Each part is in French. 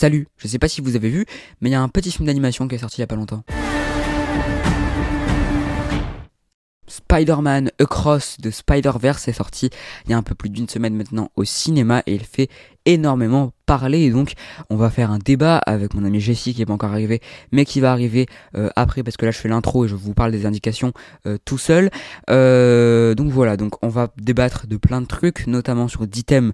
Salut, je sais pas si vous avez vu, mais il y a un petit film d'animation qui est sorti il y a pas longtemps. Spider-Man Across de Spider-Verse est sorti il y a un peu plus d'une semaine maintenant au cinéma et il fait énormément parler donc on va faire un débat avec mon ami Jessie qui est pas encore arrivé mais qui va arriver euh, après parce que là je fais l'intro et je vous parle des indications euh, tout seul euh, donc voilà donc on va débattre de plein de trucs notamment sur 10 thèmes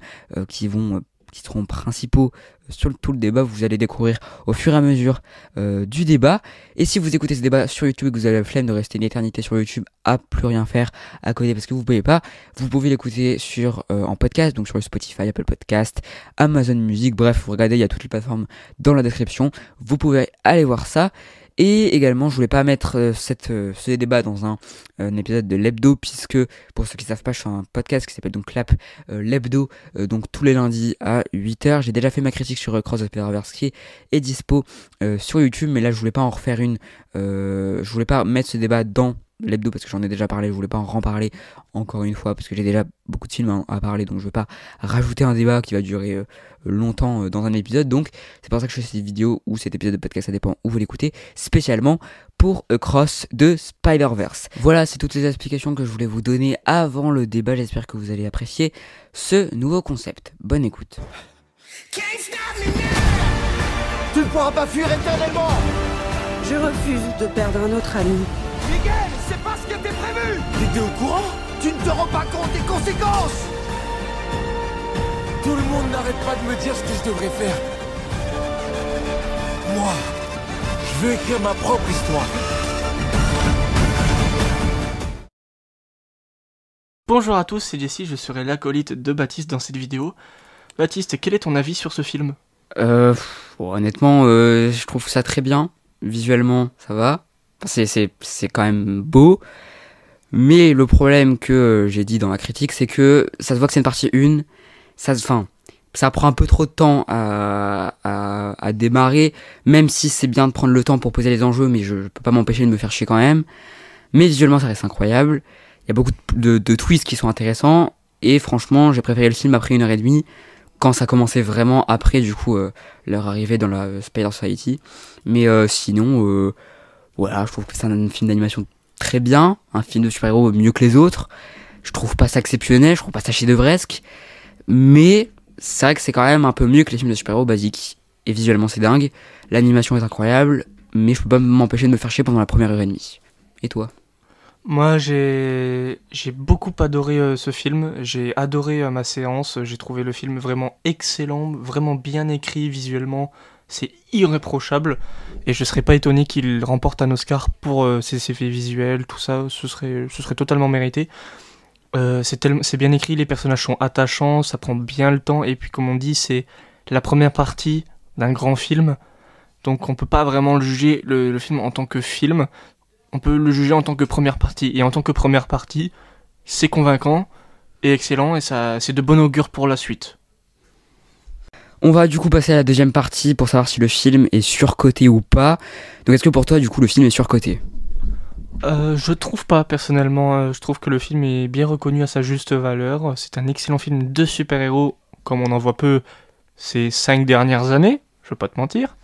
qui vont qui seront principaux sur tout le débat, vous allez découvrir au fur et à mesure euh, du débat. Et si vous écoutez ce débat sur YouTube et que vous avez la flemme de rester une éternité sur YouTube à plus rien faire à côté parce que vous ne pouvez pas, vous pouvez l'écouter sur euh, en podcast, donc sur le Spotify, Apple Podcast, Amazon Music, bref, vous regardez, il y a toutes les plateformes dans la description. Vous pouvez aller voir ça. Et également, je voulais pas mettre euh, cette, euh, ce débat dans un, épisode de l'hebdo, puisque pour ceux qui savent pas, je fais un podcast qui s'appelle donc Clap euh, l'hebdo, donc tous les lundis à 8h. J'ai déjà fait ma critique sur Cross of Spider-Verse qui est dispo sur YouTube, mais là je voulais pas en refaire une, je voulais pas mettre ce débat dans l'hebdo parce que j'en ai déjà parlé, je voulais pas en reparler encore une fois parce que j'ai déjà beaucoup de films à, parler donc je vais pas rajouter un débat qui va durer euh, longtemps euh, dans un épisode donc c'est pour ça que je fais cette vidéo ou cet épisode de podcast ça dépend où vous l'écoutez spécialement pour Cross de Spider-Verse. Voilà, c'est toutes les explications que je voulais vous donner avant le débat, j'espère que vous allez apprécier ce nouveau concept. Bonne écoute. Tu ne pourras pas fuir éternellement Je refuse de perdre un autre ami. Miguel, c'est pas ce qui était prévu T'étais au courant Tu ne te rends pas compte des conséquences Tout le monde n'arrête pas de me dire ce que je devrais faire. Moi, je veux écrire ma propre histoire. Bonjour à tous, c'est Jessie, je serai l'acolyte de Baptiste dans cette vidéo. Baptiste, quel est ton avis sur ce film? Euh, Honnêtement, euh, je trouve ça très bien. Visuellement, ça va c'est quand même beau. Mais le problème que j'ai dit dans la critique, c'est que ça se voit que c'est une partie 1. Ça, enfin, ça prend un peu trop de temps à, à, démarrer, même si c'est bien de prendre le temps pour poser les enjeux, mais je, peux pas m'empêcher de me faire chier quand même. Mais visuellement, ça reste incroyable. Il y a beaucoup de, de, twists qui sont intéressants. Et franchement, j'ai préféré le film après une heure et demie, quand ça commençait vraiment après, du coup, euh, leur arrivée dans la Spider Society. Mais euh, sinon, euh, voilà, je trouve que c'est un film d'animation très bien, un film de super-héros mieux que les autres. Je trouve pas ça exceptionnel, je trouve pas ça chef-d'œuvresque, mais c'est vrai que c'est quand même un peu mieux que les films de super-héros basiques. Et visuellement, c'est dingue. L'animation est incroyable, mais je peux pas m'empêcher de me faire chier pendant la première heure et demie. Et toi? Moi, j'ai j'ai beaucoup adoré euh, ce film. J'ai adoré euh, ma séance. J'ai trouvé le film vraiment excellent, vraiment bien écrit visuellement c'est irréprochable. Et je serais pas étonné qu'il remporte un Oscar pour euh, ses effets visuels, tout ça, ce serait, ce serait totalement mérité. Euh, c'est bien écrit, les personnages sont attachants, ça prend bien le temps. Et puis comme on dit, c'est la première partie d'un grand film, donc on peut pas vraiment le juger le, film en tant que film, on peut le juger en tant que première partie. Et en tant que première partie, c'est convaincant et excellent. Et ça c'est de bon augure pour la suite. On va du coup passer à la deuxième partie pour savoir si le film est surcoté ou pas. Donc est-ce que pour toi du coup le film est surcoté? Euh, je trouve pas personnellement, euh, je trouve que le film est bien reconnu à sa juste valeur. C'est un excellent film de super-héros, comme on en voit peu ces cinq dernières années, je veux pas te mentir.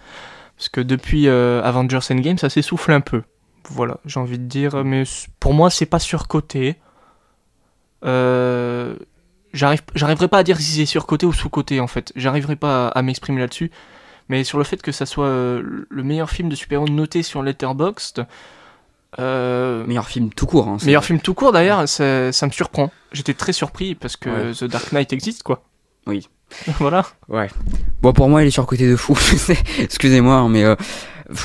Parce que depuis euh, Avengers Endgame, ça s'essouffle un peu. Voilà, j'ai envie de dire, mais pour moi, c'est pas surcoté. Euh, j'arriverai pas à dire si c'est surcoté ou sous-coté en fait. J'arriverai pas à, m'exprimer là-dessus. Mais sur le fait que ça soit euh, le meilleur film de super-héros noté sur Letterboxd. Euh, meilleur film tout court. Hein, meilleur film tout court d'ailleurs, ça, me surprend. J'étais très surpris parce que The Dark Knight existe quoi. Oui. voilà. Ouais. Bon, pour moi, il est surcoté de fou. Excusez-moi, hein, mais euh,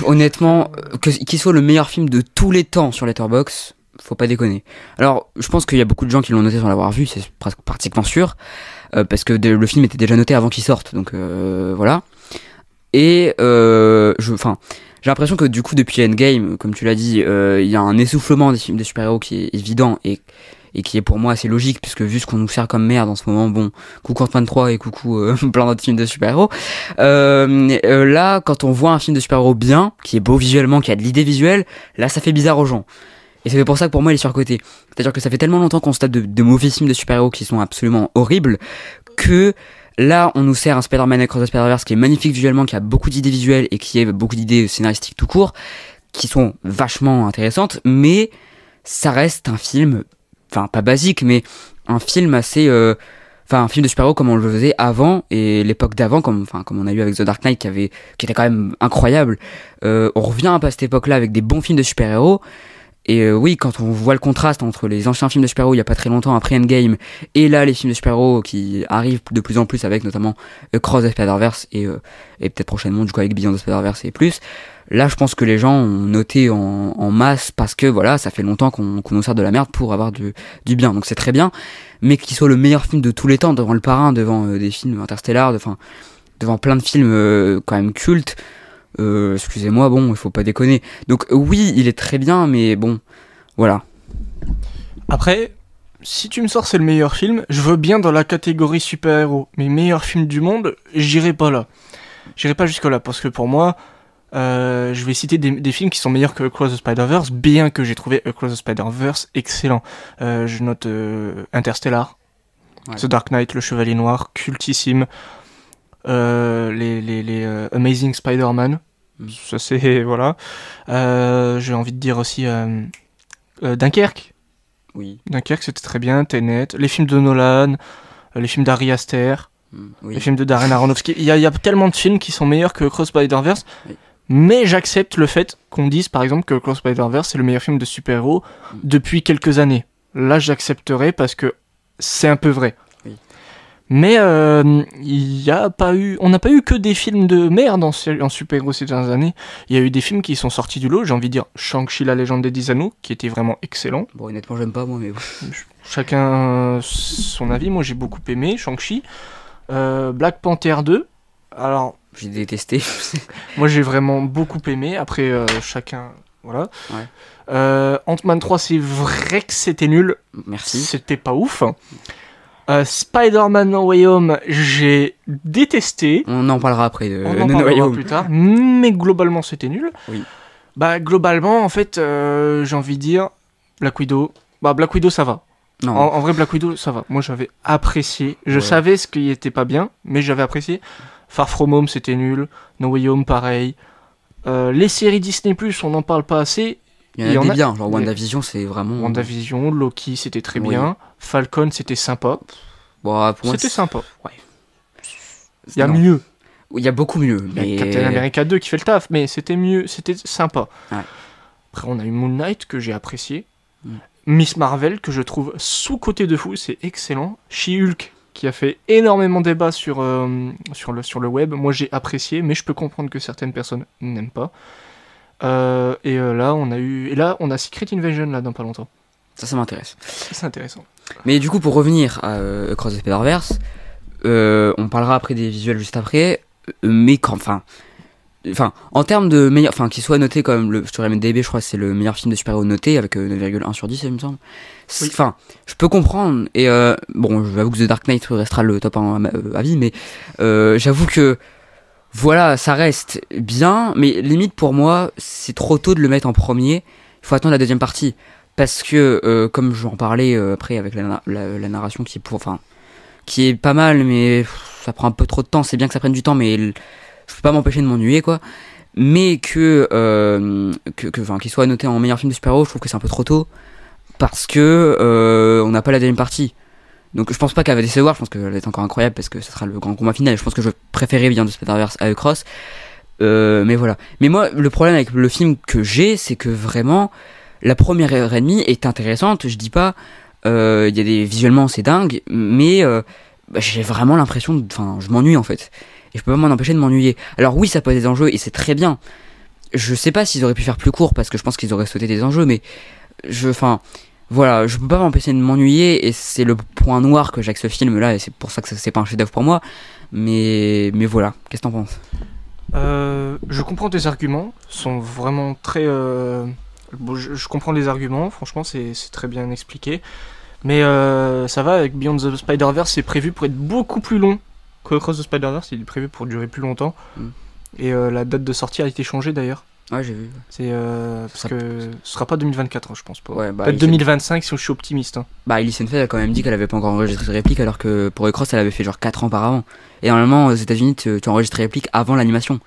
honnêtement, qu'il soit le meilleur film de tous les temps sur Letterboxd, faut pas déconner. Alors, je pense qu'il y a beaucoup de gens qui l'ont noté sans l'avoir vu, c'est presque pratiquement sûr, euh, parce que le film était déjà noté avant qu'il sorte, donc euh, voilà. Et euh, enfin, j'ai l'impression que du coup depuis Endgame, comme tu l'as dit, il y a un essoufflement des films de super-héros qui est évident et qui est pour moi assez logique puisque vu ce qu'on nous sert comme merde en ce moment, bon, coucou Ant-Man 3 et coucou plein d'autres films de super-héros. là, quand on voit un film de super-héros bien, qui est beau visuellement, qui a de l'idée visuelle, là ça fait bizarre aux gens. Et c'est pour ça que pour moi il est surcoté. C'est-à-dire que ça fait tellement longtemps qu'on se tape de, mauvais films de super-héros qui sont absolument horribles que Là, on nous sert un Spider-Man Across the Spider-Verse qui est magnifique visuellement, qui a beaucoup d'idées visuelles et qui a beaucoup d'idées scénaristiques tout court, qui sont vachement intéressantes, mais ça reste un film, enfin pas basique, mais un film assez, euh, enfin un film de super-héros comme on le faisait avant et l'époque d'avant, comme, comme on a eu avec The Dark Knight qui avait, qui était quand même incroyable. Euh, on revient un peu à cette époque-là avec des bons films de super-héros. Et euh, oui, quand on voit le contraste entre les anciens films de super-héros il y a pas très longtemps après Endgame et là les films de super-héros qui arrivent de plus en plus avec notamment Cross the Spider-Verse et, euh, et peut-être prochainement du coup avec Beyond the Spider-Verse et plus, là je pense que les gens ont noté en, masse parce que voilà, ça fait longtemps qu'on qu'on nous sert de la merde pour avoir du, bien. Donc c'est très bien, mais qu'il soit le meilleur film de tous les temps devant Le Parrain, devant euh, des films interstellaires, enfin devant plein de films euh, quand même cultes. Euh, excusez-moi, bon, il faut pas déconner. Donc oui, il est très bien, mais bon, voilà. Après, si tu me sors c'est le meilleur film, je veux bien dans la catégorie super-héros. Mais meilleur film du monde, j'irai pas là. J'irai pas jusque là parce que pour moi, euh, je vais citer des, des films qui sont meilleurs que Across the Spider-Verse, bien que j'ai trouvé Across the Spider-Verse excellent. Euh, je note euh, Interstellar, Ouais. The Dark Knight, Le Chevalier Noir, cultissime. Euh, les les, les euh, Amazing Spider-Man. Ça c'est voilà. Euh, j'ai envie de dire aussi euh, euh, Dunkerque. Oui. Dunkerque, c'était très bien, Tenet, les films de Nolan, euh, les films d'Ari Aster, Mm, les films de Darren Aronofsky. Il y, a, il y a tellement de films qui sont meilleurs que Cross Spider-Verse. Oui. Mais j'accepte le fait qu'on dise par exemple que Cross Spider-Verse c'est le meilleur film de super-héros Mm. depuis quelques années. Là, j'accepterai parce que c'est un peu vrai. Mais euh, il y a pas eu, on n'a pas eu que des films de merde en, en super-héros ces dernières années. Il y a eu des films qui sont sortis du lot. J'ai envie de dire Shang-Chi la légende des 10 anneaux, qui était vraiment excellent. Bon, honnêtement, j'aime pas moi, mais. Chacun son avis. Moi, j'ai beaucoup aimé Shang-Chi. Euh, Black Panther 2. Alors, j'ai détesté. moi, j'ai vraiment beaucoup aimé. Après, euh, chacun. Voilà. Ouais. Ant-Man 3, c'est vrai que c'était nul. Merci. C'était pas ouf. Euh, Spider-Man No Way Home, j'ai détesté. On en parlera après de On No en No parlera Way Home. plus tard. Mais globalement, c'était nul. Oui. Bah, globalement, en fait, euh, j'ai envie de dire Black Widow. Bah, Black Widow, ça va. Non. En, en vrai, Black Widow, ça va. Moi, j'avais apprécié. Je Ouais. savais ce qui était pas bien, mais j'avais apprécié. Far From Home, c'était nul. No Way Home, pareil. Euh, les séries Disney+, on n'en parle pas assez. Il y en a des bien, genre WandaVision, c'est vraiment. WandaVision, Loki, c'était très Oui. bien. Falcon, c'était sympa. Bon, moi, C'était sympa. Ouais. Il y a Non. mieux. Il y a beaucoup mieux. Il y a. Captain America 2 qui fait le taf, mais c'était mieux, c'était sympa. Ouais. Après, on a eu Moon Knight que j'ai apprécié. Mm. Miss Marvel que je trouve sous-côté de fou, c'est excellent. She-Hulk qui a fait énormément débat sur, euh, sur, le, sur le web. Moi j'ai apprécié, mais je peux comprendre que certaines personnes n'aiment pas. Euh, et euh, là, on a eu. Et là, on a Secret Invasion là dans pas longtemps. Ça, ça m'intéresse. C'est intéressant. Mais du coup, pour revenir à euh, Cross the Spider-Verse, euh, on parlera après des visuels juste après, mais quand, enfin, enfin, en termes de meilleur, enfin, qu'il soit noté comme le sur MDB, je crois c'est le meilleur film de super-héros noté avec euh, 9,1 sur 10, il me semble. Oui. Enfin, je peux comprendre, et bon, j'avoue que The Dark Knight restera le top 1 à, à vie, mais j'avoue que voilà, ça reste bien, mais limite pour moi, c'est trop tôt de le mettre en premier. Il faut attendre la deuxième partie. Parce que euh, comme j'en parlais euh, après avec la, na- la- la narration qui est pour enfin qui est pas mal mais ça prend un peu trop de temps. C'est bien que ça prenne du temps mais je peux pas m'empêcher de m'ennuyer quoi. Mais que euh, qu'il soit noté en meilleur film de super-héros je trouve que c'est un peu trop tôt. Parce que on n'a pas la deuxième partie donc je pense pas qu'elle va décevoir je pense qu'elle être encore incroyable parce que ce sera le grand combat final. Je pense que je préférais bien de Spider-Verse à Cross. Euh, mais voilà. Mais moi le problème avec le film que j'ai c'est que vraiment la première heure et demie est intéressante, je dis pas, euh, il y a des visuellement c'est dingue, mais euh, bah, j'ai vraiment l'impression, enfin, je m'ennuie en fait, et je peux pas m'en empêcher de m'ennuyer. Alors oui, ça pose des enjeux et c'est très bien. Je sais pas s'ils auraient pu faire plus court parce que je pense qu'ils auraient sauté des enjeux, mais je, enfin, voilà, je peux pas m'empêcher de m'ennuyer et c'est le point noir que j'ai avec ce film là et c'est pour ça que c'est pas un chef-d'œuvre pour moi. Mais, mais voilà, qu'est-ce que t'en penses? Euh, je comprends tes arguments, sont vraiment très. euh, bon, je, je comprends les arguments, franchement, c'est c'est très bien expliqué. Mais euh, ça va, avec Beyond the Spider-Verse, c'est prévu pour être beaucoup plus long que Cross the Spider-Verse, il est prévu pour durer plus longtemps. Mm. Et la date de sortie a été changée d'ailleurs. Ouais, j'ai vu. C'est euh, parce Ça- que ce sera pas 2024, hein, je pense pas. Ouais, bah, Peut-être Elise- 2025 si je suis optimiste. hein. Bah, a quand même dit qu'elle avait pas encore enregistré de réplique alors que pour Cross elle avait fait genre 4 ans auparavant. Et normalement, aux États-Unis, tu, tu enregistres les répliques avant l'animation.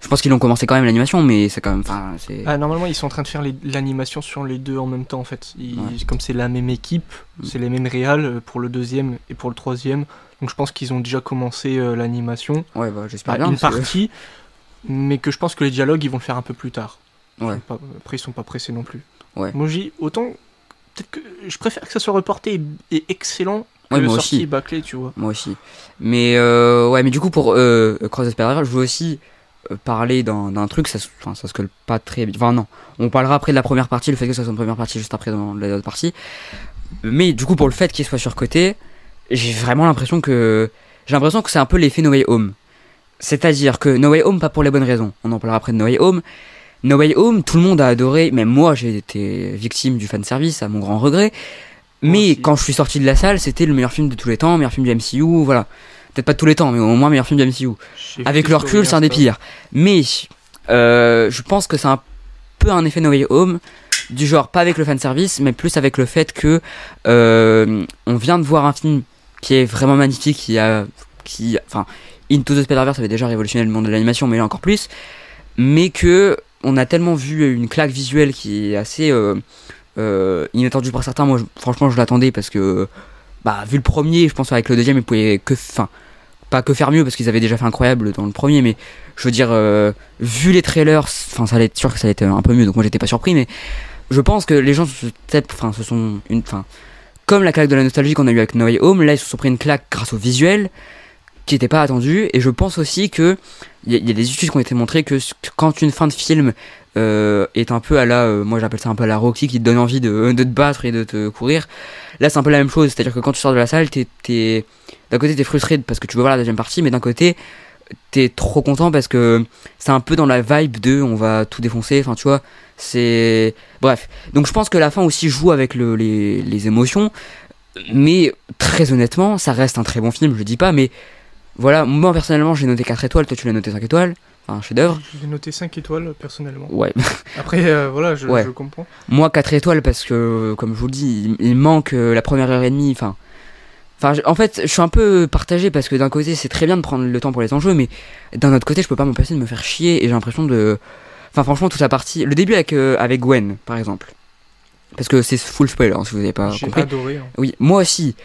Je pense qu'ils ont commencé quand même l'animation, mais c'est quand même. Enfin. Ah, normalement, ils sont en train de faire l'animation sur les deux en même temps en fait. Ils- Ouais. Comme c'est la même équipe, Mm. c'est les mêmes réals euh, pour le deuxième et pour le troisième. Donc je pense qu'ils ont déjà commencé euh, l'animation. Ouais, bah, j'espère bien. une que- partie, mais que je pense que les dialogues ils vont le faire un peu plus tard. Ils Ouais. sont pas- après, ils sont pas pressés non plus. Ouais. Moi, j'ai autant. Peut-être que je préfère que ça soit reporté et, et excellent que Ouais, moi sorti aussi. bâclé, tu vois. Moi aussi. Mais euh, ouais, mais du coup pour euh, Cross the Spider-Verse, je veux aussi euh, parler d'un truc, ça, enfin, ça se colle pas très bien. Enfin non, on parlera après de la première partie, le fait que ça soit une première partie juste après dans la deuxième partie. Mais du coup pour le fait qu'il soit surcoté, j'ai vraiment l'impression que j'ai l'impression que c'est un peu l'effet No Way Home. C'est-à-dire que No Way Home pas pour les bonnes raisons. On en parlera après de No Way Home. No Way Home, tout le monde a adoré, même moi j'ai été victime du fan service à mon grand regret. Mais quand je suis sorti de la salle, c'était le meilleur film de tous les temps, meilleur film du MCU, voilà. Peut-être pas de tous les temps, mais au moins meilleur film du MCU. Avec le recul, c'est un des pires. Mais euh, je pense que c'est un peu un effet No Way Home, du genre pas avec le fanservice, mais plus avec le fait que euh, on vient de voir un film qui est vraiment magnifique, qui a, qui, enfin, Into the Spider-Verse avait déjà révolutionné le monde de l'animation, mais là encore plus. Mais que on a tellement vu une claque visuelle qui est assez euh, euh, inattendue par certains. Moi, franchement, je l'attendais parce que, bah, vu le premier, je pense qu'avec le deuxième, ils pouvaient que, enfin, pas que faire mieux parce qu'ils avaient déjà fait incroyable dans le premier, mais je veux dire, euh, vu les trailers, enfin, ça allait être sûr que ça allait être un peu mieux, donc moi j'étais pas surpris, mais je pense que les gens se, enfin, se sont une, enfin, comme la claque de la nostalgie qu'on a eu avec No Way Home, là ils se sont pris une claque grâce au visuel qui n'était pas attendu, et je pense aussi que il y, a- des études qui ont été montrées que, quand une fin de film euh, est un peu à la, euh, moi j'appelle ça un peu à la Rocky qui te donne envie de, de te battre et de te courir, là c'est un peu la même chose, c'est-à-dire que quand tu sors de la salle, t'es, d'un côté t'es frustré parce que tu veux voir la deuxième partie, mais d'un côté t'es trop content parce que c'est un peu dans la vibe de on va tout défoncer, enfin tu vois, c'est... Bref, donc je pense que la fin aussi joue avec le, les, les émotions, mais très honnêtement, ça reste un très bon film, je dis pas, mais voilà, moi personnellement j'ai noté 4 étoiles, toi tu l'as noté 5 étoiles, enfin un chef d'œuvre. J'ai noté 5 étoiles personnellement. Ouais, Après, euh, voilà, je, Ouais. je comprends. moi 4 étoiles parce que, comme je vous le dis, il, il manque euh, la première heure et demie, enfin... En fait, je suis un peu partagé parce que d'un côté, c'est très bien de prendre le temps pour les enjeux, mais d'un autre côté, je peux pas m'empêcher de me faire chier et j'ai l'impression de. Enfin, franchement, toute la partie. Le début avec, euh, avec Gwen, par exemple. Parce que c'est full spoiler, hein, si vous avez pas J'ai compris. adoré. hein. Oui, moi aussi.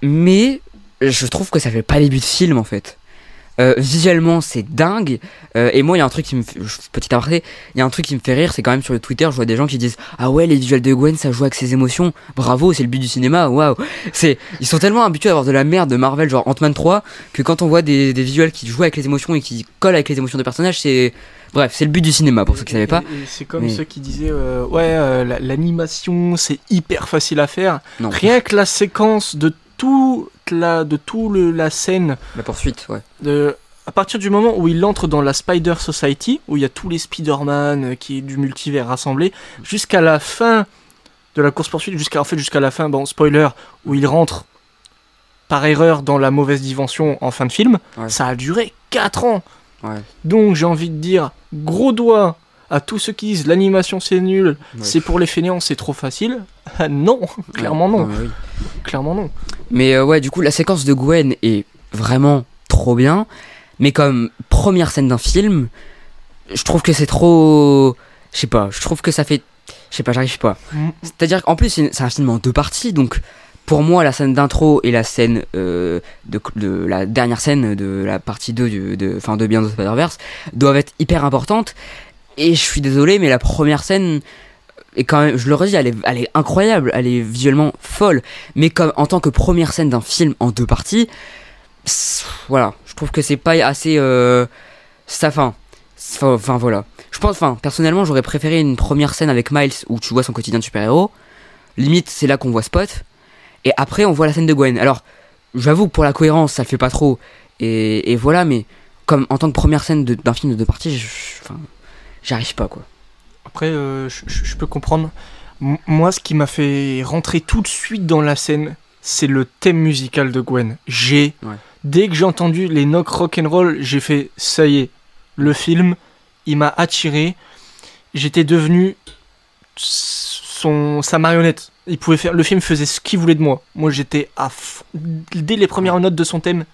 Mais je trouve que ça fait pas début de film en fait. Euh, visuellement, c'est dingue. Euh, et moi, il y a un truc qui me fait, petit aparté, il y a un truc qui me fait rire, c'est quand même sur le Twitter, je vois des gens qui disent ah ouais, les visuels de Gwen, ça joue avec ses émotions. Bravo, c'est le but du cinéma. Waouh. C'est, ils sont tellement habitués à avoir de la merde de Marvel, genre Ant-Man 3, que quand on voit des, des visuels qui jouent avec les émotions et qui collent avec les émotions des personnages, c'est, bref, c'est le but du cinéma pour ceux qui Et- savaient pas. c'est comme mais- ceux qui disaient euh, ouais, la- l'animation c'est hyper facile à faire. Non, Rien que la séquence de toute la, de tout le, la scène la poursuite, ouais. de, à partir du moment où il entre dans la Spider Society, où il y a tous les Spider-Man euh, qui est du multivers rassemblés, jusqu'à la fin de la course-poursuite, jusqu'à en fait jusqu'à la fin, bon spoiler, où il rentre par erreur dans la mauvaise dimension en fin de film, Ouais. ça a duré 4 ans. Ouais. Donc j'ai envie de dire gros doigt à tous ceux qui disent l'animation c'est nul, Ouais. c'est pour les fainéants, c'est trop facile. Non, clairement non, oui. clairement non. Mais euh, ouais, du coup, la séquence de Gwen est vraiment trop bien. Mais comme première scène d'un film, je trouve que c'est trop. Je sais pas, je trouve que ça fait. Je sais pas, j'arrive pas. C'est-à-dire qu'en plus, c'est un film en deux parties, donc pour moi, la scène d'intro et la scène euh, de, de la dernière scène de la partie 2 du- de, enfin, de Beyond the Spider-Verse doivent être hyper importantes. Et je suis désolé, mais la première scène est quand même, je le redis, elle est, elle est incroyable, elle est visuellement folle. Mais comme en tant que première scène d'un film en deux parties, voilà, je trouve que c'est pas assez. Euh, ça, fin, enfin, voilà. Je pense, enfin, personnellement, j'aurais préféré une première scène avec Miles où tu vois son quotidien de super-héros. Limite, c'est là qu'on voit Spot. Et après, on voit la scène de Gwen. Alors, j'avoue que pour la cohérence, ça le fait pas trop. Et, et voilà, mais comme en tant que première scène d'un film de deux parties, j'arrive pas quoi. Après, euh, je, peux comprendre. M- moi, ce qui m'a fait rentrer tout de suite dans la scène, c'est le thème musical de Gwen. J'ai, Ouais. dès que j'ai entendu les knocks rock'n'roll, j'ai fait ça y est, le film, il m'a attiré. j'étais devenu son sa marionnette. Il pouvait faire le film faisait ce qu'il voulait de moi. Moi j'étais à f- dès les premières notes de son thème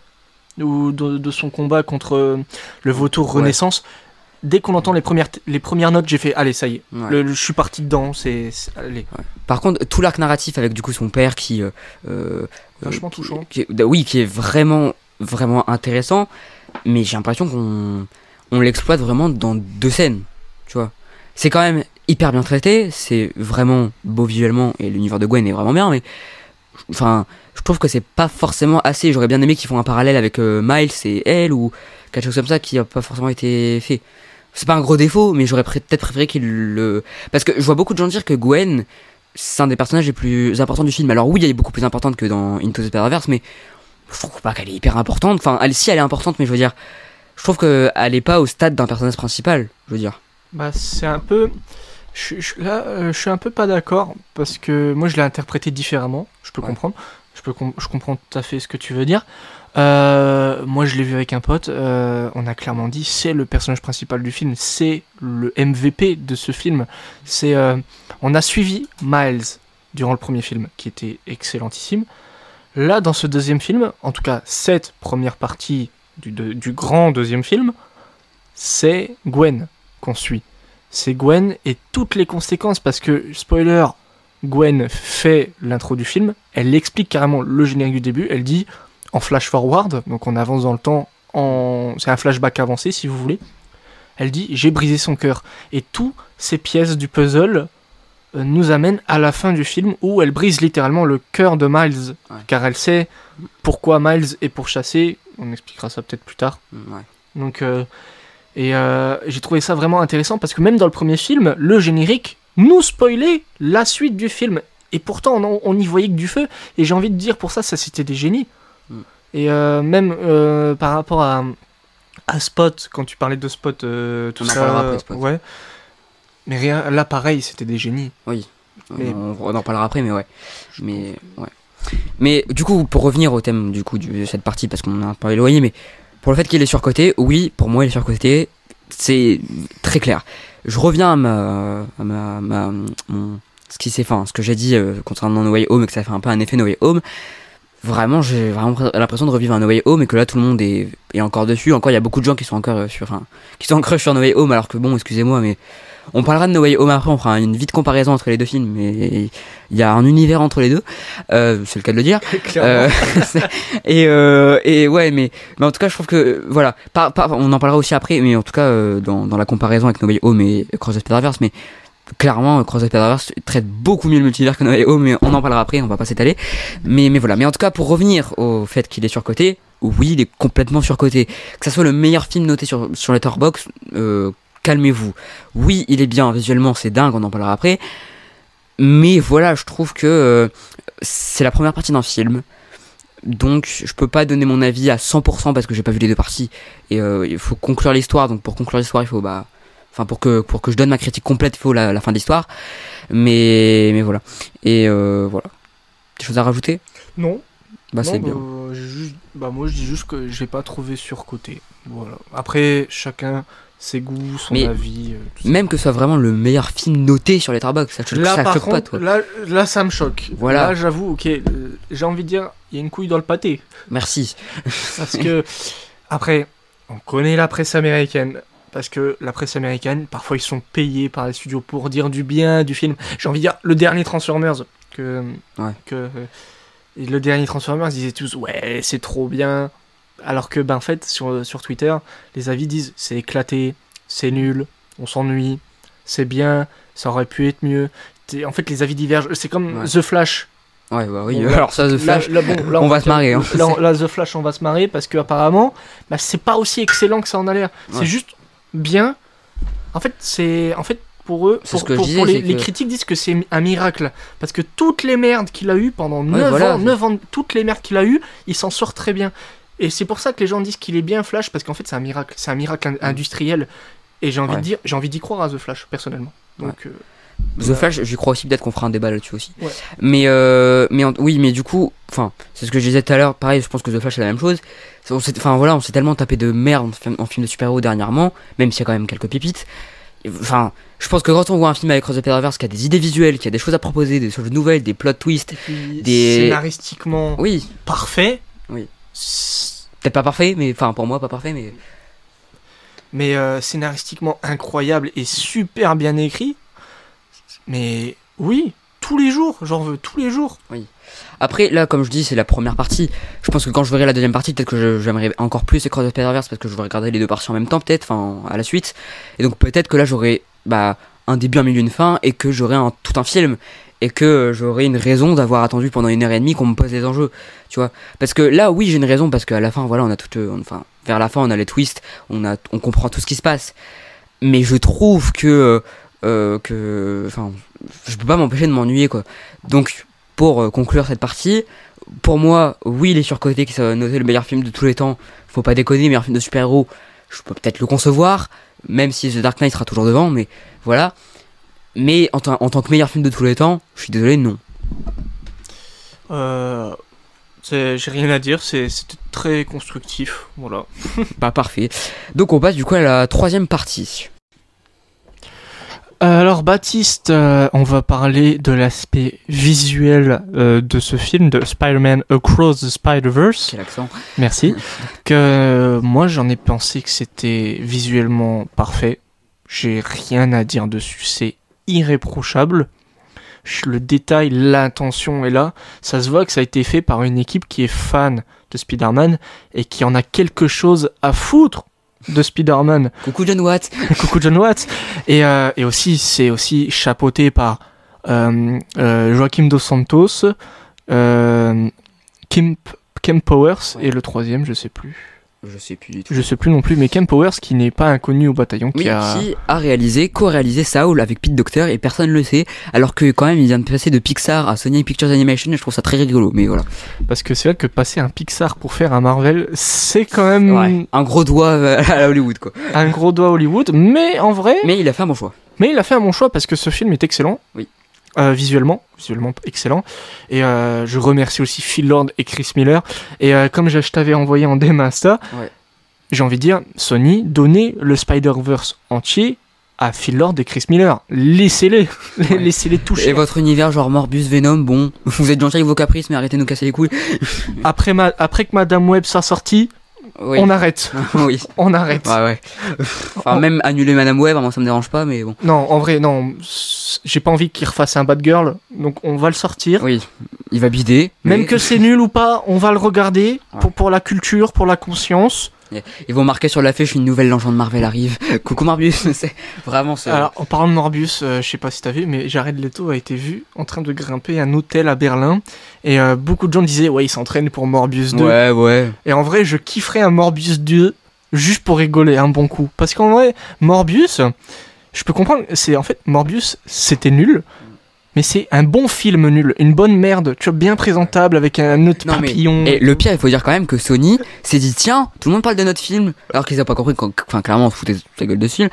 ou de, de son combat contre euh, le vautour Ouais. Renaissance. Dès qu'on entend les premières les premières notes, j'ai fait allez ça y est. Ouais. Le- le- je suis parti dedans. C'est Par contre, tout l'arc narratif avec du coup son père qui, euh, euh, vachement qui- touchant. qui est- oui, qui est vraiment, vraiment intéressant, mais j'ai l'impression qu'on on l'exploite vraiment dans deux scènes, tu vois. C'est quand même hyper bien traité, c'est vraiment beau visuellement et l'univers de Gwen est vraiment bien, mais enfin, je trouve que c'est pas forcément assez. J'aurais bien aimé qu'ils font un parallèle avec euh, Miles et elle ou quelque chose comme ça qui a pas forcément été fait. C'est pas un gros défaut, mais j'aurais peut-être préféré qu'il le. Parce que je vois beaucoup de gens dire que Gwen, c'est un des personnages les plus importants du film. Alors oui, elle est beaucoup plus importante que dans Into the Spider-Verse, mais je trouve pas qu'elle est hyper importante. Enfin, elle, si elle est importante, mais je veux dire, je trouve qu'elle est pas au stade d'un personnage principal, je veux dire. Bah, c'est un peu. Je, je- là, euh, je suis un peu pas d'accord parce que moi je l'ai interprété différemment. Je peux Ouais. comprendre. Je, peux com- je comprends tout à fait ce que tu veux dire. Euh, moi je l'ai vu avec un pote. euh, on a clairement dit c'est le personnage principal du film. C'est le MVP de ce film. C'est. euh, on a suivi Miles durant le premier film qui était excellentissime. Là, dans ce deuxième film, en tout cas cette première partie du, du grand deuxième film, c'est Gwen qu'on suit. C'est Gwen et toutes les conséquences parce que, spoiler, Gwen fait l'intro du film, elle explique carrément le générique du début, elle dit en flash forward, donc on avance dans le temps, en... c'est un flashback avancé si vous voulez, elle dit j'ai brisé son cœur. Et toutes ces pièces du puzzle euh, nous amènent à la fin du film où elle brise littéralement le cœur de Miles, Ouais. car elle sait pourquoi Miles est pourchassé, on expliquera ça peut-être plus tard. Ouais. Donc, euh, et euh, j'ai trouvé ça vraiment intéressant parce que même dans le premier film, le générique nous spoilait la suite du film. Et pourtant, on, on y voyait que du feu. Et j'ai envie de dire, pour ça, ça c'était des génies. Mm. Et euh, même euh, par rapport à, à Spot, quand tu parlais de Spot, euh, tout On en ça. après, Spot. Ouais. Mais rien, là, pareil, c'était des génies. Mais- On, on en parlera après, mais ouais. Mais ouais. Mais du coup, pour revenir au thème du coup de cette partie, parce qu'on a un peu éloigné, mais pour le fait qu'il est surcoté, oui, pour moi il est surcoté, c'est très clair. Je reviens à ma, à ma, ma- mon- ce qui s'est ce que j'ai dit euh, concernant No Way Home, et que ça fait un peu un effet No Way Home. Vraiment, j'ai vraiment l'impression de revivre un No Way Home et que là tout le monde est, est encore dessus. Encore, il y a beaucoup de gens qui sont encore euh, sur, enfin, qui sont encore sur No Way Home, alors que bon, excusez-moi, mais on parlera de No Way Home après, on fera une vite comparaison entre les deux films, mais il y a un univers entre les deux, euh, c'est le cas de le dire. Euh, et, euh, et ouais, mais, mais en tout cas, je trouve que voilà, par, par- on en parlera aussi après, mais en tout cas, dans, dans la comparaison avec No Way Home et Cross the Spider-Verse, mais clairement, Cross the Spider-Verse traite beaucoup mieux le multivers que No Way Home, mais on en parlera après, on va pas s'étaler. Mais, voilà, mais en tout cas, pour revenir au fait qu'il est surcoté, oui, il est complètement surcoté. Que ça soit le meilleur film noté sur, sur Letterboxd, euh, calmez-vous. Oui, il est bien, visuellement, c'est dingue, on en parlera après. Mais voilà, je trouve que euh, c'est la première partie d'un film. Donc je peux pas donner mon avis à 100% parce que j'ai pas vu les deux parties. Et euh, il faut conclure l'histoire. Donc pour conclure l'histoire, il faut bah... Enfin pour que, pour que je donne ma critique complète, il faut la, la fin de l'histoire. Mais, mais voilà. Et euh, voilà. Des choses à rajouter? Non, Bah c'est bien. bah, juste- bah, moi je dis juste que j'ai pas trouvé surcoté. Voilà. Après, chacun ses goûts, son Mais avis. euh. Même que ce soit vraiment le meilleur film noté sur ça, choque- Là, ça par choque contre, pas toi. là, là, ça me choque. Voilà. Là, j'avoue, ok, euh, j'ai envie de dire, il y a une couille dans le pâté. Merci. Parce que, après, on connaît la presse américaine. Parce que la presse américaine, parfois, ils sont payés par les studios pour dire du bien du film. J'ai envie de dire, le dernier Transformers, que. Ouais. que euh, le dernier Transformers, ils disaient tous, ouais, c'est trop bien. Alors que, ben, en fait, sur, sur Twitter, les avis disent, c'est éclaté, c'est nul, on s'ennuie, c'est bien, ça aurait pu être mieux. En fait, les avis divergent. C'est comme Ouais. The Flash. Ouais, bah oui. Bon, Alors ça, The Flash. là, bon, là, on va se marrer, hein. Là, The Flash, on va se marrer parce que apparemment, bah, c'est pas aussi excellent que ça en a l'air. Ouais. C'est juste bien. En fait, c'est en fait pour eux, pour, ce que je pour- disais, pour les, critiques disent que c'est un miracle parce que toutes les merdes qu'il a eu pendant 9 voilà. ans, 9 ans, toutes les merdes qu'il a eu, il s'en sort très bien. Et c'est pour ça que les gens disent qu'il est bien Flash parce qu'en fait, c'est un miracle, c'est un miracle in- industriel. Et j'ai envie Ouais. de dire, j'ai envie d'y croire à The Flash personnellement. Donc, euh, The Flash, j'y crois aussi, peut-être qu'on fera un débat là-dessus aussi. Ouais. Mais, euh, mais en- oui, mais du coup, enfin, c'est ce que je disais tout à l'heure, pareil, je pense que The Flash c'est la même chose. On s'est- Enfin voilà, on s'est tellement tapé de merde en film, de super-héros dernièrement, même s'il y a quand même quelques pépites. enfin, je pense que quand on voit un film avec Cross the Spider-Verse qui a des idées visuelles, qui a des choses à proposer, des choses nouvelles, des plot twists, des- Scénaristiquement oui, parfait. Oui. Peut-être pas parfait, mais enfin pour moi pas parfait, mais Mais euh, scénaristiquement incroyable et super bien écrit. Mais oui, tous les jours, j'en veux tous les jours. Après, là, comme je dis, c'est la première partie. Je pense que quand je verrai la deuxième partie, peut-être que j'aimerais encore plus Cross the Spider-Verse parce que je vais regarder les deux parties en même temps, peut-être, enfin, à la suite. Et donc, peut-être que là, j'aurai bah, un début, un milieu, une fin et que j'aurai tout un film. Et que j'aurai une raison d'avoir attendu pendant une heure et demie qu'on me pose les enjeux, tu vois. Parce que là, oui, j'ai une raison parce qu'à la fin, voilà, on a tout. enfin, vers la fin, on a les twists, on, a, on comprend tout ce qui se passe. Mais je trouve que. euh, euh, que. Enfin, je peux pas m'empêcher de m'ennuyer, quoi. Donc, pour euh, conclure cette partie, pour moi, oui, il est surcoté qui soit noté le meilleur film de tous les temps. Faut pas déconner, meilleur film de super-héros. Je peux peut-être le concevoir, même si The Dark Knight sera toujours devant, mais voilà. Mais en, tant- en tant que meilleur film de tous les temps, je suis désolé, non. Euh, J'ai rien à dire, c'est- c'était très constructif. Voilà. Pas parfait. Donc on passe du coup à la troisième partie. Euh, Alors Baptiste, euh, on va parler de l'aspect visuel euh, de ce film, de Spider-Man Across the Spider-Verse. Quel accent Merci. que euh, moi j'en ai pensé que c'était visuellement parfait. J'ai rien à dire dessus, c'est irréprochable. Le détail, l'intention est là. Ça se voit que ça a été fait par une équipe qui est fan de Spider-Man et qui en a quelque chose à foutre de Spider-Man. Coucou John Watt. Coucou John Watts. Et, euh, et aussi, c'est aussi chapeauté par euh, euh, Joaquim Dos Santos, euh, Kim, Kim Powers, et le troisième, je sais plus. Je sais plus du tout. Je sais plus non plus, mais Kim Powers qui n'est pas inconnu au bataillon, qui a. qui a réalisé, co-réalisé Saul avec Pete Docter et personne ne le sait, alors que quand même il vient de passer de Pixar à Sony Pictures Animation et je trouve ça très rigolo, mais voilà. Parce que c'est vrai que passer un Pixar pour faire un Marvel, c'est quand même Un gros doigt euh, à Hollywood quoi. un gros doigt Hollywood, mais en vrai, Mais il a fait un bon choix. Mais il a fait un bon choix parce que ce film est excellent. Oui. Euh, visuellement, visuellement excellent. Et euh, je remercie aussi Phil Lord et Chris Miller. Et euh, comme je je t'avais envoyé en DM Insta, Ouais. j'ai envie de dire, Sony, donnez le Spider-Verse entier à Phil Lord et Chris Miller. Laissez-les, Ouais. laissez-les toucher. Et votre univers genre Morbus, Venom, bon, vous êtes gentil avec vos caprices, mais arrêtez de nous casser les couilles. Après, ma- après que Madame Web soit sortie, Oui. on arrête. oui. On arrête. Ouais, ouais. Enfin, même annuler Madame Web, moi ça me dérange pas, mais bon. Non, en vrai, non. J'ai pas envie qu'il refasse un Bad Girl, donc on va le sortir. Oui. Il va bider. Même que c'est nul ou pas, on va le regarder Ouais. pour, pour la culture, pour la conscience. Ils vont marquer sur l'affiche une nouvelle légende Marvel arrive. Coucou Morbus, c'est vraiment c'est. Alors, en parlant de Morbius, euh, je sais pas si t'as vu, mais Jared Leto a été vu en train de grimper un hôtel à Berlin. Et euh, beaucoup de gens disaient, ouais, il s'entraîne pour Morbius 2. Ouais, ouais. Et en vrai, je kifferais un Morbius 2 juste pour rigoler un bon coup. Parce qu'en vrai, Morbius, je peux comprendre, c'est en fait, Morbius, c'était nul. Mais c'est un bon film nul, une bonne merde, tu vois, bien présentable avec un autre Non, mais- papillon. Et le pire, il faut dire quand même que Sony s'est dit tiens, tout le monde parle de notre film, alors qu'ils n'ont pas compris, qu'en- enfin clairement on se foutait de la gueule de ce film.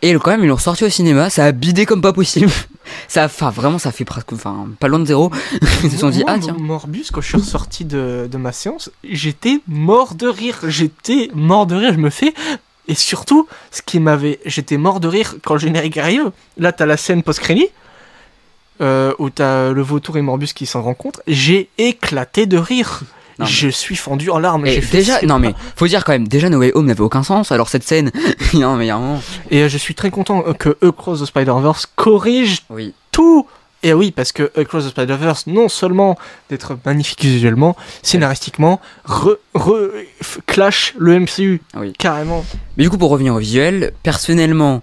Et quand même ils l'ont sorti au cinéma, ça a bidé comme pas possible. Ça, enfin vraiment, ça fait presque, enfin pas loin de zéro. Ils se sont dit ah tiens. Morbius, quand je suis ressorti de, de ma séance, j'étais mort de rire. J'étais mort de rire. Je me fais. Et surtout, ce qui m'avait. J'étais mort de rire quand le générique arrive. Là, t'as la scène post-crédit. Euh, où t'as le vautour et Morbius qui s'en rencontrent. J'ai éclaté de rire. Non, mais- Je suis fendu en larmes. Et fait, déjà, non mais faut dire quand même, déjà No Way Home n'avait aucun sens. Alors cette scène, non mais moment. Et euh, je suis très content euh, que Across the Spider-Verse corrige Oui. tout. Et oui, parce que Across the Spider-Verse, non seulement d'être magnifique visuellement, scénaristiquement, re, re- f- clash le MCU. Oui. Carrément. Mais du coup, pour revenir au visuel, personnellement,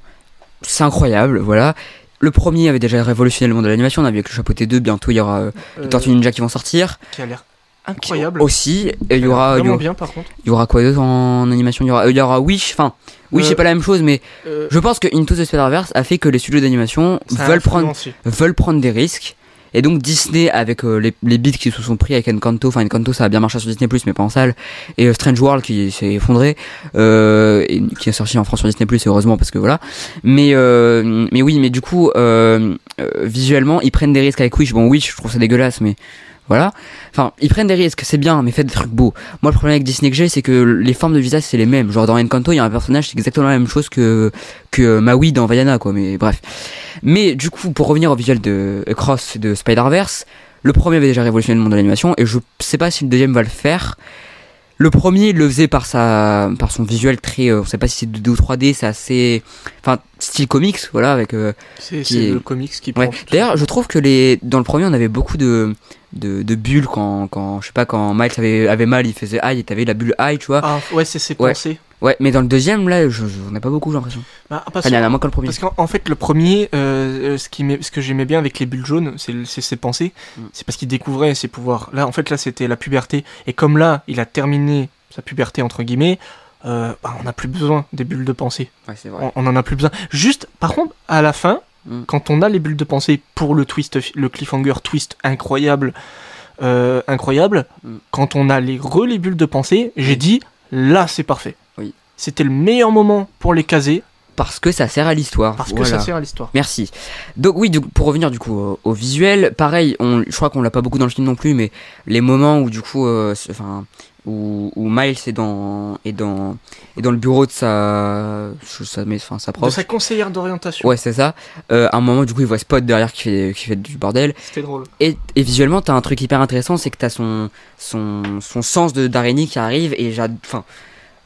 c'est incroyable, voilà. Le premier avait déjà révolutionné le monde de l'animation, on a vu avec le chapeauté 2, bientôt il y aura euh, les Euh, Tortues Ninja qui vont sortir. qui a l'air incroyable. Aussi, et il y aura, il y aura, bien par contre. il y aura quoi d'autre en animation? Il y, aura, il y aura Wish, enfin, Wish Euh, c'est pas la même chose, mais Euh, je pense que Into the Spider-Verse a fait que les studios d'animation veulent prendre, veulent prendre des risques. Et donc Disney, avec euh, les, les beats qui se sont pris avec Encanto, enfin Encanto ça a bien marché sur Disney+, mais pas en salle, et euh, Strange World qui s'est effondré, euh, et qui est sorti en France sur Disney+, et heureusement parce que voilà. Mais euh, mais oui, mais du coup, visuellement, ils prennent des risques avec Wish. Bon, Wish, je trouve ça dégueulasse, mais voilà. Enfin, ils prennent des risques, c'est bien, mais faites des trucs beaux. Moi, le problème avec Disney que j'ai, c'est que les formes de visage, c'est les mêmes. Genre, dans Encanto, il y a un personnage, c'est exactement la même chose que, que Maui dans Vaiana, quoi, mais bref. Mais, du coup, pour revenir au visuel de Cross de Spider-Verse, le premier avait déjà révolutionné le monde de l'animation, et je sais pas si le deuxième va le faire. Le premier, il le faisait par sa, par son visuel très, euh, on sait pas si c'est 2D ou 3D, c'est assez, enfin, style comics, voilà, avec, euh, C'est est- le comics qui Ouais. D'ailleurs, je trouve que les dans le premier, on avait beaucoup de de, de bulles quand quand je sais pas quand Miles avait avait mal, il faisait aïe et t'avais la bulle aïe, tu vois. Ah, ouais, c'est ses Ouais. pensées. Ouais, mais dans le deuxième là, je, je on a pas beaucoup, j'ai l'impression. Bah, parce Enfin, il y en a moins que le premier. Parce qu'en en fait, le premier, euh, euh, ce, qui ce que j'aimais bien avec les bulles jaunes, c'est ses pensées. Mm. C'est parce qu'il découvrait ses pouvoirs. Là, en fait, là, c'était la puberté. Et comme là, il a terminé sa puberté, entre guillemets, euh, bah, on n'a plus besoin des bulles de pensée. Ouais, On, on en a plus besoin. Juste, par contre, à la fin, Mm. quand on a les bulles de pensée pour le twist, le cliffhanger twist incroyable, euh, incroyable, Mm. quand on a les re les bulles de pensée, j'ai dit, là, c'est parfait. C'était le meilleur moment pour les caser, Parce que ça sert à l'histoire. parce que ça sert à l'histoire. Merci. Donc oui, coup, pour revenir du coup au, au visuel, pareil, on, je crois qu'on l'a pas beaucoup dans le film non plus, mais les moments où du coup, euh, enfin, où, où Miles est dans est dans est dans le bureau de sa sa, mais, enfin, sa De prof. sa conseillère d'orientation. Ouais, c'est ça. Euh, à un moment, du coup, il voit Spot derrière qui fait qui fait du bordel. C'était drôle. Et, et visuellement, t'as un truc hyper intéressant, c'est que t'as son son son sens de d'araignée qui arrive et j'ad- enfin.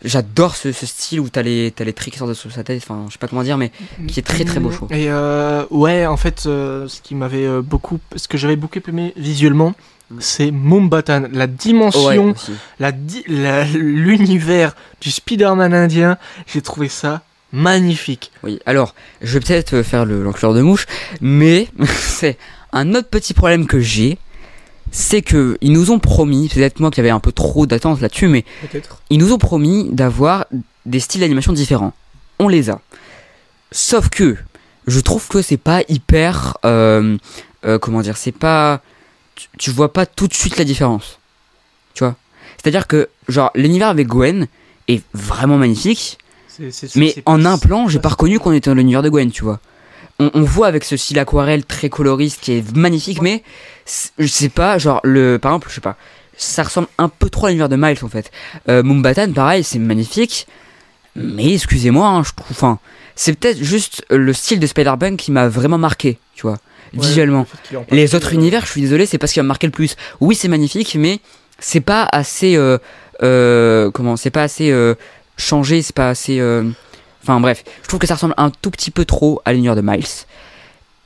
J'adore ce, ce style où t'as les, t'as les traits qui sortent de sous sa tête, enfin je sais pas comment dire, mais qui est très très beau, je trouve. Et euh, ouais, en fait, euh, ce qui m'avait euh, beaucoup, ce que j'avais beaucoup aimé visuellement, Mm. c'est Mumbatan, la dimension, Ouais, aussi. la di- la- l'univers du Spider-Man indien. J'ai trouvé ça magnifique. Oui, alors, je vais peut-être faire le l'enclure de mouche, mais c'est un autre petit problème que j'ai, c'est que ils nous ont promis, peut-être moi qui avait un peu trop d'attente là-dessus, mais ils nous ont promis d'avoir des styles d'animation différents. On les a. Sauf que je trouve que c'est pas hyper, euh, euh, comment dire, c'est pas, tu, tu vois pas tout de suite la différence. Tu vois? C'est-à-dire que genre l'univers avec Gwen est vraiment magnifique. Mais en un plan, j'ai pas reconnu qu'on était dans l'univers de Gwen, tu vois. On, on voit avec ce style aquarelle très coloriste qui est magnifique, mais je sais pas, genre le, par exemple, je sais pas, ça ressemble un peu trop à l'univers de Miles en fait. Euh, Mumbatan, pareil, c'est magnifique, mais excusez-moi, hein, je trouve, enfin, c'est peut-être juste le style de Spider-Punk qui m'a vraiment marqué, tu vois, Ouais, visuellement. le Les autres euh, univers, je suis désolé, c'est pas ce qui m'a marqué le plus. Oui, c'est magnifique, mais c'est pas assez. Euh, euh, comment C'est pas assez changé, c'est pas assez. Euh, Enfin bref, je trouve que ça ressemble un tout petit peu trop à l'univers de Miles.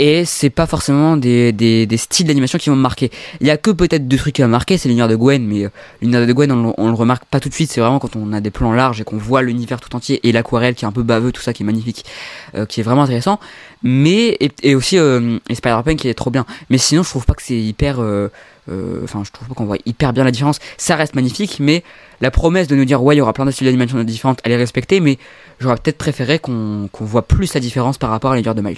Et c'est pas forcément des, des, styles d'animation qui vont me marquer. Il y a que peut-être deux trucs qui vont me marquer, c'est l'univers de Gwen, mais euh, l'univers de Gwen, on, on le remarque pas tout de suite. C'est vraiment quand on a des plans larges et qu'on voit l'univers tout entier et l'aquarelle qui est un peu baveux, tout ça qui est magnifique, euh, qui est vraiment intéressant. Mais et, aussi euh, Spider-Punk qui est trop bien. Mais sinon, je trouve pas que c'est hyper. Euh, Enfin, je trouve pas qu'on voit hyper bien la différence. Ça reste magnifique, mais la promesse de nous dire ouais, il y aura plein de styles d'animation différentes, elle est respectée, mais j'aurais peut-être préféré qu'on qu'on voit plus la différence par rapport à l'univers de Miles.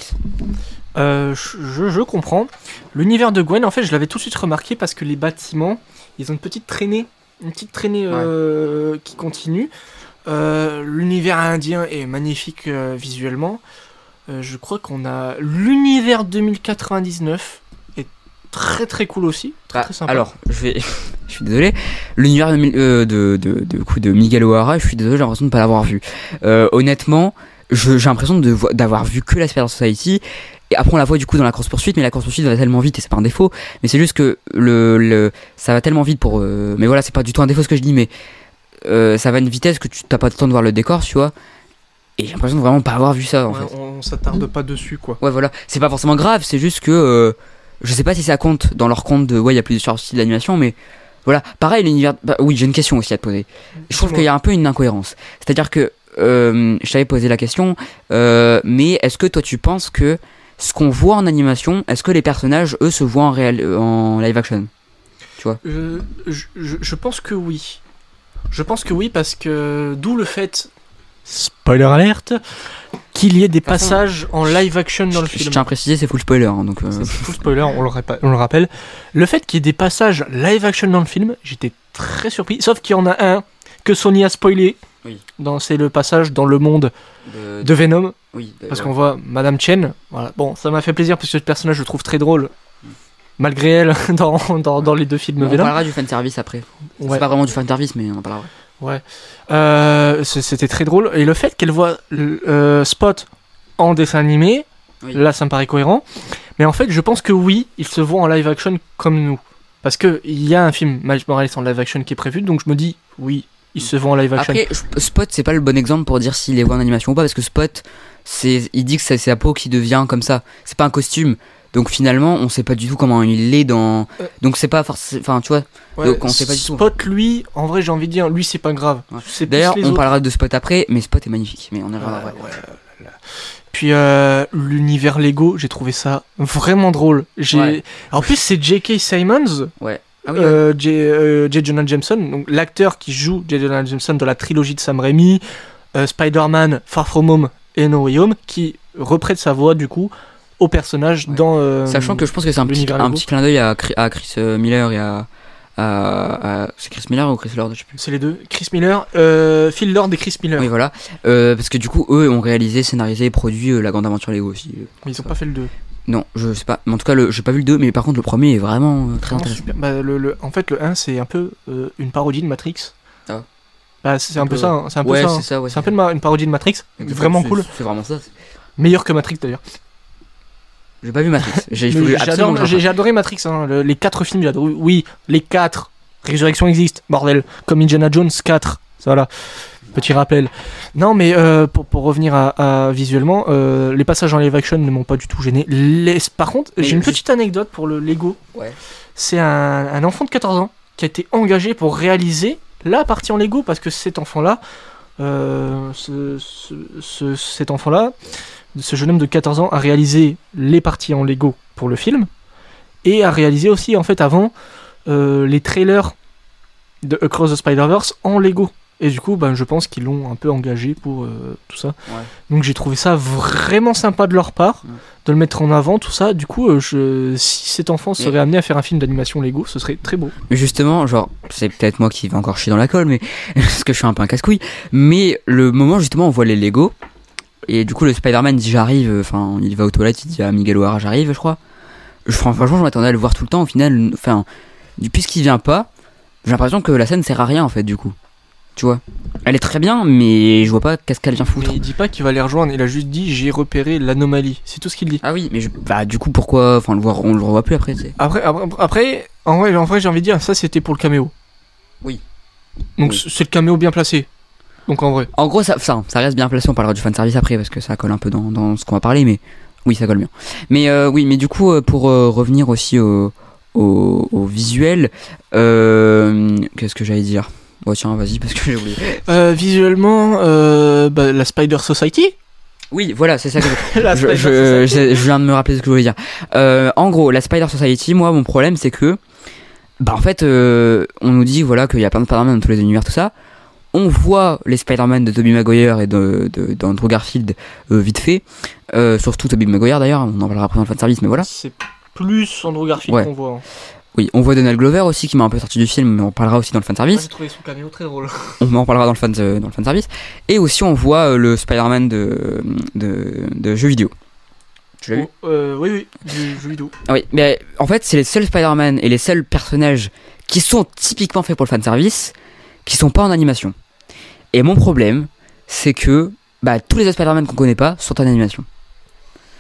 Euh, je, je comprends. L'univers de Gwen, en fait, je l'avais tout de suite remarqué parce que les bâtiments, ils ont une petite traînée, une petite traînée euh, qui continue. Euh, l'univers indien est magnifique visuellement. Je crois qu'on a l'univers 2099 est très très cool aussi, très Ah, sympa. alors, je vais, je suis désolé. L'univers de, euh, de, de, de, coup, de Miguel O'Hara, je suis désolé, j'ai l'impression de pas l'avoir vu. Euh, honnêtement, je- j'ai l'impression d'avoir vu que la Spider Society. Et après, on la voit du coup dans la course poursuite, mais la course poursuite va tellement vite et c'est pas un défaut. Mais c'est juste que le, le, ça va tellement vite pour. euh, mais voilà, c'est pas du tout un défaut ce que je dis, mais euh, ça va à une vitesse que tu t'as pas le temps de voir le décor, tu vois. Et j'ai l'impression de vraiment pas avoir vu ça en Ouais, fait. on, on s'attarde pas dessus quoi. Ouais, voilà. C'est pas forcément grave, c'est juste que. euh, je sais pas si ça compte dans leur compte de. Ouais, il y a plusieurs styles d'animation, mais. Voilà. Pareil, l'univers. bah, oui, j'ai une question aussi à te poser. Je trouve qu'il y a un peu une incohérence. C'est-à-dire que. euh, je t'avais posé la question, euh, mais est-ce que toi tu penses que ce qu'on voit en animation, est-ce que les personnages, eux, se voient en, réel, euh, en live action? Euh, je, je- je pense que oui. Je pense que oui parce que d'où le fait spoiler alerte qu'il y ait des passages en live action dans le Je je film. tiens à préciser, c'est full spoiler. hein, donc, euh, C'est full spoiler, on le, on rappelle. Le fait qu'il y ait des passages live action dans le film, j'étais très surpris. Sauf qu'il y en a un que Sony a spoilé. Oui. C'est le passage dans le monde de- de Venom. oui, Parce qu'on voit Madame Chen. Voilà. Bon, ça m'a fait plaisir parce que ce personnage, je le trouve très drôle. malgré elle dans, dans, dans les deux films On Venom. parlera du fanservice après. Ouais. C'est pas vraiment du fanservice, mais on en parlera. Euh, c- C'était très drôle. Et le fait qu'elle voit euh, Spot en dessin animé, Oui. là ça me paraît cohérent. Mais en fait, je pense que oui, il se voit en live action comme nous. Parce qu'il y a un film Miles Morales en live action qui est prévu, donc je me dis, oui, il se voit en live action. Après, Spot, c'est pas le bon exemple pour dire s'il les voit en animation ou pas, parce que Spot, il dit que c'est sa peau qui devient comme ça. C'est pas un costume. Donc finalement, on sait pas du tout comment il est dans. Euh. Donc c'est pas forcément. Enfin, tu vois. Ouais, donc on sait pas du tout. Spot, lui, en vrai, j'ai envie de dire, lui, c'est pas grave. Ouais. D'ailleurs, on autres. parlera de Spot après, mais Spot est magnifique. Mais on Ouais, après. ouais, là. Puis euh, l'univers Lego, j'ai trouvé ça vraiment drôle. J'ai... Ouais. En plus, c'est J.K. Simons, Ah oui, euh, J. euh, J. Jonah Jameson, donc l'acteur qui joue J. Jonah Jameson dans la trilogie de Sam Raimi, euh, Spider-Man, Far From Home et No Way Home, qui reprête sa voix du coup au personnage Ouais. dans. euh, Sachant que je pense que c'est un petit, un clin d'œil à, Chri- à Chris euh, Miller et à. à- à- c'est Chris Miller ou Chris Lord Je sais plus. C'est les deux. Chris Miller, euh, Phil Lord et Chris Miller. Oui, voilà. Euh, parce que du coup, eux ont réalisé, scénarisé et produit la grande aventure Lego aussi. Mais ils ont pas fait le 2. Non, je sais pas. Mais en tout cas, le, j'ai pas vu le 2, mais par contre, le premier est vraiment euh, très intéressant. Bah, le, le- en fait, le 1, c'est un peu euh, une parodie de Matrix. Ah. Bah, c'est un peu ça. hein, C'est un peu ouais, ça. c'est hein. ouais. Un peu une, parodie de Matrix. Exactement, Vraiment cool. C'est vraiment ça. Meilleur que Matrix d'ailleurs. J'ai pas vu Matrix. J'ai adoré Matrix. hein, le- les quatre films, j'adore. Oui, les quatre. Résurrection existe, bordel. Comme Indiana Jones 4. Voilà. Petit rappel. Non, mais euh, pour, pour revenir à, à visuellement, euh, les passages en live action ne m'ont pas du tout gêné. Les, par contre, j'ai une petite anecdote pour le Lego. Ouais. C'est un, un enfant de 14 ans qui a été engagé pour réaliser la partie en Lego parce que cet enfant-là, euh, ce- ce- ce- cet enfant-là, ce jeune homme de 14 ans a réalisé les parties en Lego pour le film et a réalisé aussi en fait avant euh, les trailers de Across the Spider-Verse en Lego. Et du coup, ben, je pense qu'ils l'ont un peu engagé pour euh, tout ça. Ouais. Donc j'ai trouvé ça vraiment sympa de leur part, Ouais. de le mettre en avant, tout ça. Du coup, euh, je, si cet enfant serait amené à faire un film d'animation Lego, ce serait très beau. Justement, genre, c'est peut-être moi qui vais encore chier dans la colle, mais parce que je suis un peu un casse-couille. Mais le moment justement, on voit les Lego. Et du coup, le Spider-Man dit j'arrive. Enfin, il va aux toilettes, il dit à Miguel O'Hara j'arrive, je crois. Je, fran- franchement, je m'attendais à le voir tout le temps. Au final, enfin, puisqu'il vient pas, j'ai l'impression que la scène sert à rien en fait, du coup. Tu vois? Elle est très bien, mais je vois pas qu'est-ce qu'elle vient foutre. Mais il dit pas qu'il va les rejoindre, il a juste dit j'ai repéré l'anomalie. C'est tout ce qu'il dit. Ah oui, mais je- bah du coup pourquoi Enfin, on le voit, on le revoit plus après. Après, après, après, en vrai, en vrai j'ai envie de dire, ça c'était pour le caméo. Oui. Donc Oui. c'est le caméo bien placé. Donc en vrai. En gros, ça, ça, ça reste bien placé. On parlera du fanservice après parce que ça colle un peu dans, dans ce qu'on va parler, mais oui, ça colle bien. Mais euh, oui, mais du coup, euh, pour euh, revenir aussi au, au, au visuel, euh, qu'est-ce que j'allais dire? Bon, tiens, vas-y, parce que j'ai oublié. Euh, visuellement, euh, bah, la Spider Society? Oui, voilà, c'est ça que je, la je, Spider je, Society. je- je viens de me rappeler ce que je voulais dire. Euh, en gros, la Spider Society, moi, mon problème, c'est que, bah, en fait, euh, on nous dit, voilà, qu'il y a plein de Spider-Man dans tous les univers, tout ça. On voit les Spider-Man de Tobey Maguire et de, de, d'Andrew Garfield euh, vite fait. Euh, surtout Tobey Maguire d'ailleurs, on en parlera après dans le fan service, mais voilà. C'est plus Andrew Garfield Ouais. qu'on voit. hein. Oui, on voit Donald Glover aussi qui m'a un peu sorti du film, mais on parlera aussi dans le fan service. J'ai trouvé son caméo très drôle. On en parlera dans le fan, euh, dans le fan service. Et aussi on voit euh, le Spider-Man de, de, de jeux vidéo. Tu l'as vu Oh, euh, oui, oui, du jeu vidéo. Ah oui, mais en fait, c'est les seuls Spider-Man et les seuls personnages qui sont typiquement faits pour le fanservice qui sont pas en animation. Et mon problème, c'est que bah, tous les autres Spider-Man qu'on connaît pas sont en animation.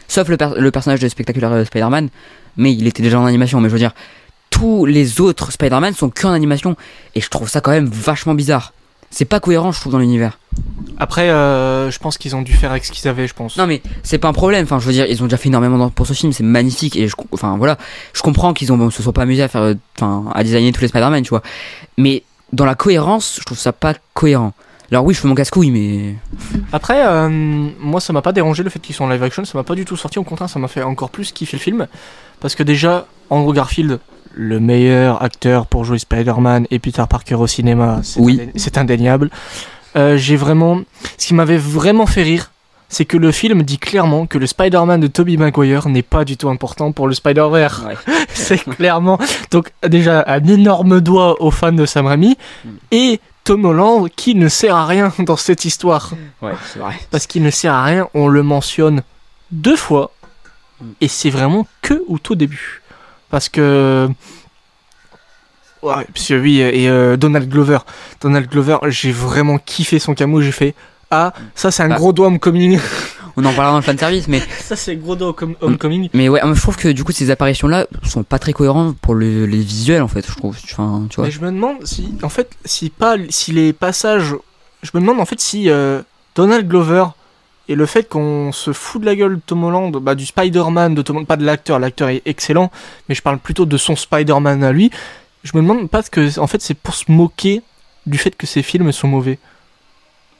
Sauf le, per- le personnage de Spectacular euh, Spider-Man, mais il était déjà en animation. Mais je veux dire, tous les autres Spider-Man sont que en animation. Et je trouve ça quand même vachement bizarre. C'est pas cohérent, je trouve, dans l'univers. Après, euh, je pense qu'ils ont dû faire avec ce qu'ils avaient, je pense. Non mais c'est pas un problème. Enfin, je veux dire, ils ont déjà fait énormément pour ce film, c'est magnifique et je, enfin voilà, je comprends qu'ils ont se sont pas amusés à faire, euh, enfin, à designer tous les Spider-Man, tu vois. Mais dans la cohérence, je trouve ça pas cohérent. Alors oui, je fais mon casse-couille, mais Après, euh, moi, ça m'a pas dérangé le fait qu'ils soient en live action, ça m'a pas du tout sorti. Au contraire, ça m'a fait encore plus kiffer le film. Parce que déjà, Andrew Garfield, le meilleur acteur pour jouer Spider-Man et Peter Parker au cinéma, c'est Oui. indé- indéniable. Euh, J'ai vraiment. Ce qui m'avait vraiment fait rire, c'est que le film dit clairement que le Spider-Man de Tobey Maguire n'est pas du tout important pour le Spider-Verse. Ouais. c'est clairement. Donc, déjà, un énorme doigt aux fans de Sam Raimi. Mm. Et Tom Holland qui ne sert à rien dans cette histoire ouais, c'est vrai. parce qu'il ne sert à rien, on le mentionne deux fois, et c'est vraiment que au tout début. parce que ouais, parce que oui et euh, Donald Glover, Donald Glover, j'ai vraiment kiffé son camo, j'ai fait ah ça c'est un Bah. gros doigt homecoming, On en parlera dans le fan service, mais ça c'est gros home- homecoming. mais ouais, je trouve que du coup ces apparitions là sont pas très cohérentes pour le- les visuels en fait. Je trouve. Enfin, tu vois. Mais je me demande si, en fait, si pas, si les passages, je me demande en fait si euh, Donald Glover et le fait qu'on se fout de la gueule de Tom Holland, bah, du Spider-Man de Tom Holland, pas de l'acteur, l'acteur est excellent, mais je parle plutôt de son Spider-Man à lui. Je me demande pas que, en fait, c'est pour se moquer du fait que ces films sont mauvais.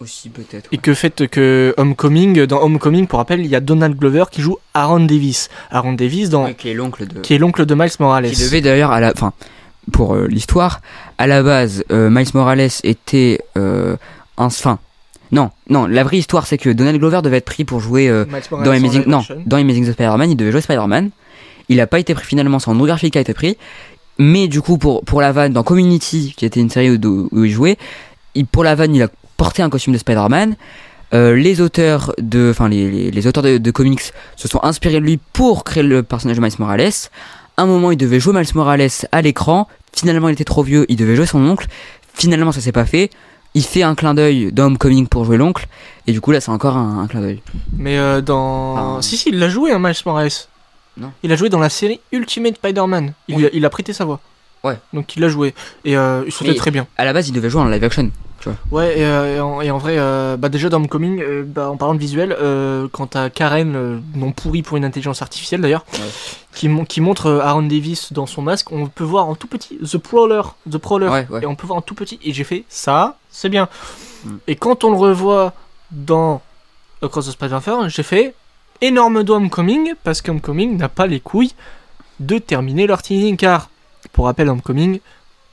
Aussi peut-être. Et que fait que Homecoming, dans Homecoming, pour rappel, il y a Donald Glover qui joue Aaron Davis. Aaron Davis, dans, qui est l'oncle de. qui est l'oncle de Miles Morales. Qui devait d'ailleurs à la, enfin, pour euh, l'histoire, à la base, euh, Miles Morales était euh, un, enfin, non, non, la vraie histoire c'est que Donald Glover devait être pris pour jouer euh, dans Amazing, non, dans Amazing the Spider-Man, il devait jouer Spider-Man. Il a pas été pris finalement, c'est Andrew Garfield qui a été pris. Mais du coup, pour, pour la vanne, dans Community, qui était une série où, où il jouait, il, pour la vanne, il a porté un costume de Spider-Man. Euh, les auteurs de, enfin les, les, les auteurs de, de comics se sont inspirés de lui pour créer le personnage de Miles Morales. À un moment, il devait jouer Miles Morales à l'écran. Finalement, il était trop vieux, il devait jouer son oncle. Finalement, ça s'est pas fait. Il fait un clin d'œil dans Homecoming pour jouer l'oncle. Et du coup, là, c'est encore un, un clin d'œil. Mais euh, dans. Ah. Si, si, il l'a joué, hein, Miles Morales. Non. Il a joué dans la série Ultimate Spider-Man. Il, Oui. a, il a prêté sa voix. Ouais. Donc il l'a joué. Et euh, il Mais- très bien. À la base, il devait jouer en live action. Ouais, et, euh, et en, et en vrai, euh, bah déjà dans Homecoming, euh, bah, en parlant de visuel, quand t'as Karen, non pourri pour une intelligence artificielle d'ailleurs, Ouais. qui, mon- qui montre Aaron Davis dans son masque, on peut voir en tout petit The Prowler. The Prowler. Ouais, ouais. Et on peut voir en tout petit. Et j'ai fait ça, c'est bien. Mm. Et quand on le revoit dans Across the Spider-Verse, j'ai fait énorme doigt Homecoming, parce qu'Homecoming n'a pas les couilles de terminer leur teasing car, pour rappel, Homecoming,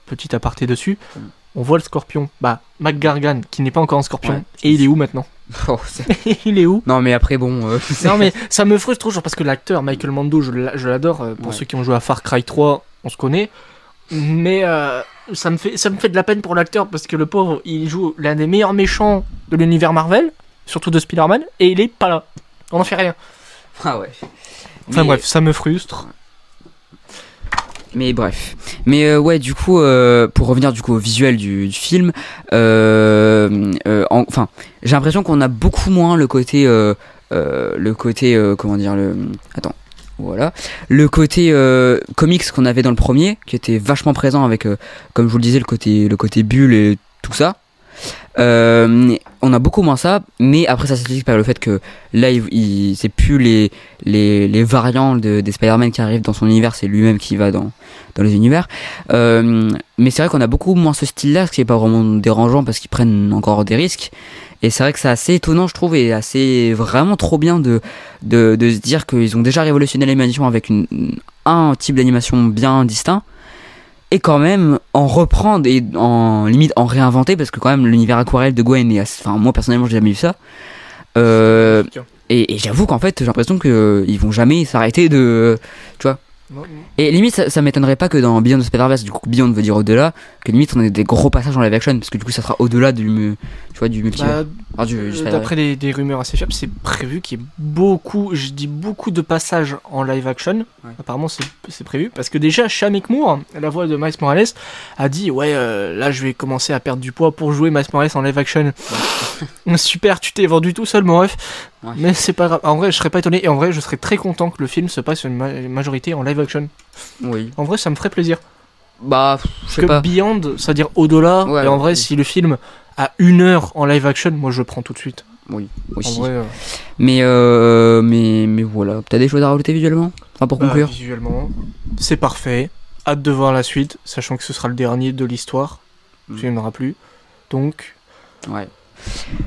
petit aparté dessus, Mm. On voit le scorpion. Bah, McGargan, qui n'est pas encore un scorpion. Ouais. Et il est où maintenant Oh, Il est où non, mais après, bon. euh, Non mais ça me frustre toujours parce que l'acteur Michael Mando, je l'a- je l'adore. euh, Pour Ouais. ceux qui ont joué à Far Cry 3, on se connaît. Mais euh, ça, me fait, ça me fait de la peine pour l'acteur parce que le pauvre, il joue l'un des meilleurs méchants de l'univers Marvel, surtout de Spider-Man, et il est pas là. On en fait rien. Ah ouais. Enfin Mais- bref, ça me frustre. Mais bref. Mais euh, ouais, du coup, euh, pour revenir du coup au visuel du, film, euh, en- enfin, j'ai l'impression qu'on a beaucoup moins le côté, le côté, comment dire, le, attends, voilà, le côté comics qu'on avait dans le premier, qui était vachement présent avec, comme je vous le disais, le côté, le côté bulle et tout ça. Euh, on a beaucoup moins ça, mais après ça s'explique par le fait que là, il, c'est plus les, les, les variants de, des Spider-Man qui arrivent dans son univers, c'est lui-même qui va dans, dans les univers. Euh, mais c'est vrai qu'on a beaucoup moins ce style-là, ce qui est pas vraiment dérangeant parce qu'ils prennent encore des risques. Et c'est vrai que c'est assez étonnant, je trouve, et assez vraiment trop bien de, de, de se dire qu'ils ont déjà révolutionné l'animation avec un type d'animation bien distinct. Et quand même en reprendre et en limite en réinventer parce que quand même l'univers aquarelle de Gwen est assez, enfin moi personnellement j'ai jamais vu ça. Euh, et, et j'avoue qu'en fait j'ai l'impression que euh, ils vont jamais s'arrêter de Non, et limite, ça, ça m'étonnerait pas que dans Beyond the Spider-Verse, du coup, Beyond veut dire au-delà, que limite on ait des gros passages en live action, parce que du coup, ça sera au-delà du, mu- tu vois, du multivers. bah, Enfin, du- du Euh, Spider-Verse. D'après des, des rumeurs assez fiables, c'est prévu qu'il y ait beaucoup, je dis beaucoup de passages en live action. Ouais. Apparemment, c'est c'est prévu. Parce que déjà, Shamik Moore, la voix de Miles Morales, a dit Ouais, euh, là, je vais commencer à perdre du poids pour jouer Miles Morales en live action. Super, tu t'es vendu tout seul, mon ref. Ouais. Mais c'est pas grave. En vrai, je serais pas étonné. Et en vrai, je serais très content que le film se passe une ma- majorité en live action. Oui. En vrai, ça me ferait plaisir. Bah, je sais que pas. Beyond, c'est-à-dire au-delà. Ouais, et en vrai, oui. si le film a une heure en live action, moi, je le prends tout de suite. Oui, En aussi. vrai. euh, Mais, euh, mais, mais voilà. T'as des choses à rajouter visuellement? Enfin, pour Bah, conclure visuellement, c'est parfait. Hâte de voir la suite, sachant que ce sera le dernier de l'histoire. Mm. Il n'y en aura plus. Donc, Ouais.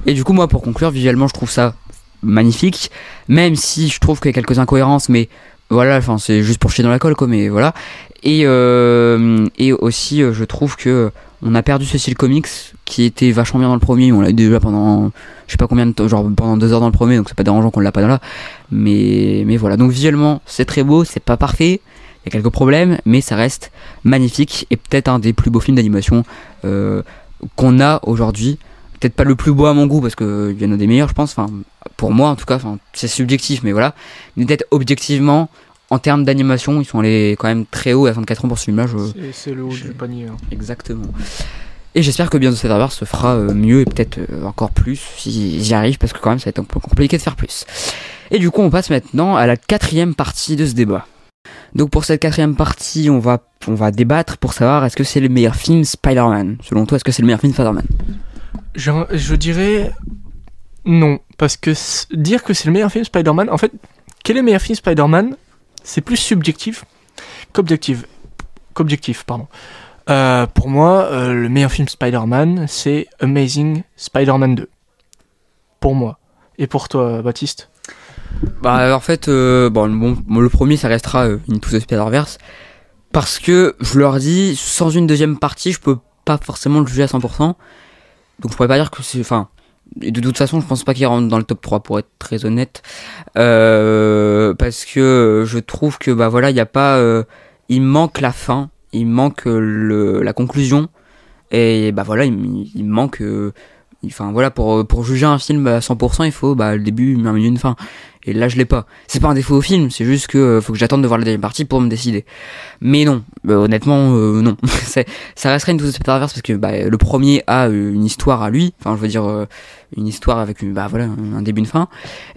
Et du coup, moi, pour conclure, visuellement, je trouve ça magnifique. Même si je trouve qu'il y a quelques incohérences, mais voilà, enfin, c'est juste pour chier dans la colle, quoi, mais voilà. Et, euh, et aussi, euh, je trouve que on a perdu ce style comics qui était vachement bien dans le premier. On l'a eu déjà pendant, je sais pas combien de temps, genre pendant deux heures dans le premier, donc c'est pas dérangeant qu'on l'a pas dans là. Mais, mais voilà. Donc visuellement, c'est très beau, c'est pas parfait. Il y a quelques problèmes, mais ça reste magnifique et peut-être un des plus beaux films d'animation euh, qu'on a aujourd'hui peut-être pas le plus beau à mon goût parce que il y en a des meilleurs je pense enfin pour moi en tout cas enfin c'est subjectif mais voilà mais peut-être objectivement en termes d'animation, ils sont allés quand même très haut à 24 ans pour ce film-là. je- C'est- le haut je- du panier. hein. Exactement. Et j'espère que Beyond the Spider-Verse se fera euh, mieux et peut-être euh, encore plus si j'y arrive parce que quand même ça va être un peu compliqué de faire plus. Et du coup on passe maintenant à la quatrième partie de ce débat. Donc pour cette quatrième partie on va, on va débattre pour savoir est-ce que c'est le meilleur film Spider-Man? Selon toi est-ce que c'est le meilleur film Spider-Man? Je, dirais non, parce que dire que c'est le meilleur film Spider-Man, en fait, quel est le meilleur film Spider-Man? C'est plus subjectif qu'objectif. Qu'objectif, pardon. Euh, pour moi, euh, le meilleur film Spider-Man, c'est Amazing Spider-Man 2. Pour moi. Et pour toi, Baptiste? Bah en fait euh, le- premier ça restera euh, Into the Spider-Verse parce que je leur dis sans une deuxième partie je peux pas forcément le juger à 100% donc je pourrais pas dire que c'est enfin de toute façon je pense pas qu'il rentre dans le top 3 pour être très honnête. Euh, parce que je trouve que bah voilà il y a pas euh, il manque la fin il manque le, la conclusion. Et bah voilà il, il manque euh, enfin voilà pour pour juger un film à 100% il faut bah le début un milieu une fin. Et là je l'ai pas. C'est pas un défaut au film c'est juste que euh, faut que j'attende de voir la deuxième partie pour me décider. Mais non euh, honnêtement euh, non. Ça resterait une douce Spider-Verse parce que bah, le premier a euh, une histoire à lui. Enfin je veux dire euh, une histoire avec une, bah voilà un début une fin.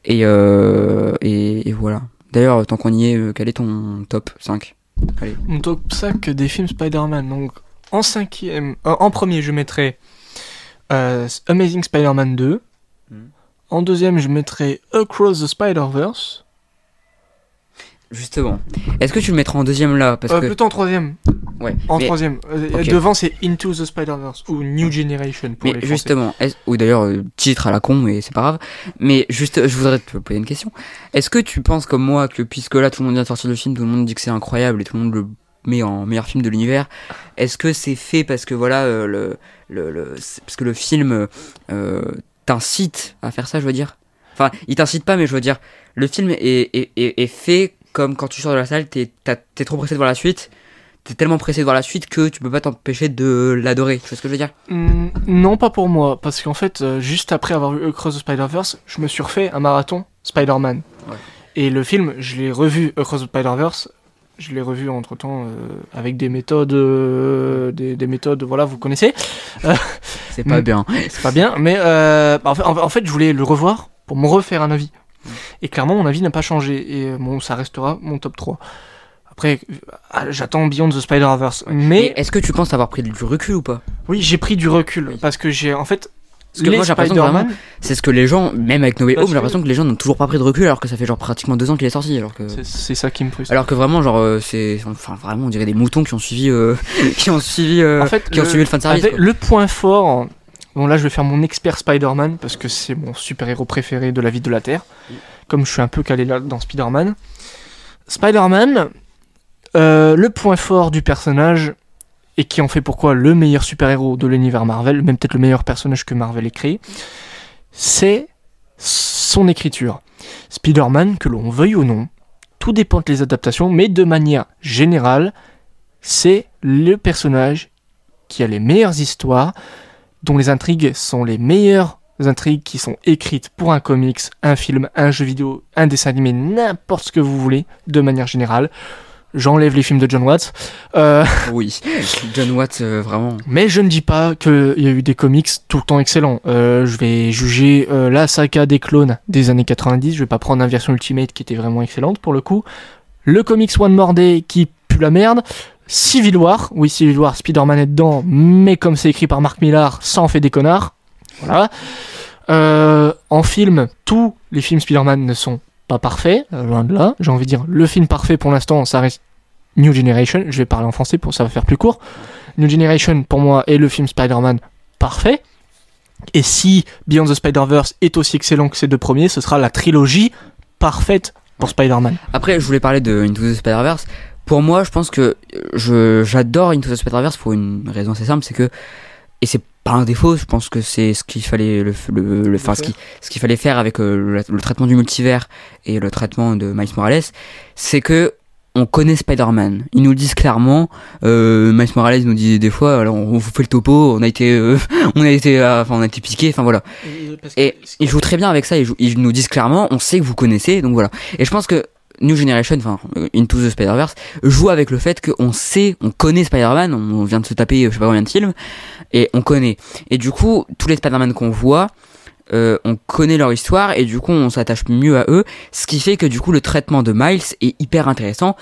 Et euh, et, et voilà. D'ailleurs tant qu'on y est euh, quel est ton top 5 allez. Mon top 5 des films Spider-Man. Donc, en cinquième, euh, en premier, je mettrais euh, Amazing Spider-Man 2. Mhm. En deuxième, je mettrais Across the Spider-Verse. justement est-ce que tu le mettras en deuxième là? Parce Euh, que Plutôt en troisième. ouais En mais- troisième. Euh. Devant, c'est Into the Spider-Verse ou New Generation pour Mais les justement, ou d'ailleurs titre à la con, mais c'est pas grave. Mais juste, je voudrais te poser une question. Est-ce que tu penses comme moi que puisque là tout le monde vient de sortir le film, tout le monde dit que c'est incroyable et tout le monde le met en meilleur film de l'univers, est-ce que c'est fait parce que voilà euh, le, le, parce que le film euh, t'incite à faire ça, je veux dire? Enfin, il t'incite pas, mais je veux dire, le film est, est, est, est fait comme quand tu sors de la salle, t'es t'es trop pressé de voir la suite. T'es tellement pressé de voir la suite que tu peux pas t'empêcher de l'adorer. Tu vois ce que je veux dire? Non, pas pour moi. Parce qu'en fait, euh, juste après avoir vu Across the Spider-Verse, je me suis refait un marathon Spider-Man. Ouais. Et le film, je l'ai revu Across the Spider-Verse. Je l'ai revu entre temps avec des méthodes, euh, des, des méthodes, voilà, vous connaissez. C'est pas bien. C'est pas bien, mais euh, bah, en, fait, en- en fait, je voulais le revoir pour me refaire un avis. Et clairement, mon avis n'a pas changé. Et euh, bon, ça restera mon top 3. Après, euh, j'attends Beyond the Spider-Verse. Mais Mais est-ce que tu penses avoir pris du recul ou pas? Oui, j'ai pris du recul. Oui. Parce que j'ai, en fait, Parce que les moi, j'ai l'impression que Spider-Man- C'est ce que les gens, même avec No Way Parce Home, j'ai que- l'impression que les gens n'ont toujours pas pris de recul alors que ça fait genre pratiquement deux ans qu'il est sorti. Alors que, C'est- ça qui me frustre. alors que vraiment, genre, euh, c'est, enfin, vraiment, on dirait des moutons qui ont suivi, euh, qui ont suivi, euh, en fait, qui ont suivi le fan service. avec le point fort, bon là je vais faire mon expert Spider-Man parce que c'est mon super-héros préféré de la vie de la Terre. Comme je suis un peu calé là dans Spider-Man. Spider-Man, euh, le point fort du personnage, et qui en fait pourquoi le meilleur super-héros de l'univers Marvel, même peut-être le meilleur personnage que Marvel ait créé, c'est son écriture. Spider-Man, que l'on veuille ou non, tout dépend des adaptations, mais de manière générale, c'est le personnage qui a les meilleures histoires, dont les intrigues sont les meilleures intrigues qui sont écrites pour un comics, un film, un jeu vidéo, un dessin animé, n'importe ce que vous voulez, de manière générale. J'enlève les films de John Watts. Euh, Oui, John Watts, euh, vraiment. mais je ne dis pas qu'il y a eu des comics tout le temps excellents. Euh, je vais juger euh, la saga des clones des années 90. Je vais pas prendre la version Ultimate qui était vraiment excellente pour le coup. Le comics One More Day qui pue la merde. Civil War, oui Civil War, Spider-Man est dedans, mais comme c'est écrit par Mark Millar, ça en fait des connards. Voilà. Euh, en film, tous les films Spider-Man ne sont pas parfaits, euh, loin de là. J'ai envie de dire, le film parfait pour l'instant, ça reste New Generation. Je vais parler en français pour ça va faire plus court. New Generation, pour moi, est le film Spider-Man parfait. Et si Beyond the Spider-Verse est aussi excellent que ces deux premiers, ce sera la trilogie parfaite pour Spider-Man. Après, je voulais parler de Into the Spider-Verse. Pour moi, je pense que je, j'adore Into the Spider-Verse pour une raison assez simple, c'est que, et c'est pas un défaut, je pense que c'est ce qu'il fallait, le, le, le- enfin, ce faire. qui, ce qu'il fallait faire avec euh, le, le traitement du multivers et le traitement de Miles Morales, c'est que on connaît Spider-Man. Ils nous le disent clairement. Euh, Miles Morales nous dit des fois, alors on vous fait le topo, on a été, euh, on a été, euh, enfin on a été piqué, enfin voilà. Et ils jouent très bien avec ça, ils, jouent- ils nous disent clairement, on sait que vous connaissez, donc voilà. Et je pense que New Generation, enfin euh, Into the Spider-Verse, joue avec le fait qu'on sait, on connaît Spider-Man, on vient de se taper je sais pas combien de films, et on connaît. Et du coup, tous les Spider-Man qu'on voit, euh, on connaît leur histoire et du coup on s'attache mieux à eux, ce qui fait que du coup le traitement de Miles est hyper intéressant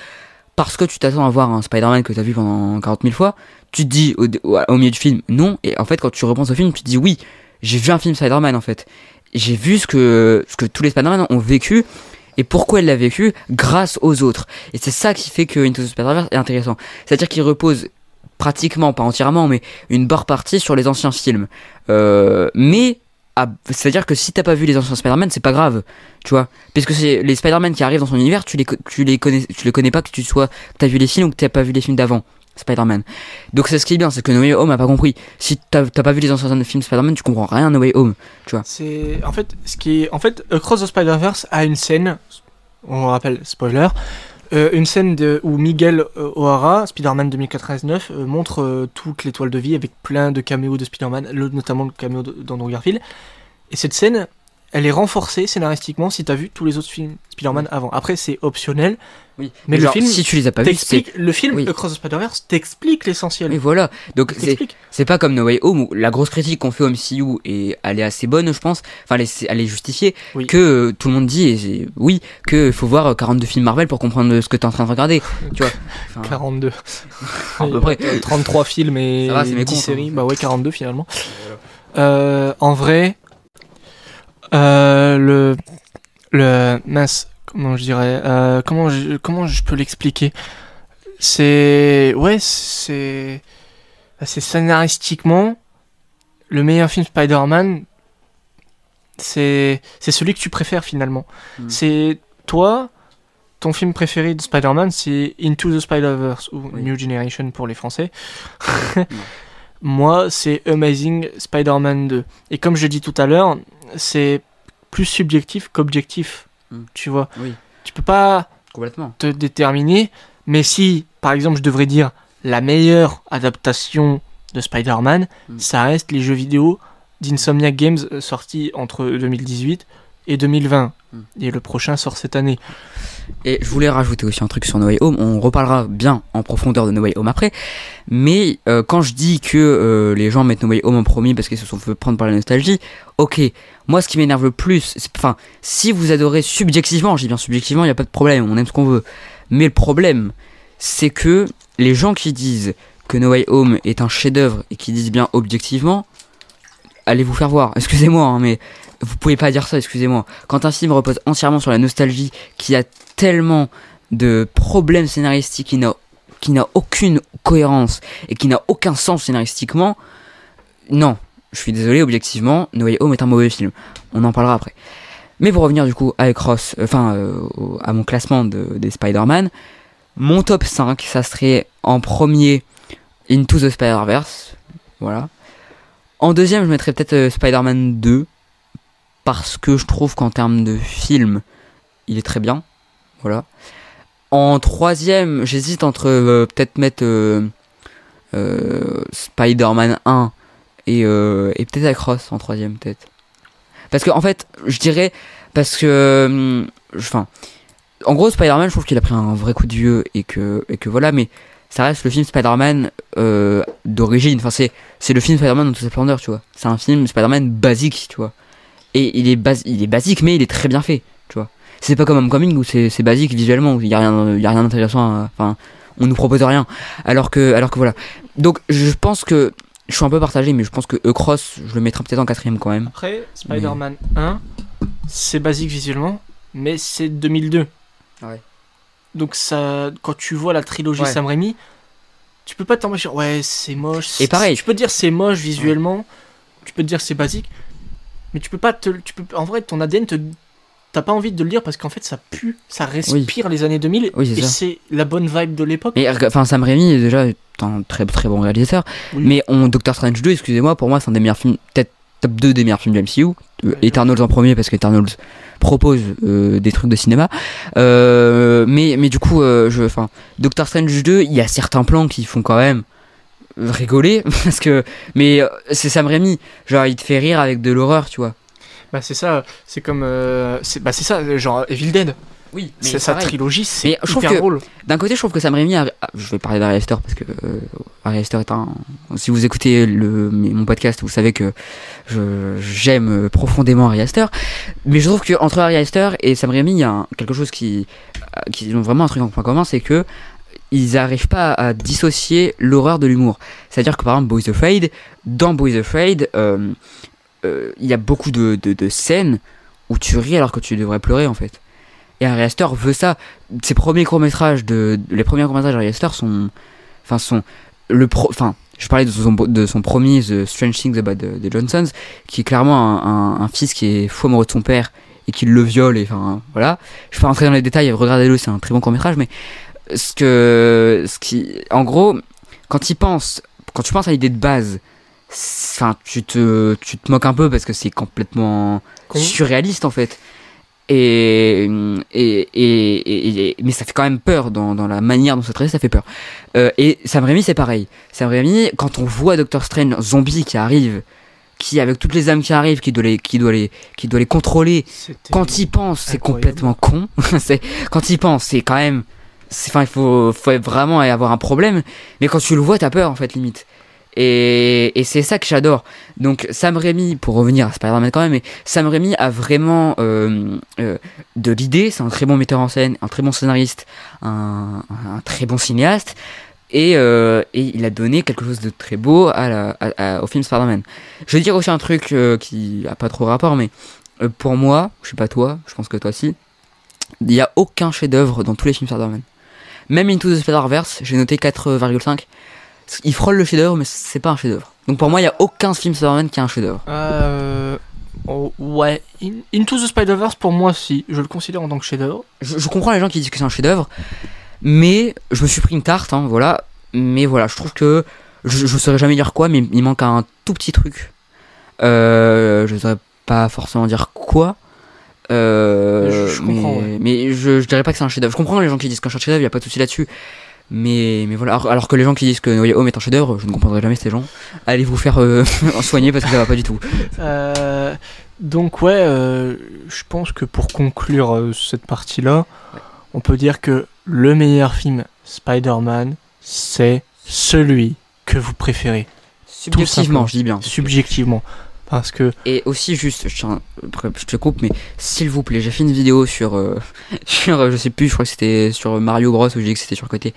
parce que tu t'attends à voir un Spider-Man que tu as vu pendant 40 000 fois, tu te dis au, au, milieu du film non, et en fait quand tu repenses au film, tu te dis oui, j'ai vu un film Spider-Man en fait. J'ai vu ce que, ce que tous les Spider-Man ont vécu et pourquoi elle l'a vécu grâce aux autres. Et c'est ça qui fait que Into the Spider-Verse est intéressant. C'est-à-dire qu'il repose pratiquement, pas entièrement, mais une barre partie sur les anciens films. Euh, mais c'est-à-dire que si t'as pas vu les anciens Spider-Man, c'est pas grave, tu vois. Puisque c'est les Spider-Man qui arrivent dans son univers, tu les, tu les connais, tu les connais pas que tu sois, t'as vu les films ou que t'as pas vu les films d'avant. Spider-Man. Donc c'est ce qui est bien, c'est que No Way Home a pas compris. Si t'as pas vu les anciens films Spider-Man, tu comprends rien No Way Home, tu vois. C'est en fait ce qui en fait Across the Spider-Verse a une scène, on rappelle spoiler, euh, une scène où Miguel euh, O'Hara, Spider-Man 2099, euh, montre toute l'étoile de vie avec plein de caméos de Spider-Man, notamment le caméo d'Andrew Garfield. Et cette scène, elle est renforcée scénaristiquement si t'as vu tous les autres films Spider-Man avant. Après, c'est optionnel. Oui. Mais, le film, si tu les as pas vus, le film Across the Spider-Verse t'explique l'essentiel. Et voilà. Donc c'est pas comme No Way Home où la grosse critique qu'on fait au MCU et elle est assez bonne, je pense. Enfin, elle est, justifiée. Que euh, tout le monde dit, et oui, que faut voir 42 films Marvel pour comprendre ce que t'es en train de regarder. tu vois. 42. à peu près. 33 films et 10 séries. Bah ouais, 42 finalement. Euh, en vrai, euh, le le mince comment je dirais euh, comment je, comment je peux l'expliquer? C'est ouais c'est c'est scénaristiquement le meilleur film Spider-Man c'est c'est celui que tu préfères finalement. Hmm. c'est toi ton film préféré de Spider-Man c'est Into the Spider-Verse ou New Generation pour les français moi c'est Amazing Spider-Man 2 et comme je dis tout à l'heure c'est plus subjectif qu'objectif. Hmm. Tu vois oui. Tu peux pas Complètement. te déterminer, mais si, par exemple, je devrais dire la meilleure adaptation de Spider-Man, hmm. ça reste les jeux vidéo d'Insomniac Games euh, sortis entre 2018 et 2020. Et le prochain sort cette année. Et je voulais rajouter aussi un truc sur No Way Home. On reparlera bien en profondeur de No Way Home après. Mais euh, quand je dis que euh, les gens mettent No Way Home en premier parce qu'ils se sont fait prendre par la nostalgie, ok. Moi, ce qui m'énerve le plus, enfin, si vous adorez subjectivement, je dis bien subjectivement, il n'y a pas de problème, on aime ce qu'on veut. Mais le problème, c'est que les gens qui disent que No Way Home est un chef-d'œuvre et qui disent bien objectivement, allez vous faire voir. Excusez-moi, hein, mais vous pouvez pas dire ça, excusez-moi. Quand un film repose entièrement sur la nostalgie, qui a tellement de problèmes scénaristiques, qui n'a, aucune cohérence et qui n'a aucun sens scénaristiquement, non. Je suis désolé, objectivement, No Way Home est un mauvais film. On en parlera après. Mais pour revenir du coup avec Ross, euh, enfin euh, à mon classement de, des Spider-Man, mon top 5, ça serait en premier Into the Spider-Verse. Voilà. En deuxième, je mettrais peut-être euh, Spider-Man 2 parce que je trouve qu'en termes de film, il est très bien. Voilà. En troisième, j'hésite entre euh, peut-être mettre euh, euh, Spider-Man 1 et, et peut-être Across en troisième, peut-être. Parce que, en fait, je dirais. Parce que. Enfin. En gros, Spider-Man, je trouve qu'il a pris un vrai coup de vieux et que, et que voilà, mais ça reste le film Spider-Man d'origine. Enfin, c'est, c'est le film Spider-Man dans toute sa splendeur, tu vois. C'est un film Spider-Man basique, tu vois et il est, il est basique mais il est très bien fait tu vois. C'est pas comme Homecoming où c'est basique visuellement il y a rien il y a rien d'intéressant enfin on nous propose rien. Alors que alors que voilà. Donc je pense que je suis un peu partagé mais je pense que E-Cross je le mettrai peut-être en quatrième quand même. Après Spider-Man 1 c'est basique visuellement mais c'est 2002 ouais. Donc ça quand tu vois la trilogie Sam Raimi tu peux pas t'embêter ouais c'est moche et pareil. tu peux dire c'est moche visuellement tu peux te dire c'est basique mais tu peux pas te. Tu peux, en vrai, ton ADN te. T'as pas envie de le lire parce qu'en fait ça pue, ça respire les années 2000 et c'est la bonne vibe de l'époque. Mais enfin Sam Raimi est déjà un très très bon réalisateur. Mais on Doctor Strange 2, excusez-moi, pour moi c'est un des meilleurs films, peut-être top 2 des meilleurs films du MCU. Euh, Eternals en premier parce qu'Eternals propose euh, des trucs de cinéma. Euh, mais mais du coup, je, enfin Doctor Strange 2, il y a certains plans qui font quand même rigoler parce que mais euh, c'est Sam Raimi genre il te fait rire avec de l'horreur tu vois bah c'est ça c'est comme euh, c'est bah c'est ça genre Evil Dead Oui, mais C'est sa trilogie, c'est hyper que- drôle. D'un côté, je trouve que Sam Raimi a... ah, Je vais parler d'Ari Aster parce que euh, Ari Aster est un... Si vous écoutez le, mon podcast, vous savez que je- j'aime profondément Ari Aster. Mais je trouve qu'entre Ari Aster et Sam Raimi, il y a un- quelque chose qui... euh, qui ont vraiment un truc en point commun, c'est que ils n'arrivent pas à dissocier l'horreur de l'humour. C'est-à-dire que par exemple, Boys Afraid, dans Boys Afraid, euh, euh, il y a beaucoup de, de, scènes où tu ris alors que tu devrais pleurer en fait. Et Ari Aster veut ça. Ses premiers courts métrages de, les premiers courts métrages d'Ari Aster sont, enfin sont le pro, enfin je parlais de son, de son premier The Strange Things About the, Johnsons, qui est clairement un, fils qui est fou amoureux de son père et qui le viole et enfin voilà. Je vais pas rentrer dans les détails, regardez-le, c'est un très bon court métrage, mais ce que, ce qui, en gros, quand il pense, quand tu penses à l'idée de base, enfin tu te, tu te moques un peu parce que c'est complètement surréaliste en fait. Et, et, et, mais ça fait quand même peur dans, dans la manière dont c'est traité, ça fait peur. Euh, et Sam Raimi, c'est pareil. Sam Raimi, quand on voit Doctor Strange zombie qui arrive, qui avec toutes les âmes qui arrivent, qui doit les, qui doit les, qui doit les contrôler, quand il pense, c'est complètement con. c'est quand il pense, c'est quand même, enfin, il faut, faut vraiment avoir un problème. Mais quand tu le vois, t'as peur en fait limite. Et, c'est ça que j'adore. Donc Sam Raimi, pour revenir à Spider-Man quand même, mais Sam Raimi a vraiment euh, euh, de l'idée. C'est un très bon metteur en scène, un très bon scénariste, un, très bon cinéaste. Et, euh, et il a donné quelque chose de très beau au film Spider-Man. Je vais dire aussi un truc qui a pas trop rapport, mais pour moi, je sais pas toi, je pense que toi aussi, il n'y a aucun chef-d'œuvre dans tous les films Spider-Man. Même Into the Spider-Verse, j'ai noté 4,5. Il frôle le chef-d'œuvre, mais c'est pas un chef-d'œuvre. Donc pour moi, il y a aucun film Spider-Man qui a un chef-d'œuvre. Euh, oh, ouais, In- Into the Spider-Verse pour moi si, je le considère en tant que chef-d'œuvre. Je, je comprends les gens qui disent que c'est un chef-d'œuvre, mais je me suis pris une tarte, hein, voilà. Mais voilà, je trouve que je, je saurais jamais dire quoi, mais il manque un tout petit truc. Euh, je saurais pas forcément dire quoi. Euh, Je- je mais, comprends, ouais. mais je, je dirais pas que c'est un chef-d'œuvre. Je comprends les gens qui disent qu'un chef-d'œuvre, il y a pas de souci là-dessus. Mais, mais voilà, alors, alors que les gens qui disent que No Way Home est un chef-d'œuvre, je ne comprendrai jamais ces gens. Allez vous faire euh, soigner parce que ça va pas du tout. Euh, donc ouais, je pense que pour conclure cette partie-là, on peut dire que le meilleur film Spider-Man, c'est celui que vous préférez, Subjectivement, je dis bien. subjectivement. Et aussi juste, je, te coupe, mais s'il vous plaît, j'ai fait une vidéo sur, euh, sur, euh, je sais plus, je crois que c'était sur Mario Bros où je dis que c'était sur le côté.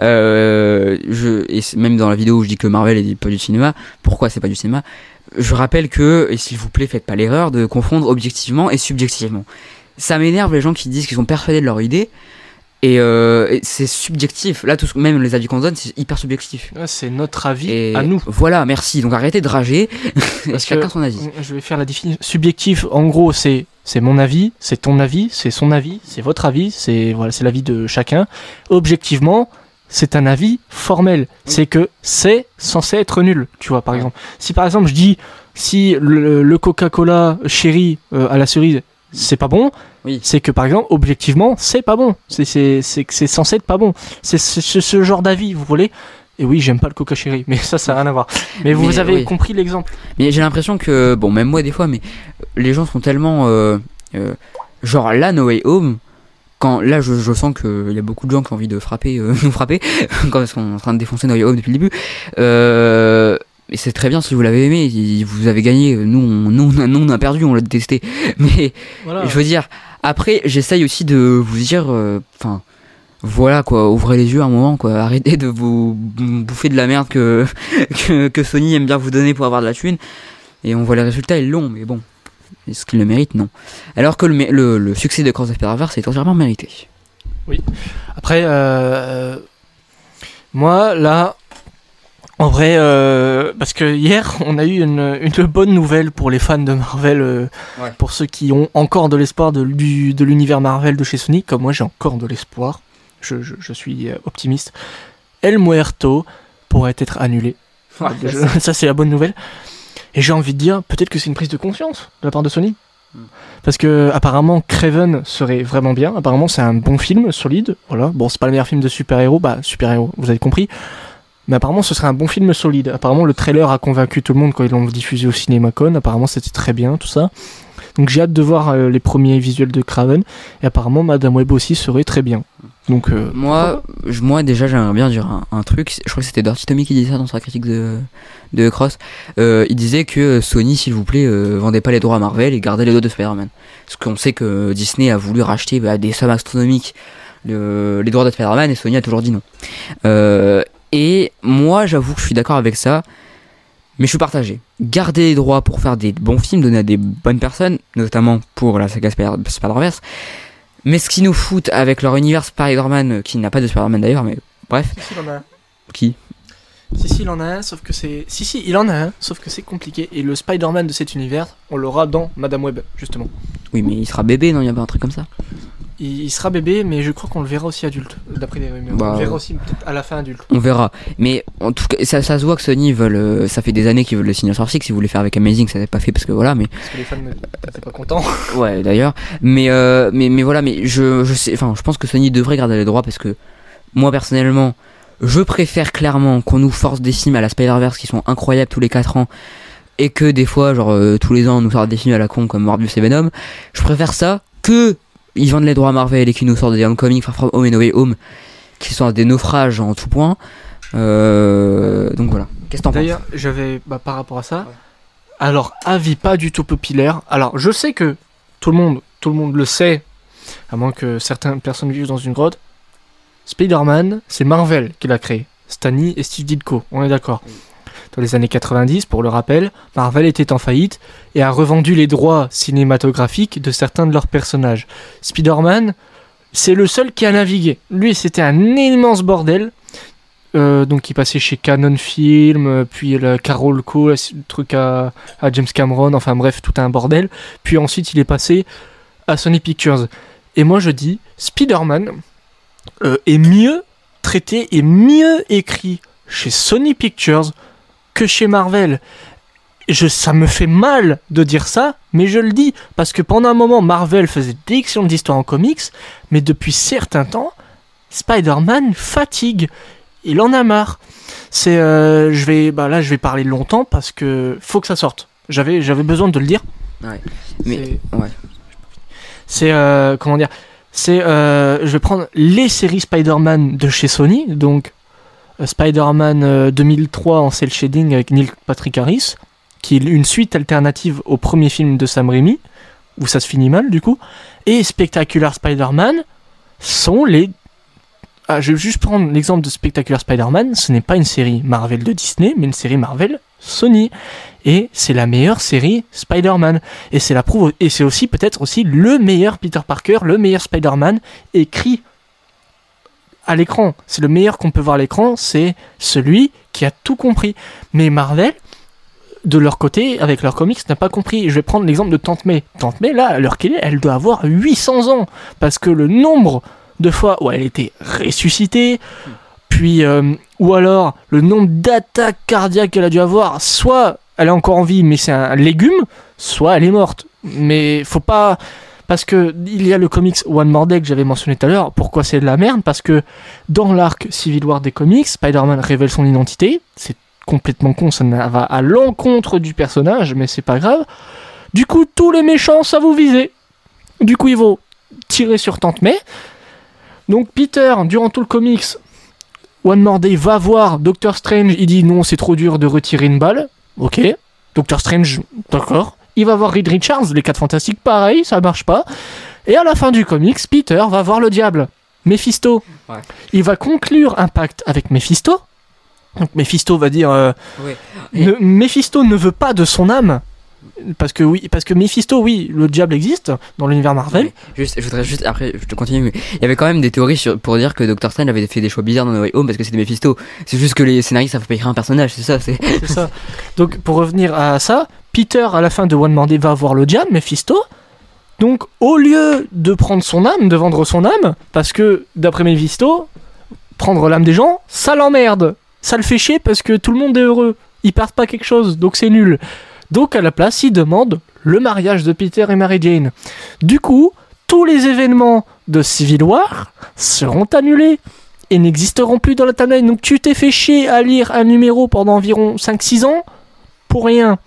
Euh, je, et même dans la vidéo où je dis que Marvel est pas du cinéma. Pourquoi c'est pas du cinéma? Je rappelle que, et s'il vous plaît, faites pas l'erreur de confondre objectivement et subjectivement. Ça m'énerve les gens qui disent qu'ils sont persuadés de leur idée. Et, euh, et c'est subjectif. Là, tout, ce- même les avis qu'on donne, c'est hyper subjectif. c'est notre avis Et à nous. voilà, merci. Donc arrêtez de rager. Parce Chacun que- son avis. Je vais faire la définition. Subjectif, en gros, c'est c'est mon avis, c'est ton avis, c'est son avis, c'est votre avis, c'est voilà, c'est l'avis de chacun. Objectivement, c'est un avis formel. C'est que c'est censé être nul, tu vois, par exemple. Si par exemple je dis si le, le Coca-Cola chéri euh, à la cerise, c'est pas bon, Oui. c'est que par exemple, objectivement, c'est pas bon. C'est c'est c'est censé être pas bon. C'est ce, genre d'avis, vous voulez? Et oui, j'aime pas le Coca chéri, mais ça, ça n'a rien à voir. Mais vous avez oui. compris l'exemple. Mais j'ai l'impression que, bon, même moi des fois, mais les gens sont tellement. euh, euh, genre là, No Way Home, quand là, je, je sens qu'il y a beaucoup de gens qui ont envie de frapper, euh, nous frapper, quand ils sont en train de défoncer No Way Home depuis le début. Euh, mais c'est très bien si vous l'avez aimé, vous avez gagné. Nous, on, nous, on a, nous, on a perdu, on l'a détesté. Mais Voilà. je veux dire, après, j'essaye aussi de vous dire, euh, enfin. voilà quoi, ouvrez les yeux un moment quoi, arrêtez de vous bouffer de la merde que, que, Sony aime bien vous donner pour avoir de la thune. Et on voit les résultats, ils l'ont, mais bon, est-ce qu'ils le méritent? Non. Alors que le, le, succès de Cross of Perverse est entièrement mérité. Après, euh, moi, là, en vrai, euh, parce que hier, on a eu une, une bonne nouvelle pour les fans de Marvel, euh, Ouais. pour ceux qui ont encore de l'espoir de, du- de l'univers Marvel de chez Sony, comme moi j'ai encore de l'espoir, je, je- je suis euh, optimiste. El Muerto pourrait être annulé. Je- ça, c'est la bonne nouvelle. Et j'ai envie de dire, peut-être que c'est une prise de conscience de la part de Sony. Hmm. Parce que apparemment Craven serait vraiment bien. Apparemment c'est un bon film, solide. Voilà. Bon, c'est pas le meilleur film de super-héros. Bah, super-héros, vous avez compris. Mais apparemment ce serait un bon film solide. Apparemment le trailer a convaincu tout le monde quand ils l'ont diffusé au CinemaCon. Apparemment c'était très bien, tout ça. Donc j'ai hâte de voir euh, les premiers visuels de Craven. Et apparemment, Madame Web aussi serait très bien. Donc euh, Moi, je- moi déjà, j'aimerais bien dire un, un truc. Je crois que c'était Dirty Tommy qui disait ça dans sa critique de, de Cross. Euh, il disait que Sony, s'il vous plaît, euh, vendait pas les droits à Marvel et gardait les droits de Spider-Man. Parce qu'on sait que Disney a voulu racheter bah, des sommes astronomiques le- les droits de Spider-Man et Sony a toujours dit non. Euh, et moi, j'avoue que je suis d'accord avec ça. Mais je suis partagé. Garder les droits pour faire des bons films, donner à des bonnes personnes, notamment pour la saga Spider- Spider-Verse. Mais ce qu'ils nous foutent avec leur univers Spider-Man, euh, qui n'a pas de Spider-Man d'ailleurs, mais bref, Si, si, il en a un. qui? Si, si, il en a un, sauf que c'est. Si, si, il en a un, sauf que c'est compliqué. Et le Spider-Man de cet univers, on l'aura dans Madame Web, justement. Oui, mais il sera bébé, non? Il y a pas un truc comme ça Il, sera bébé, mais je crois qu'on le verra aussi adulte, d'après les rumeurs. Bah, on le verra ouais. aussi à la fin adulte. On verra. Mais en tout cas, ça, ça se voit que Sony veulent. euh, ça fait des années qu'ils veulent le Sinister Six. Ils voulaient faire avec Amazing, ça n'est pas fait parce que voilà, mais. Parce que les fans n'étaient pas contents. Ouais, d'ailleurs. Mais, euh, mais, mais voilà, mais je, je sais. Enfin, je pense que Sony devrait garder les droits parce que moi, personnellement, je préfère clairement qu'on nous force des films à la Spider-Verse qui sont incroyables tous les 4 ans et que des fois, genre, euh, tous les ans, on nous sortent des films à la con comme Morbius et Venom. Je préfère ça que ils vendent les droits à Marvel et qu'ils nous sortent des Homecoming, Far From Home et No Way Home qui sont des naufrages en tout point. Euh, donc voilà. Qu'est-ce que t'en penses D'ailleurs, j'avais. Bah, par rapport à ça. Alors, avis pas du tout populaire. Alors, je sais que tout le monde, tout le monde le sait, à moins que certaines personnes vivent dans une grotte. Spider-Man, c'est Marvel qui l'a créé. Stanley et Steve Ditko, on est d'accord. Dans les années 90, pour le rappel, Marvel était en faillite et a revendu les droits cinématographiques de certains de leurs personnages. Spider-Man, c'est le seul qui a navigué. Lui, c'était un immense bordel. Euh, donc il passait chez Canon Film, euh, puis le Carol Co, le truc à, à James Cameron, enfin bref, tout un bordel. Puis ensuite il est passé à Sony Pictures. Et moi je dis, Spider-Man euh, est mieux traité et mieux écrit chez Sony Pictures que chez Marvel. Je, ça me fait mal de dire ça, mais je le dis parce que pendant un moment Marvel faisait d'excellentes histoires en comics, mais depuis certains temps, Spider-Man fatigue. Il en a marre. C'est, euh, je vais, bah là, je vais parler longtemps parce que faut que ça sorte. J'avais, j'avais besoin de le dire. Ouais. Mais C'est- ouais. c'est euh, comment dire? C'est euh, je vais prendre les séries Spider-Man de chez Sony donc Spider-Man euh, 2003 en cel shading avec Neil Patrick Harris qui est une suite alternative au premier film de Sam Raimi où ça se finit mal du coup. Et Spectacular Spider-Man sont les ah, je vais juste prendre l'exemple de Spectacular Spider-Man ce n'est pas une série Marvel de Disney mais une série Marvel Sony. Et c'est la meilleure série Spider-Man. Et c'est la prouve et c'est aussi peut-être aussi le meilleur Peter Parker, le meilleur Spider-Man écrit à l'écran. C'est le meilleur qu'on peut voir à l'écran, c'est celui qui a tout compris. Mais Marvel de leur côté, avec leurs comics, n'a pas compris. Je vais prendre l'exemple de Tante May. Tante May, là, à l'heure qu'elle est, elle doit avoir 800 ans. Parce que le nombre de fois où elle était ressuscitée, puis, euh, ou alors le nombre d'attaques cardiaques qu'elle a dû avoir, soit elle est encore en vie, mais c'est un légume, soit elle est morte. Mais faut pas. Parce que il y a le comics One More Day que j'avais mentionné tout à l'heure. Pourquoi c'est de la merde? Parce que dans l'arc Civil War des comics, Spider-Man révèle son identité. C'est complètement con, ça va à l'encontre du personnage, mais c'est pas grave. Du coup, tous les méchants, ça vous visez. Du coup, ils vont tirer sur Tante May. Donc Peter, durant tout le comics, One More Day va voir Doctor Strange, il dit non, c'est trop dur de retirer une balle. Ok. Doctor Strange, d'accord. Il va voir Reed Richards, les 4 fantastiques, pareil, ça marche pas. Et à la fin du comics, Peter va voir le diable, Mephisto. Ouais. Il va conclure un pacte avec Mephisto. Donc Mephisto va dire euh, Ouais. Et- ne- Mephisto ne veut pas de son âme. Parce que oui, parce que Mephisto, oui, le diable existe dans l'univers Marvel. Juste, je voudrais juste, après, je te continue, mais il y avait quand même des théories sur, pour dire que Dr. Strange avait fait des choix bizarres dans No Way Home parce que c'était Mephisto. C'est juste que les scénaristes savent pas écrire un personnage, c'est ça. C'est ça. Donc pour revenir à ça, Peter à la fin de One More Day va voir le diable, Mephisto. Donc au lieu de prendre son âme, de vendre son âme, parce que d'après Mephisto, prendre l'âme des gens, ça l'emmerde. Ça le fait chier parce que tout le monde est heureux. Ils perdent pas quelque chose, donc c'est nul. Donc à la place, il demande le mariage de Peter et Mary Jane. Du coup, tous les événements de Civil War seront annulés et n'existeront plus dans la timeline. Donc tu t'es fait chier à lire un numéro pendant environ 5-6 ans pour rien.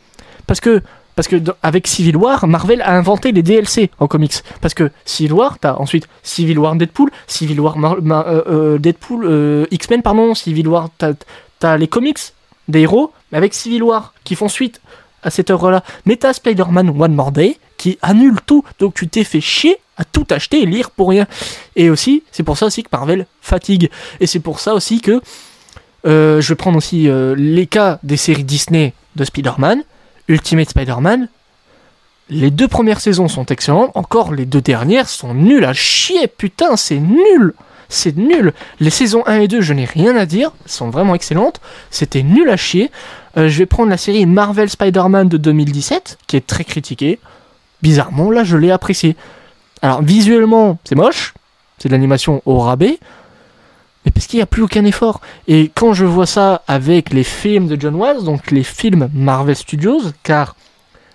Parce que Parce que avec Civil War, Marvel a inventé les DLC en comics. Parce que Civil War, t'as ensuite Civil War Deadpool, Civil War euh, euh, Deadpool euh, X-Men, pardon, Civil War, t'as les comics des héros, mais avec Civil War qui font suite à cette œuvre-là. Mais t'as Spider-Man One More Day qui annule tout, donc tu t'es fait chier à tout acheter et lire pour rien. Et aussi, c'est pour ça aussi que Marvel fatigue. Et c'est pour ça aussi que je vais prendre aussi les cas des séries Disney de Spider-Man, Ultimate Spider-Man. Les deux premières saisons sont excellentes, encore les deux dernières sont nulles à chier, putain, c'est nul! C'est nul! Les saisons 1 et 2, je n'ai rien à dire, sont vraiment excellentes, c'était nul à chier. Euh, je vais prendre la série Marvel Spider-Man de 2017, qui est très critiquée. Bizarrement, là, je l'ai appréciée. Alors, visuellement, c'est moche, c'est de l'animation au rabais, parce qu'il n'y a plus aucun effort. Et quand je vois ça avec les films de John Watts, donc les films Marvel Studios, car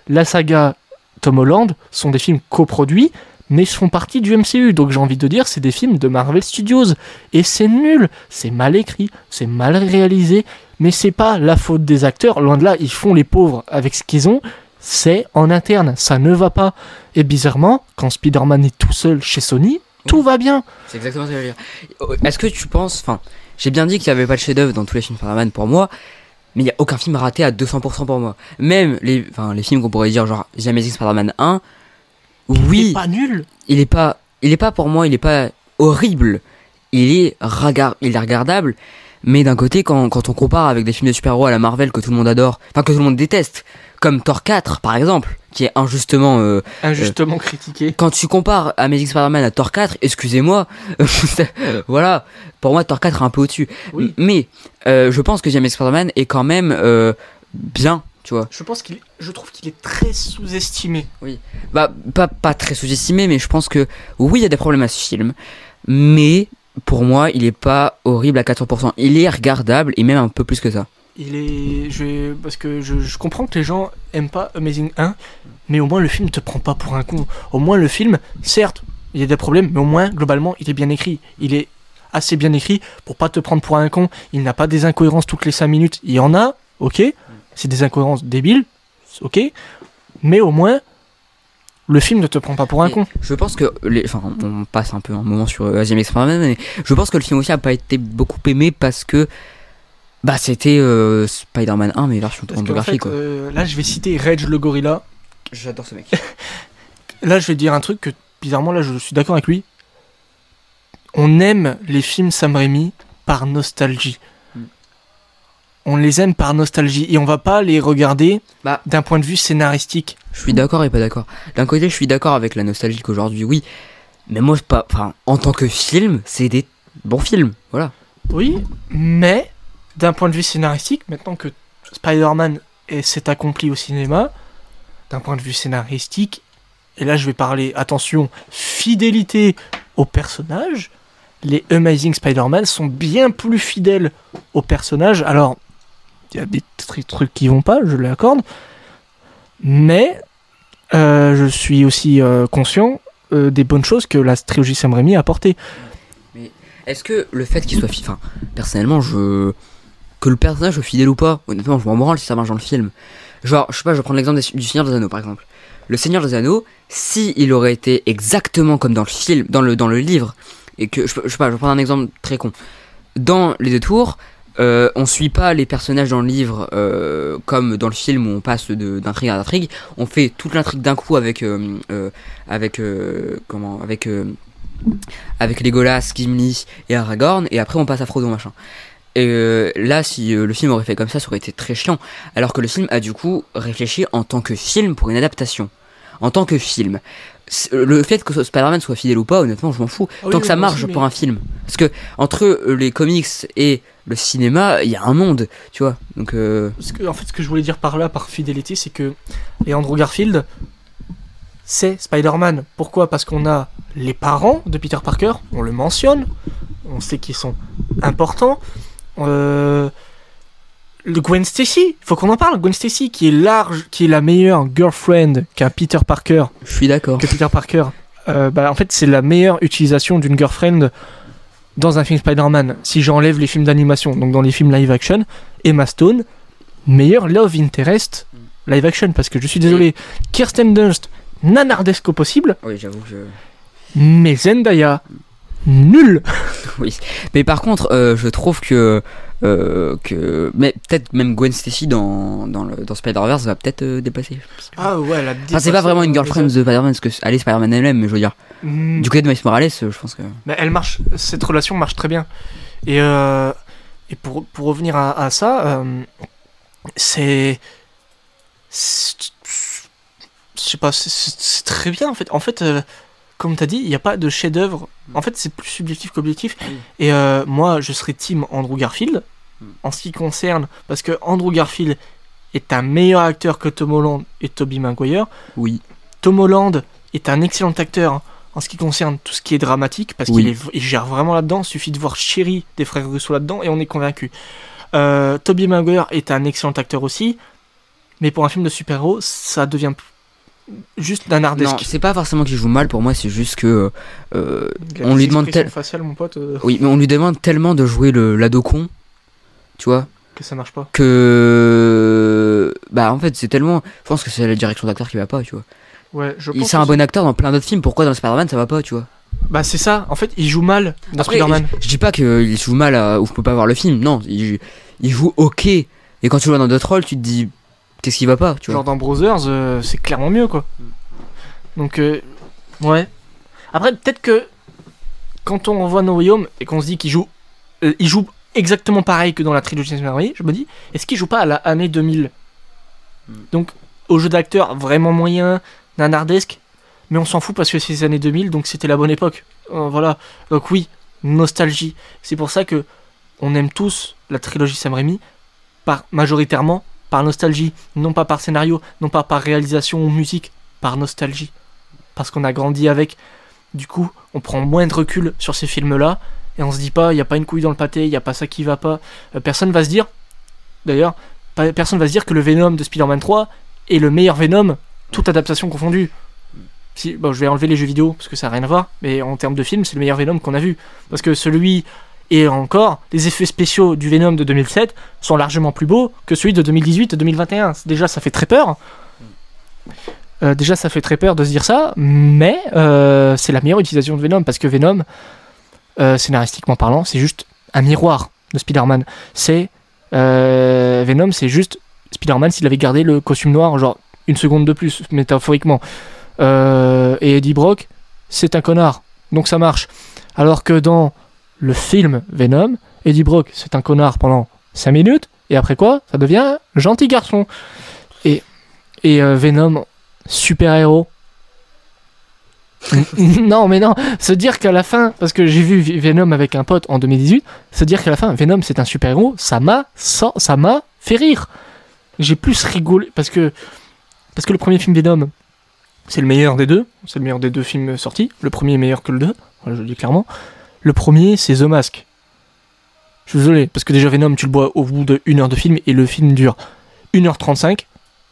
la saga Tom Holland sont des films coproduits, mais font partie du MCU. Donc j'ai envie de dire, c'est des films de Marvel Studios. Et c'est nul, c'est mal écrit, c'est mal réalisé, mais c'est pas la faute des acteurs. Loin de là, ils font les pauvres avec ce qu'ils ont. C'est en interne, ça ne va pas. Et bizarrement, quand Spider-Man est tout seul chez Sony, tout va bien. C'est exactement ce que je veux dire. Est-ce que tu penses, enfin, j'ai bien dit qu'il n'y avait pas de chef-d'œuvre dans tous les films Spider-Man pour moi, mais il n'y a aucun film raté à 200% pour moi. Même les, enfin, les films qu'on pourrait dire genre The Amazing Spider-Man 1, oui, C'est pas nul. il est pas, il est pas pour moi, il est pas horrible. Il est ragar, il est regardable. Mais d'un côté, quand, quand on compare avec des films de super-héros à la Marvel que tout le monde adore, enfin que tout le monde déteste, comme Thor 4 par exemple, qui est injustement euh, Injustement critiqué. quand tu compares Amazing Spider-Man à Thor 4, excusez-moi, voilà, pour moi Thor 4 est un peu au-dessus. Oui. Mais euh, je pense que The Amazing Spider-Man est quand même euh, bien, tu vois. Je pense qu'il, je trouve qu'il est très sous-estimé. Bah, pas, pas très sous-estimé, mais je pense que oui, il y a des problèmes à ce film, mais pour moi, il est pas horrible à 400%. Il est regardable et même un peu plus que ça. Il est, je vais, parce que je, je comprends que les gens aiment pas Amazing 1, mais au moins le film te prend pas pour un con. Au moins le film, certes, il y a des problèmes, mais au moins globalement, il est bien écrit. Il est assez bien écrit pour pas te prendre pour un con. Il n'a pas des incohérences toutes les 5 minutes. Il y en a, ok. C'est des incohérences débiles, ok. Mais au moins, le film ne te prend pas pour un Et con. Je pense que les, enfin, on passe un peu un moment sur euh, Amazing Spider-Man, mais je pense que le film aussi a pas été beaucoup aimé parce que bah c'était euh, Spider-Man 1 mais version Parce qu'en pornographique fait, quoi. euh, là, je vais citer Reg le gorilla. J'adore ce mec. Là, je vais dire un truc que, bizarrement, là, je suis d'accord avec lui. On aime les films Sam Raimi par nostalgie. Mm. On les aime par nostalgie et on va pas les regarder Bah. d'un point de vue scénaristique. Je suis d'accord et pas d'accord. D'un côté, je suis d'accord avec la nostalgie qu'aujourd'hui, oui. Mais moi, pas. Enfin, en tant que film, c'est des bons films. Voilà. Oui, mais d'un point de vue scénaristique, maintenant que Spider-Man est- s'est accompli au cinéma, d'un point de vue scénaristique, et là je vais parler, attention, fidélité au personnage, les Amazing Spider-Man sont bien plus fidèles au personnage. Alors, il y a des tr- trucs qui vont pas, je l'accorde, mais euh, je suis aussi euh, conscient euh, des bonnes choses que la trilogie Sam Raimi a apportées. Est-ce que le fait qu'il soit. fi- Enfin, personnellement, je. Que le personnage soit fidèle ou pas, honnêtement, je m'en branle si ça marche dans le film. Genre, je sais pas, je vais prendre l'exemple du Seigneur des Anneaux par exemple. Le Seigneur des Anneaux, si il aurait été exactement comme dans le film, dans le, dans le livre, et que. Je, je sais pas, je vais prendre un exemple très con. Dans Les Deux Tours, euh, on suit pas les personnages dans le livre euh, comme dans le film où on passe d'intrigue à intrigue. On fait toute l'intrigue d'un coup avec. euh, euh, avec. euh, comment Avec. avec Legolas, Gimli et Aragorn, et après on passe à Frodo machin. Et euh, là, si euh, le film aurait fait comme ça, ça aurait été très chiant. Alors que le film a du coup réfléchi en tant que film pour une adaptation. En tant que film. C- Le fait que Spider-Man soit fidèle ou pas, honnêtement, je m'en fous. Ah oui, tant que ça marche mais- pour un film. Parce que entre euh, les comics et le cinéma, il y a un monde, tu vois. Donc, euh, que- en fait, ce que je voulais dire par là, par fidélité, c'est que les Andrew Garfield, c'est Spider-Man. Pourquoi? Parce qu'on a les parents de Peter Parker, on le mentionne, on sait qu'ils sont importants. Euh, le Gwen Stacy, faut qu'on en parle. Gwen Stacy, qui est large, qui est la meilleure girlfriend qu'un Peter Parker, je suis d'accord. que Peter Parker. euh, bah, en fait, c'est la meilleure utilisation d'une girlfriend dans un film Spider-Man. Si j'enlève les films d'animation, donc dans les films live action, Emma Stone, meilleur love interest live action, parce que je suis désolé, Kirsten Dunst, nanardesque au possible, Oui, j'avoue que. mais Zendaya, nul. Oui. Mais par contre, euh, je trouve que. euh, que mais peut-être même Gwen Stacy dans, dans, le, dans Spider-Verse va peut-être euh, dépasser. Ah ouais, la Enfin, c'est pas vraiment une girlfriend de Spider-Man, parce que elle est Spider-Man elle-même, mais je veux dire. Mm. Du côté de Miles Morales, je pense que. Mais elle marche, cette relation marche très bien. Et, euh, et pour, pour revenir à, à ça, euh, c'est. c'est- Je sais pas, c'est- très bien en fait. En fait, euh, comme tu as dit, il n'y a pas de chef-d'œuvre. En fait, c'est plus subjectif qu'objectif. Oui. Et euh, moi, je serais team Andrew Garfield Mm. en ce qui concerne. Parce que Andrew Garfield est un meilleur acteur que Tom Holland et Tobey Maguire. Oui. Tom Holland est un excellent acteur en ce qui concerne tout ce qui est dramatique, parce Oui. qu'il gère vraiment là-dedans. Il suffit de voir Chéri des frères Russo là-dedans et on est convaincu. Euh, Tobey Maguire est un excellent acteur aussi, mais pour un film de super-héros, ça devient juste d'un Non, c'est pas forcément qu'il joue mal pour moi, c'est juste que. euh, on lui demande tel- faciales, mon pote, euh, oui, mais on lui demande tellement de jouer le l'ado con, tu vois, que ça marche pas. que. Bah en fait, c'est tellement. Je pense que c'est la direction d'acteur qui va pas, tu vois. Ouais, je Il c'est un bon acteur dans plein d'autres films, pourquoi dans Spider-Man ça va pas, tu vois? Bah c'est ça. En fait, il joue mal dans Spider-Man. je, je dis pas qu'il joue mal à, ou je peux pas voir le film, non, il, il joue ok. Et quand tu vois dans d'autres rôles, tu te dis qu'est-ce qui va pas, tu vois. Genre dans Brothers, euh, c'est clairement mieux quoi. Donc, euh, ouais. Après, peut-être que quand on revoit No Way Home et qu'on se dit qu'il joue, euh, il joue exactement pareil que dans la trilogie de Marie, je me dis, est-ce qu'il joue pas à la année 2000 Mm. Donc, au jeu d'acteur vraiment moyen, nanardesque, mais on s'en fout parce que c'est les années 2000, donc c'était la bonne époque. Euh, voilà. Donc oui, nostalgie. C'est pour ça que on aime tous la trilogie Sam Raimi, par, majoritairement par nostalgie, non pas par scénario, non pas par réalisation ou musique, par nostalgie. Parce qu'on a grandi avec. Du coup, on prend moins de recul sur ces films-là, et on se dit pas, il n'y a pas une couille dans le pâté, il n'y a pas ça qui va pas. Euh, personne va se dire, d'ailleurs, personne va se dire que le Venom de Spider-Man 3 est le meilleur Venom, toute adaptation confondue. Si, bon, je vais enlever les jeux vidéo parce que ça n'a rien à voir, mais en termes de film, c'est le meilleur Venom qu'on a vu. Parce que celui, et encore, les effets spéciaux du Venom de 2007 sont largement plus beaux que celui de 2018 et 2021. Déjà, ça fait très peur. Euh, déjà, ça fait très peur de se dire ça, mais euh, c'est la meilleure utilisation de Venom parce que Venom, euh, scénaristiquement parlant, c'est juste un miroir de Spider-Man. C'est Venom, c'est juste Spider-Man s'il avait gardé le costume noir, genre une seconde de plus, métaphoriquement. Et Eddie Brock, c'est un connard, donc ça marche. Alors que dans le film Venom, Eddie Brock, c'est un connard pendant 5 minutes, et après quoi Ça devient un gentil garçon. Et, et euh, Venom, super-héros. non, mais non, se dire qu'à la fin, parce que j'ai vu Venom avec un pote en 2018, se dire qu'à la fin, Venom c'est un super-héros, ça m'a fait rire. J'ai plus rigolé, parce que, parce que le premier film Venom, c'est le meilleur des deux, c'est le meilleur des deux films sortis. Le premier est meilleur que le deux, je le dis clairement. Le premier, c'est The Mask. Je suis désolé, parce que déjà Venom, tu le vois au bout 1 heure de film, et le film dure 1h35.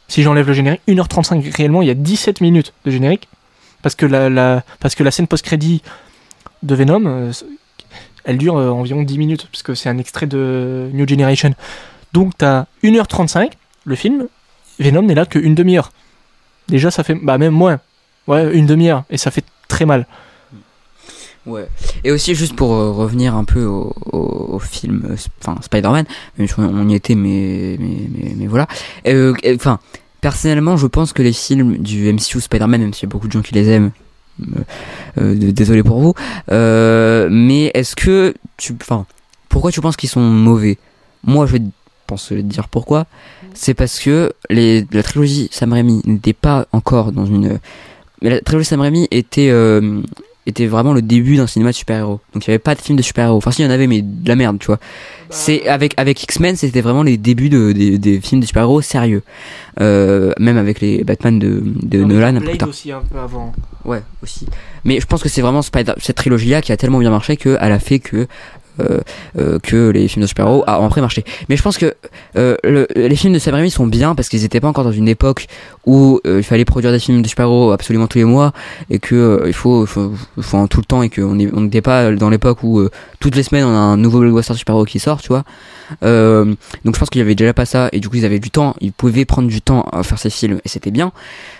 Si j'enlève le générique, 1h35 réellement, il y a 17 minutes de générique. Parce que la, que la scène post-crédit de Venom, euh, elle dure euh, environ 10 minutes, parce que c'est un extrait de New Generation. Donc t'as 1h35, le film, Venom n'est là qu'une demi-heure. Déjà, ça fait. Bah, même moins. Ouais, une demi-heure, et ça fait très mal. Ouais. Et aussi juste pour euh, revenir un peu au, au, au film, euh, enfin Spider-Man, même si on y était, mais mais mais, mais voilà. Euh, euh, Enfin, personnellement, je pense que les films du MCU Spider-Man, même s'il y a beaucoup de gens qui les aiment, euh, euh, désolé pour vous, euh, mais est-ce que tu, enfin, pourquoi tu penses qu'ils sont mauvais? Moi, je pense te dire pourquoi. C'est parce que les, la trilogie Sam Raimi n'était pas encore dans une. Mais la trilogie Sam Raimi était euh, était vraiment le début d'un cinéma de super-héros. Donc il n'y avait pas de film de super-héros. Enfin, si, il y en avait, mais de la merde, tu vois. C'est avec, avec X-Men, c'était vraiment les débuts de, des- des films de super-héros sérieux. Euh, même avec les Batman de, de Non, Nolan un peu plus tard. aussi un peu avant. Ouais, aussi. Mais je pense que c'est vraiment Spider- cette trilogie-là qui a tellement bien marché qu'elle a fait que que les films de super-héros ont après marché. Mais je pense que euh, le- les films de Sam Raimi sont bien parce qu'ils étaient pas encore dans une époque où euh, il fallait produire des films de super-héros absolument tous les mois et que euh, il faut, tout le temps et qu'on n'était pas dans l'époque où euh, toutes les semaines on a un nouveau blockbuster super-héros qui sort, tu vois. Euh, donc je pense qu'il y avait déjà pas ça et du coup ils avaient du temps, ils pouvaient prendre du temps à faire ces films et c'était bien.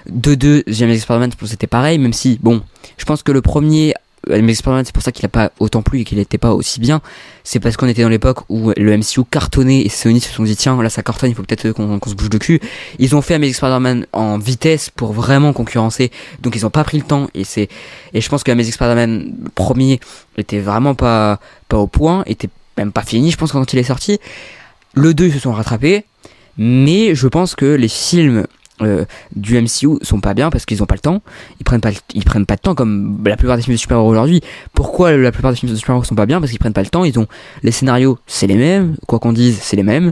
De deux, pense que c'était pareil, même si bon, je pense que le premier Spider-Man, c'est pour ça qu'il a pas autant plu et qu'il était pas aussi bien. C'est parce qu'on était dans l'époque où le MCU cartonnait et Sony se sont dit tiens là ça cartonne, il faut peut-être qu'on se bouge de cul. Ils ont fait Amazing Spider-Man en vitesse pour vraiment concurrencer, donc ils ont pas pris le temps et c'est et je pense que Amazing Spider-Man le premier était vraiment pas pas au point, était même pas fini, je pense quand il est sorti. Le 2 ils se sont rattrapés, mais je pense que les films euh, du MCU sont pas bien parce qu'ils ont pas le temps. Ils prennent pas, le- ils prennent pas de temps comme la plupart des films de super-héros aujourd'hui. Pourquoi la plupart des films de super-héros sont pas bien? Parce qu'ils prennent pas le temps. Ils ont les scénarios, c'est les mêmes. Quoi qu'on dise, c'est les mêmes.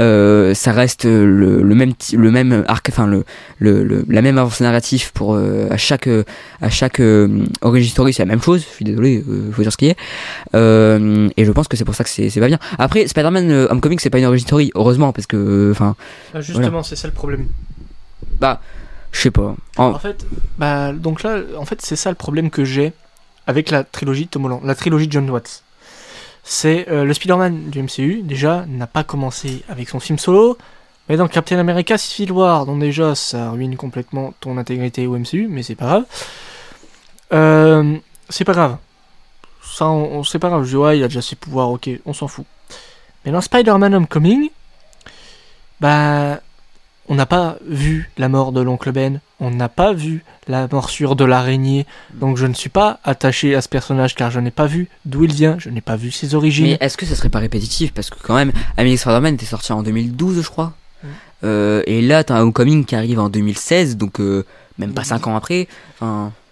Euh, ça reste le, le même, le même arc, enfin le, le, le- la même avance narrative pour euh, à chaque, euh, à chaque euh, origin story, c'est la même chose. Je suis désolé, euh, faut dire ce qui est. Euh, et je pense que c'est pour ça que c'est pas bien. Après, Spider-Man euh, Homecoming, c'est pas une origin story, heureusement, parce que, enfin, Ah, Justement, c'est ça le problème. Je sais pas. En- En fait, bah, donc là, en fait, c'est ça le problème que j'ai avec la trilogie de Tom Holland, la trilogie de John Watts. C'est euh, le Spider-Man du MCU, déjà, n'a pas commencé avec son film solo, mais dans Captain America Civil War, donc déjà, ça ruine complètement ton intégrité au MCU, mais c'est pas grave. Euh, c'est pas grave. Ça, on, on- c'est pas grave. Je dis, ouais, il a déjà ses pouvoirs, ok, on s'en fout. Mais dans Spider-Man Homecoming, bah, on n'a pas vu la mort de l'oncle Ben, on n'a pas vu la morsure de l'araignée, donc je ne suis pas attaché à ce personnage car je n'ai pas vu d'où il vient, je n'ai pas vu ses origines. Mais est-ce que ça serait pas répétitif? Parce que quand même, Amazing Spider-Man était sorti en 2012, je crois. Mm. Euh, et là, t'as un Homecoming qui arrive en 2016, donc euh, même pas Mm. 5 ans après.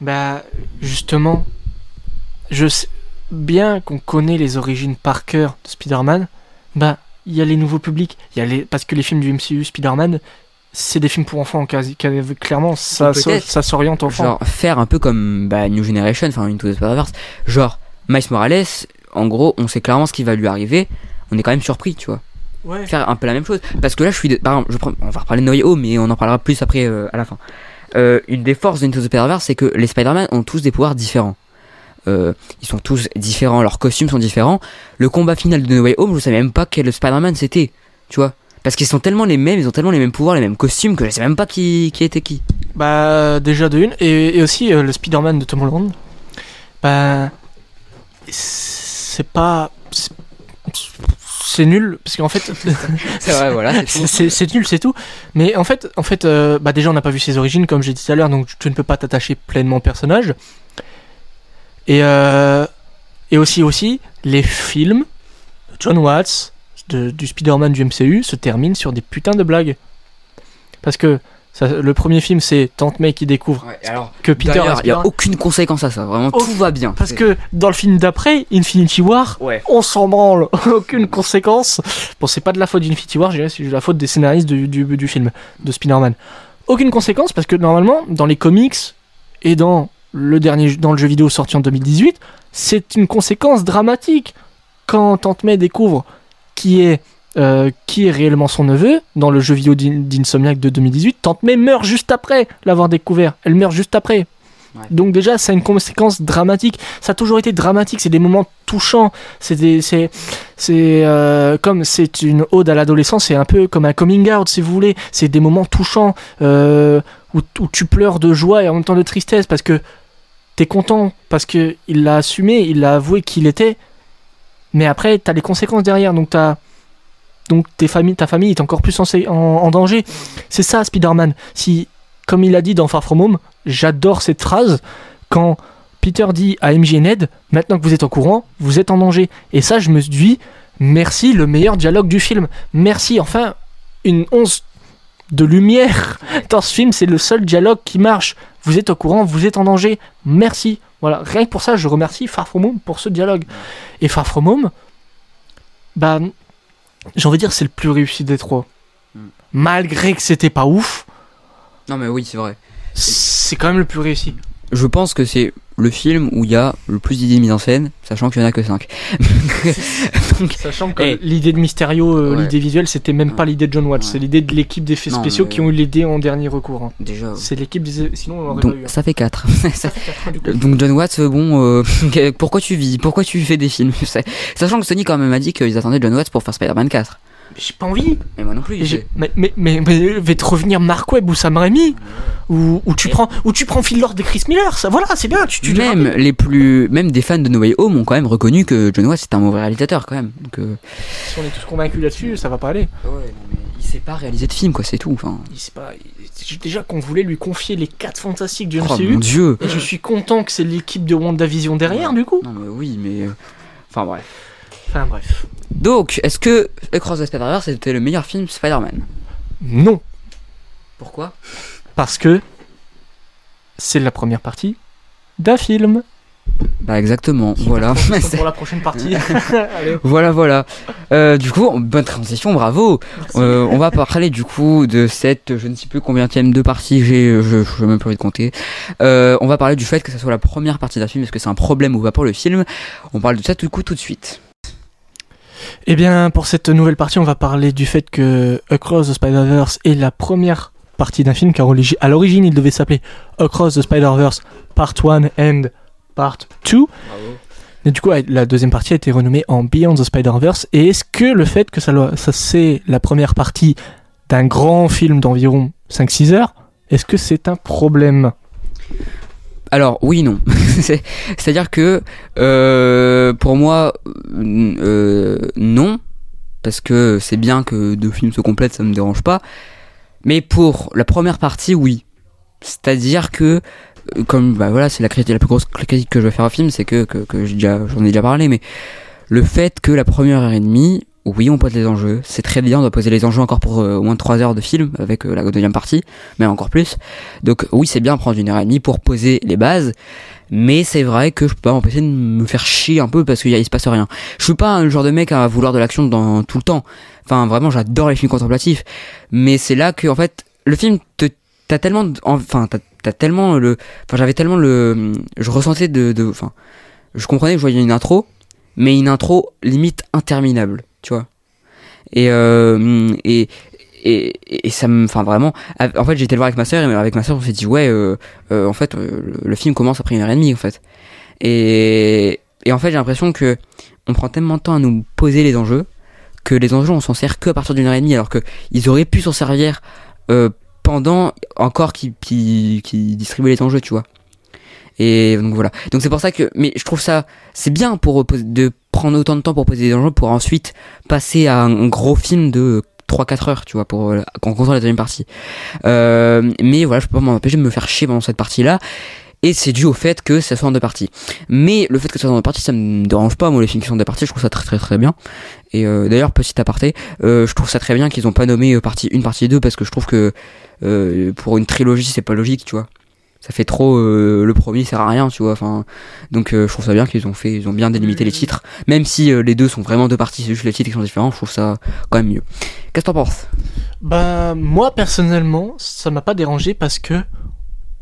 Bah, justement, je sais bien qu'on connaît les origines par cœur de Spider-Man, bah, il y a les nouveaux publics, il y a les... parce que les films du MCU Spider-Man, c'est des films pour enfants, quasi, quasi- clairement, ça, ça, s'oriente enfant. genre faire un peu comme bah, New Generation, enfin Into the Spider-Verse. Genre, Miles Morales, en gros, on sait clairement ce qui va lui arriver. On est quand même surpris, tu vois. Ouais. Faire un peu la même chose. Parce que là, je suis. de- Par exemple, je prends... on va reparler de No Way Home, mais on en parlera plus après euh, à la fin. Euh, une des forces d'Into the Spider-Verse, c'est que les Spider-Man ont tous des pouvoirs différents. Euh, ils sont tous différents, leurs costumes sont différents. Le combat final de No Way Home, je savais même pas quel Spider-Man c'était, tu vois. Parce qu'ils sont tellement les mêmes, ils ont tellement les mêmes pouvoirs, les mêmes costumes que je sais même pas qui, qui était qui. Bah, déjà de une, et, et aussi euh, le Spider-Man de Tom Holland, bah, c'est pas. c'est- nul, parce qu'en fait. C'est vrai, voilà. C'est- nul, c'est tout. Mais en fait, en fait euh, bah déjà, on n'a pas vu ses origines, comme j'ai dit tout à l'heure, donc tu ne peux pas t'attacher pleinement au personnage. Et, euh, et aussi, aussi, les films de John Watts, de- du Spider-Man du MCU, se terminent sur des putains de blagues. Parce que ça- le premier film, c'est Tante May qui découvre alors, que Peter il y a aucune conséquence à ça. Vraiment, tout va bien. Parce que dans le film d'après, Infinity War, Ouais. on s'en branle, aucune conséquence. Bon, c'est pas de la faute d'Infinity War, je dirais, c'est de la faute des scénaristes du, du, du film, de Spider-Man. Aucune conséquence parce que normalement, dans les comics et dans le dernier dans le jeu vidéo sorti en 2018, c'est une conséquence dramatique. Quand Tante May découvre qui est, euh, qui est réellement son neveu, dans le jeu vidéo d'In- d'Insomniac de 2018, Tante May meurt juste après l'avoir découvert. Elle meurt juste après. Ouais. Donc déjà, c'est une conséquence dramatique. Ça a toujours été dramatique. C'est des moments touchants. C'est euh, comme c'est une ode à l'adolescence. C'est un peu comme un coming out, si vous voulez. C'est des moments touchants euh, où, où tu pleures de joie et en même temps de tristesse parce que t'es content parce que il l'a assumé, il l'a avoué qu'il était. Mais après, t'as les conséquences derrière. Donc t'as donc ta famille est encore plus en, danger. C'est ça, Spider-Man. Si, comme il a dit dans Far From Home, j'adore cette phrase quand Peter dit à MJ Ned, maintenant que vous êtes au courant, vous êtes en danger. Et ça, je me dis, merci, le meilleur dialogue du film. Merci, enfin, une once de lumière dans ce film, c'est le seul dialogue qui marche. Vous êtes au courant, vous êtes en danger. Merci. Voilà, rien que pour ça, je remercie Far From Home pour ce dialogue. Et Far From Home, bah, j'ai envie de dire, c'est le plus réussi des trois. Mm. Malgré que c'était pas ouf, Non, mais oui, c'est vrai. c'est quand même le plus réussi. Je pense que c'est le film où il y a le plus d'idées mises en scène, sachant qu'il y en a que 5. Donc, Sachant que Eh. l'idée de Mysterio, euh, Ouais. l'idée visuelle, c'était même pas l'idée de John Watts, Ouais. c'est l'idée de l'équipe d'effets spéciaux mais- qui ont eu l'idée en dernier recours. hein. déjà. C'est l'équipe des. Sinon, on Donc pas eu. hein. ça fait 4. Ça fait quatre ans, du coup. Donc John Watts, bon, euh, pourquoi tu vis? Pourquoi tu fais des films? C'est- Sachant que Sony quand même a dit qu'ils attendaient John Watts pour faire Spider-Man 4. J'ai pas envie. Mais moi non plus. J'ai- Mais, mais, mais, mais va te revenir Mark Webb ou Sam Raimi ou, ou tu prends ou tu prends Phil Lord et Chris Miller ça voilà c'est bien tu, tu même les plus, même des fans de No Way Home ont quand même reconnu que John Watts est un mauvais réalisateur quand même. Donc euh, si on est tous convaincus là-dessus ça va pas aller il sait pas réaliser de film quoi, c'est tout. Enfin, il sait pas il- déjà qu'on voulait lui confier les 4 fantastiques du oh MCU mon dieu. et je suis content que c'est l'équipe de WandaVision derrière du coup Non mais oui, mais euh, enfin bref. Enfin bref Donc, est-ce que Across the Spider-Verse c'était le meilleur film Spider-Man? Non Pourquoi? Parce que c'est la première partie d'un film Bah exactement. Voilà. Comme pour la prochaine partie Allez. Voilà, voilà. Euh, du coup, bonne transition, bravo. Euh, on va parler du coup de cette, je ne sais plus combien de partie j'ai, je, je même pas envie de compter. Euh, on va parler du fait que ça soit la première partie d'un film, est-ce que c'est un problème ou pas pour le film? On parle de ça tout coup tout de suite. Eh bien, pour cette nouvelle partie, on va parler du fait que Across the Spider-Verse est la première partie d'un film, car à l'origine, il devait s'appeler Across the Spider-Verse Part 1 and Part 2. Et du coup, la deuxième partie a été renommée en Beyond the Spider-Verse. Et est-ce que le fait que ça, ça c'est la première partie d'un grand film d'environ 5-6 heures, est-ce que c'est un problème? Alors oui, non. C'est- C'est-à-dire que euh, pour moi, euh, non, parce que c'est bien que deux films se complètent, ça me dérange pas. Mais pour la première partie, oui. C'est-à-dire que, euh, comme bah voilà, c'est la critique, la plus grosse critique que je vais faire au film, c'est que, que, que j'en ai déjà parlé, mais le fait que la première heure et demie, oui, on pose les enjeux, c'est très bien, on doit poser les enjeux encore pour euh, au moins 3 heures de film avec euh, la deuxième partie, mais encore plus. Donc oui, c'est bien prendre une heure et demie pour poser les bases, mais c'est vrai que je peux pas m'empêcher de me faire chier un peu parce qu'il se passe rien. Je suis pas le genre de mec à vouloir de l'action dans tout le temps. Enfin, vraiment, j'adore les films contemplatifs, mais c'est là que en fait, le film te t'as tellement, enfin, t'as tellement le, enfin, j'avais tellement le, je ressentais de, de, enfin, je comprenais que je voyais une intro, mais une intro limite interminable, tu vois. Et euh, et et, et ça me, enfin vraiment, en fait j'étais le voir avec ma sœur et avec ma sœur on s'est dit ouais, euh, euh, en fait le, film commence après une heure et demie en fait. Et et en fait j'ai l'impression que on prend tellement de temps à nous poser les enjeux que les enjeux on s'en sert que à partir d'une heure et demie alors que ils auraient pu s'en servir pendant encore qui qui les enjeux tu vois. Et donc voilà. Donc c'est pour ça que, mais je trouve ça, c'est bien pour de prendre autant de temps pour poser des enjeux pour ensuite passer à un gros film de 3-4 heures, tu vois, pour euh, qu'on contrôle la deuxième partie. Euh, mais voilà, je peux pas m'empêcher de me faire chier pendant cette partie-là. Et c'est dû au fait que ça soit en deux parties. Mais le fait que ça soit en deux parties, ça me dérange pas. Moi, les films qui sont en deux parties, je trouve ça très très très bien. Et euh, d'ailleurs, petit aparté, euh, je trouve ça très bien qu'ils ont pas nommé euh, partie 1, partie 2, parce que je trouve que euh, pour une trilogie, c'est pas logique, tu vois. Ça fait trop euh, le premier sert à rien, tu vois. Enfin, donc euh, je trouve ça bien qu'ils ont fait, ils ont bien délimité les titres, même si euh, les deux sont vraiment deux parties, c'est juste les titres qui sont différents. Je trouve ça quand même mieux. Qu'est-ce que t'en penses? Bah, moi personnellement, ça m'a pas dérangé parce que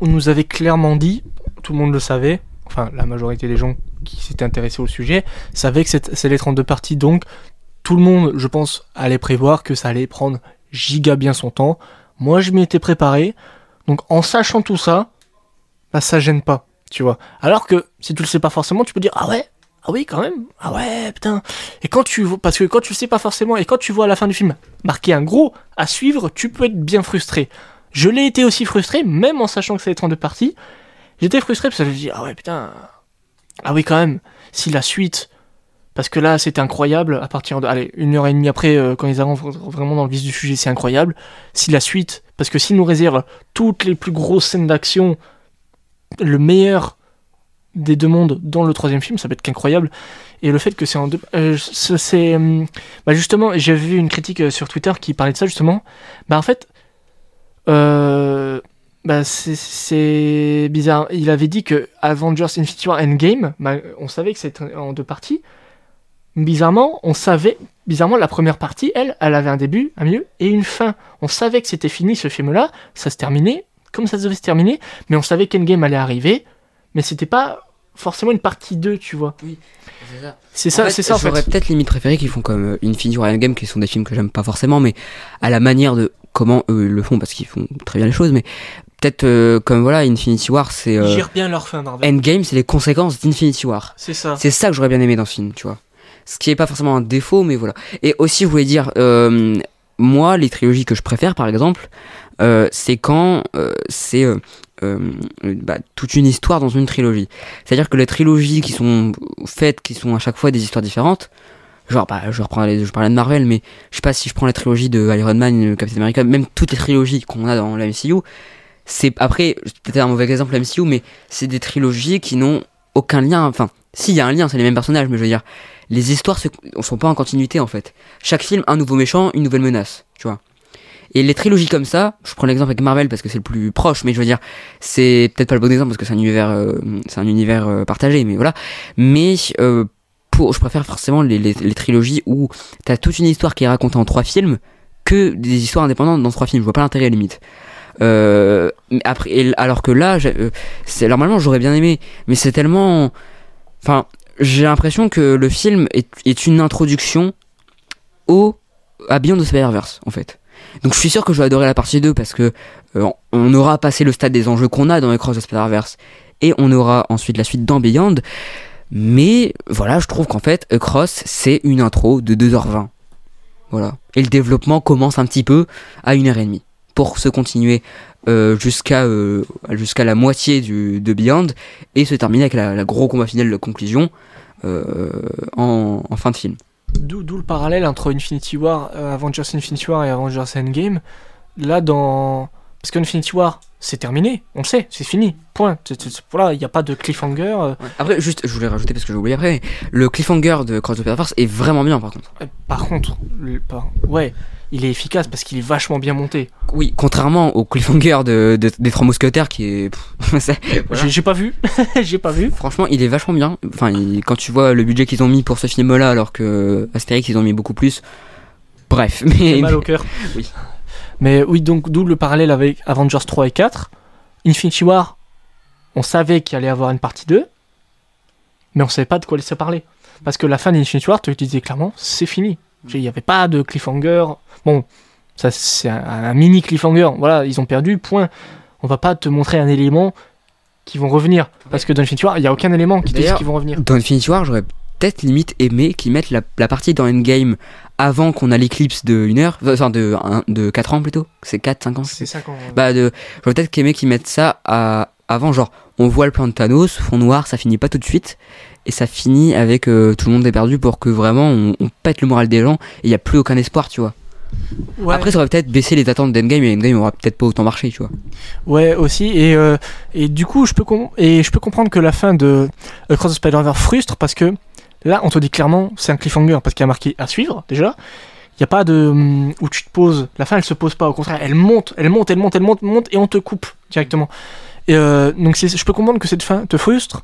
on nous avait clairement dit, tout le monde le savait, enfin la majorité des gens qui s'étaient intéressés au sujet, savaient que c'est les 32 parties, donc tout le monde, je pense, allait prévoir que ça allait prendre giga bien son temps. Moi, je m'y étais préparé, donc en sachant tout ça, bah ça gêne pas, tu vois. Alors que si tu le sais pas forcément, tu peux dire ah ouais, ah oui quand même, ah ouais putain. Et quand tu parce que quand tu le sais pas forcément et quand tu vois à la fin du film marqué un gros à suivre, tu peux être bien frustré. Je l'ai été aussi frustré, même en sachant que ça allait être en deux parties. J'étais frustré parce que je me dis ah ouais putain, ah oui quand même, si la suite, parce que là c'était incroyable à partir de, allez une heure et demie après euh, quand ils arrivent vraiment dans le vif du sujet c'est incroyable. Si la suite, parce que s'ils nous réservent toutes les plus grosses scènes d'action le meilleur des deux mondes dans le troisième film, ça peut être qu'incroyable. Et le fait que c'est en deux. euh, c'est- hum, Bah justement, j'ai vu une critique euh, sur Twitter qui parlait de ça justement. Bah en fait. Euh, bah c'est bizarre. Il avait dit que Avengers Infinity War Endgame, bah, on savait que c'était en deux parties. Bizarrement, on savait. Bizarrement, la première partie, elle, elle avait un début, un milieu et une fin. On savait que c'était fini ce film-là, ça se terminait comme ça devait se terminer, mais on savait qu'Endgame allait arriver, mais c'était pas forcément une partie 2, tu vois. C'est ça, c'est ça en J'aurais fait. peut-être limite préféré qu'ils font comme euh, Infinity War et Endgame, qui sont des films que j'aime pas forcément, mais à la manière de comment eux ils le font, parce qu'ils font très bien les choses, mais peut-être euh, comme voilà, Infinity War, c'est. Ils euh, gèrent bien leur fin, Marvel. Endgame, c'est les conséquences d'Infinity War. C'est ça. C'est ça que j'aurais bien aimé dans ce film, tu vois. Ce qui est pas forcément un défaut, mais voilà. Et aussi, je voulais dire, euh, moi, les trilogies que je préfère, par exemple, c'est quand euh, c'est euh, euh, bah, toute une histoire dans une trilogie. C'est-à-dire que les trilogies qui sont faites, qui sont à chaque fois des histoires différentes, genre, bah, je reprends les, je parlais de Marvel, mais je sais pas si je prends la trilogie de Iron Man, euh, Captain America, même toutes les trilogies qu'on a dans la MCU, c'est après, peut-être un mauvais exemple la MCU, mais c'est des trilogies qui n'ont aucun lien, enfin, s'il y a un lien, c'est les mêmes personnages, mais je veux dire, les histoires se, sont pas en continuité en fait. Chaque film, un nouveau méchant, une nouvelle menace, tu vois. Et les trilogies comme ça, je prends l'exemple avec Marvel parce que c'est le plus proche, mais je veux dire, c'est peut-être pas le bon exemple parce que c'est un univers, euh, c'est un univers euh, partagé, mais voilà. Mais euh, pour, je préfère forcément les, les, trilogies où t'as toute une histoire qui est racontée en trois films que des histoires indépendantes dans trois films. Je vois pas l'intérêt à la limite. Euh, après, alors que là, euh, c'est normalement j'aurais bien aimé, mais c'est tellement, enfin, j'ai l'impression que le film est, est une introduction au à Beyond the Spider-Verse en fait. Donc je suis sûr que je vais adorer la partie 2 parce que euh, on aura passé le stade des enjeux qu'on a dans Across the Spider-Verse et on aura ensuite la suite dans Beyond. Mais voilà, je trouve qu'en fait Across c'est une intro de 2h20. Voilà. Et le développement commence un petit peu à 1h30 pour se continuer euh, jusqu'à euh, jusqu'à la moitié du, de Beyond et se terminer avec la, gros combat final de conclusion en fin de film. D'où le parallèle entre Infinity War, euh, Avengers Infinity War et Avengers Endgame. Là, dans. Parce qu'Infinity War, c'est terminé, on le sait, c'est fini, point. Voilà, il n'y a pas de cliffhanger. euh, Après, juste, je voulais rajouter parce que j'ai oublié après, le cliffhanger de Cross the Spider-Verse est vraiment bien par contre. euh, par contre, le- par- ouais, il est efficace parce qu'il est vachement bien monté. Oui, contrairement au cliffhanger de, de- des Trois Mousquetaires qui est. voilà. J'ai pas vu, j'ai pas vu. Franchement, il est vachement bien. Enfin, il- quand tu vois le budget qu'ils ont mis pour ce film-là, alors que Astérix ils ont mis beaucoup plus. Bref, mais. Mal au cœur. Oui. Mais oui, donc d'où le parallèle avec Avengers 3 et 4. Infinity War, on savait qu'il allait avoir une partie 2, mais on savait pas de quoi laisser parler. Parce que la fin d'Infinity War, te disais clairement, c'est fini. Il n'y avait pas de cliffhanger. Bon, ça c'est un, un mini cliffhanger. Voilà, ils ont perdu, point. On va pas te montrer un élément qui vont revenir. Parce que dans Infinity War, il n'y a aucun élément qui te dit qu'ils vont revenir. Dans Infinity War, j'aurais peut-être limite aimé qu'ils mettent la, la partie dans Endgame avant qu'on a l'éclipse de 1 heure, enfin de, un- de 4 ans plutôt. C'est 4, 5 ans C'est ça quand. Bah, j'aurais peut-être aimé qu'ils mettent ça à, avant, genre, on voit le plan de Thanos, fond noir, ça finit pas tout de suite, et ça finit avec euh, tout le monde est perdu pour que vraiment on, on pète le moral des gens et il y a plus aucun espoir, tu vois. Ouais. Après, ça aurait peut-être baissé les attentes d'Endgame et Endgame aura peut-être pas autant marché, tu vois. Ouais, aussi. Et, euh, et du coup, je peux, et je peux comprendre que la fin de Across the Spider-Verse frustre parce que là, on te dit clairement, c'est un cliffhanger parce qu'il y a marqué à suivre déjà. Il n'y a pas de. hum, où tu te poses. La fin, elle se pose pas. Au contraire, elle monte, elle monte, elle monte, elle monte, monte et on te coupe directement. Et euh, donc, je peux comprendre que cette fin te frustre.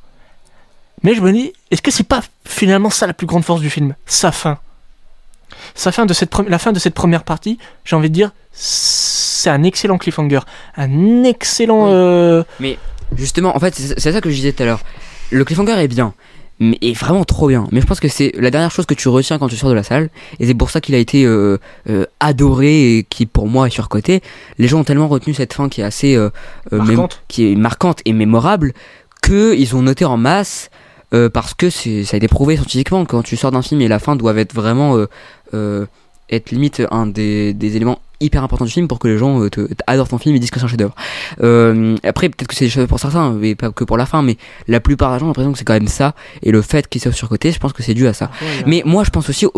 Mais je me dis, est-ce que c'est pas finalement ça la plus grande force du film Sa fin? Sa fin de cette pre- la fin de cette première partie, j'ai envie de dire, c'est un excellent cliffhanger. Un excellent. Oui. euh, Justement, en fait, c'est ça que je disais tout à l'heure. Le cliffhanger est bien, mais est vraiment trop bien. Mais je pense que c'est la dernière chose que tu retiens quand tu sors de la salle, et c'est pour ça qu'il a été euh, euh, adoré et qui pour moi est surcoté. Les gens ont tellement retenu cette fin qui est assez euh, Marquante. qui est marquante et mémorable que ils ont noté en masse euh, parce que ça a été prouvé scientifiquement quand tu sors d'un film et la fin doit être vraiment euh, euh, être limite un des, des éléments hyper importants du film pour que les gens euh, te, adorent ton film et disent que c'est un chef-d'œuvre. Euh, après, peut-être que c'est des pour certains, mais pas que pour la fin, mais la plupart des gens ont l'impression que c'est quand même ça, et le fait qu'il soit surcoté, je pense que c'est dû à ça. Mais moi, je pense aussi aux,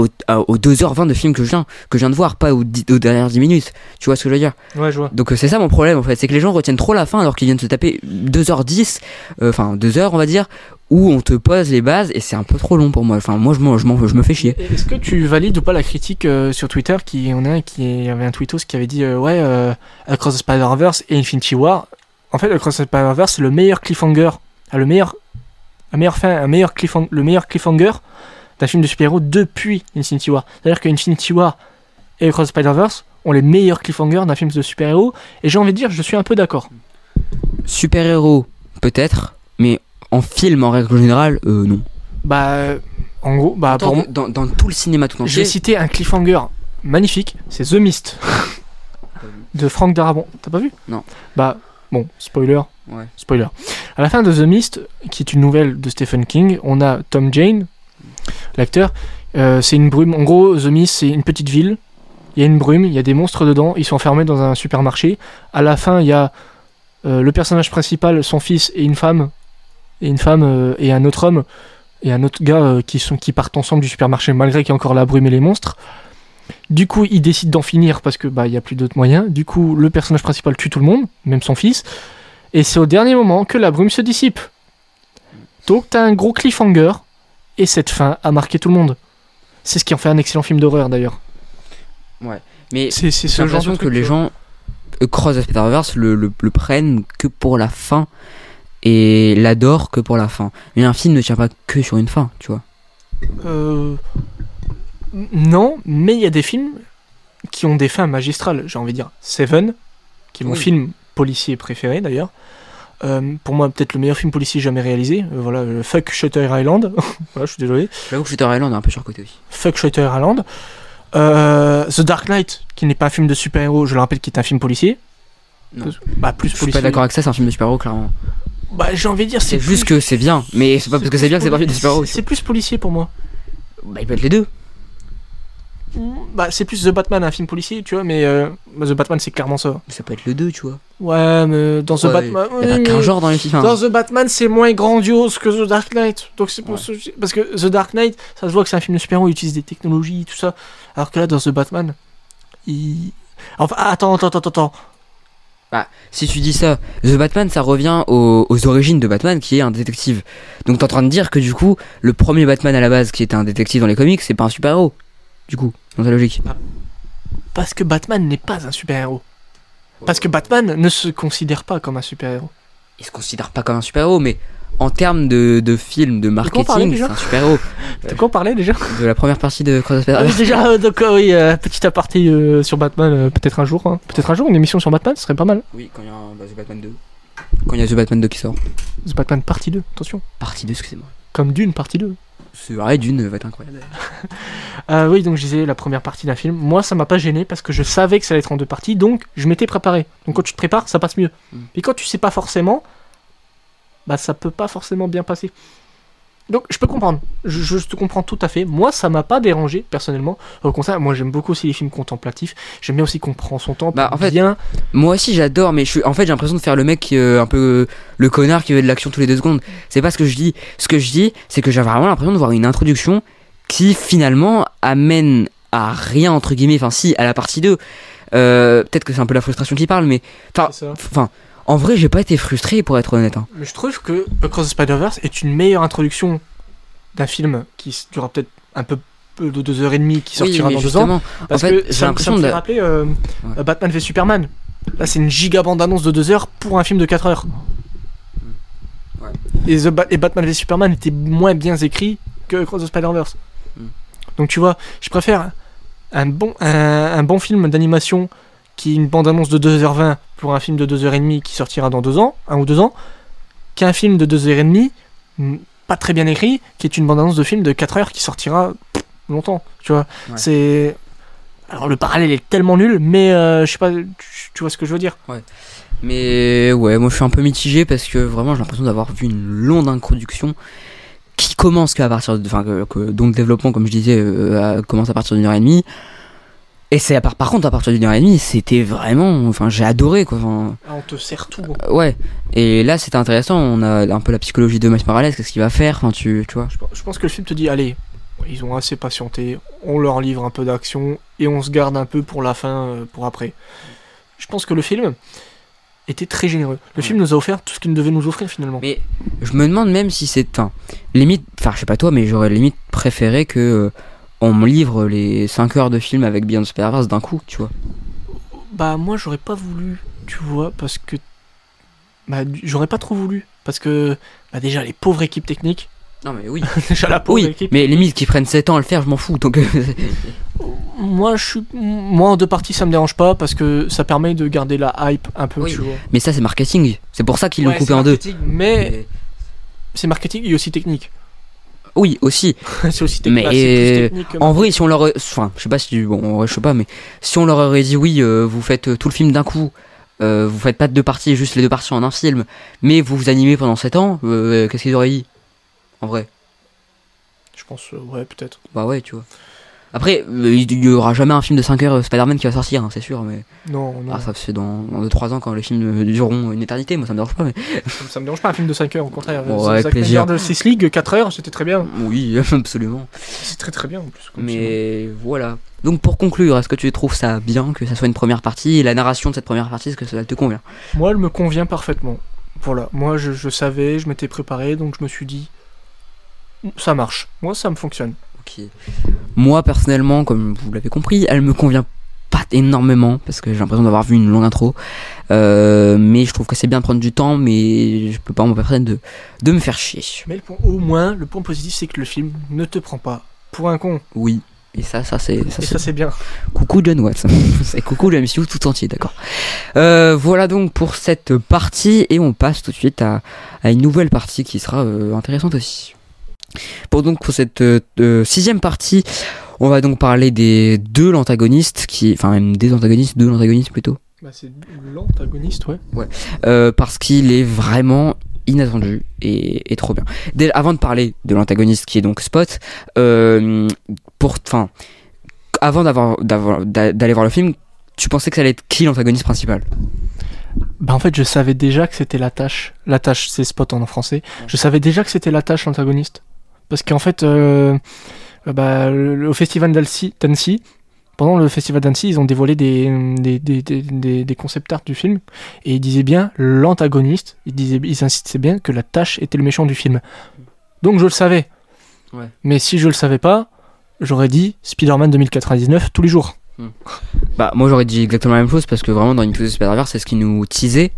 aux 2h20 de film que je viens, que je viens de voir, pas aux, dix- aux dernières 10 minutes. Tu vois ce que je veux dire? Ouais, je vois. Donc euh, c'est ça mon problème en fait, c'est que les gens retiennent trop la fin alors qu'ils viennent se taper 2h10, euh, enfin 2h on va dire, où on te pose les bases et c'est un peu trop long pour moi. Enfin moi je, je, je me fais chier. Est-ce que tu valides ou pas la critique euh, sur Twitter qui on a un qui avait un tweetos qui avait dit euh, ouais euh, Across the Spider-Verse et Infinity War. En fait, Across the Spider-Verse c'est le meilleur cliffhanger, le meilleur, la meilleure fin, un meilleur cliffhanger, le meilleur cliffhanger d'un film de super-héros depuis Infinity War. C'est-à-dire que Infinity War et Across the Spider-Verse ont les meilleurs cliffhangers d'un film de super-héros. Et j'ai envie de dire, je suis un peu d'accord. Super héros peut-être, mais en film en règle générale, euh, non. Bah, en gros, bah, Attends, pour dans, dans tout le cinéma tout entier. vais citer un cliffhanger magnifique, c'est The Mist de Frank Darabont. T'as pas vu? Non. Bah, bon, spoiler. Ouais. Spoiler. À la fin de The Mist, qui est une nouvelle de Stephen King, on a Tom Jane, l'acteur. Euh, c'est une brume. En gros, The Mist, c'est une petite ville. Il y a une brume, il y a des monstres dedans. Ils sont enfermés dans un supermarché. À la fin, il y a euh, le personnage principal, son fils et une femme, et une femme euh, et un autre homme et un autre gars euh, qui sont qui partent ensemble du supermarché malgré qu'il y a encore la brume et les monstres. Du coup, ils décident d'en finir parce que bah il y a plus d'autres moyens. Du coup, le personnage principal tue tout le monde, même son fils. Et c'est au dernier moment que la brume se dissipe. Donc t'as un gros cliffhanger et cette fin a marqué tout le monde. C'est ce qui en fait un excellent film d'horreur d'ailleurs. Mais C'est ce genre de l'impression que les gens euh, Cross the Spider-Verse le, le, le prennent que pour la fin et l'adorent que pour la fin. Mais un film ne tient pas que sur une fin, tu vois. Euh, Non, mais il y a des films qui ont des fins magistrales. J'ai envie de dire Seven, qui est mon Oui. film policier préféré d'ailleurs. Euh, pour moi, peut-être le meilleur film policier jamais réalisé. Euh, voilà, euh, Fuck Shutter Island. voilà, je suis désolé. J'avoue que Shutter Island est un peu surcoté aussi. Fuck Shutter Island. Euh, The Dark Knight, qui n'est pas un film de super-héros, je le rappelle, qui est un film policier. Non. Bah, plus Je suis policier. pas d'accord avec ça, c'est un film de super-héros, clairement. Bah, j'ai envie de dire, C'est c'est juste que c'est bien, mais c'est pas parce que c'est bien que c'est pas un film de super-héros. C'est plus policier pour moi. Bah, il peut être les deux. Bah, c'est plus The Batman, un film policier, tu vois, mais euh, bah, The Batman, c'est clairement ça. Ça peut être le deux, tu vois. Ouais, mais dans The Ouais, Batman. Il y a qu'un genre dans les films. hein. Dans The Batman, c'est moins grandiose que The Dark Knight. Donc c'est pour Ouais. je- parce que The Dark Knight, ça se voit que c'est un film de super-héros, il utilise des technologies, tout ça. Alors que là, dans The Batman, il. Enfin, attends, attends, attends, attends. Si tu dis ça, The Batman, ça revient aux, aux origines de Batman, qui est un détective. Donc t'es en train de dire que du coup, le premier Batman à la base, qui était un détective dans les comics, c'est pas un super-héros. Du coup, dans ta logique. Parce que Batman n'est pas un super-héros. Parce que Batman ne se considère pas comme un super-héros. Il se considère pas comme un super-héros, mais en termes de, de film, de marketing, c'est un super-héros. De quoi on parlait déjà De la première partie de Cross Spider-Verse. Déjà, euh, donc, euh, oui, euh, petit aparté euh, sur Batman, euh, peut-être un jour. hein. Peut-être un jour, une émission sur Batman, ce serait pas mal. Oui, quand il y a un, bah, The Batman 2. Quand il y a The Batman 2 qui sort. The Batman partie 2, attention. Partie 2, excusez-moi. Comme Dune partie 2. C'est vrai, Dune va être incroyable. Euh, oui, donc je disais la première partie d'un film. Moi, ça m'a pas gêné parce que je savais que ça allait être en deux parties, donc je m'étais préparé. Donc quand tu te prépares, ça passe mieux. Mm. Et quand tu sais pas forcément, bah ça peut pas forcément bien passer. Donc je peux comprendre. Je, je te comprends tout à fait. Moi, ça m'a pas dérangé personnellement. Au contraire, moi j'aime beaucoup aussi les films contemplatifs. J'aime bien aussi qu'on prend son temps. Bah, en fait, bien. Moi aussi j'adore, mais je suis, en fait j'ai l'impression de faire le mec euh, un peu euh, le connard qui veut de l'action tous les deux secondes. C'est pas ce que je dis. Ce que je dis, c'est que j'ai vraiment l'impression de voir une introduction qui finalement amène à rien entre guillemets. Enfin si, à la partie 2. Euh, Peut-être que c'est un peu la frustration qui parle, mais enfin, enfin, en vrai j'ai pas été frustré pour être honnête. hein. Mais je trouve que Across the Spider-Verse est une meilleure introduction d'un film qui durera peut-être un peu peu de deux heures et demie, qui sortira dans deux ans. Parce fait, que j'ai l'impression me de- rappeler euh, Ouais. Batman v Superman. Là, c'est une giga bande-annonce de 2 heures pour un film de 4 heures. Ouais. Et, The Ba- et Batman v Superman était moins bien écrit que Cross the Spider-Verse. Mm. Donc tu vois, je préfère un bon, un, un bon film d'animation qui est une bande-annonce de 2h20 pour un film de 2h30 qui sortira dans 2 ans, un ou 2 ans, qu'un film de 2h30 mm, pas très bien écrit, qui est une bande-annonce de film de 4 heures qui sortira pff, longtemps. Tu vois, Ouais. c'est. Alors le parallèle est tellement nul, mais euh, je sais pas, tu, vois ce que je veux dire. Mais ouais, moi je suis un peu mitigé parce que vraiment j'ai l'impression d'avoir vu une longue introduction qui commence qu'à partir de. Enfin, que, que- dont le développement, comme je disais, euh, commence à partir d'une heure et demie. Et c'est à part, par contre, à partir d'une heure et demie, c'était vraiment. Enfin, j'ai adoré quoi. Enfin, Ah, on te sert tout. euh, ouais. Et là, c'était intéressant. On a un peu la psychologie de Miles Morales, qu'est-ce qu'il va faire. Enfin, tu, tu vois. Je, pense- que le film te dit, allez, ils ont assez patienté, on leur livre un peu d'action et on se garde un peu pour la fin, euh, pour après. Je pense que le film était très généreux. Le Ouais. film nous a offert tout ce qu'il devait nous offrir finalement. Mais je me demande même si c'est. Enfin, limite. Enfin, je sais pas toi, mais j'aurais limite préféré que. euh, on me livre les 5 heures de film avec Beyond Spider-Verse d'un coup, tu vois. Bah moi j'aurais pas voulu, tu vois, parce que bah j'aurais pas trop voulu parce que bah déjà les pauvres équipes techniques, Non, mais oui. déjà la pauvre Oui, équipe. mais limite qu'ils prennent 7 ans à le faire, je m'en fous. Donc, euh, Moi je suis moi en deux parties ça me dérange pas parce que ça permet de garder la hype un peu, Oui. tu vois. mais ça, c'est marketing. C'est pour ça qu'ils l'ont coupé en deux. Mais c'est marketing et aussi technique. Oui, aussi. c'est aussi Mais, technique. Technique que En vrai, si on leur, enfin, je sais pas si, bon, je sais pas, mais si on leur aurait dit oui, euh, vous faites euh, tout le film d'un coup, euh, vous faites pas de deux parties, juste les deux parties en un film, mais vous vous animez pendant 7 ans, euh, qu'est-ce qu'ils auraient dit En vrai, Je pense, euh, ouais, peut-être. bah ouais, tu vois. Après, euh, il y aura jamais un film de 5 heures euh, Spider-Man qui va sortir, hein, c'est sûr, mais Non, non. ah, ça c'est dans, dans 2-3 ans quand les films dureront une éternité, moi ça me dérange pas, mais ça, ça me dérange pas un film de 5 heures, au contraire. Bon, avec plaisir. De 6 League, 4 heures, c'était très bien. oui, absolument. C'est très très bien en plus. Mais voilà. Donc pour conclure, est-ce que tu trouves ça bien que ça soit une première partie et la narration de cette première partie, est-ce que ça te convient? Moi, elle me convient parfaitement. Voilà, moi je, je savais, je m'étais préparé, donc je me suis dit, ça marche. Moi, ça me fonctionne. Ok. Moi personnellement, comme vous l'avez compris, elle me convient pas énormément parce que j'ai l'impression d'avoir vu une longue intro. Euh, mais je trouve que c'est bien de prendre du temps, mais je peux pas m'empêcher de, de me faire chier. Mais le point, au moins, le point positif, c'est que le film ne te prend pas pour un con. Oui. Et ça, ça c'est ça, Et c'est ça, c'est bien. Coucou John Watts. c'est coucou le MCU tout entier, d'accord. Euh, voilà donc pour cette partie et on passe tout de suite à, à une nouvelle partie qui sera euh, intéressante aussi. Pour donc pour cette euh, sixième partie, on va donc parler des deux l'antagoniste qui, enfin même des antagonistes, deux l'antagoniste plutôt, Bah, c'est l'antagoniste, ouais. euh, parce qu'il est vraiment inattendu et, et trop bien. Dès, avant de parler de l'antagoniste qui est donc Spot, euh, pour, enfin, avant d'avoir, d'avoir- d'a- d'aller voir le film, tu pensais que ça allait être qui l'antagoniste principal? Bah, en fait, je savais déjà que c'était la tâche. La tâche, c'est Spot en français. Je savais déjà que c'était la tâche, l'antagoniste. Parce qu'en fait, euh, euh, bah, le- au festival d'Annecy, pendant le festival d'Annecy, ils ont dévoilé des, des, des, des, des- des concept art du film. Et ils disaient bien l'antagoniste. Ils, disaient, ils insistaient bien que la tâche était le méchant du film. Donc je le savais. Ouais. Mais si je le savais pas, j'aurais dit Spider-Man 2099 tous les jours. Bah moi j'aurais dit exactement la même chose parce que vraiment dans Into the Spider-Verse c'est ce qui nous teasait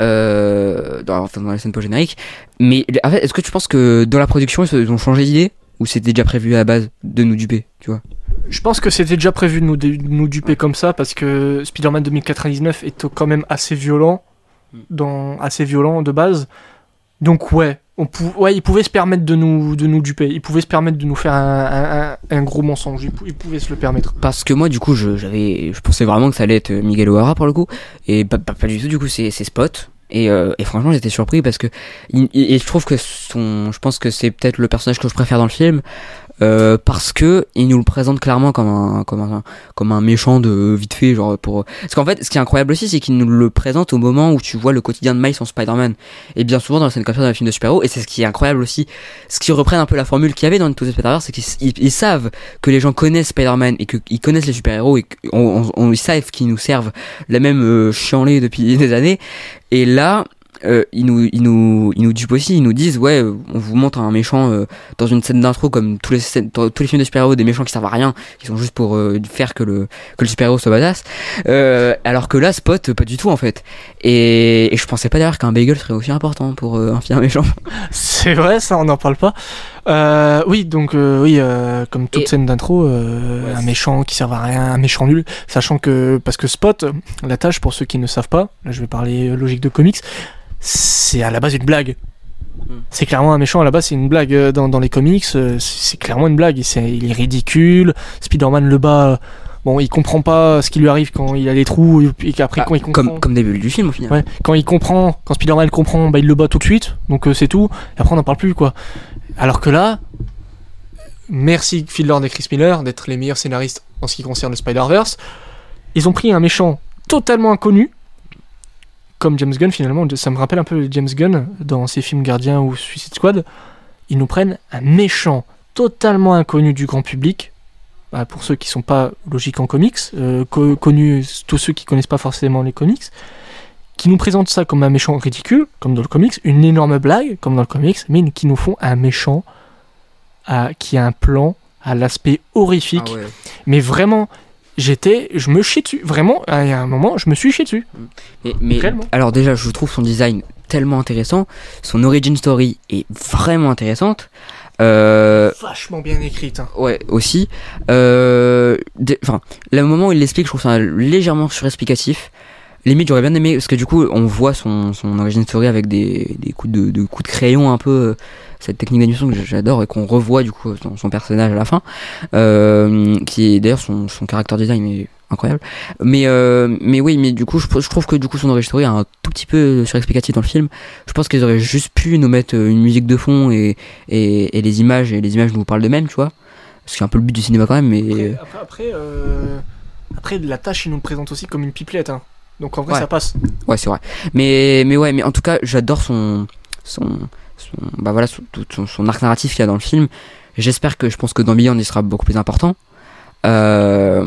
euh, dans, enfin, dans les scènes post-génériques. Mais en fait, est-ce que tu penses que dans la production ils ont changé d'idée? Ou c'était déjà prévu à la base de nous duper, tu vois? Je pense que c'était déjà prévu de nous, de nous duper comme ça parce que Spider-Man 2099 est quand même assez violent, Mm. dans, assez violent de base. Donc ouais, ouais, il pouvait se permettre de nous, de nous duper, il pouvait se permettre de nous faire un, gros mensonge, il, pou- il pouvait se le permettre. Parce que moi du coup je, j'avais, je pensais vraiment que ça allait être Miguel O'Hara pour le coup et pas, pas, pas du tout du coup c'est, Spot. Et, euh, franchement j'étais surpris parce que je trouve que son je pense que c'est peut-être le personnage que je préfère dans le film euh, parce que il nous le présente clairement comme un comme un comme un méchant de vite fait genre pour parce qu'en fait ce qui est incroyable aussi c'est qu'il nous le présente au moment où tu vois le quotidien de Miles en Spider-Man. Et bien souvent dans la scène comme ça dans les films de super-héros et c'est ce qui est incroyable aussi ce qui reprenne un peu la formule qu'il y avait dans Into the Spider-Verse c'est qu'ils ils- ils savent que les gens connaissent Spider-Man et qu'ils connaissent les super-héros et qu'on on, ils savent qu'ils nous servent la même euh, chienlée depuis des années. Et là euh, ils nous ils nous ils nous dupent aussi ils nous disent ouais on vous montre un méchant euh, dans une scène d'intro comme tous les scènes- tous les films de super-héros des méchants qui servent à rien qui sont juste pour euh, faire que le que le super-héros soit badass. Euh, alors que là Spot pas du tout en fait. Et, et je pensais pas d'ailleurs qu'un bagel serait aussi important pour euh, un film méchant. C'est vrai, ça, on n'en parle pas. Euh, oui, donc, euh, oui, euh, comme toute Et- scène d'intro, euh, Ouais, un méchant qui sert à rien, un méchant nul, sachant que, parce que Spot, la tâche, pour ceux qui ne savent pas, là je vais parler euh, logique de comics, c'est à la base une blague. Hmm. C'est clairement un méchant à la base, c'est une blague dans, dans les comics, c'est clairement une blague, il est ridicule, Spider-Man le bat, bon, il comprend pas ce qui lui arrive quand il a des trous, et qu'après Ah, quand il comprend... comme comme début du film au final Ouais, quand il comprend, quand Spider-Man comprend, bah, il le bat tout de suite, donc euh, c'est tout, et après on n'en parle plus quoi. Alors que là, merci Phil Lord et Chris Miller d'être les meilleurs scénaristes en ce qui concerne le Spider-Verse. Ils ont pris un méchant totalement inconnu, comme James Gunn finalement, ça me rappelle un peu James Gunn dans ses films Gardiens ou Suicide Squad. Ils nous prennent un méchant totalement inconnu du grand public. Bah, pour ceux qui sont pas logiques en comics, euh, co- connus, tous ceux qui connaissent pas forcément les comics, qui nous présentent ça comme un méchant ridicule, comme dans le comics, une énorme blague, comme dans le comics, mais qui nous font un méchant à- qui a un plan à l'aspect horrifique. Ah ouais. Mais vraiment, j'étais, je me chie dessus. Vraiment, il y a un moment, je me suis chié dessus. Mais, mais alors déjà, je trouve son design tellement intéressant, son origin story est vraiment intéressante. Euh, Vachement bien écrite. hein. ouais, aussi. Euh, Enfin, le moment où il l'explique, je trouve ça légèrement surexplicatif. Limite j'aurais bien aimé parce que du coup on voit son, son origin story avec des, des coups de, de coups de crayon un peu euh, cette technique d'animation que j'adore et qu'on revoit du coup son, son personnage à la fin euh, qui est d'ailleurs son, son caractère design est incroyable mais euh, mais oui mais du coup je, je trouve que du coup son origin story est un tout petit peu surexplicatif dans le film je pense qu'ils auraient juste pu nous mettre une musique de fond et, et, et les images et les images nous parlent d'eux-mêmes tu vois c'est un peu le but du cinéma quand même mais Après, après, après, euh, après, la tâche, il nous le présente aussi comme une pipelette. hein. Donc en vrai, Ouais. ça passe. Ouais, c'est vrai. Mais, mais ouais, mais en tout cas, j'adore son, son, son, bah voilà, son, son, son arc narratif qu'il y a dans le film. J'espère que, je pense que dans Beyond, il sera beaucoup plus important. Euh,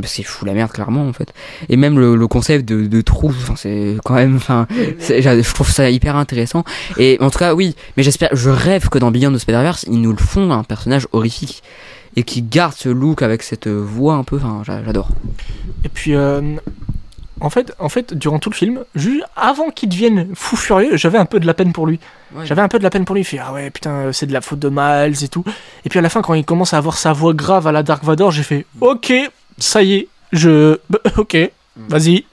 parce qu'il fout la merde, clairement, en fait. Et même le, le concept de, de trou, c'est quand même, enfin, c'est- je trouve ça hyper intéressant. Et en tout cas, oui, mais j'espère, je rêve que dans Beyond de Spider-Verse, ils nous le font un personnage horrifique. Et qui garde ce look avec cette voix un peu, enfin, j'a- j'adore. Et puis, euh, en, fait, en fait, durant tout le film, juste avant qu'il devienne fou furieux, j'avais un peu de la peine pour lui. J'avais un peu de la peine pour lui. Il fait Ah ouais, putain, c'est de la faute de Miles et tout. Et puis à la fin, quand il commence à avoir sa voix grave à la Dark Vador, j'ai fait Ok, ça y est, je. bah, Ok, vas-y.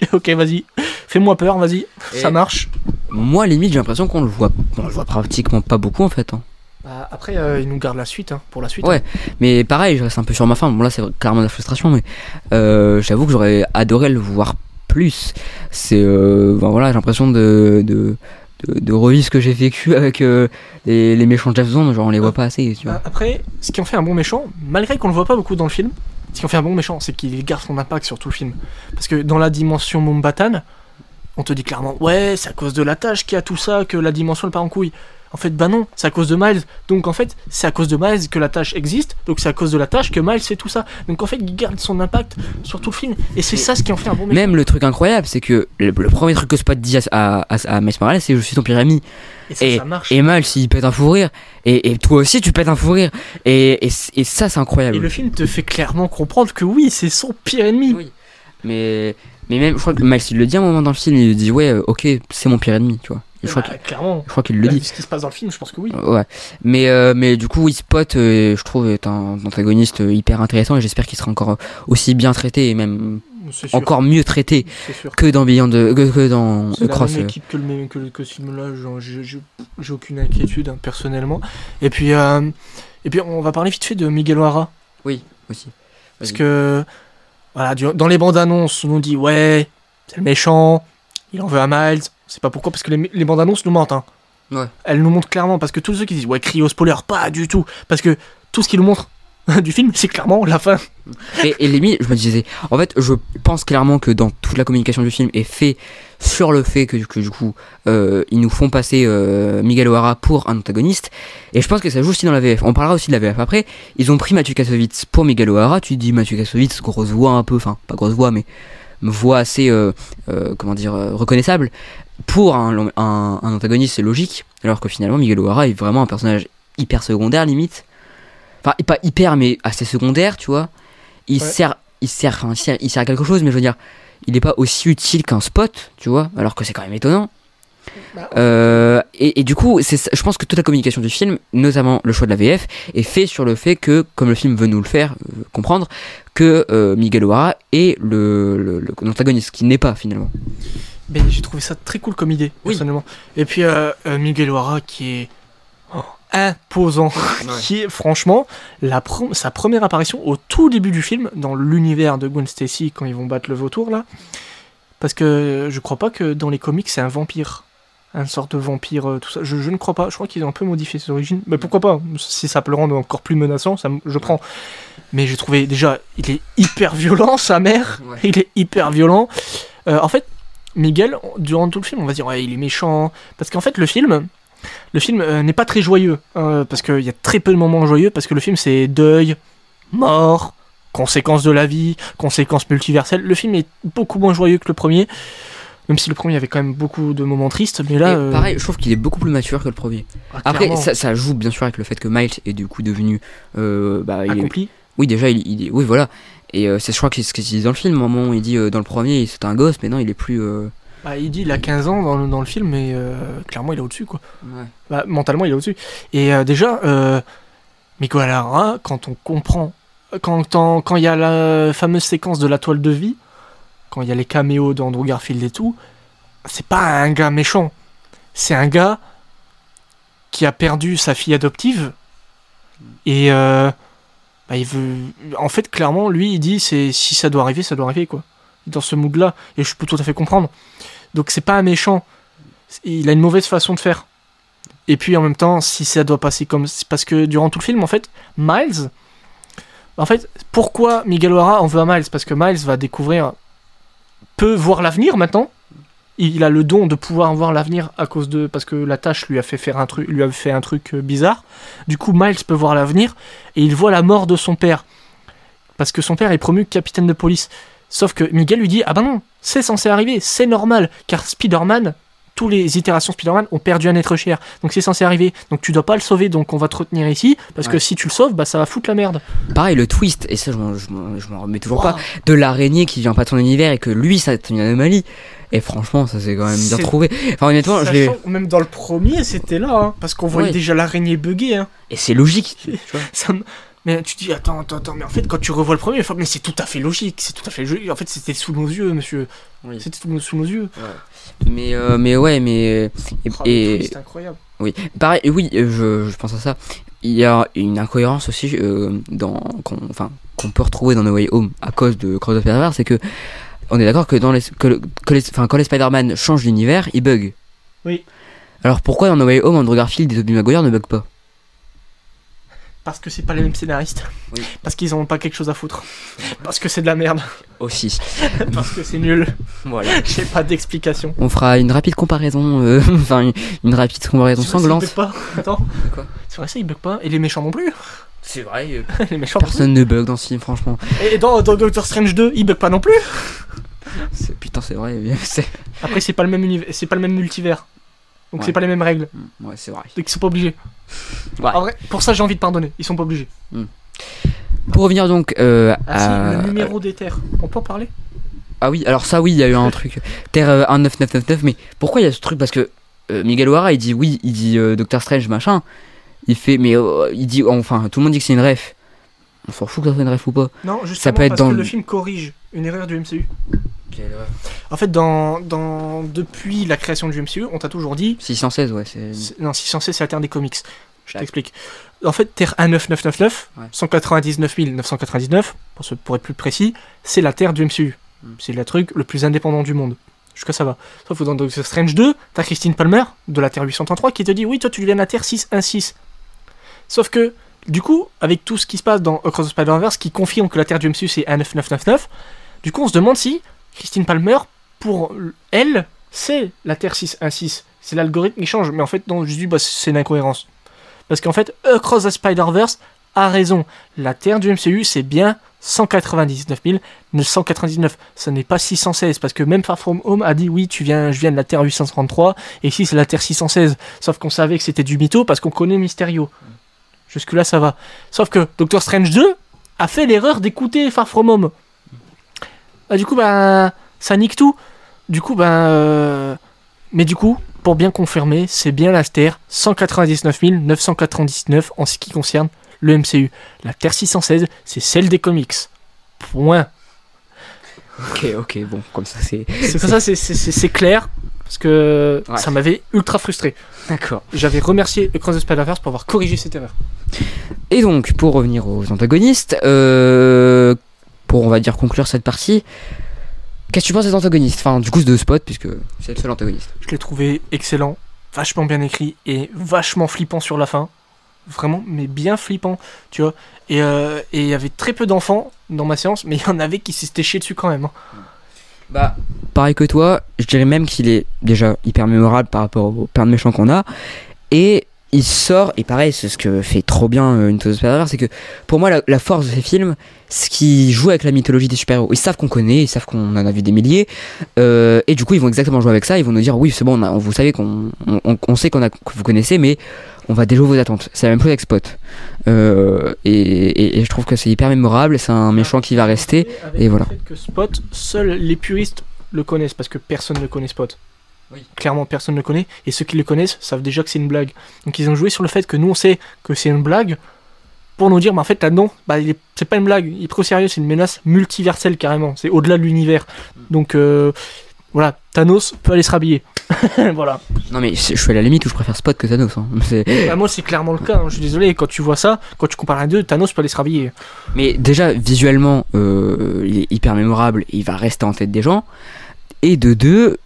Ok, vas-y. Fais-moi peur, vas-y. Ça marche. Moi, limite, j'ai l'impression qu'on le voit, on le voit pratiquement pas beaucoup, en fait. hein. Bah, après, euh, il nous garde la suite, hein, pour la suite. Ouais. Mais pareil, je reste un peu sur ma fin. Bon, là, c'est clairement de la frustration, mais euh, j'avoue que j'aurais adoré le voir plus. C'est. Euh, ben voilà, j'ai l'impression de, de, de, de revivre ce que j'ai vécu avec euh, les, les méchants Jeff Zone. Genre, on les voit pas assez, tu vois. Après, ce qui en fait un bon méchant, malgré qu'on le voit pas beaucoup dans le film, ce qui en fait un bon méchant, c'est qu'il garde son impact sur tout le film. Parce que dans la dimension Mombatan, on te dit clairement, ouais, c'est à cause de la tâche qu'il y a tout ça, que la dimension le part en couille. En fait, bah non, c'est à cause de Miles. Donc en fait, c'est à cause de Miles que la tâche existe. Donc c'est à cause de la tâche que Miles fait tout ça. Donc en fait, il garde son impact sur tout le film. Et c'est ça ce qui en fait un bon méchant. Même le truc incroyable, c'est que le, le premier truc que Spot dit à, à, à, Miles Morales, c'est Je suis ton pire ami. Et ça, et- ça marche. Et Miles, il pète un fou rire. Et, et toi aussi, tu pètes un fou rire. Et, et, et ça, c'est incroyable. Et le film te fait clairement comprendre que oui, c'est son pire ennemi. Oui. Mais, mais même, je crois que Miles, il le dit à un moment dans le film, il dit Ouais, euh, ok, c'est mon pire ennemi, tu vois. Je crois Bah, clairement. je crois qu'il le Vu dit. ce qui se passe dans le film, je pense que oui. Ouais, mais euh, mais du coup, oui, Spot, euh, je trouve, est un antagoniste euh, hyper intéressant et j'espère qu'il sera encore euh, aussi bien traité et même encore mieux traité que dans Beyond, de- que, que dans C'est la Cross. même euh. équipe que le, même- que, que ce film-là, j'ai aucune inquiétude hein, personnellement. Et puis, euh, et puis on va parler vite fait de Miguel O'Hara. Oui, aussi. Parce que, voilà, dans les bandes annonces, on nous dit, ouais, c'est le méchant, il en veut à Miles. C'est pas pourquoi, parce que les, les bandes annonces nous mentent. Hein. Ouais. Elles nous montrent clairement, parce que tous ceux qui disent, ouais, cryo spoiler, pas du tout. Parce que tout ce qu'ils nous montrent du film, c'est clairement la fin. Et, et limite, je me disais, en fait, je pense clairement que dans toute la communication du film est fait sur le fait que, que du coup, euh, ils nous font passer euh, Miguel O'Hara pour un antagoniste. Et je pense que ça joue aussi dans la VF. On parlera aussi de la VF après. Ils ont pris Mathieu Kassovitz pour Miguel O'Hara. Tu dis Mathieu Kassovitz, grosse voix un peu, enfin, pas grosse voix, mais voix assez, euh, comment dire, reconnaissable. Pour un, un, un antagoniste, c'est logique. Alors que finalement, Miguel O'Hara est vraiment un personnage hyper secondaire, limite. Enfin, pas hyper, mais assez secondaire, tu vois. Il Ouais. sert, il sert, enfin, il sert, il sert à quelque chose, mais je veux dire, il n'est pas aussi utile qu'un spot, tu vois, alors que c'est quand même étonnant. Bah, Euh, et, et du coup, c'est, je pense que toute la communication du film, notamment le choix de la VF, est fait sur le fait que, comme le film veut nous le faire euh, comprendre, que euh, Miguel O'Hara est le, le- le- l'antagoniste, qui n'est pas finalement. Mais j'ai trouvé ça très cool comme idée, Oui. personnellement. Et puis euh, euh, Miguel O'Hara qui est oh, imposant, qui est franchement la pre- sa première apparition au tout début du film dans l'univers de Gwen Stacy quand ils vont battre le vautour là. Parce que je crois pas que dans les comics c'est un vampire. Un sorte de vampire, euh, tout ça. Je, je ne crois pas. Je crois qu'ils ont un peu modifié ses origines. Mais pourquoi pas? Si ça peut le rendre encore plus menaçant, ça, me- je prends. Mais j'ai trouvé déjà, il est hyper violent, sa mère. Ouais. Il est hyper violent. Euh, en fait, Miguel, durant tout le film, on va dire ouais, il est méchant, parce qu'en fait le film, le film euh, n'est pas très joyeux, hein, parce qu'il y a très peu de moments joyeux, parce que le film c'est deuil, mort, conséquences de la vie, conséquences multiverselles. Le film est beaucoup moins joyeux que le premier, même si le premier avait quand même beaucoup de moments tristes, mais là, Et euh, pareil, je trouve qu'il est beaucoup plus mature que le premier. ah, Après, ça, ça joue bien sûr avec le fait que Miles est du coup devenu. euh, bah, il est- accompli. oui, déjà, il, il est- oui, voilà. Et euh, c'est, je crois que c'est ce qu'il dit dans le film. Au moment où il dit euh, dans le premier, c'était un gosse, mais non, il est plus. euh, Bah, il dit il a 15 ans dans, le- dans le film, mais clairement il est au-dessus quoi. Bah, mentalement, il est au-dessus. Et déjà, euh, Miguel O'Hara, quand on comprend, quand il y a la fameuse séquence de la toile de vie, quand il y a les caméos d'Andrew Garfield et tout, c'est pas un gars méchant. C'est un gars qui a perdu sa fille adoptive et bah, il veut. En fait, clairement, lui, il dit c'est si ça doit arriver, ça doit arriver quoi. Dans ce mood-là, et je peux tout à fait comprendre. Donc c'est pas un méchant. Il a une mauvaise façon de faire. Et puis en même temps, si ça doit passer comme. Parce que durant tout le film, en fait, Miles. En fait, pourquoi Miguel O'Hara en veut à Miles? Parce que Miles va découvrir. peut voir l'avenir maintenant. Il a le don de pouvoir voir l'avenir à cause de. Parce que la tâche lui a fait faire un truc, lui a fait un truc euh, bizarre. Du coup, Miles peut voir l'avenir et il voit la mort de son père. Parce que son père est promu capitaine de police. Sauf que Miguel lui dit Ah ben non, c'est censé arriver, c'est normal, car Spider-Man, tous les itérations Spider-Man ont perdu un être cher. Donc c'est censé arriver. Donc tu dois pas le sauver, donc on va te retenir ici, parce que si tu le sauves, bah ça va foutre la merde. Pareil, le twist, et ça je m'en- remets toujours Wow. pas, de l'araignée qui vient pas de son univers et que lui, ça c'est une anomalie. Et franchement, ça c'est quand même bien C'est- trouvé. Enfin, honnêtement, je l'ai. Sachant même dans le premier, c'était là, hein, parce qu'on voyait Ouais. déjà l'araignée bugger. Hein. Et c'est logique. tu vois. Ça me- Mais tu dis, attends, attends, attends, mais en fait, quand tu revois le premier, mais c'est tout à fait logique, c'est tout à fait logique. En fait, c'était sous nos yeux, monsieur. Oui. C'était sous, sous nos yeux. Mais, euh, mais ouais, mais. Et, Oh, et- twist, incroyable. oui, pareil, oui, euh, je, je pense à ça. Il y a une incohérence aussi euh, dans, qu'on, enfin, qu'on peut retrouver dans No Way Home à cause de Cross of c'est que on est d'accord que, dans les, que, le- que les, enfin, quand les Spider-Man changent d'univers, ils bug. Oui. Alors pourquoi dans No Way Home, Andrew Garfield et Tobey Maguire ne bug pas? Parce que c'est pas les mêmes scénaristes. Oui. Parce qu'ils ont pas quelque chose à foutre. Parce que c'est de la merde. Aussi. Parce que c'est nul. Voilà. J'ai pas d'explication. On fera une rapide comparaison, euh, enfin une, une rapide comparaison vrai, sanglante. ça, il bug pas. Attends. Quoi? C'est vrai, ça, il bug pas. Et les méchants non plus. C'est vrai. euh, les méchants personne ne bug dans ce film, franchement. Et dans, dans Doctor Strange 2, il bug pas non plus. C'est- Putain, c'est vrai. c'est- Après, c'est pas le même univers, c'est pas le même multivers. Donc Ouais. c'est pas les mêmes règles. Ouais, c'est vrai. Donc ils sont pas obligés. Ouais. En vrai, pour ça, j'ai envie de pardonner. Ils sont pas obligés. Pour revenir donc euh, Ah si, à... le numéro des terres. On peut en parler? Ah oui, alors ça oui, il y a eu un truc. Terre euh, 19999, mais pourquoi il y a ce truc? Parce que euh, Miguel O'Hara, il dit oui, il dit euh, Doctor Strange, machin. Il fait, mais euh, il dit, enfin, tout le monde dit que c'est une ref. On s'en fout que ça soit une ref ou pas. Non, justement, peut être parce dans que le- film corrige une erreur du MCU. En fait, dans, dans, depuis la création du MCU, on t'a toujours dit 616, ouais, c'est. Non, 616, c'est la Terre des comics. Je t'explique. En fait, Terre 19999, Ouais. 199 999, pour, pour être plus précis, c'est la Terre du MCU. Mm. C'est le truc le plus indépendant du monde. Jusqu'à ça va. Sauf que dans Doctor Strange 2, t'as Christine Palmer, de la Terre 833, qui te dit Oui, toi, tu viens de la Terre 616. Sauf que, du coup, avec tout ce qui se passe dans Across the Spider-Verse, qui confirme que la Terre du MCU, c'est 19999, du coup, on se demande si Christine Palmer, pour elle, c'est la Terre 616. C'est l'algorithme qui change. Mais en fait, non, je dis, bah, c'est une incohérence. Parce qu'en fait, Across the Spider-Verse a raison. La Terre du MCU, c'est bien 199 999. Ce n'est pas 616. Parce que même Far From Home a dit, oui, tu viens, je viens de la Terre 833. Et ici, c'est la Terre 616. Sauf qu'on savait que c'était du mytho parce qu'on connaît Mysterio. Jusque-là, ça va. Sauf que Doctor Strange 2 a fait l'erreur d'écouter Far From Home. Ah, du coup, ben, ça nique tout. Du coup, ben. euh, Mais du coup, pour bien confirmer, c'est bien la Terre 199 999 en ce qui concerne le MCU. La Terre 616, c'est celle des comics. Point. Ok, ok, bon, comme ça c'est. Ça, c'est clair. Parce que Ouais. ça m'avait ultra frustré. D'accord. J'avais remercié Across the Spider-Verse pour avoir corrigé cette erreur. Et donc, pour revenir aux antagonistes, euh, pour on va dire conclure cette partie, qu'est-ce que tu penses des antagonistes? Enfin, du coup, de Spot, puisque c'est le seul antagoniste. Je l'ai trouvé excellent, vachement bien écrit et vachement flippant sur la fin. Vraiment, mais bien flippant, tu vois. Et euh, et il y avait très peu d'enfants dans ma séance, mais il y en avait qui s'étaient chiés dessus quand même. hein. Bah, pareil que toi, je dirais même qu'il est déjà hyper mémorable par rapport au plein de méchants qu'on a. Et il sort, et pareil, c'est ce que fait trop bien euh, the Spider-Verse, c'est que pour moi, la, la force de ces films, c'est qu'ils jouent avec la mythologie des super-héros. Ils savent qu'on connaît, ils savent qu'on en a vu des milliers, euh, et du coup, ils vont exactement jouer avec ça. Ils vont nous dire, oui, c'est bon, on a- vous savez qu'on on, on- on sait qu'on a, que vous connaissez, mais on va déjouer vos attentes. C'est la même chose avec Spot. Euh, et, et- et je trouve que c'est hyper mémorable, c'est un méchant qui va rester. Et le voilà. fait que Spot, seuls les puristes le connaissent parce que personne ne connaît Spot. Oui. Clairement, personne ne le connaît. Et ceux qui le connaissent savent déjà que c'est une blague. Donc ils ont joué sur le fait que nous on sait que c'est une blague. pour nous dire, mais en fait, là, non, bah, c'est pas une blague, il est pris au sérieux, c'est une menace multiverselle carrément, c'est au-delà de l'univers. Donc, euh, voilà, Thanos peut aller se rhabiller. voilà. Non mais je je suis à la limite où je préfère Spot que Thanos. hein. C'est- Bah, moi, c'est clairement le cas, hein, je suis désolé, quand tu vois ça, quand tu compares les deux, Thanos peut aller se rhabiller. Mais déjà, visuellement, euh, il est hyper mémorable il va rester en tête des gens. Et de deux,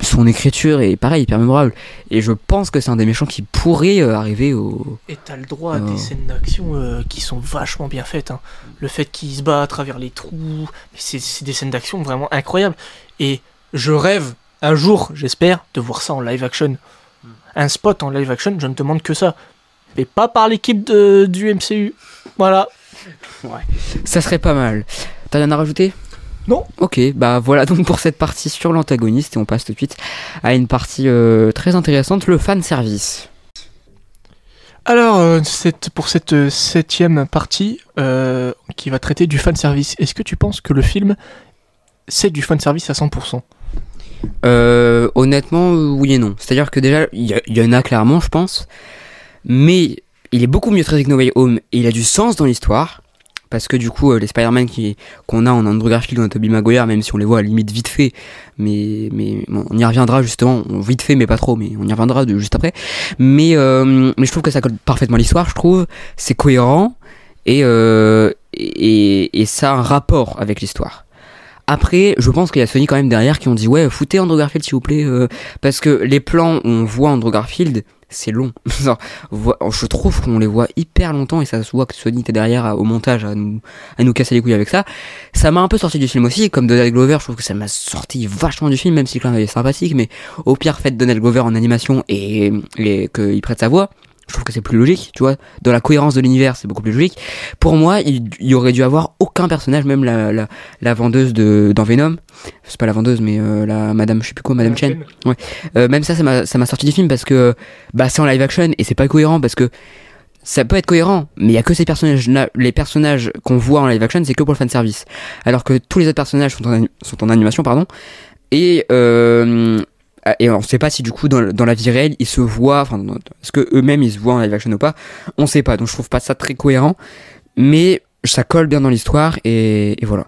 son écriture est pareil, hyper mémorable. Et je pense que c'est un des méchants qui pourrait euh, arriver au. Et t'as le droit à Oh. des scènes d'action euh, qui sont vachement bien faites. hein. Le fait qu'il se bat à travers les trous, mais c'est des scènes d'action vraiment incroyables. Et je rêve, un jour, j'espère, de voir ça en live action. Un spot en live action, je ne demande que ça. Mais pas par l'équipe de- du MCU. Voilà. Ça serait pas mal. T'as rien à rajouter? Non. Ok, bah voilà donc pour cette partie sur l'antagoniste et on passe tout de suite à une partie euh, très intéressante, le fan service. Alors, euh, cette- pour cette euh, septième partie euh, qui va traiter du fanservice, est-ce que tu penses que le film c'est du fanservice à 100% Euh, honnêtement, oui et non. C'est-à-dire que déjà, il y, y en a clairement, je pense, mais il est beaucoup mieux traité que No Way Home et il a du sens dans l'histoire. Parce que du coup, euh, les Spider-Man qu'on a en Andrew Garfield ou en Tobey Maguire, même si on les voit à la limite vite fait, mais, on y reviendra justement, vite fait mais pas trop, mais on y reviendra juste après. Mais, euh, mais je trouve que ça colle parfaitement l'histoire, je trouve. C'est cohérent et, euh, et, ça a un rapport avec l'histoire. Après, je pense qu'il y a Sony quand même derrière qui ont dit ouais, foutez Andrew Garfield s'il vous plaît, parce que les plans où on voit Andrew Garfield, c'est long. Je trouve qu'on les voit hyper longtemps et ça se voit que Sony était derrière à- au montage à nous, casser les couilles avec ça. Ça m'a un peu sorti du film aussi, comme Donald Glover, je trouve que ça m'a sorti vachement du film, même si le est sympathique, mais au pire, faites Donald Glover en animation et, et qu'il prête sa voix. Je trouve que c'est plus logique, tu vois. Dans la cohérence de l'univers, c'est beaucoup plus logique. Pour moi, il, il y aurait dû avoir aucun personnage, même la, la, la vendeuse de, dans Venom. C'est pas la vendeuse, mais euh, la madame, je sais plus quoi, madame Chen. Euh, même ça, ça m'a, ça m'a sorti du film parce que bah c'est en live action et c'est pas cohérent parce que ça peut être cohérent, mais il y a que ces personnages là, les personnages qu'on voit en live action, c'est que pour le fan service. Alors que tous les autres personnages sont en, sont en animation, pardon. Et euh, et on sait pas si du coup dans, dans la vie réelle ils se voient, enfin est-ce que eux-mêmes ils se voient en live action ou pas, on sait pas. Donc je trouve pas ça très cohérent, mais ça colle bien dans l'histoire et, voilà.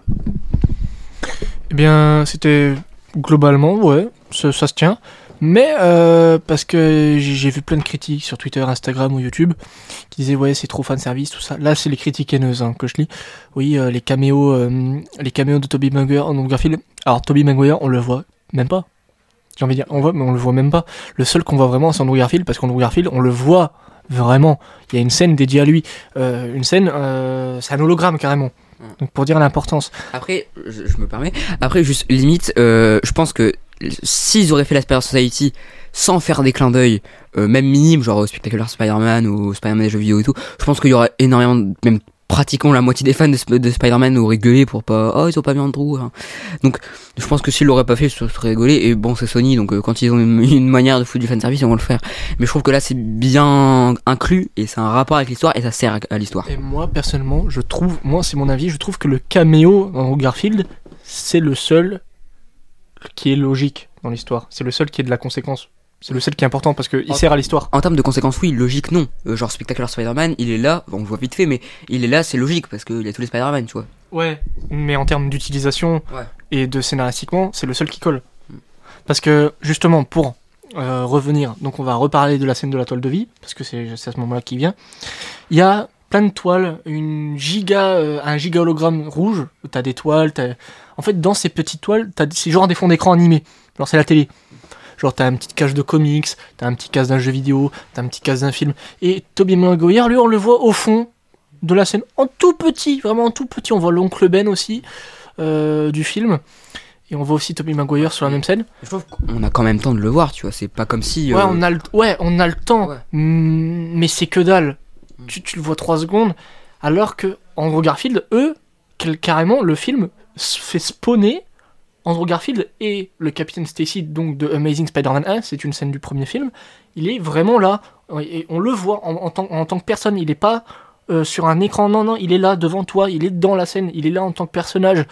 Eh bien, c'était globalement, ouais, ça, se tient. Mais euh, parce que j'ai vu plein de critiques sur Twitter, Instagram ou YouTube qui disaient ouais c'est trop fan service tout ça. Là c'est les critiques haineuses hein, que je lis. Oui euh, les caméos, euh, les caméos de Toby Maguire en Garfield. Alors Toby Maguire on le voit même pas. J'ai envie de dire on voit mais on le voit même pas. Le seul qu'on voit vraiment c'est Andrew Garfield parce qu'Andrew Garfield on le voit vraiment. Il y a une scène dédiée à lui, Euh, une scène euh, c'est un hologramme carrément. Donc pour dire l'importance. Après, je, je me permets. Après, juste limite, euh, je pense que s'ils auraient fait la Spider Society sans faire des clins d'œil, euh, même minimes, genre au Spectacular Spider-Man ou Spider-Man des jeux vidéo et tout, je pense qu'il y aura énormément, de- même pratiquement la moitié des fans de, Sp- de Spider-Man auraient gueulé pour pas, oh ils ont pas mis Andrew. hein. Donc, je pense que s'ils l'auraient pas fait, ça serait rigolé. Et bon, c'est Sony, donc euh, quand ils ont une, manière de foutre du fanservice, ils vont le faire. Mais je trouve que là, c'est bien inclus et c'est un rapport avec l'histoire et ça sert à, à l'histoire. Et moi, personnellement, je trouve, moi, c'est mon avis, je trouve que le caméo dans Garfield, c'est le seul qui est logique dans l'histoire. C'est le seul qui est de la conséquence. C'est le seul qui est important parce qu'il sert à l'histoire. En termes de conséquences, oui, logique, non. Euh, genre Spectacular Spider-Man, il est là, bon, on le voit vite fait, mais il est là, c'est logique, parce qu'il y a tous les Spider-Man, tu vois. Ouais. Mais en termes d'utilisation Ouais. et de scénaristiquement, c'est le seul qui colle. Parce que, justement, pour euh, revenir, donc on va reparler de la scène de la toile de vie, parce que c'est à ce moment-là qui vient. Il y a plein de toiles, une giga, euh, un giga hologramme rouge, t'as des toiles. En fait, dans ces petites toiles, t'as... c'est genre des fonds d'écran animés. Genre, c'est la télé. Genre, t'as un petit cage de comics, t'as un petit case d'un jeu vidéo, t'as un petit case d'un film. Et Toby Maguire, lui, on le voit au fond de la scène, en tout petit, vraiment en tout petit. On voit l'oncle Ben aussi, euh, du film. Et on voit aussi Toby Maguire sur la même scène. Je trouve qu'on a quand même temps de le voir, tu vois, c'est pas comme si... Ouais, euh, on a le, ouais, on a le temps, Ouais. Mm, mais c'est que dalle. Tu, tu le vois 3 secondes, alors que Andrew Garfield, eux, carrément, le film s- fait spawner Andrew Garfield et le Capitaine Stacy, donc de Amazing Spider-Man 1, c'est une scène du premier film, il est vraiment là, et on le voit en, tant, que personne, il n'est pas euh, sur un écran, non, non, il est là devant toi, il est dans la scène, il est là en tant que personnage,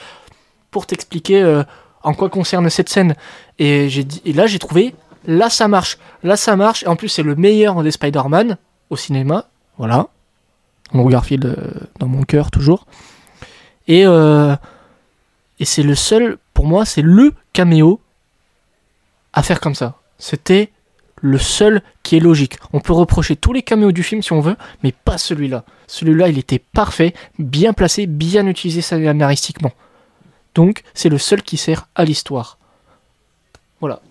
pour t'expliquer euh, en quoi concerne cette scène. Et, j'ai dit, et là, j'ai trouvé, là ça marche, là ça marche, et en plus c'est le meilleur des Spider-Man au cinéma, voilà. Andrew Garfield euh, dans mon cœur toujours. Et, et c'est le seul, pour moi, c'est le caméo à faire comme ça. C'était le seul qui est logique. On peut reprocher tous les caméos du film si on veut, mais pas celui-là. Celui-là, il était parfait, bien placé, bien utilisé scénaristiquement. Donc, c'est le seul qui sert à l'histoire. Voilà.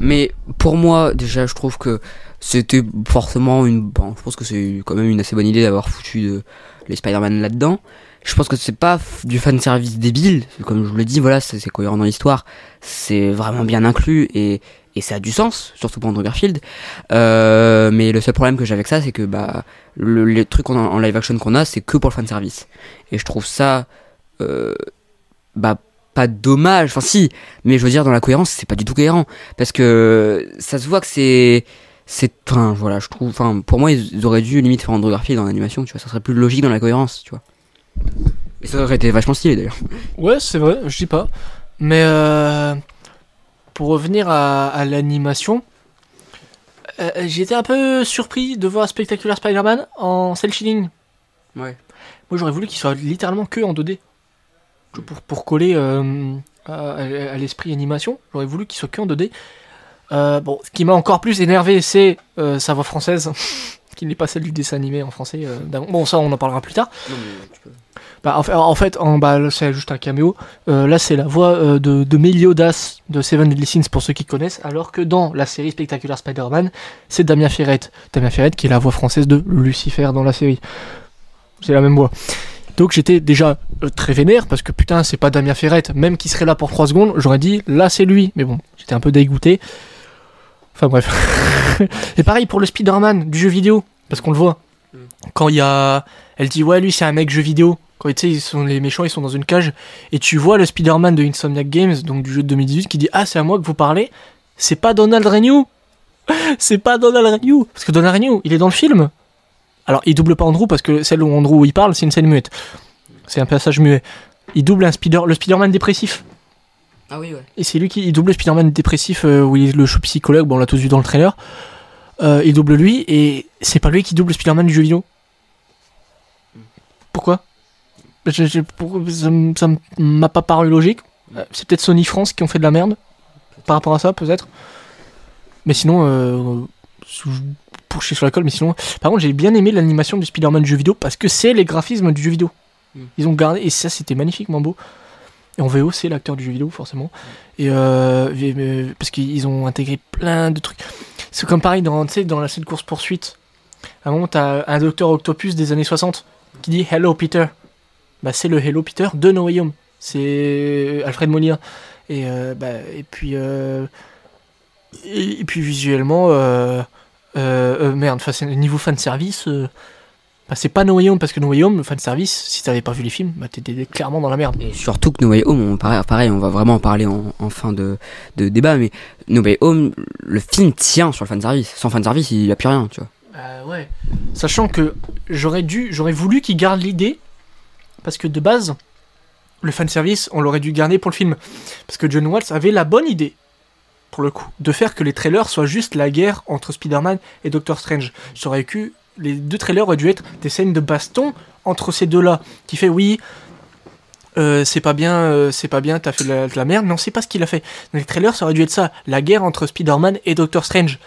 Mais pour moi, déjà, je trouve que c'était forcément une. Je pense que c'est quand même une assez bonne idée d'avoir foutu de, les Spider-Man là-dedans. Je pense que c'est pas du fan service débile, comme je vous l'ai dit, voilà, c'est cohérent dans l'histoire, c'est vraiment bien inclus et, et ça a du sens, surtout pour Andrew Garfield. Euh, mais le seul problème que j'ai avec ça, c'est que bah le, les trucs en live action qu'on a, c'est que pour le fan service. Et je trouve ça, euh, bah pas dommage, enfin si, mais je veux dire dans la cohérence, c'est pas du tout cohérent. Parce que ça se voit que c'est c'est enfin voilà je trouve enfin pour moi ils auraient dû limite faire Andrew Garfield en animation tu vois. Ça serait plus logique dans la cohérence tu vois et ça aurait été vachement stylé d'ailleurs Ouais, c'est vrai, je dis pas. Mais euh, pour revenir à, à l'animation, euh, j'étais un peu surpris de voir Spectacular Spider-Man en cel shading. ouais Moi, j'aurais voulu qu'il soit littéralement que en 2D. Pour, pour coller euh, à, à l'esprit animation, j'aurais voulu qu'il soit que en 2D. Euh, bon, ce qui m'a encore plus énervé, c'est euh, sa voix française, qui n'est pas celle du dessin animé en français. euh, bon, ça, on en parlera plus tard. Bah, en fait, en, fait, en, bah, c'est juste un caméo. Euh, là, c'est la voix euh, de, de Meliodas de Seven Deadly Sins pour ceux qui connaissent, alors que dans la série Spectacular Spider-Man, c'est Damien Ferrette. Damien Ferrette qui est la voix française de Lucifer dans la série. C'est la même voix. Donc j'étais déjà euh, très vénère parce que putain, c'est pas Damien Ferrette. Même qui serait là pour 3 secondes, j'aurais dit là c'est lui. Mais bon, j'étais un peu dégoûté. Enfin bref. Et pareil pour le Spider-Man du jeu vidéo, parce qu'on le voit. Quand il y a. Elle dit ouais, lui c'est un mec jeu vidéo. Quand tu sais, ils sont, les méchants ils sont dans une cage. Et tu vois le Spider-Man de Insomniac Games, donc du jeu de 2018, qui dit Ah, c'est à moi que vous parlez. C'est pas Donald Renew. c'est pas Donald Renew. Parce que Donald Renew, il est dans le film. Alors, il double pas Andrew parce que celle où Andrew il parle, c'est une scène muette. C'est un passage muet. Il double un Spider, le Spider-Man dépressif. ah oui ouais Et c'est lui qui il double le Spider-Man dépressif euh, où il est le chou psychologue, bon on l'a tous vu dans le trailer. Euh, il double lui et c'est pas lui qui double le Spider-Man du jeu vidéo. Pourquoi? Je- je- Ça m'a pas paru logique. Euh, C'est peut-être Sony France qui ont fait de la merde par rapport à ça peut-être. Mais sinon, euh, pour chier sur la colle, mais sinon, par contre j'ai bien aimé l'animation du Spider-Man du jeu vidéo parce que c'est les graphismes du jeu vidéo. Mm. Ils ont gardé et ça c'était magnifiquement beau. Et en VO, c'est l'acteur du jeu vidéo, forcément. Et euh, et, euh, parce qu'ils ont intégré plein de trucs. C'est comme pareil dans la scène course-poursuite. À un moment, t'as un docteur Octopus des années 60 qui dit Hello Peter. Bah, c'est le Hello Peter de No Way Home. C'est Alfred Molina. Et, euh, bah, et puis. euh, et, et puis visuellement. Euh, euh, merde, niveau fanservice. Euh, bah, c'est pas No Way Home parce que No Way Home, le fanservice, si t'avais pas vu les films, bah, t'étais clairement dans la merde. et surtout que No Way Home on, pareil, pareil on va vraiment en parler en, en fin de, de débat mais No Way Home le film tient sur le fan service sans fan service il y a plus rien tu vois Euh, ouais. Sachant que j'aurais dû, j'aurais voulu qu'ils gardent l'idée, parce que de base, le fanservice, on l'aurait dû garder pour le film. Parce que John Watts avait la bonne idée, pour le coup, de faire que les trailers soient juste la guerre entre Spider-Man et Doctor Strange. J'aurais que les deux trailers auraient dû être des scènes de baston entre ces deux-là, qui fait oui. euh, c'est pas bien, euh, c'est pas bien, t'as fait de la, de la merde. Non, c'est pas ce qu'il a fait. Les trailers, ça aurait dû être ça, la guerre entre Spider-Man et Doctor Strange.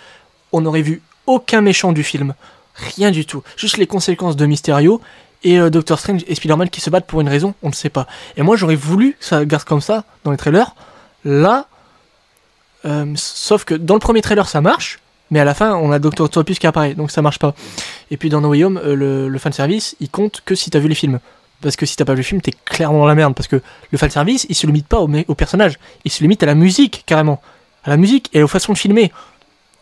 On aurait vu aucun méchant du film. Rien du tout. Juste les conséquences de Mysterio et euh, Doctor Strange et Spider-Man qui se battent pour une raison, on ne sait pas. Et moi j'aurais voulu que ça garde comme ça dans les trailers. Là, euh, sauf que dans le premier trailer ça marche, mais à la fin on a Doctor Octopus qui apparaît, donc ça marche pas. Et puis dans No Way Home, euh, le, le fanservice il compte que si t'as vu les films. Parce que si t'as pas vu le film, t'es clairement dans la merde. Parce que le fanservice, il se limite pas au, au personnage, il se limite à la musique carrément. À la musique et aux façons de filmer.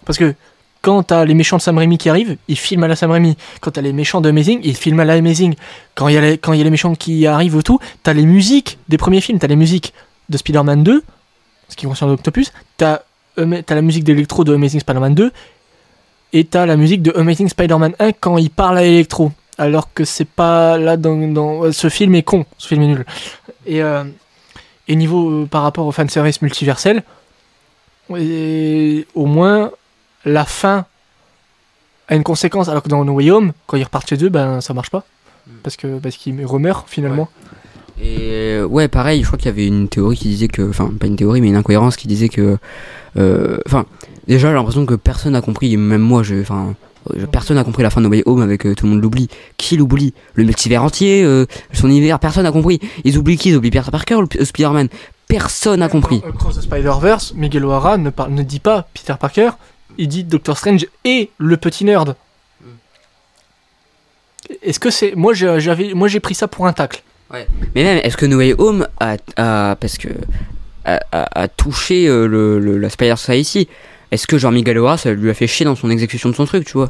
Parce que quand t'as les méchants de Sam Raimi qui arrivent, ils filment à la Sam Raimi. Quand t'as les méchants de Amazing, ils filment à la Amazing. Quand il y, a les- méchants qui arrivent ou tout, t'as les musiques des premiers films. T'as les musiques de Spider-Man 2, ce qui concerne Octopus. T'as la musique d'Electro de Amazing Spider-Man 2. Et t'as la musique de Amazing Spider-Man 1 quand il parle à Electro. Alors que c'est pas là dans, ouais, Ce film est con, ce film est nul. Et, euh, niveau euh, par rapport au fanservice multiversel, au moins la fin a une conséquence. Alors que dans No Way Home, quand ils repartent chez eux, ben ça marche pas. Parce que parce qu'ils remeurent finalement. Et euh, ouais, pareil, je crois qu'il y avait une théorie qui disait que, enfin, pas une théorie, mais une incohérence qui disait que, euh, enfin, déjà, j'ai l'impression que personne n'a compris, même moi, je, enfin, euh, personne n'a compris la fin de No Way Home avec euh, tout le monde l'oublie. Qui l'oublie? Le multivers entier, euh, son univers, personne n'a compris. Ils oublient qui? Ils oublient Peter Parker ou Spider-Man Personne n'a compris. Dans Across the Spider-Verse, Miguel O'Hara ne, ne dit pas Peter Parker, dit Doctor Strange et le petit nerd. Est-ce que c'est. Moi, j'ai- j'avais, moi, j'ai pris ça pour un tacle. Mais même, est-ce que No Way Home a, a- parce que a, a- touché euh, le, le- la Spider Society? Est-ce que genre Miguel O'Hara, ça lui a fait chier dans son exécution de son truc, tu vois?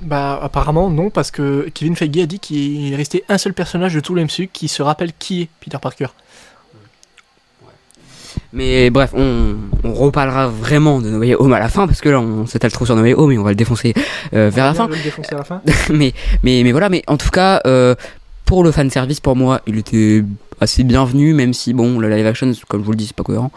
Bah, apparemment, non, parce que Kevin Feige a dit qu'il est resté un seul personnage de tout le MCU qui se rappelle qui est Peter Parker. Mais bref, on, on reparlera vraiment de No Way Home à la fin parce que là on s'étale trop sur No Way Home et on va le défoncer euh, vers la fin. On va le défoncer à la fin? mais, mais, mais voilà, mais en tout cas, euh, pour le fanservice, pour moi, il était assez bienvenu, même si bon, le live action, comme je vous le dis, c'est pas cohérent.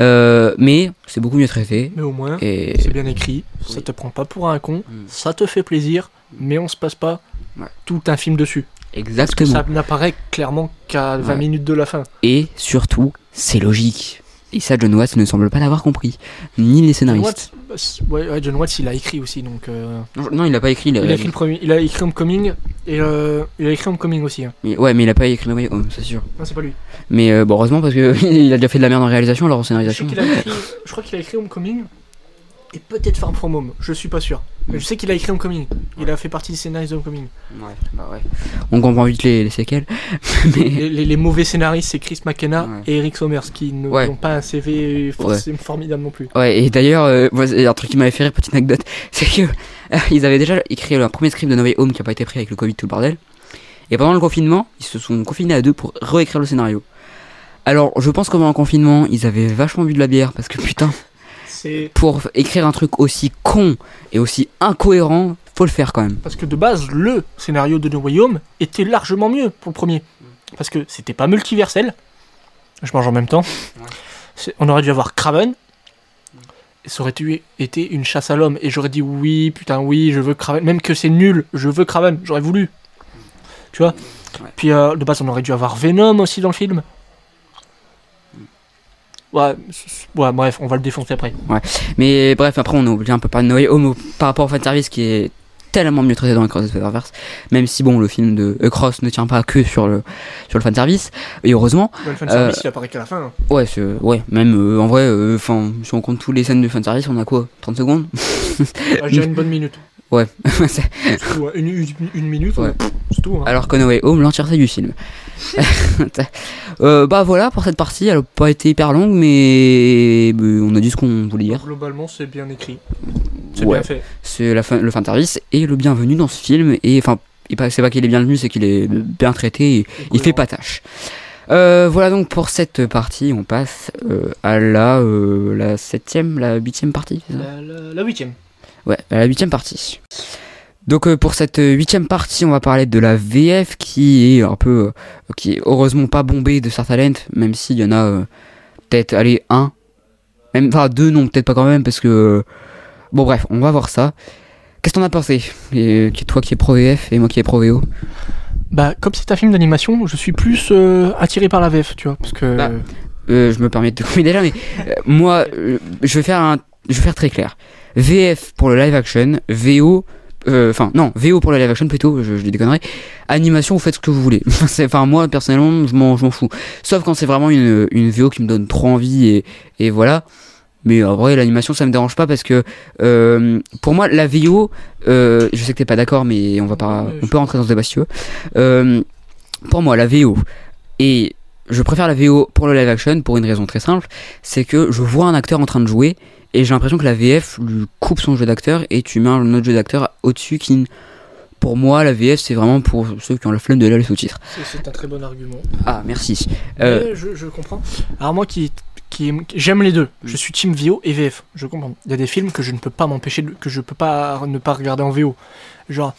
Euh, mais c'est beaucoup mieux traité. Mais au moins, Et c'est bien écrit, ça Oui. te prend pas pour un con, Mm. ça te fait plaisir, mais on se passe pas Ouais. tout un film dessus. exactement. Ça n'apparaît clairement qu'à 20 Ouais. minutes de la fin. Et surtout, c'est logique. Et ça, John Watts ne semble pas l'avoir compris, ni les John scénaristes. Watts, bah, c'est- ouais, John Watts, il a écrit aussi, donc. euh, Non, Non, il a pas écrit. Il a, il, a écrit le premier, il a écrit Homecoming et euh, il a écrit Homecoming aussi. hein. mais- ouais, mais il a pas écrit No Way Home, c'est sûr. Non, c'est pas lui. Mais euh, bon, heureusement parce que il a déjà fait de la merde en réalisation, alors en scénarisation. je crois qu'il a écrit Homecoming et peut-être Far From Home, je suis pas sûr. Mais je sais qu'il a écrit Homecoming. Il a fait partie des scénaristes de Homecoming. Ouais, bah ouais. On comprend vite les, les séquelles. mais Les, les- les mauvais scénaristes, c'est Chris McKenna Ouais. et Eric Sommers qui Ouais. n'ont pas un CV forcément formidable non plus. Ouais, et d'ailleurs, euh, un truc qui m'avait fait rire, petite anecdote, c'est que euh, ils avaient déjà écrit leur premier script de No Way Home qui a pas été pris avec le Covid, tout le bordel. Et pendant le confinement, ils se sont confinés à deux pour réécrire le scénario. Alors, je pense que pendant le confinement, ils avaient vachement bu de la bière parce que putain, pour écrire un truc aussi con et aussi incohérent, faut le faire quand même. parce que de base, le scénario de No Way Home était largement mieux pour le premier. Parce que c'était pas multiversel. Je mange en même temps. On aurait dû avoir Craven. Et ça aurait été une chasse à l'homme. Et j'aurais dit oui, putain, oui, je veux Craven. Même que c'est nul, je veux Craven. J'aurais voulu. Tu vois? Ouais. Puis euh, de base, on aurait dû avoir Venom aussi dans le film. Ouais, ouais, bref, on va le défoncer après. Mais bref, après, on a oublié un peu par No Way Home par rapport au fanservice qui est tellement mieux traité dans Across the Spider-Verse, même si bon, le film de Across ne tient pas que sur le, sur le fanservice, et heureusement, le fanservice, il apparaît qu'à la fin. hein. Ouais, ouais, même euh, en vrai, euh, enfin, si on compte toutes les scènes de fanservice, on a quoi 30 secondes? Ouais, je dirais une bonne minute. Ouais. C'est- C'est tout, hein. une, une- une minute, Ouais. ouais, pff, c'est tout. hein. Alors que No Way Home, l'entièreté du film. Euh, bah voilà pour cette partie, elle a pas été hyper longue, mais on a dit ce qu'on voulait dire. Globalement, c'est bien écrit. C'est Ouais. bien fait. C'est la fin, le fanservice et le bienvenu dans ce film, et enfin, c'est pas qu'il est bienvenu, c'est qu'il est bien traité, et il fait pas tâche. Euh, voilà donc pour cette partie, on passe euh, à la, la septième, la huitième partie. ça? La, la- la huitième. Ouais, à la huitième partie. Donc euh, pour cette euh, huitième partie, on va parler de la VF qui est un peu, euh, qui est heureusement pas bombée de Star Talent, même s'il y en a peut-être, allez, un, même, enfin deux non, peut-être pas quand même, parce que, bon bref, on va voir ça. Qu'est-ce que t'en as pensé? Et, Toi qui es pro VF et moi qui est pro VO. Bah, comme c'est un film d'animation, je suis plus euh, attiré par la VF, tu vois. Parce que. Bah. Euh, je me permets de te couper déjà, mais euh, moi, je vais faire un, je vais faire très clair. VF pour le live action, VO, enfin non, VO pour le live action plutôt, je, je dis des conneries. Animation, vous faites ce que vous voulez. Enfin moi personnellement, je m'en, fous. Sauf quand c'est vraiment une, une VO qui me donne trop envie et, et voilà. Mais en vrai, l'animation, ça me dérange pas parce que euh, pour moi, la VO, euh, je sais que t'es pas d'accord, mais on va pas, on peut rentrer dans ce débat si tu veux. Euh, pour moi, la VO et je préfère la VO pour le live action pour une raison très simple, c'est que je vois un acteur en train de jouer et j'ai l'impression que la VF lui coupe son jeu d'acteur et tu mets un autre jeu d'acteur au-dessus qui, pour moi, la VF c'est vraiment pour ceux qui ont la flemme de lire les sous-titres. C'est- un très bon argument. Ah, merci. Euh, je, je comprends. Alors, moi qui. qui j'aime les deux. Je suis team VO et VF. Je comprends. Il y a des films que je ne peux pas m'empêcher de. que je peux pas ne pas regarder en VO. Genre,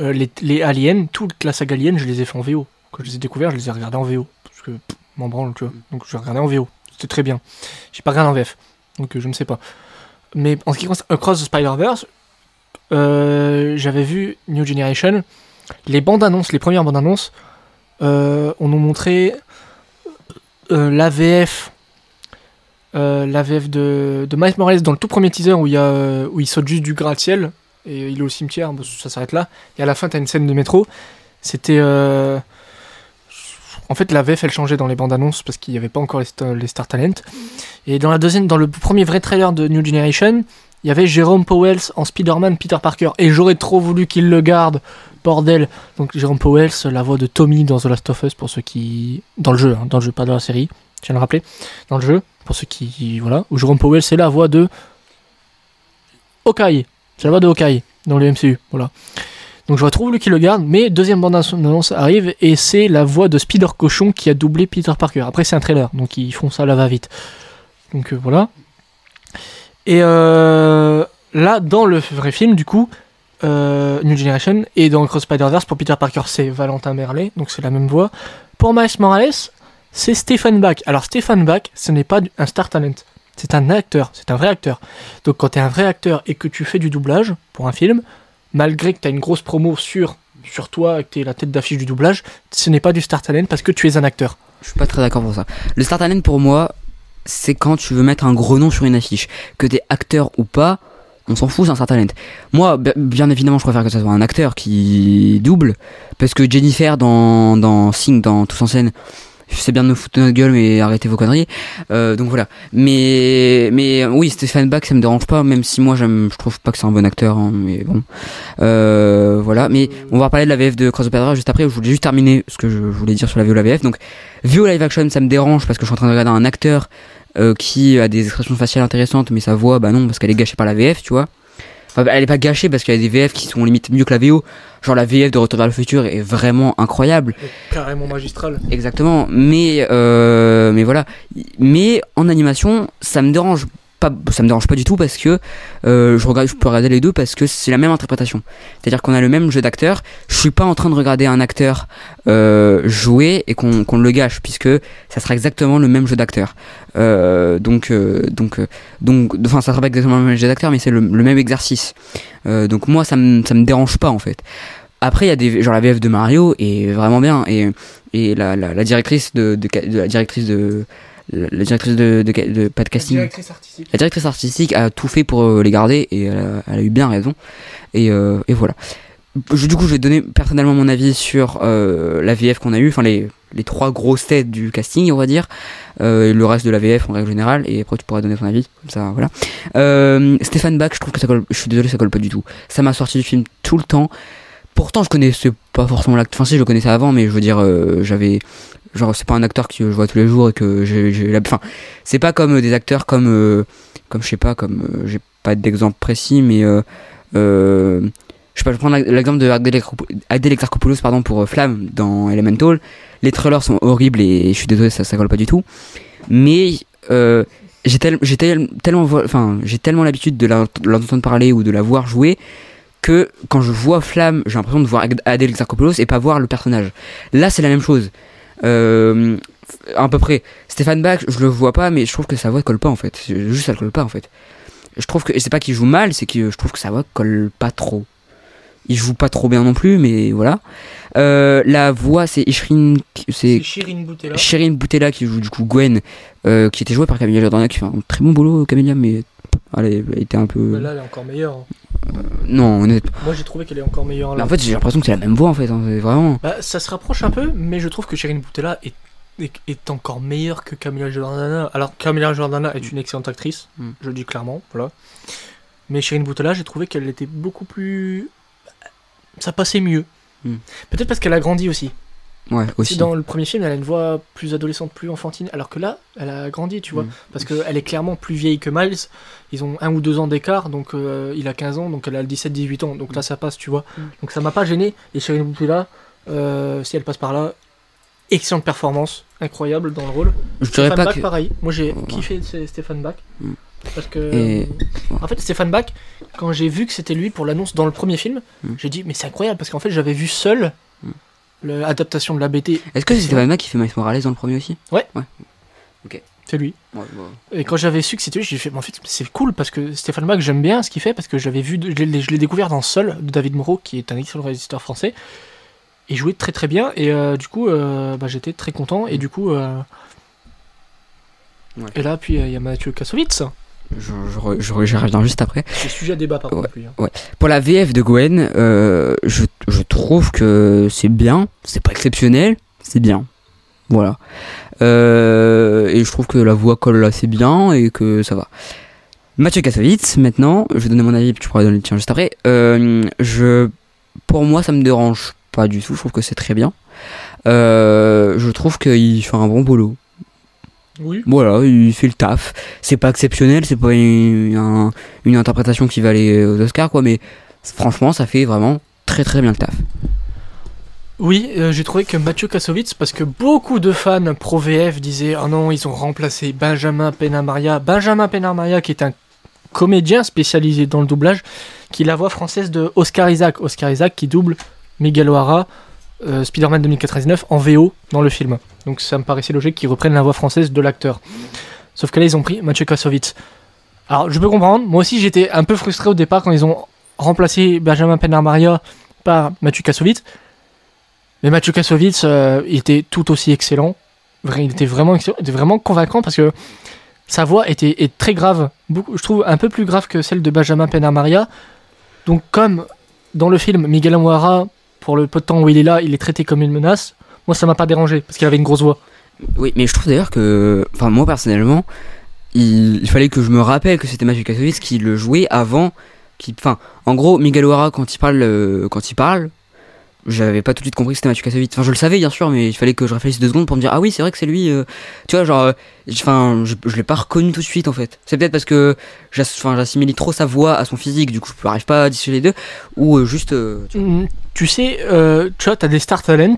euh, les, les Aliens, toute la saga Alien, je les ai fait en VO. Quand je les ai découverts, je les ai regardés en VO. Parce que, m'en branle, tu vois. Donc, je regardais en VO. C'était très bien. J'ai pas regardé en VF. Donc, euh, je ne sais pas. Mais en ce qui concerne Across the Spider-Verse, euh, j'avais vu New Generation. Les bandes annonces, les premières bandes annonces, euh, on nous montrait l'AVF. L'AVF de, de Miles Morales dans le tout premier teaser où il, saute juste du gratte-ciel et il est au cimetière, ça s'arrête là. Et à la fin, t'as une scène de métro. C'était. En fait, la VF elle changeait dans les bandes annonces parce qu'il n'y avait pas encore les, sta- les Star Talent. Et dans la deuxième, dans le premier vrai trailer de New Generation, il y avait Jérôme Powell en Spider-Man Peter Parker. Et j'aurais trop voulu qu'il le garde, bordel. Donc Jérôme Powell, la voix de Tommy dans The Last of Us pour ceux qui. Dans le jeu, hein, dans le jeu, pas dans la série. Je viens de le rappeler. Dans le jeu, pour ceux qui. Voilà. Où Jérôme Powell, c'est la voix de. Hawkeye. C'est la voix de Hawkeye dans le MCU. Voilà. Donc voulu qu'il le garde, mais deuxième bande annonce arrive et c'est la voix de Spider Cochon qui a doublé Peter Parker. Après c'est un trailer, donc ils font ça là va vite. Donc euh, voilà. Et euh, là dans le vrai film du coup, euh, New Generation et dans Cross Spider-Verse pour Peter Parker c'est Valentin Merlet, donc c'est la même voix. Pour Miles Morales c'est Stephen Bach. Alors Stephen Bach ce n'est pas un star talent, c'est un acteur, c'est un vrai acteur. Donc quand tu es un vrai acteur et que tu fais du doublage pour un film, malgré que tu as une grosse promo sur, sur toi et que tu es la tête d'affiche du doublage, ce n'est pas du star talent parce que tu es un acteur. Je suis pas très d'accord pour ça. Le Star Talent pour moi, c'est quand tu veux mettre un gros nom sur une affiche. Que t'es acteur ou pas, on s'en fout, c'est un Star Talent. Moi, bien évidemment, je préfère que ce soit un acteur qui double. Parce que Jennifer dans, dans Sing, dans Tous en scène, sais bien de me foutre notre gueule, mais arrêtez vos conneries. Euh, donc voilà. Mais, mais oui, Stéphane Bach, ça me dérange pas, même si moi, j'aime, je trouve pas que c'est un bon acteur, hein, mais bon. Euh, voilà. Mais on va reparler de la VF de Cross Opera juste après. Je voulais juste terminer ce que je voulais dire sur la VO la VF. Donc, VO live action, ça me dérange parce que je suis en train de regarder un acteur euh, qui a des expressions faciales intéressantes, mais sa voix, bah non, parce qu'elle est gâchée par la VF, tu vois. Enfin, elle est pas gâchée parce qu'il y a des VF qui sont limite mieux que la VO. Genre la VF de Retour vers le futur est vraiment incroyable. Carrément magistral. Exactement. Mais euh, mais voilà. Mais en animation, ça me dérange Ça me dérange pas du tout parce que euh, je regarde, je peux regarder les deux parce que c'est la même interprétation. C'est-à-dire qu'on a le même jeu d'acteur. Je suis pas en train de regarder un acteur euh, jouer et qu'on le gâche puisque ça sera exactement le même jeu d'acteur. Euh, donc donc donc enfin ça sera pas exactement le même jeu d'acteur mais c'est le, même exercice. Donc moi ça me ça me dérange pas en fait. Après il y a des genre la VF de Mario est vraiment bien et et la, la, directrice de la directrice de la, la directrice de, de, de, pas de casting artistique. la directrice artistique a tout fait pour euh, les garder et elle a, elle a eu bien raison. Et, euh, et voilà. Je- du coup, je vais donner personnellement mon avis sur euh, la VF qu'on a eu, enfin les, les trois grosses têtes du casting, on va dire, euh, et le reste de la VF en règle générale. Et après, tu pourras donner ton avis, comme ça, voilà. Euh, Stéphane Bach, je trouve que ça colle. Je suis désolé, ça colle pas du tout. Ça m'a sorti du film tout le temps. Pourtant, je connaissais pas forcément l'acteur. Enfin, si, je le connaissais avant, mais je veux dire, euh, j'avais. Genre, c'est pas un acteur que je vois tous les jours et que j'ai. la- Enfin, c'est pas comme euh, des acteurs comme. euh, comme je sais pas, comme. euh, j'ai pas d'exemple précis, mais. Euh, euh, je sais pas, je prendre l'exemple de Adèle Exarchopoulos- pardon, pour Flamme dans Elemental. Les trailers sont horribles et je suis désolé, ça, ça colle pas du tout. Mais j'ai tel- tel- tellement, enfin, j'ai tellement l'habitude de l'entendre parler ou de la voir jouer que quand je vois Flamme, j'ai l'impression de voir Ad- Adèle Exarchopoulos et pas voir le personnage. Là, c'est la même chose. Euh, à peu près. Stéphane Bach, je le vois pas, mais je trouve que sa voix colle pas en fait. Juste, ça colle pas en fait. Je trouve que, c'est pas qu'il joue mal, c'est que je trouve que sa voix colle pas trop. Il joue pas trop bien non plus, mais voilà. Euh, la voix, c'est Ishrin, c'est Shirin Boutella. Shirin Boutella qui joue du coup Gwen, euh, qui était jouée par Camilla Jordana, qui fait un très bon boulot, Camilla, mais elle, était un peu. Là, elle est encore meilleure. hein. Non, honnête. Moi, j'ai trouvé qu'elle est encore meilleure. Là. en fait, j'ai l'impression que c'est la même voix en fait, hein, c'est vraiment. Bah, ça se rapproche un peu, mais je trouve que Shirin Boutella est, est, est encore meilleure que Camilla Jordana. Alors, Camilla Jordana est une excellente actrice, Mm. je le dis clairement, voilà. Mais Shirin Boutella, j'ai trouvé qu'elle était beaucoup plus. Ça passait mieux. Mm. Peut-être parce qu'elle a grandi aussi. Ouais, aussi. dans le premier film, elle a une voix plus adolescente, plus enfantine, alors que là, elle a grandi, tu vois. Mm. Parce qu'elle est clairement plus vieille que Miles. Ils ont un ou deux ans d'écart, donc euh, il a 15 ans, donc elle a 17-18 ans. Donc là, ça passe, tu vois. Mm. Donc ça m'a pas gêné. Et Shirin Boutella, euh, si elle passe par là, excellente performance, incroyable dans le rôle. Je Stéphane pas Bach, que. pareil. Moi, j'ai kiffé Stéphane Bach. Mm. Parce que. Et- En fait, Stéphane Bach, quand j'ai vu que c'était lui pour l'annonce dans le premier film, Mm. j'ai dit, mais c'est incroyable, parce qu'en fait, j'avais vu seul Mm. L'adaptation de la BT Est-ce que c'est Stéphane Bach qui fait Miles Morales dans le premier aussi Ouais. Ouais. Ok. C'est lui. Et quand j'avais su que c'était lui, j'ai fait, en fait, c'est cool parce que Stéphane Bach, j'aime bien ce qu'il fait parce que j'avais vu, je l'ai découvert dans Seul de David Moreau, qui est un excellent réalisateur français. Il jouait très très bien et euh, du coup, euh, bah, j'étais très content. Et du coup, euh, Ouais. et là, puis il y a Mathieu Kassovitz. Je, je, je, j'y reviens juste après. C'est sujet à débat par Ouais. contre. hein. Pour la VF de Gwen, euh, je, je trouve que c'est bien. C'est pas exceptionnel, c'est bien. Voilà. Euh, et je trouve que la voix colle assez bien et que ça va. Mathieu Kassovitz, maintenant, je vais donner mon avis, puis tu pourras donner le tien juste après. Euh, je, pour moi, ça me dérange pas du tout. Je trouve que c'est très bien. Euh, je trouve qu'il fait un bon boulot. Oui. Voilà, il fait le taf. C'est pas exceptionnel, c'est pas une, un- une interprétation qui va aller aux Oscars, quoi, mais franchement, ça fait vraiment très très bien le taf. Oui, euh, j'ai trouvé que Mathieu Kassovitz, parce que beaucoup de fans pro VF disaient Oh non, ils ont remplacé Benjamin Penamaria. Benjamin Penamaria, qui est un comédien spécialisé dans le doublage, qui est la voix française de Oscar Isaac. Oscar Isaac qui double Miguel O'Hara, euh, Spider-Man 2099 en VO dans le film. Donc ça me paraissait logique qu'ils reprennent la voix française de l'acteur. Sauf que là, ils ont pris Mathieu Kassovitz. Alors, je peux comprendre. Moi aussi, j'étais un peu frustré au départ quand ils ont remplacé Benjamin Penamaria par Mathieu Kassovitz. Mais Mathieu Kassovitz, euh, était tout aussi excellent. Il était vraiment convaincant parce que sa voix était est très grave. Je trouve un peu plus grave que celle de Benjamin Penamaria. Donc, comme dans le film, Miguel O'Hara, pour le peu de temps où il est là, il est traité comme une menace. Moi, ça m'a pas dérangé parce qu'il avait une grosse voix. Oui, mais je trouve d'ailleurs que, enfin, moi personnellement, il, fallait que je me rappelle que c'était Mathieu Kassovitz qui le jouait avant. Qui, enfin, en gros, Miguel O'Hara, quand il parle, euh, quand il parle, j'avais pas tout de suite compris que c'était Mathieu Kassovitz. Enfin, je le savais bien sûr, mais il fallait que je réfléchisse deux secondes pour me dire ah oui, c'est vrai que c'est lui. euh. tu vois, genre, euh, enfin, je, je l'ai pas reconnu tout de suite en fait. C'est peut-être parce que j'assimile trop sa voix à son physique, du coup, je n'arrive pas à dissocier les deux, ou euh, juste. Mm, Tu sais, tu vois, des star talents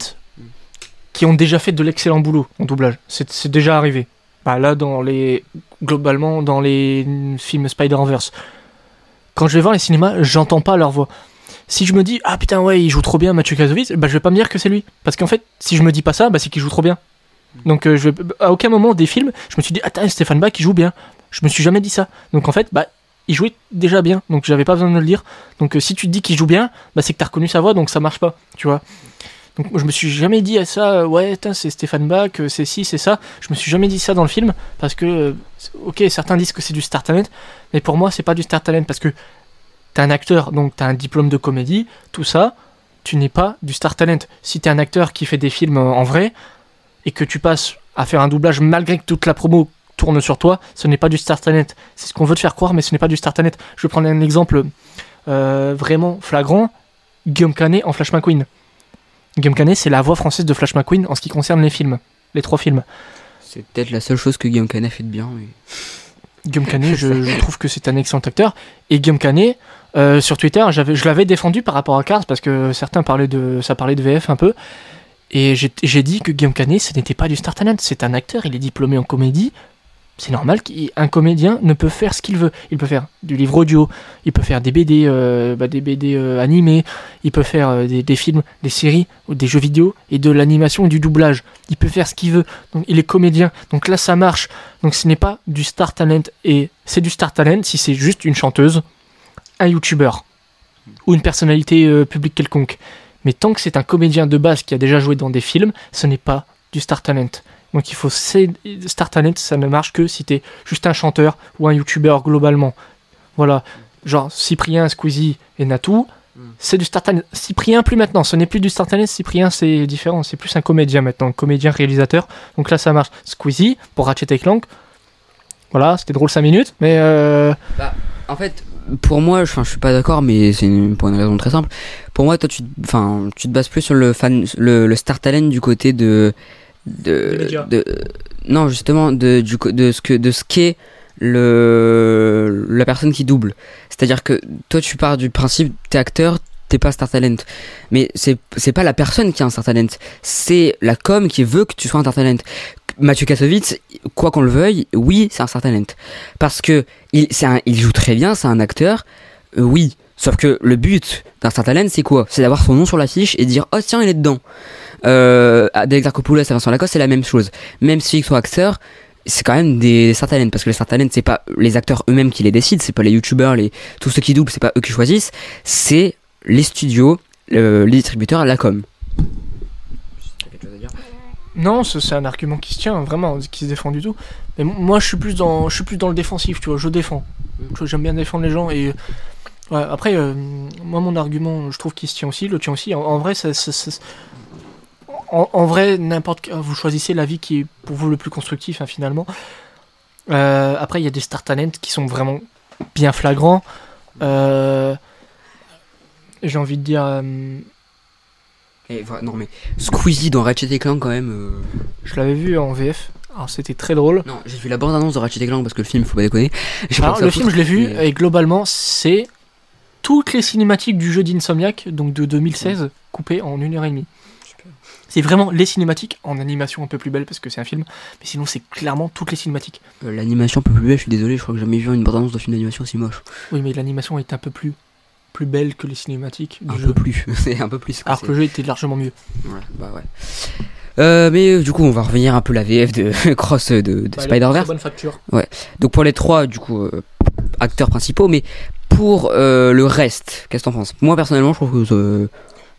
qui ont déjà fait de l'excellent boulot en doublage. C'est c'est déjà arrivé. Bah, là, dans les, globalement, dans les films Spider-Verse. Quand je vais voir les cinémas, j'entends pas leur voix. Si je me dis, ah putain, ouais, il joue trop bien, Mathieu Kassovitz, bah, je vais pas me dire que c'est lui. Parce qu'en fait, si je me dis pas ça, bah, c'est qu'il joue trop bien. Donc, euh, je vais, à aucun moment des films, je me suis dit, attends, Stéphane Bach, il joue bien. Je me suis jamais dit ça. Donc, en fait, bah, il jouait déjà bien. Donc, j'avais pas besoin de le dire. Donc, euh, si tu te dis qu'il joue bien, bah, c'est que t'as reconnu sa voix, donc ça marche pas, tu vois. Donc, je me suis jamais dit à ça, euh, ouais, c'est Stéphane Bach, c'est ci, c'est ça. Je me suis jamais dit ça dans le film, parce que, ok, certains disent que c'est du star talent, mais pour moi, c'est pas du star talent, parce que t'es un acteur, donc t'as un diplôme de comédie, tout ça, tu n'es pas du star talent. Si t'es un acteur qui fait des films en vrai, et que tu passes à faire un doublage malgré que toute la promo tourne sur toi, ce n'est pas du star talent. C'est ce qu'on veut te faire croire, mais ce n'est pas du star talent. Je vais prendre un exemple euh, vraiment flagrant. Guillaume Canet en Flash McQueen. Guillaume Canet, c'est la voix française de Flash McQueen en ce qui concerne les films. Les trois films. C'est peut-être la seule chose que Guillaume Canet fait de bien. mais- Guillaume Canet, je, je trouve que c'est un excellent acteur. Et Guillaume Canet, euh, sur Twitter, je l'avais défendu par rapport à Cars parce que certains parlaient de, ça parlait de VF un peu. Et j'ai, dit que Guillaume Canet, ce n'était pas du star talent, c'est un acteur, il est diplômé en comédie. C'est normal qu'un comédien ne peut faire ce qu'il veut. Il peut faire du livre audio, il peut faire des BD, euh, bah, des BD euh, animés, il peut faire des, des films, des séries, ou des jeux vidéo et de l'animation et du doublage. Il peut faire ce qu'il veut. Donc il est comédien. Donc là ça marche. Donc ce n'est pas du star talent et c'est du star talent si c'est juste une chanteuse, un youtubeur ou une personnalité euh, publique quelconque. Mais tant que c'est un comédien de base qui a déjà joué dans des films, ce n'est pas du star talent. Donc il faut star talent, ça ne marche que si t'es juste un chanteur ou un youtubeur globalement. Voilà, genre Cyprien, Squeezie et Natou, c'est du star talent. Cyprien plus maintenant, ce n'est plus du star talent. Cyprien c'est différent, c'est plus un comédien maintenant, comédien réalisateur. Donc là ça marche. Squeezie pour Ratchet et Clank. Voilà, c'était drôle 5 minutes, mais euh, En fait, pour moi, je, je suis pas d'accord, mais c'est pour une raison très simple. Pour moi, toi, tu, enfin, tu te bases plus sur le fan, le, le star talent du côté de, de, de- non, justement, de, du, de ce que, de ce qu'est le, la personne qui double. C'est-à-dire que toi, tu pars du principe, t'es acteur, t'es pas star talent. Mais c'est, c'est pas la personne qui a un star talent, c'est la com qui veut que tu sois un star talent. Mathieu Kassovitz, quoi qu'on le veuille, oui, c'est un star talent. Parce que il, un- il joue très bien, c'est un acteur, euh, oui. Sauf que le but d'un star talent, c'est quoi? C'est d'avoir son nom sur l'affiche et dire oh tiens, il est dedans. Euh, Alex Arcopoulos et Vincent Lacoste, c'est la même chose. Même si ils sont acteurs, c'est quand même des star talents parce que les star talents c'est pas les acteurs eux-mêmes qui les décident, c'est pas les youtubeurs, les tous ceux qui doublent, c'est pas eux qui choisissent, c'est les studios, le- les distributeurs, la com. Non, c'est un argument qui se tient, vraiment, qui se défend du tout. Mais moi, je suis plus dans, je suis plus dans le défensif, tu vois, je défends. J'aime bien défendre les gens et. après, euh, moi, mon argument, je trouve qu'il se tient aussi, le tient aussi. En, vrai, en, vrai, n'importe vous choisissez l'avis qui est pour vous le plus constructif, hein, finalement. Euh, après, il y a des star talents qui sont vraiment bien flagrants. Euh, J'ai envie de dire. euh, Et voilà, non mais Squeezie dans Ratchet et Clank quand même. euh, je l'avais vu en VF. Alors, c'était très drôle. Non, j'ai vu la bande annonce de Ratchet et Clank parce que le film, faut pas déconner. J'ai pas Alors, que ça le film, foutre, je l'ai vu, mais- et globalement, c'est toutes les cinématiques du jeu d'Insomniac, donc de 2016, coupées en une heure et demie. C'est vraiment les cinématiques en animation un peu plus belle parce que c'est un film, mais sinon c'est clairement toutes les cinématiques. Euh, L'animation un peu plus belle, je suis désolé, je crois que j'ai jamais vu une bande annonce de film d'animation aussi moche. Oui, mais l'animation est un peu plus plus belle que les cinématiques du Un jeu. peu plus, c'est un peu plus. Alors que le jeu était largement mieux. Ouais, bah ouais. Euh, mais euh, du coup, on va revenir un peu la VF de Cross de, de Bah, Spider-Verse. bonne facture. Donc pour les trois, du coup, euh, acteurs principaux, mais pour euh, le reste, qu'est-ce que t'en penses? Moi personnellement, je trouve que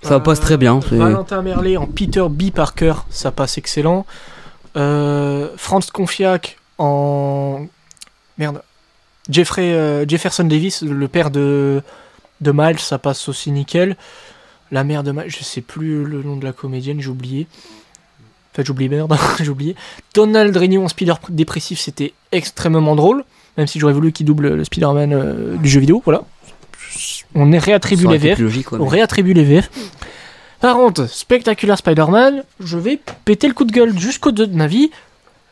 ça, ça passe très bien. Valentin Merlet en Peter B. Parker, ça passe excellent. Franz Confiac en. Merde. Jeffrey, Jefferson Davis, le père de, de Miles, ça passe aussi nickel. La mère de Miles, je sais plus le nom de la comédienne, j'ai oublié. Enfin, j'ai oublié, merde, j'ai oublié. Donald Renew en Spider dépressif, c'était extrêmement drôle. Même si j'aurais voulu qu'il double le Spider-Man euh, du jeu vidéo, voilà. On réattribue les VF. logique, ouais, On mais- réattribue les VF. Par contre, Spectacular Spider-Man, je vais péter le coup de gueule jusqu'au deux de ma vie.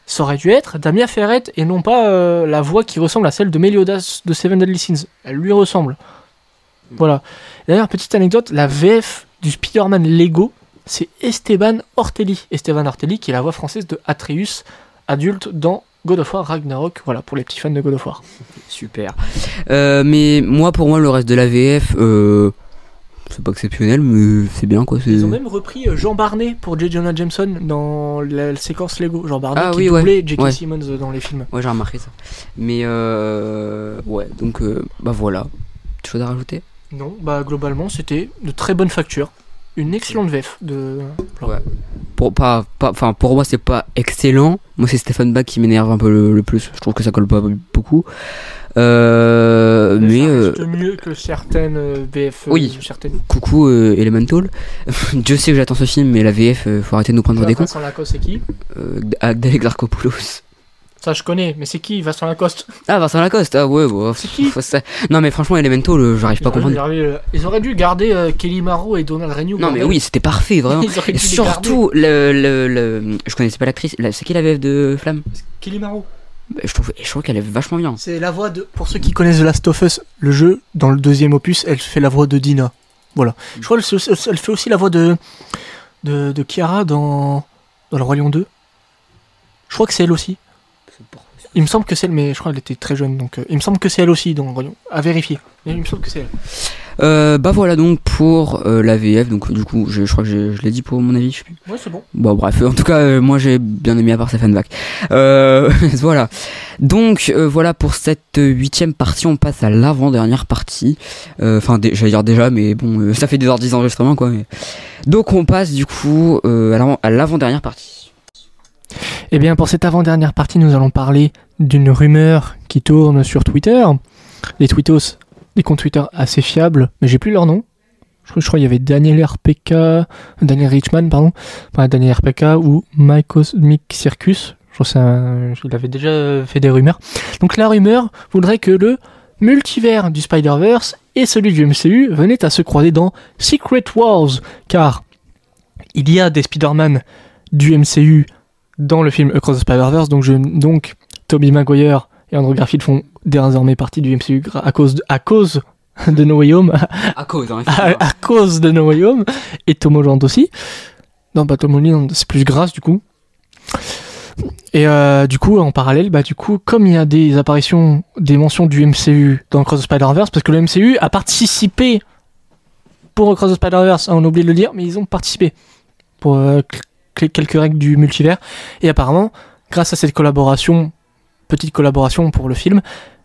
Ça aurait dû être Damia Ferret et non pas euh, la voix qui ressemble à celle de Meliodas de Seven Deadly Sins. Elle lui ressemble. Voilà. D'ailleurs, petite anecdote, la VF du Spider-Man Lego, c'est Esteban Ortelli. Esteban Ortelli qui est la voix française de Atreus, adulte dans God of War Ragnarok. Voilà, pour les petits fans de God of War. Super. Euh, mais moi, pour moi, le reste de la VF, euh, c'est pas exceptionnel, mais c'est bien quoi. c'est- Ils ont même repris euh, Jean Barnet pour J. Jonah Jameson dans la séquence Lego. Jean Barnet Ah qui oui, ouais. doublait J.K. Ouais. Simmons dans les films. Ouais, j'ai remarqué ça. Mais euh, ouais, donc euh, bah voilà. Quelque chose à rajouter? Non, bah globalement c'était de très bonne facture. Une excellente VF de. Ouais. Pour pas, pas, pour moi c'est pas excellent. Moi c'est Stéphane Bach qui m'énerve un peu le, le plus. Je trouve que ça colle pas beaucoup. Euh, mais ça euh, mieux que certaines euh, VF. euh, Oui. certaines. coucou euh, Elemental. Dieu sait que j'attends ce film, mais la VF, faut arrêter de nous prendre des cons. Vincent Lacoste, c'est qui? Euh, avec Alexarchopoulos. Ça je connais, mais c'est qui? Vincent Lacoste Ah Vincent Lacoste, ah ouais, bon, C'est qui? Ça- Non mais franchement Elemental, euh, j'arrive pas à comprendre. dû- ils auraient- ils auraient dû garder euh, Kelly Maro et Donald Renew. Non mais oui, c'était parfait, vraiment. Et surtout, le, le, le- je connaissais pas l'actrice. La- C'est qui la VF de Flamme? Kelly Maro. Bah, Je trouve, je trouve qu'elle est vachement bien. C'est la voix de. Pour ceux qui connaissent The Last of Us, le jeu, dans le deuxième opus, elle fait la voix de Dina. Voilà. Je crois qu'elle fait aussi la voix de. de, de Kiara dans. dans Le Roi Lion 2. Je crois que c'est elle aussi. Il me semble que c'est elle, mais je crois qu'elle était très jeune, donc euh, il me semble que c'est elle aussi dans Lion. À vérifier. Mais il me semble que c'est elle. Euh, bah voilà donc pour euh, la VF. Donc du coup, je, je crois que je l'ai dit pour mon avis. Je sais plus. Ouais, c'est bon. Bon bref, en tout cas, euh, moi j'ai bien aimé à part Bach. Euh, voilà. Donc euh, voilà pour cette huitième partie, on passe à l'avant-dernière partie. Enfin, j'allais dire déjà, mais bon, euh, ça fait 2h10 d'enregistrement quoi. Mais... Donc on passe du coup euh, à l'avant- à l'avant-dernière partie. Eh bien, pour cette avant-dernière partie, nous allons parler d'une rumeur qui tourne sur Twitter. Les tweetos, des comptes Twitter assez fiables, mais j'ai plus leur nom. Je crois, qu'il y avait Daniel RPK, Daniel Richman, pardon, pas Daniel RPK ou My Cosmic Circus. Je crois un- il avait déjà fait des rumeurs. Donc la rumeur voudrait que le multivers du Spider-Verse et celui du MCU venaient à se croiser dans Secret Wars, car il y a des Spider-Man du MCU dans le film Across the Spider-Verse. Donc, je, donc Tobey Maguire et Andrew Garfield font désormais partie du MCU à cause de, à cause de No Way Home, À cause, hein, à, à cause de No Way Home, et Tom Holland aussi. Non, pas Tom Holland, c'est plus grâce du coup. Et euh, du coup, en parallèle, bah du coup, comme il y a des apparitions, des mentions du MCU dans Across the Spider-Verse, parce que le MCU a participé pour Across the Spider-Verse, hein, on oublie de le dire, mais ils ont participé pour euh, quelques règles du multivers. Et apparemment, grâce à cette collaboration, petite collaboration pour le film,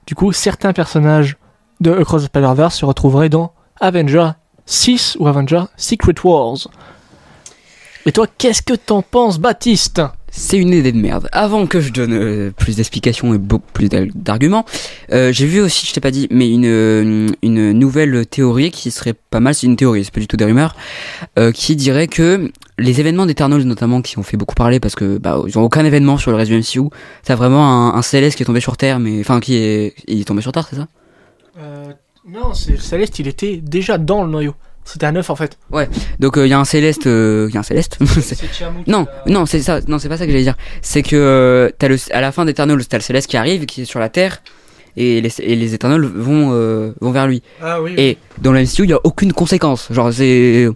du coup, certains personnages de Across the Spider-Verse se retrouveraient dans Avenger 6 ou Avenger Secret Wars. Et toi, qu'est-ce que t'en penses, Baptiste? C'est une idée de merde. Avant que je donne euh, plus d'explications et beaucoup plus d'arguments, euh, j'ai vu aussi, je t'ai pas dit, mais une, euh, une nouvelle théorie qui serait pas mal, c'est une théorie, c'est pas du tout des rumeurs, euh, qui dirait que les événements d'Eternals notamment, qui ont fait beaucoup parler parce que bah, ils ont aucun événement sur le reste du MCU, c'est vraiment un, Céleste qui est tombé sur Terre, mais enfin qui est, il est tombé sur Terre, c'est ça? Non, c'est Céleste, il était déjà dans le noyau. C'était un œuf en fait. Donc il y a un Céleste, il y a un Céleste. C'est- Non, non, c'est ça. Non, c'est pas ça que j'allais dire. C'est que euh, t'as le, à la fin d'Eternals, t'as le Céleste qui arrive, qui est sur la Terre, et les, et les Eternals vont euh, vont vers lui. Ah oui, Et dans le MCU, il y a aucune conséquence. Genre c'est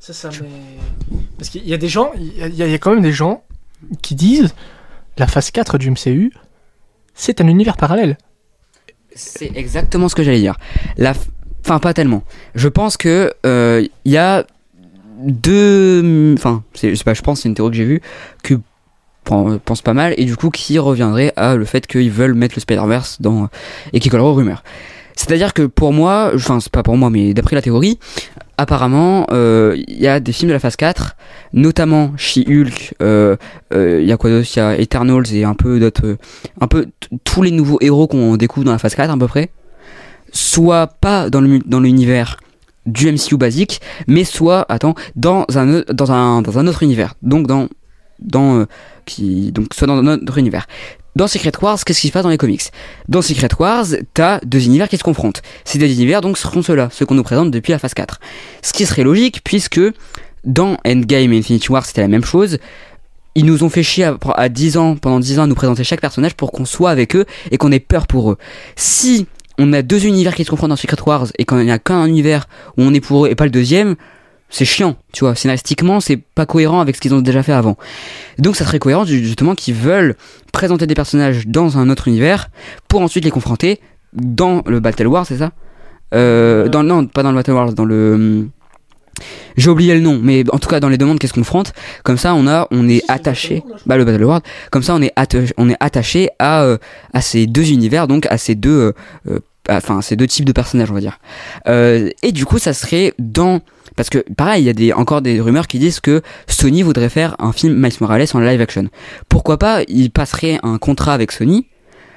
c'est ça, mais. Parce qu'il y a des gens, il y a, il y a quand même des gens qui disent la phase 4 du MCU, c'est un univers parallèle. c'est exactement ce que j'allais dire. La, f- enfin pas tellement. Je pense que euh, il y a deux, enfin je pas, je pense c'est une théorie que j'ai vue que pen- pense pas mal et du coup qui reviendrait à le fait qu'ils veulent mettre le Spider-Verse dans et qui collerait aux rumeurs. C'est-à-dire que pour moi, enfin c'est pas pour moi mais d'après la théorie, apparemment euh, il y a des films de la phase 4, notamment She-Hulk, euh, euh, il y a quoi d'autre? Il y a Eternals et un peu d'autres euh, un peu tous les nouveaux héros qu'on découvre dans la phase 4 à peu près, soit pas dans le dans l'univers du MCU basique, mais soit attends dans un dans un dans un autre univers. Donc dans dans euh, qui donc soit dans un autre univers. Dans Secret Wars, qu'est-ce qui se passe dans les comics? Dans Secret Wars, t'as deux univers qui se confrontent. Ces deux univers donc seront ceux-là, ceux qu'on nous présente depuis la phase 4. Ce qui serait logique puisque dans Endgame et Infinity War, c'était la même chose. Ils nous ont fait chier à, à 10 ans, pendant 10 ans, à nous présenter chaque personnage pour qu'on soit avec eux et qu'on ait peur pour eux. Si on a deux univers qui se confrontent dans Secret Wars et qu'on n'y a qu'un univers où on est pour eux et pas le deuxième, c'est chiant, tu vois. Scénaristiquement, c'est pas cohérent avec ce qu'ils ont déjà fait avant. Donc ça serait cohérent ju- justement qu'ils veulent présenter des personnages dans un autre univers pour ensuite les confronter dans le Battle War, c'est ça? Euh, dans, Non, pas dans le Battle Wars, dans le... J'ai oublié le nom, mais en tout cas dans les demandes qui se confrontent, comme ça on a, on est attaché, bah le Battle World, comme ça on est attaché, on est attaché à euh, à ces deux univers, donc à ces deux, euh, euh, enfin ces deux types de personnages on va dire. Euh, et du coup ça serait dans parce que pareil, il y a des, encore des rumeurs qui disent que Sony voudrait faire un film Miles Morales en live action. Pourquoi pas Il passerait un contrat avec Sony,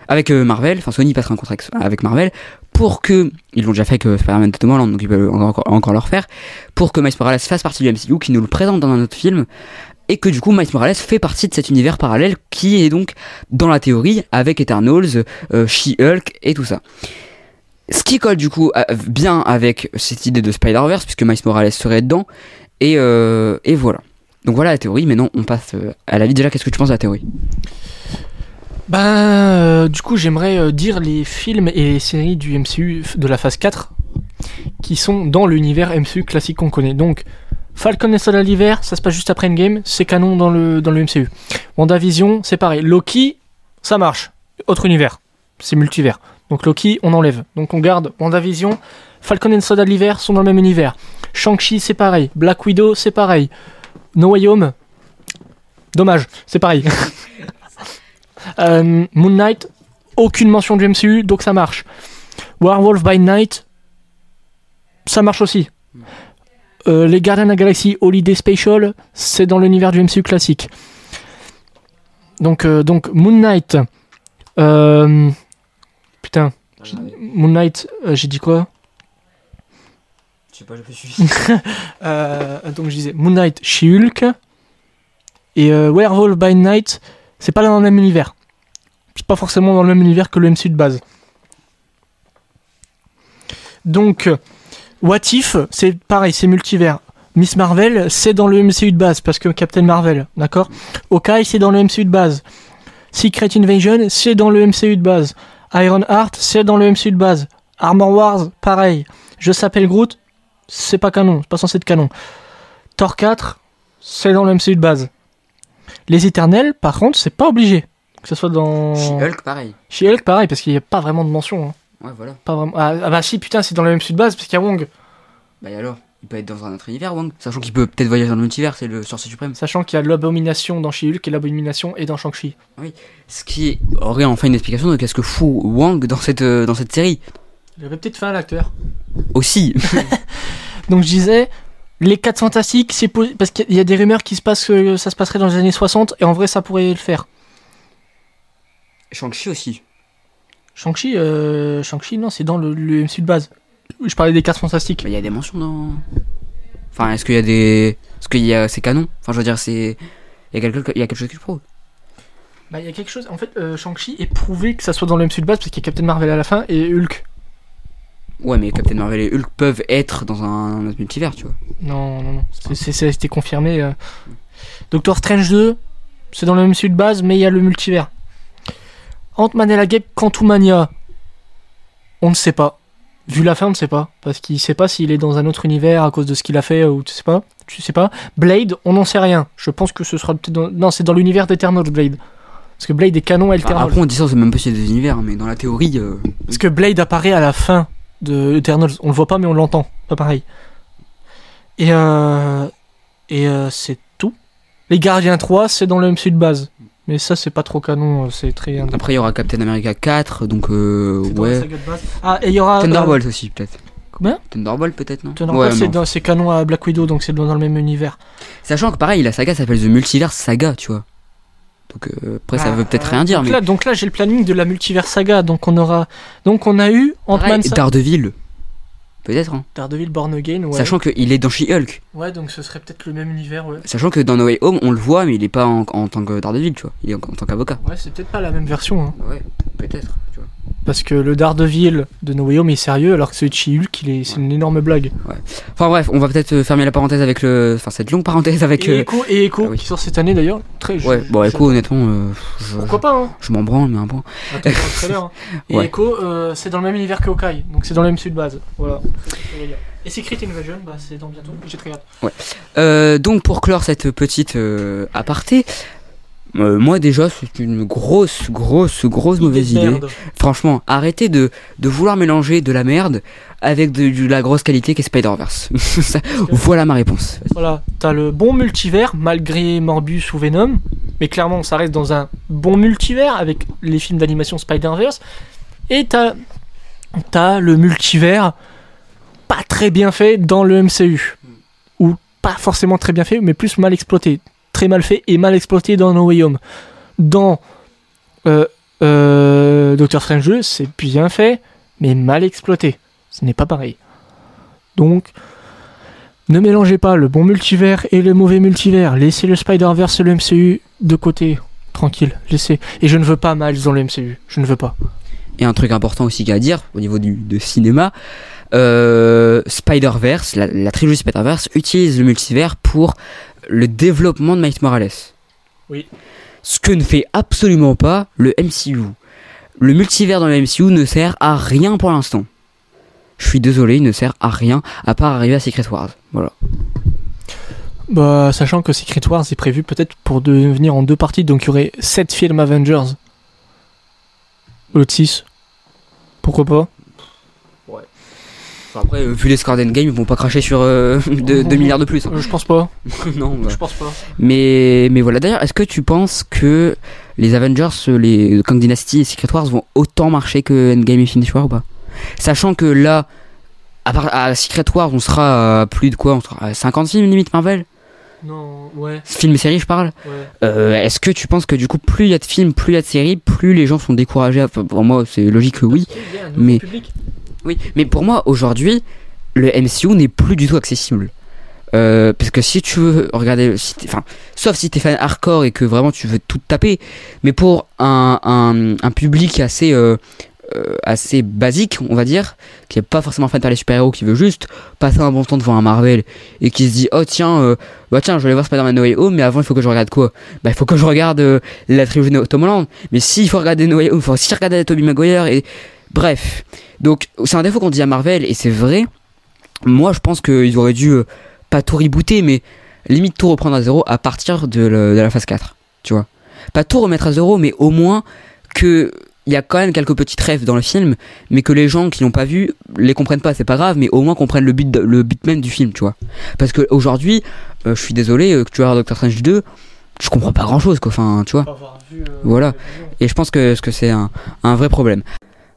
avec Marvel, enfin Sony passerait un contrat avec Marvel pour que ils l'ont déjà fait avec Spider-Man Tom Holland, donc ils peuvent encore, encore le refaire, pour que Miles Morales fasse partie du MCU, qui nous le présente dans un autre film, et que du coup Miles Morales fait partie de cet univers parallèle qui est donc dans la théorie avec Eternals, euh, She-Hulk et tout ça. Ce qui colle du coup bien avec cette idée de Spider-Verse, puisque Miles Morales serait dedans, et, euh, et voilà. Donc voilà la théorie, mais non, on passe euh, à la vie. Déjà, qu'est-ce que tu penses de la théorie? Ben, euh, du coup, j'aimerais euh, dire les films et les séries du MCU de la phase 4 qui sont dans l'univers MCU classique qu'on connaît. Donc, Falcon et Soldat l'hiver, ça se passe juste après Endgame, c'est canon dans le, dans le MCU. WandaVision, c'est pareil. Loki, ça marche. Autre univers. C'est multivers. Donc Loki, on enlève. Donc on garde WandaVision. Falcon et Soldat l'hiver sont dans le même univers. Shang-Chi, c'est pareil. Black Widow, c'est pareil. No Way Home, dommage, c'est pareil. Euh, Moon Knight, aucune mention du MCU, donc ça marche. Werewolf by Night, ça marche aussi. Euh, les Gardiens de la Galaxie Holiday Special, c'est dans l'univers du MCU classique. Donc, euh, donc Moon Knight. euh, putain, Moon Knight, j'ai dit quoi? Je sais pas, j'ai pas suivi. Donc je disais Moon Knight, She-Hulk. Et Werewolf by Night, c'est pas dans le même univers. C'est pas forcément dans le même univers que le MCU de base. Donc, What If, c'est pareil, c'est multivers. Miss Marvel, c'est dans le MCU de base, parce que Captain Marvel, d'accord? Hawkeye, c'est dans le MCU de base. Secret Invasion, c'est dans le MCU de base. Iron Heart, c'est dans le MCU de base. Armor Wars, pareil. Je s'appelle Groot, c'est pas canon, c'est pas censé être canon. Thor 4, c'est dans le MCU de base. Les Éternels, par contre, c'est pas obligé. Que ce soit dans. She-Hulk, pareil. She-Hulk, pareil, parce qu'il n'y a pas vraiment de mention. hein. Ouais, voilà. Pas vraiment... ah, ah bah si, putain, c'est dans le MCU de base, parce qu'il y a Wong. Bah et alors? Il peut être dans un autre univers, Wong, sachant qu'il peut peut-être voyager dans le multivers, c'est le sorcier suprême. Sachant qu'il y a l'abomination dans She-Hulk et l'abomination est dans Shang-Chi. Ce qui aurait enfin une explication de qu'est-ce que fout Wang dans cette, euh, dans cette série. Il avait peut-être fait un l'acteur. Aussi. Donc je disais, les 4 fantastiques, c'est parce qu'il y a des rumeurs qui se passent que ça se passerait dans les années 60 et en vrai ça pourrait le faire. Shang-Chi aussi. Shang-Chi, euh, Shang-Chi non, c'est dans le, le MCU de base. Je parlais des 4 fantastiques. Mais il y a des mentions dans. Enfin, est-ce qu'il y a des. Est-ce qu'il y a. C'est canon? Enfin, je veux dire, c'est. Il y a quelque, il y a quelque chose qui le prouve. Bah il y a quelque chose, en fait, euh, Shang-Chi est prouvé que ça soit dans le MCU de base parce qu'il y a Captain Marvel à la fin et Hulk. Ouais, mais Captain Marvel et Hulk peuvent être dans un autre multivers, tu vois. Non, non, non, c'est- c'est- ça a été confirmé. euh. Doctor Strange 2, c'est dans le MCU de base, mais il y a le multivers. Ant-Man et la Guêpe, Quantumania, on ne sait pas. Vu la fin, on ne sait pas. Parce qu'il sait pas s'il est dans un autre univers à cause de ce qu'il a fait ou tu sais pas. Tu sais pas. Blade, on n'en sait rien. Je pense que ce sera peut-être dans... Non, c'est dans l'univers d'Eternals, Blade. Parce que Blade est canon à Enfin, Eternals. après, on dit ça, c'est même pas s'il y a des univers, mais dans la théorie. euh, Parce que Blade apparaît à la fin de Eternals. On le voit pas, mais on l'entend. Pas pareil. Et, euh, et euh, c'est tout. Les Gardiens 3, c'est dans le MCU de base. Mais ça, c'est pas trop canon. euh, C'est très. Après, il y aura Captain America 4, donc euh, ouais. Ah, et il y aura. euh, Thunderbolt aussi, peut-être. Combien Thunderbolt, peut-être, non? Thunderbolt, Ouais, c'est canon à Black Widow, donc c'est dans le même univers. Sachant que pareil, la saga s'appelle The Multiverse Saga, tu vois. Donc euh, après, ça Bah, veut peut-être rien dire, donc mais. Là, donc là, j'ai le planning de la multivers saga. Donc on aura. Donc on a eu Ant-Man, Daredevil. Peut-être, hein. Daredevil Born Again. Ouais. Sachant qu'il est dans She-Hulk. ouais, donc ce serait peut-être le même univers. Ouais. Sachant que dans No Way Home, on le voit, mais il est pas en, en tant que Daredevil, tu vois. Il est en, en tant qu'avocat. Ouais, c'est peut-être pas la même version. Hein. Ouais, peut-être, tu vois. Parce que le Daredevil de No Way Home est sérieux, alors que celui de She-Hulk, il est, c'est une énorme blague. Enfin bref, on va peut-être euh, fermer la parenthèse avec le. Enfin, cette longue parenthèse avec. Et euh, Echo, et Echo ah oui. qui sort cette année d'ailleurs. Très Ouais, je- bon, écoute, honnêtement, euh, je, Pourquoi pas, hein je m'en branle, mais un point. Attends, trailer. hein. Et Ouais. Echo, euh, c'est dans le même univers que Hawkeye, donc c'est dans le MCU de base. Voilà. Et Secret Invasion, bah, c'est dans bientôt. J'ai très hâte. Euh, donc pour clore cette petite aparté, euh, moi déjà c'est une grosse, grosse, grosse mauvaise idée. Merde. Franchement, arrêtez de, de vouloir mélanger de la merde avec de, de la grosse qualité qu'est Spider-Verse. Voilà ma réponse. Voilà, t'as le bon multivers, malgré Morbius ou Venom, mais clairement ça reste dans un bon multivers avec les films d'animation Spider-Verse, et t'as, t'as le multivers pas très bien fait dans le MCU, ou pas forcément très bien fait, mais plus mal exploité, très mal fait et mal exploité dans No Way Home. Dans euh, euh, Doctor Strange 2, c'est bien fait, mais mal exploité. Ce n'est pas pareil. Donc, ne mélangez pas le bon multivers et le mauvais multivers. Laissez le Spider-Verse et le MCU de côté. Tranquille, laissez. Et je ne veux pas Miles dans le MCU. Je ne veux pas. Et un truc important aussi qu'à dire au niveau du cinéma, euh, Spider-Verse, la, la trilogie Spider-Verse utilise le multivers pour le développement de Miles Morales. Oui. Ce que ne fait absolument pas le MCU. Le multivers dans le MCU ne sert à rien pour l'instant. Je suis désolé, il ne sert à rien à part arriver à Secret Wars. Voilà. Bah, sachant que Secret Wars est prévu peut-être pour devenir en deux parties, donc il y aurait 7 films Avengers. Au lieu de 6. Pourquoi pas? Après, euh, vu les scores d'Endgame, ils vont pas cracher sur 2 milliards de plus. hein. Euh, Je pense pas. non, bah. Je pense pas. Mais, mais voilà, d'ailleurs, est-ce que tu penses que les Avengers, euh, les Kang Dynasty et Secret Wars vont autant marcher que Endgame et Infinity War ou pas? Sachant que là, à, part, à Secret Wars, on sera à plus de quoi? On sera à 50 films limite Marvel? Non, ouais, Films et séries, je parle. ouais. Euh, est-ce que tu penses que du coup, plus il y a de films, plus il y a de séries, plus les gens sont découragés? Enfin, pour moi, c'est logique que oui. Il y a un nouveau mais- public. Oui, mais pour moi, aujourd'hui, le MCU n'est plus du tout accessible. Euh, parce que si tu veux regarder, si enfin, sauf si t'es fan hardcore et que vraiment tu veux tout taper, mais pour un, un, un public assez, euh, euh, assez basique, on va dire, qui est pas forcément fan par les super-héros, qui veut juste passer un bon temps devant un Marvel et qui se dit, oh tiens, euh, bah tiens, je vais aller voir Spider-Man No Way Home, mais avant il faut que je regarde quoi? Bah il faut que je regarde euh, la trilogie de Tom Holland. Mais s'il faut regarder No Way Home, il faut aussi regarder Tobey Maguire et bref. Donc c'est un défaut qu'on dit à Marvel et c'est vrai. Moi je pense qu'ils auraient dû euh, pas tout rebooter mais limite tout reprendre à zéro à partir de, le- de la phase 4. Tu vois. Pas tout remettre à zéro mais au moins que il y a quand même quelques petites rêves dans le film, mais que les gens qui l'ont pas vu les comprennent pas, c'est pas grave, mais au moins comprennent le but, le but même du film, tu vois. Parce que aujourd'hui, euh, je suis désolé, euh, que tu voir Doctor Strange 2, je comprends pas grand chose, quoi. Enfin, tu vois. Voilà. Et je pense que, que c'est un, un vrai problème.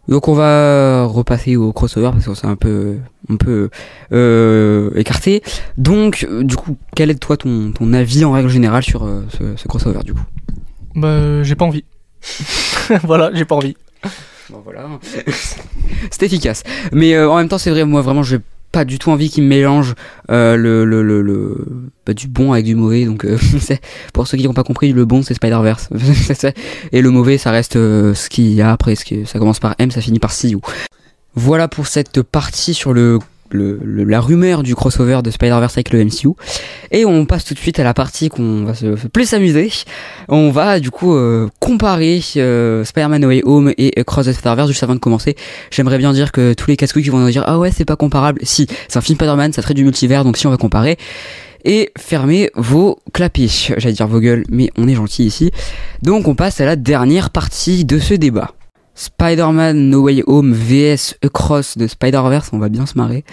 Donc on va repasser au crossover parce que c'est un peu, un peu euh, écarté. Donc, du coup, quel est toi ton, ton avis en règle générale sur euh, ce, ce crossover du coup? Bah, j'ai pas envie. voilà, j'ai pas envie. Bon voilà, c'est efficace. Mais euh, en même temps, c'est vrai, moi vraiment, j'ai pas du tout envie qu'ils mélangent euh, le, le, le, le- bah, du bon avec du mauvais. Donc, euh, pour ceux qui n'ont pas compris, le bon c'est Spider-Verse. Et le mauvais, ça reste euh, ce qu'il y a après. Ce qui, ça commence par M, ça finit par C. Voilà pour cette partie sur le, la rumeur du crossover de Spider-Verse avec le MCU. Et on passe tout de suite à la partie qu'on va se plus s'amuser. On va du coup euh, comparer euh, Spider-Man No Way Home et Cross the Spider-Verse juste avant de commencer. J'aimerais bien dire que tous les casse qui vont nous dire ah ouais c'est pas comparable. Si, c'est un film Spider-Man, ça traite du multivers, donc si on va comparer. Et fermez vos clapiers, j'allais dire vos gueules, mais on est gentil ici. Donc on passe à la dernière partie de ce débat. Spider-Man No Way Home vs Across de Spider-Verse, on va bien se marrer.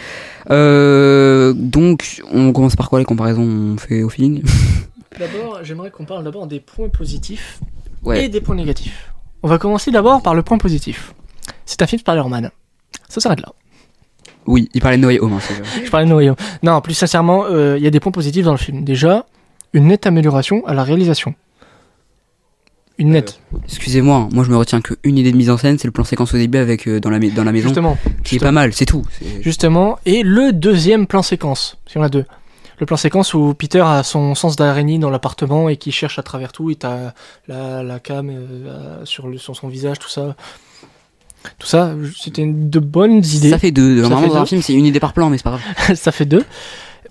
Euh, donc on commence par quoi les comparaisons on fait au feeling? D'abord, j'aimerais qu'on parle d'abord des points positifs Ouais. et des points négatifs. On va commencer d'abord par le point positif. C'est un film Spider-Man. Ça s'arrête là. Oui, il parlait de No Way Home. hein. Je parlais de No Way Home. Non, plus sincèrement, euh, il y a des points positifs dans le film. Déjà, une nette amélioration à la réalisation. Une nette. Excusez-moi, hein, moi je me retiens qu'une idée de mise en scène, c'est le plan séquence au début avec euh, dans la dans la maison, Justement. qui est pas mal, c'est tout. Justement. Et le deuxième plan séquence. Si on a deux. Le plan séquence où Peter a son sens d'araignée dans l'appartement et qui cherche à travers tout et t'as la, la cam euh, sur, le, sur son visage, tout ça. Tout ça, c'était de bonnes idées. Ça fait deux. Ça Normalement fait dans un film, c'est une idée par plan, mais c'est pas grave. ça fait deux.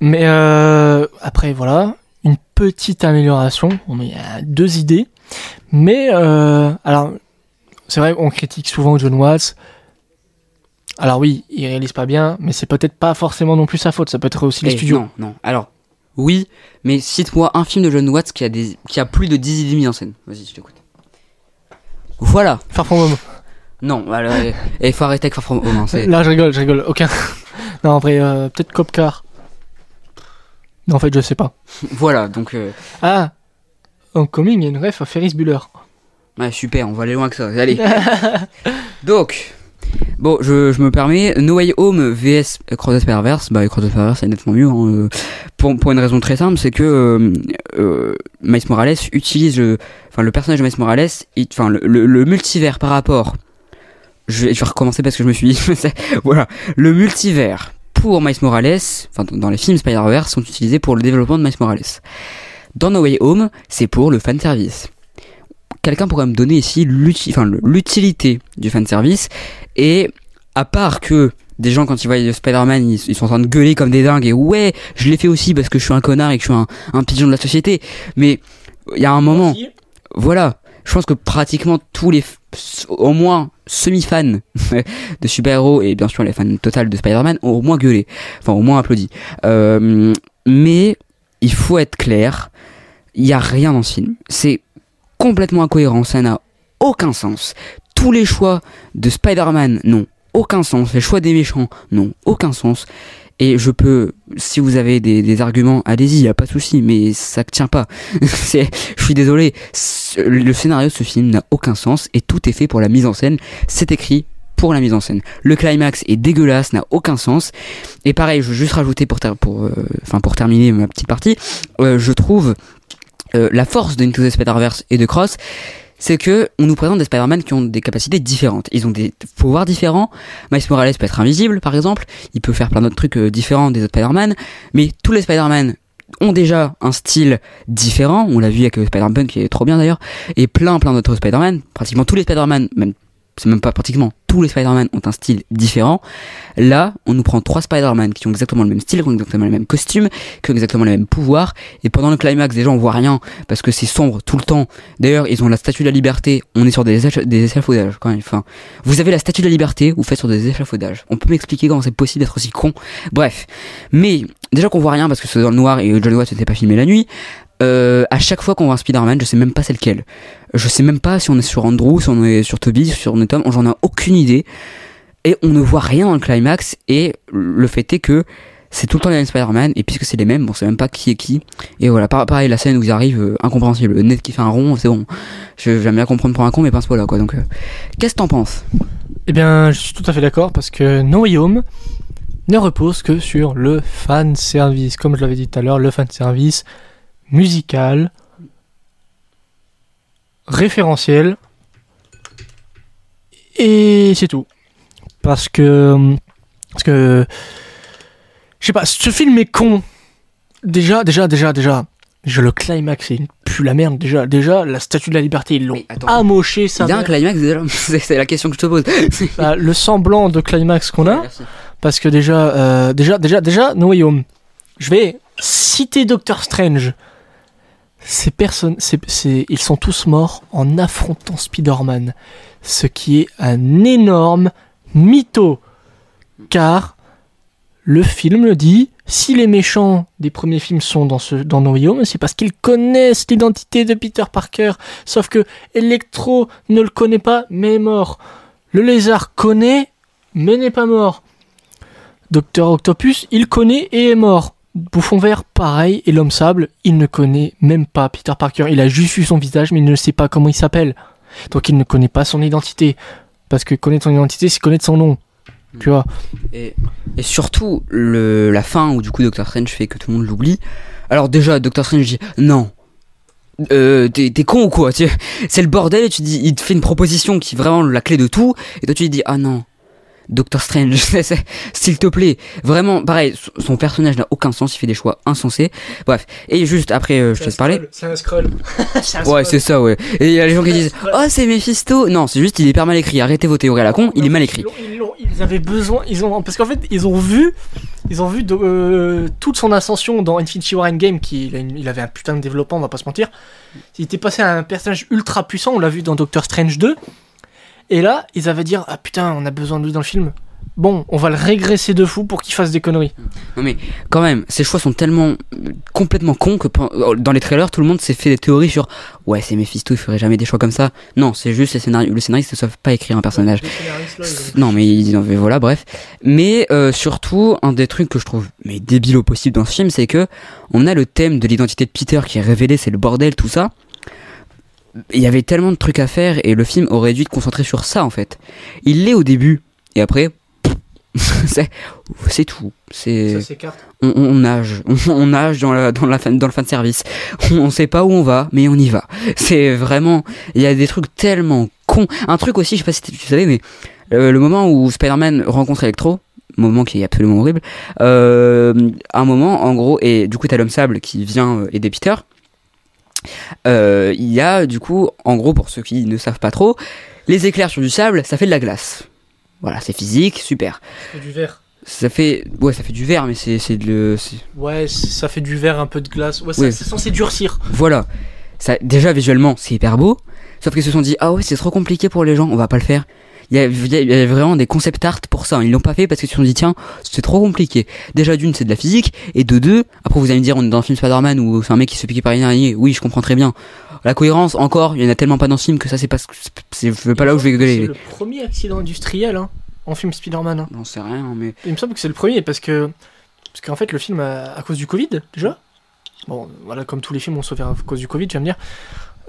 Mais euh, après, voilà, une petite amélioration. Y a deux idées. Mais, euh, alors, c'est vrai, on critique souvent John Watts. Alors oui, il réalise pas bien, mais c'est peut-être pas forcément non plus sa faute. Ça peut être aussi les Eh, studios. Non, non. Alors, oui, mais cite-moi un film de John Watts qui a des, qui a plus de 10 idées mises en scène. Vas-y, je t'écoute. Voilà. Far From Home. Non, alors, eh, il faut arrêter avec Far From Home. hein, Là, je rigole, je rigole. Aucun. non, en vrai, euh, peut-être Copcar. Non, en fait, je sais pas. Voilà, donc, euh, Ah, en coming, il y a une ref à Ferris Bueller. ouais, super, on va aller loin que ça. Allez. donc, bon, je, je me permets. No Way Home vs Cross the Spider-Verse. Bah, Cross the Spider-Verse, c'est nettement mieux. hein, euh, pour, pour une raison très simple, c'est que euh, euh, Miles Morales utilise le, enfin, le personnage de Miles Morales, enfin, le, le, le multivers par rapport. Je vais, je vais recommencer parce que je me suis dit, voilà, le multivers pour Miles Morales, enfin, dans dans les films Spider-Verse, sont utilisés pour le développement de Miles Morales. Dans No Way Home, c'est pour le fan service. Quelqu'un pourrait me donner ici l'utilité du fan service et à part que des gens quand ils voient Spider-Man ils, ils sont en train de gueuler comme des dingues et ouais je l'ai fait aussi parce que je suis un connard et que je suis un, un pigeon de la société. Mais il y a un moment voilà je pense que pratiquement tous les au moins semi-fans de super-héros et bien sûr les fans total de Spider-Man ont au moins gueulé enfin au moins applaudi. Euh, mais il faut être clair il y a rien dans ce film c'est complètement incohérent ça n'a aucun sens tous les choix de Spider-Man n'ont aucun sens. Les choix des méchants n'ont aucun sens. Et je peux, si vous avez des, arguments, allez-y, y a pas de souci, mais ça tient pas. Je suis désolé. Le scénario de ce film n'a aucun sens et tout est fait pour la mise en scène. C'est écrit pour la mise en scène. Le climax est dégueulasse, n'a aucun sens. Et pareil, je veux juste rajouter pour, pour, euh, pour terminer ma petite partie, euh, je trouve euh, la force de Into the Spider-Verse et de Cross, c'est que on nous présente des Spider-Man qui ont des capacités différentes. Ils ont des pouvoirs différents. Miles Morales peut être invisible, par exemple. Il peut faire plein d'autres trucs euh, différents des autres Spider-Man. Mais tous les Spider-Man ont déjà un style différent. On l'a vu avec euh, Spider-Man qui est trop bien d'ailleurs. Et plein, plein d'autres Spider-Man. Pratiquement tous les Spider-Man, même c'est même pas pratiquement tous les Spider-Man ont un style différent. Là, on nous prend trois Spider-Man qui ont exactement le même style, qui ont exactement le même costume, qui ont exactement les mêmes pouvoirs. Et pendant le climax, déjà, on voit rien parce que c'est sombre tout le temps. D'ailleurs, ils ont la statue de la liberté. On est sur des, écha- des échafaudages quand même. Enfin, vous avez la statue de la liberté, vous faites sur des échafaudages. On peut m'expliquer comment c'est possible d'être aussi con. Bref. Mais, déjà qu'on voit rien parce que c'est dans le noir et John Watts n'était pas filmé la nuit. Euh, à chaque fois qu'on voit un Spider-Man, je sais même pas c'est lequel. Je sais même pas si on est sur Andrew, si on est sur Toby, sur on est Tom, j'en ai aucune idée. Et on ne voit rien dans le climax, et le fait est que c'est tout le temps les mêmes Spider-Man, et puisque c'est les mêmes, on sait même pas qui est qui. Et voilà, par- pareil, la scène où ils arrivent, euh, incompréhensible. Le net qui fait un rond, c'est bon. J'aime bien comprendre pour un con, mais pas à ce point-là, quoi. Donc, euh, qu'est-ce que t'en penses? Eh bien, je suis tout à fait d'accord parce que No Way ne repose que sur le fan service. Comme je l'avais dit tout à l'heure, le fan service musical, référentiel, et c'est tout. Parce que. Parce que. Je sais pas, ce film est con. Déjà, déjà, déjà, déjà. Déjà, le climax, il pue la merde. Déjà, déjà, la statue de la liberté, ils l'ont amoché, ça. Il y a un climax déjà C'est c'est la question que je te pose. Bah, le semblant de climax qu'on a, Merci. parce que déjà, euh, déjà, déjà, déjà, No Way Home. Je vais citer Doctor Strange. Ces personnes, c'est, c'est, ils sont tous morts en affrontant Spider-Man, ce qui est un énorme mytho, car le film le dit. Si les méchants des premiers films sont dans ce dans No Way Home, c'est parce qu'ils connaissent l'identité de Peter Parker. Sauf que Electro ne le connaît pas, mais est mort. Le lézard connaît, mais n'est pas mort. Docteur Octopus, il connaît et est mort. Bouffon vert, pareil, et l'homme sable, il ne connaît même pas Peter Parker. Il a juste vu son visage, mais il ne sait pas comment il s'appelle. Donc il ne connaît pas son identité. Parce que connaître son identité, c'est connaître son nom. Tu vois Et, et surtout, le, la fin où du coup Doctor Strange fait que tout le monde l'oublie. Alors déjà, Doctor Strange dit non. Euh, t'es t'es con ou quoi C'est le bordel et tu dis, il te fait une proposition qui est vraiment la clé de tout et toi tu lui dis ah non. Doctor Strange, s'il te plaît, vraiment, pareil, son- son personnage n'a aucun sens, il fait des choix insensés. Bref, et juste après, euh, je te laisse parler. C'est un scroll. un Ouais, c'est ça, ouais. Et il y a les gens qui disent, oh c'est Mephisto. Non, c'est juste, il est hyper mal écrit. Arrêtez vos théories à la con, il est mal écrit. Ils, avaient besoin, ils ont, parce qu'en fait, ils ont vu, ils ont vu de- euh, toute son ascension dans Infinity War Endgame, qui il avait un putain de développement, on va pas se mentir. Il était passé à un personnage ultra puissant, on l'a vu dans Doctor Strange 2. Et là, ils avaient dit, ah putain, on a besoin de lui dans le film. Bon, on va le régresser de fou pour qu'il fasse des conneries. Non mais quand même, ces choix sont tellement euh, complètement cons que euh, dans les trailers, tout le monde s'est fait des théories sur ouais c'est Mephisto, il ferait jamais des choix comme ça. Non, c'est juste les scénarios, le scénariste ne savent pas écrire un personnage. Non mais ils ont- mais voilà bref. Mais euh, surtout un des trucs que je trouve mais débile au possible dans ce film, c'est que on a le thème de l'identité de Peter qui est révélé, c'est le bordel tout ça. Il y avait tellement de trucs à faire et le film aurait dû se concentrer sur ça en fait. Il l'est au début et après c'est c'est tout. C'est on, on nage, on, on nage dans la dans la fin, dans le fin de service. On, on sait pas où on va, mais on y va. C'est vraiment, il y a des trucs tellement cons. Un truc aussi, je sais pas si tu savais, mais euh, le moment où Spider-Man rencontre Electro, moment qui est absolument horrible. Euh, un moment, en gros, et du coup t'as l'homme sable qui vient euh, aider Peter. Euh, il y a du coup, en gros, pour ceux qui ne savent pas trop, les éclairs sur du sable, ça fait de la glace. Voilà, c'est physique, super. C'est du verre. Ça fait, ouais, ça fait du verre, mais c'est c'est de Ouais, ça fait du verre, un peu de glace. Ouais, c'est censé durcir. Voilà. Ça, déjà visuellement, c'est hyper beau. Sauf qu'ils se sont dit, ah ouais, c'est trop compliqué pour les gens, on va pas le faire. Il y a, il y a- il y a vraiment des concept art pour ça. Ils l'ont pas fait parce qu'ils se sont dit, tiens, c'est trop compliqué. Déjà d'une, c'est de la physique. Et de deux, après vous allez me dire, on est dans un film Spider-Man où c'est un mec qui se pique par une araignée. Oui, je comprends très bien. La cohérence, encore, il y en a tellement pas dans ce film que ça, c'est pas, c'est c'est pas là où je vais C'est gueuler. le premier accident industriel hein, en film Spider-Man. hein. J'en sais rien, mais. Il me semble que c'est le premier parce que parce qu'en fait le film a- à cause du Covid déjà. Bon voilà comme tous les films ont souffert à cause du Covid tu vas me dire.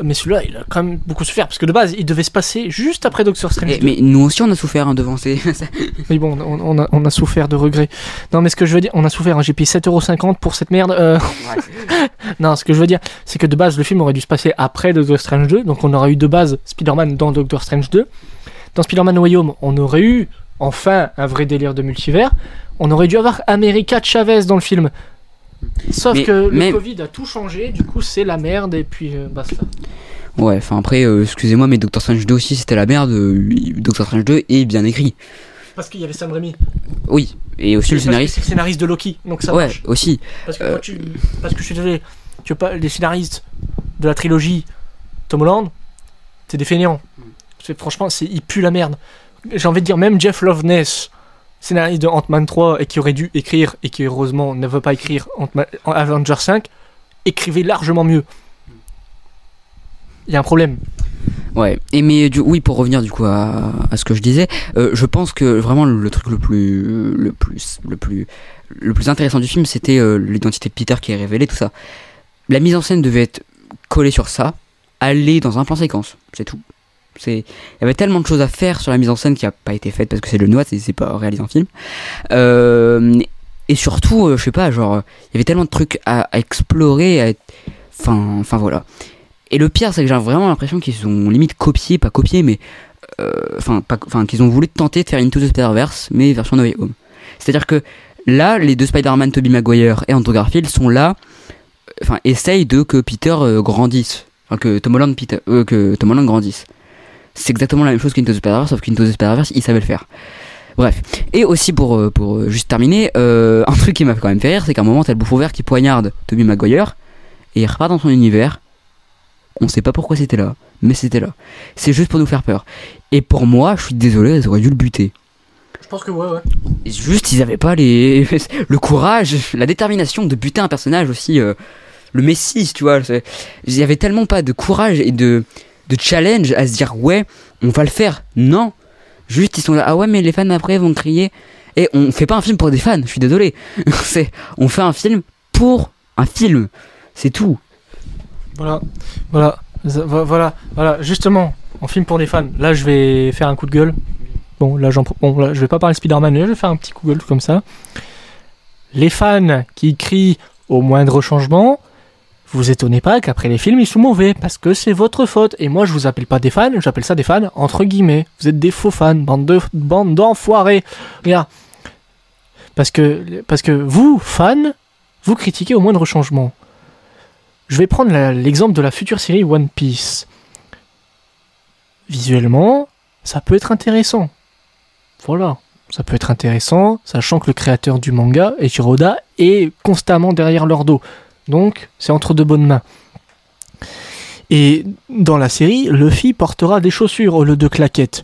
Mais celui-là il a quand même beaucoup souffert parce que de base il devait se passer juste après Doctor Strange. Eh, 2. mais nous aussi, on a souffert hein, devant ces. Mais bon on, on a, on a souffert de regrets. Non mais ce que je veux dire on a souffert. hein, J'ai payé 7,50€ pour cette merde. euh, non ce que je veux dire c'est que de base le film aurait dû se passer après Doctor Strange 2 donc on aurait eu de base Spider-Man dans Doctor Strange 2. Dans Spider-Man Home on aurait eu enfin un vrai délire de multivers. On aurait dû avoir America Chavez dans le film. Sauf Mais que le Covid a tout changé, du coup c'est la merde et puis euh, basta. Ouais, enfin après, euh, excusez-moi, mais Doctor Strange 2 aussi, c'était la merde. euh, Doctor Strange 2 est bien écrit. Parce qu'il y avait Sam Raimi. Oui, et aussi le scénariste. C'est le scénariste de Loki, donc ça Ouais, marche. aussi. Parce que, Euh. moi, tu... Parce que je suis désolé, tu veux pas les scénaristes de la trilogie Tom Holland, c'est des fainéants. C'est- Franchement, c'est il pue la merde. J'ai envie de dire, même Jeff Loveness, scénariste de Ant-Man 3 et qui aurait dû écrire et qui heureusement ne veut pas écrire Avengers 5, écrivez largement mieux. Il y a un problème. Ouais, et mais oui, pour revenir du coup à, à ce que je disais, euh, je pense que vraiment le truc le plus, le plus, le plus, le plus intéressant du film, c'était euh, l'identité de Peter qui est révélée, tout ça. La mise en scène devait être collée sur ça, aller dans un plan séquence, c'est tout. Il y avait tellement de choses à faire sur la mise en scène qui a pas été faite parce que c'est le noix, c'est pas réalisé en film. Euh, et surtout, euh, je sais pas, genre, il y avait tellement de trucs à, explorer, enfin, enfin voilà. Et le pire, c'est que j'ai vraiment l'impression qu'ils ont limite copié, pas copié, mais euh, enfin, enfin, qu'ils ont voulu tenter de faire Into the Spider-Verse, mais version No Way Home. C'est-à-dire que là, les deux Spider-Man, Tobey Maguire et Andrew Garfield sont là, enfin, essayent de que Peter grandisse, enfin que Tom Holland, Peter, que Tom Holland grandisse. C'est exactement la même chose qu'Into the Spider-Verse, sauf qu'Into the Spider-Verse, il savait le faire. Bref. Et aussi pour, euh, pour euh, juste terminer, euh, un truc qui m'a quand même fait rire, c'est qu'à un moment, t'as le bouffon vert qui poignarde Tobey Maguire, et il repart dans son univers. On sait pas pourquoi c'était là, mais c'était là. C'est juste pour nous faire peur. Et pour moi, je suis désolé, ils auraient dû le buter. Je pense que ouais, ouais. Juste, ils avaient pas les le courage, la détermination de buter un personnage aussi euh, le Messie, tu vois. Il y avait tellement pas de courage et de de challenge à se dire ouais, on va le faire. Non, juste ils sont là ah ouais mais les fans après vont crier. Et on fait pas un film pour des fans, je suis désolé. c'est on fait un film pour un film, c'est tout. Voilà, voilà, voilà, voilà. Justement, en film pour des fans. Là, je vais faire un coup de gueule. Bon, là, j'en, bon, là, je vais pas parler Spider-Man, mais je vais faire un petit coup de gueule comme ça. Les fans qui crient au moindre changement, vous étonnez pas qu'après les films ils sont mauvais parce que c'est votre faute. Et moi, je vous appelle pas des fans, j'appelle ça des fans entre guillemets. Vous êtes des faux fans, bande de bande d'enfoirés. Regarde, parce que parce que vous fans, vous critiquez au moindre changement. Je vais prendre l'exemple de la future série One Piece. Visuellement, ça peut être intéressant. Voilà, ça peut être intéressant, sachant que le créateur du manga, Eiichiro Oda, est constamment derrière leur dos. Donc, c'est entre de bonnes mains. Et dans la série, Luffy portera des chaussures au lieu de claquettes.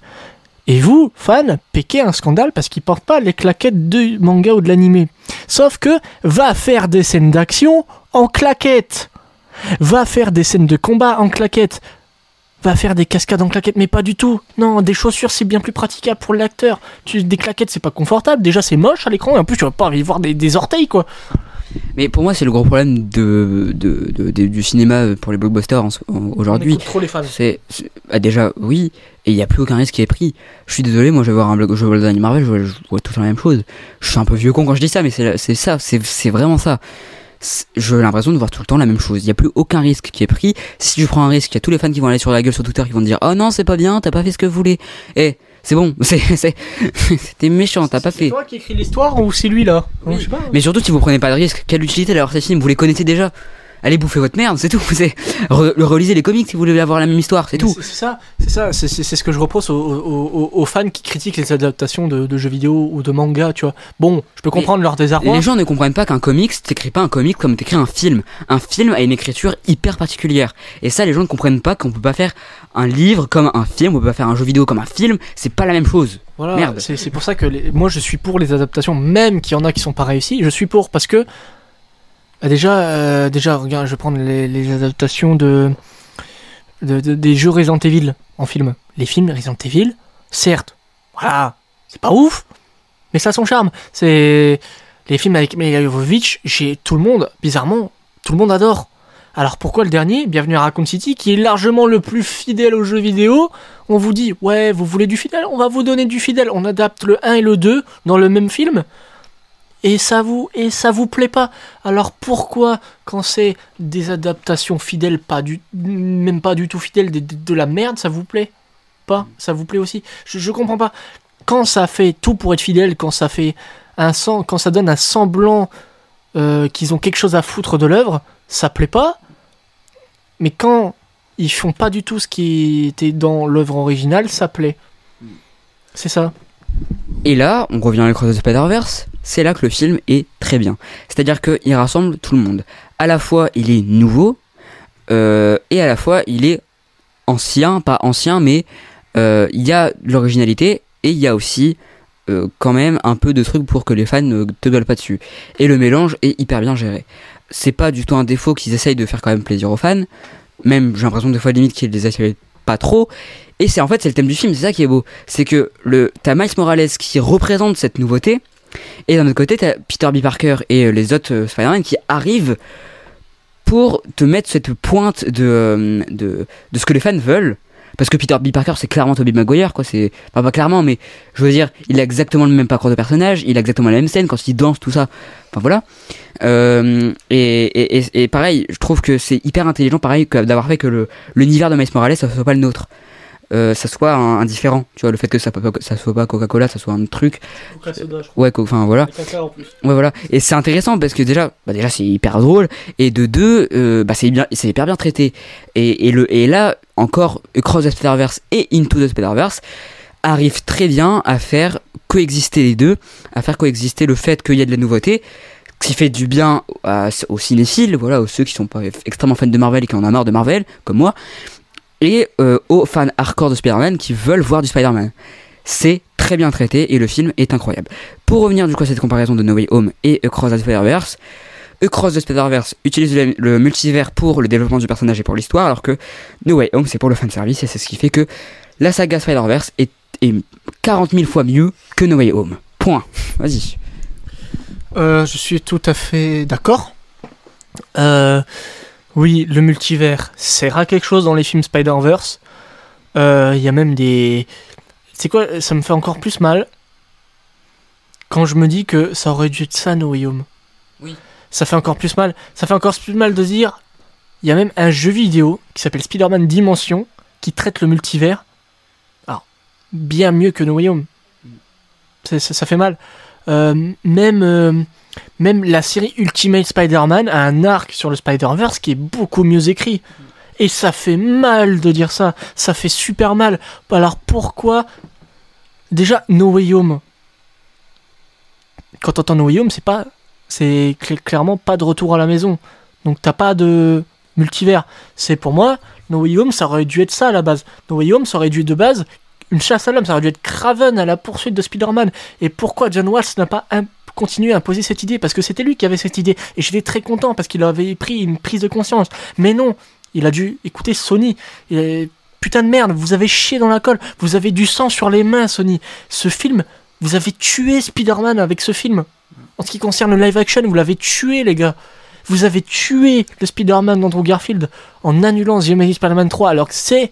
Et vous, fans, péquez un scandale parce qu'il porte pas les claquettes du manga ou de l'animé. Sauf que va faire des scènes d'action en claquettes va faire des scènes de combat en claquettes, va faire des cascades en claquettes, mais pas du tout. Non, des chaussures c'est bien plus praticable pour l'acteur. Des claquettes c'est pas confortable, déjà c'est moche à l'écran, et en plus tu vas pas y voir des orteils quoi. Mais pour moi, c'est le gros problème de, de, de- de- du cinéma pour les blockbusters aujourd'hui. Trop les fans. C'est bah déjà oui, et il n'y a plus aucun risque qui est pris. Je suis désolé, moi je vais voir un blog, je vois le dernier Marvel, je vois, je vois tout le temps la même chose. Je suis un peu vieux con quand je dis ça, mais c'est ça, c'est vraiment ça. J'ai l'impression de voir tout le temps la même chose. Il n'y a plus aucun risque qui est pris. Si tu prends un risque, il y a tous les fans qui vont aller sur la gueule sur Twitter qui vont dire oh non c'est pas bien, t'as pas fait ce que vous voulez. C'est bon, c'est c'est c'était méchant, t'as pas C'est fait. toi qui écris l'histoire ou c'est lui là Oui. Je sais pas. Mais surtout, si vous prenez pas de risque, quelle utilité d'avoir ces films Vous les connaissez déjà. Allez bouffer votre merde, c'est tout. C'est re- relisez les comics si vous voulez avoir la même histoire, c'est Mais tout. C'est ça, c'est ça, c'est c'est- c'est ce que je reproche aux, aux- fans qui critiquent les adaptations de, de jeux vidéo ou de manga, tu vois. Bon, je peux comprendre leur désarroi. Les gens ne comprennent pas qu'un comics, t'écris pas un comic comme t'écris un film. Un film a une écriture hyper particulière. Et ça, les gens ne comprennent pas qu'on peut pas faire un livre comme un film, on peut pas faire un jeu vidéo comme un film. C'est pas la même chose. Voilà, Merde. c'est pour ça que les- moi je suis pour les adaptations, même qu'il y en a qui sont pas réussies, je suis pour parce que bah, déjà, euh, déjà, regarde, je vais prendre les, les adaptations de, de- de- des jeux Resident Evil en film. Les films Resident Evil, certes, voilà, c'est pas ouf, mais ça a son charme. C'est les films avec Mila Jovovich, j'ai tout le monde, bizarrement, tout le monde adore. Alors pourquoi le dernier, Bienvenue à Raccoon City, qui est largement le plus fidèle aux jeux vidéo, on vous dit, ouais, vous voulez du fidèle, on va vous donner du fidèle. On adapte le 1 et le 2 dans le même film. Et ça vous, et ça vous plaît pas? Alors pourquoi, quand c'est des adaptations fidèles, pas du, même pas du tout fidèles, de, la merde, ça vous plaît Pas? Ça vous plaît aussi? Je, je comprends pas. Quand ça fait tout pour être fidèle, quand ça fait un sang, quand ça donne un semblant euh, qu'ils ont quelque chose à foutre de l'œuvre, ça plaît pas. Mais quand ils font pas du tout ce qui était dans l'œuvre originale, ça plaît. C'est ça. Et là, on revient à Cross the Spider-Verse, c'est là que le film est très bien. C'est-à-dire qu'il rassemble tout le monde. À la fois, il est nouveau, euh, et à la fois, il est ancien, pas ancien, mais euh, il y a de l'originalité, et il y a aussi euh, quand même un peu de trucs pour que les fans ne te gueulent pas dessus. Et le mélange est hyper bien géré. C'est pas du tout un défaut qu'ils essayent de faire quand même plaisir aux fans. Même, j'ai l'impression des fois limite qu'ils les essayent pas trop. Et c'est en fait, c'est le thème du film, c'est ça qui est beau. C'est que le, t'as Miles Morales qui représente cette nouveauté. Et d'un autre côté, t'as Peter B. Parker et euh, les autres euh, Spider-Man qui arrivent pour te mettre cette pointe de, euh, ce que les fans veulent. Parce que Peter B. Parker, c'est clairement Tobey Maguire, quoi. C'est enfin, pas clairement, mais je veux dire, il a exactement le même parcours de personnage, il a exactement la même scène quand il danse, tout ça. Enfin voilà. Euh, et, et, et- pareil, je trouve que c'est hyper intelligent, pareil, d'avoir fait que l'univers de Miles Morales, ça soit pas le nôtre. Euh, ça soit un, un différent, tu vois, le fait que ça, ça soit pas Coca-Cola, ça soit un truc. Ouais, co- enfin voilà. Ouais voilà. Et c'est intéressant parce que déjà bah déjà c'est hyper drôle. Et de deux euh, bah c'est bien c'est hyper bien traité. Et, et le et là encore Across the Spider-Verse et Into the Spider-Verse arrivent très bien à faire coexister les deux à faire coexister le fait qu'il y a de la nouveauté qui fait du bien à- aux cinéphiles voilà aux ceux qui sont pas extrêmement fans de Marvel et qui en ont marre de Marvel comme moi euh, aux fans hardcore de Spider-Man qui veulent voir du Spider-Man c'est très bien traité et le film est incroyable pour revenir du coup à cette comparaison de No Way Home et Across the Spider-Verse, Across the Spider-Verse utilise le, multivers pour le développement du personnage et pour l'histoire, alors que No Way Home c'est pour le fanservice et c'est ce qui fait que la saga Spider-Verse est, est 40 000 fois mieux que No Way Home. Point. Vas-y. Euh, je suis tout à fait d'accord. Euh, oui, le multivers sert à quelque chose dans les films Spider-Verse. Euh, Il y a même des. C'est quoi Ça me fait encore plus mal quand je me dis que ça aurait dû être ça, No Way Home. Oui. Ça fait encore plus mal. Ça fait encore plus mal de dire. Il y a même un jeu vidéo qui s'appelle Spider-Man Dimension qui traite le multivers. Alors, bien mieux que No Way Home. Ça fait mal. Euh, même, euh, même la série Ultimate Spider-Man a un arc sur le Spider-Verse qui est beaucoup mieux écrit. Et ça fait mal de dire ça. Ça fait super mal. Alors pourquoi? Déjà, No Way Home. Quand t'entends No Way Home, c'est pas. C'est cl- clairement pas de retour à la maison. Donc t'as pas de multivers. C'est pour moi, No Way Home, ça aurait dû être ça à la base. No Way Home, ça aurait dû être de base une chasse à l'homme. Ça aurait dû être Craven à la poursuite de Spider-Man. Et pourquoi John Waltz n'a pas continué à imposer cette idée Parce que c'était lui qui avait cette idée. Et j'étais très content parce qu'il avait pris une prise de conscience. Mais non, il a dû écouter Sony. Putain de merde, vous avez chié dans la colle. Vous avez du sang sur les mains, Sony. Ce film, vous avez tué Spider-Man avec ce film. En ce qui concerne le live action, vous l'avez tué, les gars. Vous avez tué le Spider-Man d'Andrew Garfield en annulant The Amazing Spider-Man 3, alors que c'est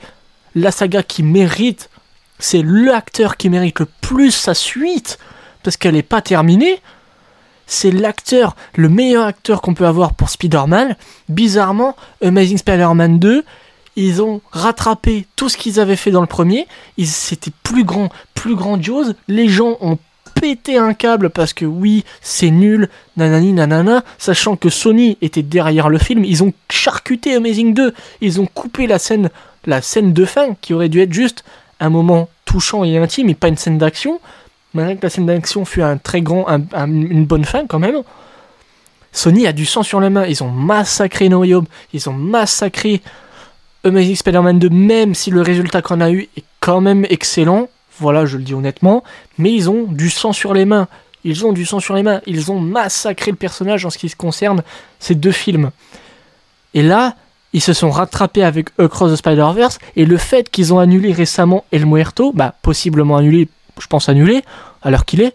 la saga qui mérite, c'est l'acteur qui mérite le plus sa suite, parce qu'elle n'est pas terminée. C'est l'acteur, le meilleur acteur qu'on peut avoir pour Spider-Man. Bizarrement, Amazing Spider-Man 2, ils ont rattrapé tout ce qu'ils avaient fait dans le premier. C'était plus grand, plus grandiose. Les gens ont pété un câble parce que oui, c'est nul, nanani nanana, sachant que Sony était derrière le film, ils ont charcuté Amazing 2, ils ont coupé la scène, la scène de fin qui aurait dû être juste un moment touchant et intime et pas une scène d'action. Malgré que la scène d'action fut une bonne fin quand même. Sony a du sang sur les mains, ils ont massacré No ils ont massacré Amazing Spider-Man 2, même si le résultat qu'on a eu est quand même excellent, voilà, je le dis honnêtement, mais ils ont du sang sur les mains. Ils ont du sang sur les mains. Ils ont massacré le personnage en ce qui se concerne ces deux films. Et là, ils se sont rattrapés avec Across the Spider-Verse, et le fait qu'ils ont annulé récemment El Muerto, bah, possiblement annulé, je pense annulé, à l'heure qu'il est,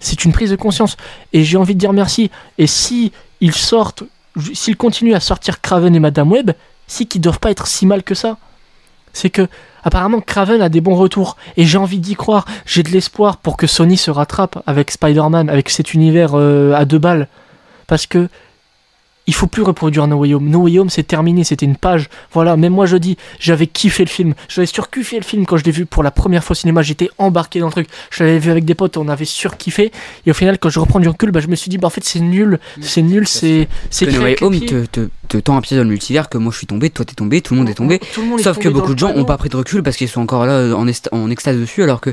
c'est une prise de conscience. Et j'ai envie de dire merci. Et si ils sortent, s'ils continuent à sortir Craven et Madame Web, c'est qu'ils doivent pas être si mal que ça. C'est que apparemment Craven a des bons retours et j'ai envie d'y croire. J'ai de l'espoir pour que Sony se rattrape avec Spider-Man, avec cet univers euh, à deux balles, parce que il faut plus reproduire No Way Home. No Way Home, c'est terminé, c'était une page. Voilà, même moi je dis, j'avais kiffé le film. J'avais surkiffé le film quand je l'ai vu pour la première fois au cinéma. J'étais embarqué dans le truc. Je l'avais vu avec des potes, on avait surkiffé. Et au final, quand je reprends du recul, bah, je me suis dit, bah en fait c'est nul, c'est nul, c'est c'est Que No Way Home te, te, te tend un pied dans le multivers que moi je suis tombé, toi t'es tombé, tout le monde est tombé. Tout le monde est Sauf que tombé beaucoup de gens panneau. ont pas pris de recul parce qu'ils sont encore là en, en extase dessus alors que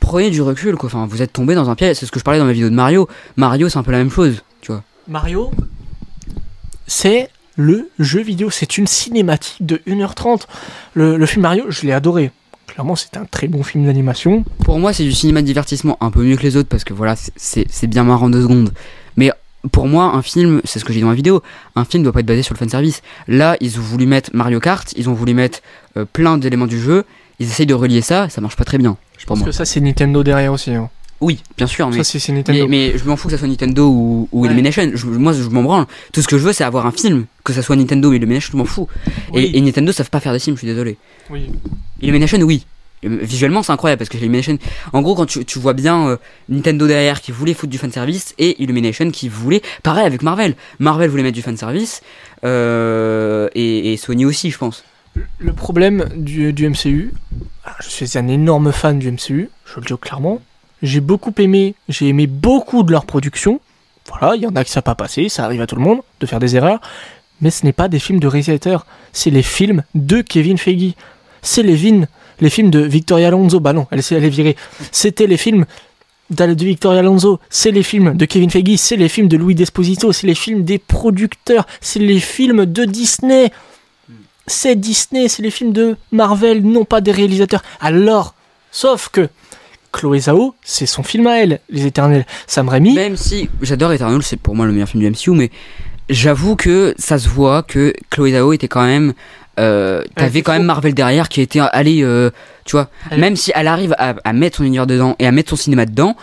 prenez du recul quoi. Enfin, vous êtes tombé dans un piège. C'est ce que je parlais dans ma vidéo de Mario. Mario, c'est un peu la même chose, tu vois. Mario, c'est le jeu vidéo. C'est une cinématique de 1h30. Le, le film Mario, je l'ai adoré. Clairement, c'est un très bon film d'animation. Pour moi, c'est du cinéma de divertissement un peu mieux que les autres parce que voilà, c'est- bien marrant deux secondes. Mais pour moi, un film, c'est ce que j'ai dit dans ma vidéo, un film doit pas être basé sur le fanservice. Là, ils ont voulu mettre Mario Kart, ils ont voulu mettre euh, plein d'éléments du jeu, ils essayent de relier ça, ça marche pas très bien. Je pense moi. que ça, c'est Nintendo derrière aussi. hein. Oui, bien sûr, mais, Ça, c'est c'est Nintendo. mais, mais je m'en fous que ça soit Nintendo ou, ou Ouais. Illumination. Je- moi, je m'en branle. Tout ce que je veux, c'est avoir un film. Que ça soit Nintendo ou Illumination, je m'en fous. Oui. Et, et Nintendo savent pas faire des films, je suis désolé. Oui. Illumination, oui. Euh, Visuellement, c'est incroyable parce que Illumination, en gros, quand tu, tu vois bien euh, Nintendo derrière qui voulait foutre du fanservice et Illumination qui voulait, pareil avec Marvel. Marvel voulait mettre du fanservice euh, et, et Sony aussi, je pense. Le problème du, du MCU, ah, je suis un énorme fan du MCU, je le dis clairement. J'ai beaucoup aimé, j'ai aimé beaucoup de leurs productions. Voilà, il y en a que ça n'a pas passé, ça arrive à tout le monde de faire des erreurs. Mais ce n'est pas des films de réalisateurs, c'est les films de Kevin Feige. C'est les, films de Victoria Alonso. Bah non, elle, elle est virée. C'était les films de Victoria Alonso, c'est les films de Kevin Feige, c'est les films de Louis Desposito, c'est les films des producteurs, c'est les films de Disney c'est Disney, c'est les films de Marvel, non pas des réalisateurs. Alors, sauf que Chloé Zhao, c'est son film à elle, Les Éternels. Sam Raimi, Même si j'adore Eternal, c'est pour moi le meilleur film du MCU, mais j'avoue que ça se voit que Chloé Zhao était quand même. Euh, T'avais quand même. Marvel derrière qui était allé, euh, tu vois, Elle- même si elle arrive à, à mettre son univers dedans et à mettre son cinéma dedans,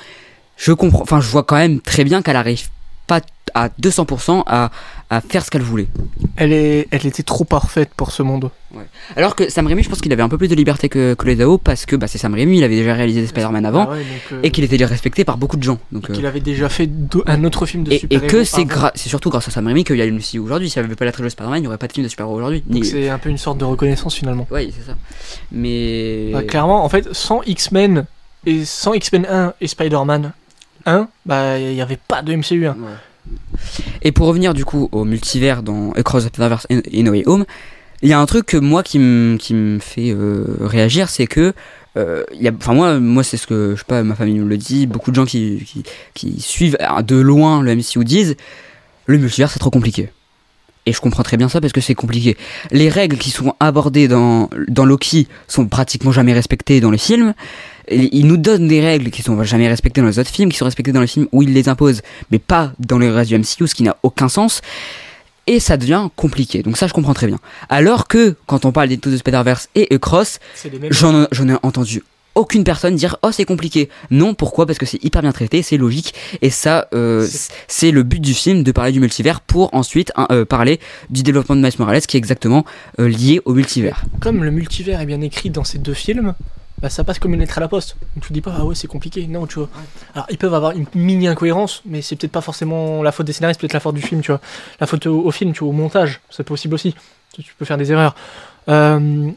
je comprends, enfin je vois quand même très bien qu'elle arrive pas à 200% à, à faire ce qu'elle voulait. elle, est, elle était trop parfaite pour ce monde. Alors que Sam Raimi, je pense qu'il avait un peu plus de liberté que Chloé Zhao parce que bah, c'est Sam Raimi, il avait déjà réalisé Spider-Man avant Ah ouais, donc, euh, et qu'il était déjà respecté par beaucoup de gens. Donc, et euh, qu'il avait déjà fait un autre film de Et, et super-héros que c'est gra- c'est surtout grâce à Sam Raimi qu'il y a une MCU aujourd'hui. S'il n'y avait pas la trilogie Spider-Man, il n'y aurait pas de film de super-héros aujourd'hui. Ni- Donc c'est un peu une sorte de reconnaissance finalement. Oui, c'est ça. Mais. Bah, clairement, en fait, sans X-Men et sans X-Men 1 et Spider-Man 1, bah il n'y avait pas de MCU 1. Ouais. Et pour revenir du coup au multivers dans Across the Spider-Verse et No Way Home, il y a un truc que moi qui me fait euh, réagir, c'est que euh, enfin moi, moi c'est ce que je sais pas, ma famille me le dit, beaucoup de gens qui suivent euh, de loin le MCU disent, le multivers c'est trop compliqué. Et je comprends très bien ça parce que c'est compliqué. Les règles qui sont abordées dans, dans Loki sont pratiquement jamais respectées dans les films. Ils nous donnent des règles qui sont jamais respectées dans les autres films, qui sont respectées dans les films où ils les imposent, mais pas dans le reste du MCU, ce qui n'a aucun sens. Et ça devient compliqué. Donc ça, je comprends très bien. Alors que, quand on parle des de Spider-Verse et mêmes. j'en ai entendu aucune personne dire oh c'est compliqué non pourquoi? Parce que c'est hyper bien traité c'est logique et ça euh, C'est- c'est le but du film de parler du multivers pour ensuite hein, euh, parler du développement de Miles Morales qui est exactement euh, lié au multivers Comme le multivers est bien écrit dans ces deux films, bah ça passe comme une lettre à la poste. Donc tu dis pas, ah ouais, c'est compliqué. Non, tu vois. Alors ils peuvent avoir une mini incohérence, mais c'est peut-être pas forcément la faute des scénaristes, peut-être la faute du film, tu vois. La faute au, au film, tu vois, au montage, c'est possible aussi. Tu, tu peux faire des erreurs. Euh,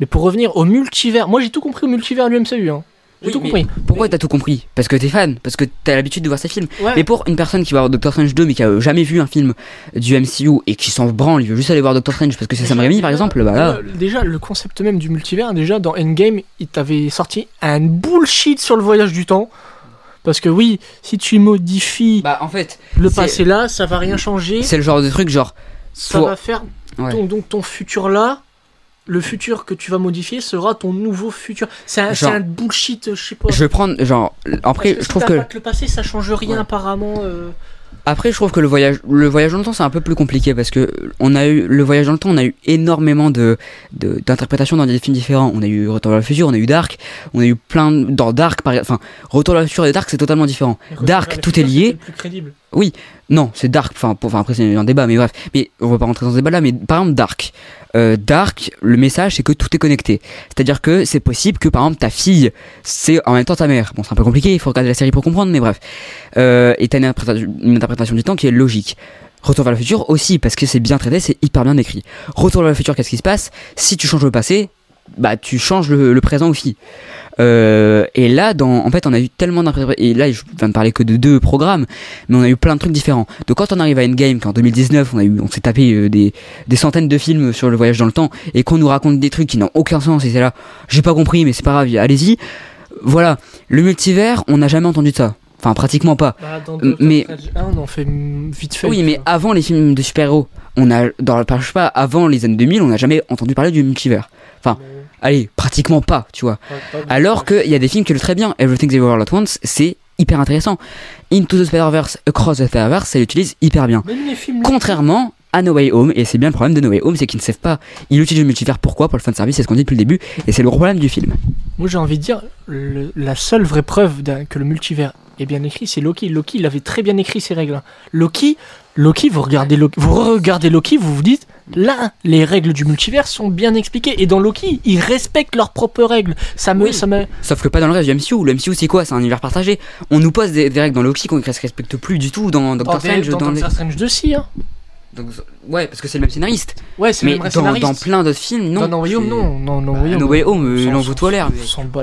mais pour revenir au multivers, moi j'ai tout compris au multivers du MCU. Hein. J'ai Oui, tout compris. pourquoi t'as tout compris parce que t'es fan parce que t'as l'habitude de voir ces films Ouais. mais pour une personne qui va voir Doctor Strange 2 mais qui a euh, jamais vu un film du MCU et qui s'en branle il veut juste aller voir Doctor Strange parce que c'est Sam Raimi par exemple bah là Déjà, le concept même du multivers, déjà dans Endgame, il t'avait sorti un bullshit sur le voyage du temps. Parce que oui, si tu modifies bah en fait le passé là, ça va rien changer. c'est le genre de truc genre Ça pour- va faire Ouais. ton, donc ton futur là. Le futur que tu vas modifier sera ton nouveau futur. C'est un, c'est Genre- un bullshit, je sais pas. je vais prendre genre après je trouve que le passé, ça change rien Ouais. apparemment. euh. Après, je trouve que le voyage, le voyage dans le temps, c'est un peu plus compliqué parce que on a eu le voyage dans le temps, on a eu énormément de de- d'interprétations dans des films différents. On a eu Retour vers le futur, on a eu Dark, on a eu plein de- dans Dark, par enfin Retour vers le futur et Dark, c'est totalement différent. Dark, tout est lié. c'est le plus crédible. Non, c'est Dark. Enfin, enfin après c'est un débat, mais bref. Mais on va pas rentrer dans ce débat-là. Mais par exemple Dark, Euh, Dark, le message c'est que tout est connecté. C'est-à-dire que c'est possible que par exemple ta fille, c'est en même temps ta mère. Bon, c'est un peu compliqué. Il faut regarder la série pour comprendre, mais bref. Euh, et t'as une une interprétation du temps qui est logique. Retour vers le futur aussi parce que c'est bien traité, c'est hyper bien écrit. Retour vers le futur, qu'est-ce qui se passe? Si tu changes le passé, bah tu changes le, le présent aussi. Euh, et là, dans, en fait, on a eu tellement d'interprétations. Et là, je viens de parler que de deux programmes, mais on a eu plein de trucs différents. Donc quand on arrive à Endgame, qu'en 2019, on a eu, on s'est tapé euh, des, des centaines de films sur le voyage dans le temps, et qu'on nous raconte des trucs qui n'ont aucun sens, et c'est là, j'ai pas compris, mais c'est pas grave, allez-y. Voilà, le multivers, on n'a jamais entendu de ça. Enfin, pratiquement pas. Bah, dans mais- Strange 1, on en fait vite fait. Oui, mais avant les films de super-héros, on a, dans, je sais pas, avant les années 2000, on n'a jamais entendu parler du multivers. Mais- Allez, pratiquement pas, tu vois. Alors qu'il y a des films qui le très bien. Everything Everywhere All At Once, c'est hyper intéressant. Into the Spider-Verse, Across the Spider-Verse, ça l'utilise hyper bien. Contrairement à No Way Home, et c'est bien le problème de No Way Home, c'est qu'ils ne savent pas. Ils utilisent le multivers pourquoi? Pour le fanservice, c'est ce qu'on dit depuis le début, et c'est le problème du film. Moi j'ai envie de dire, le- la seule vraie preuve que le multivers est bien écrit, c'est Loki. Loki, il avait très bien écrit ses règles. Loki, Loki, vous regardez Loki, vous regardez Loki, vous vous dites, là, les règles du multivers sont bien expliquées. Et dans Loki, ils respectent leurs propres règles. Ça me, Oui. ça me, Sauf que pas dans le reste du MCU. Le MCU, c'est quoi? C'est un univers partagé. On nous pose des, des règles dans Loki qu'on ne respecte plus du tout dans Doctor dans, Strange. dans dans les- Doctor Strange 2 si, hein. Donc, ouais, parce que c'est le même scénariste. Ouais, c'est Mais le même dans, scénariste. dans plein d'autres films, non. Dans No Way Home, non, non, No Bah, Way Home. No Way Home, euh, S'en- il en s'en- vaut tout à l'air. Il s'en bat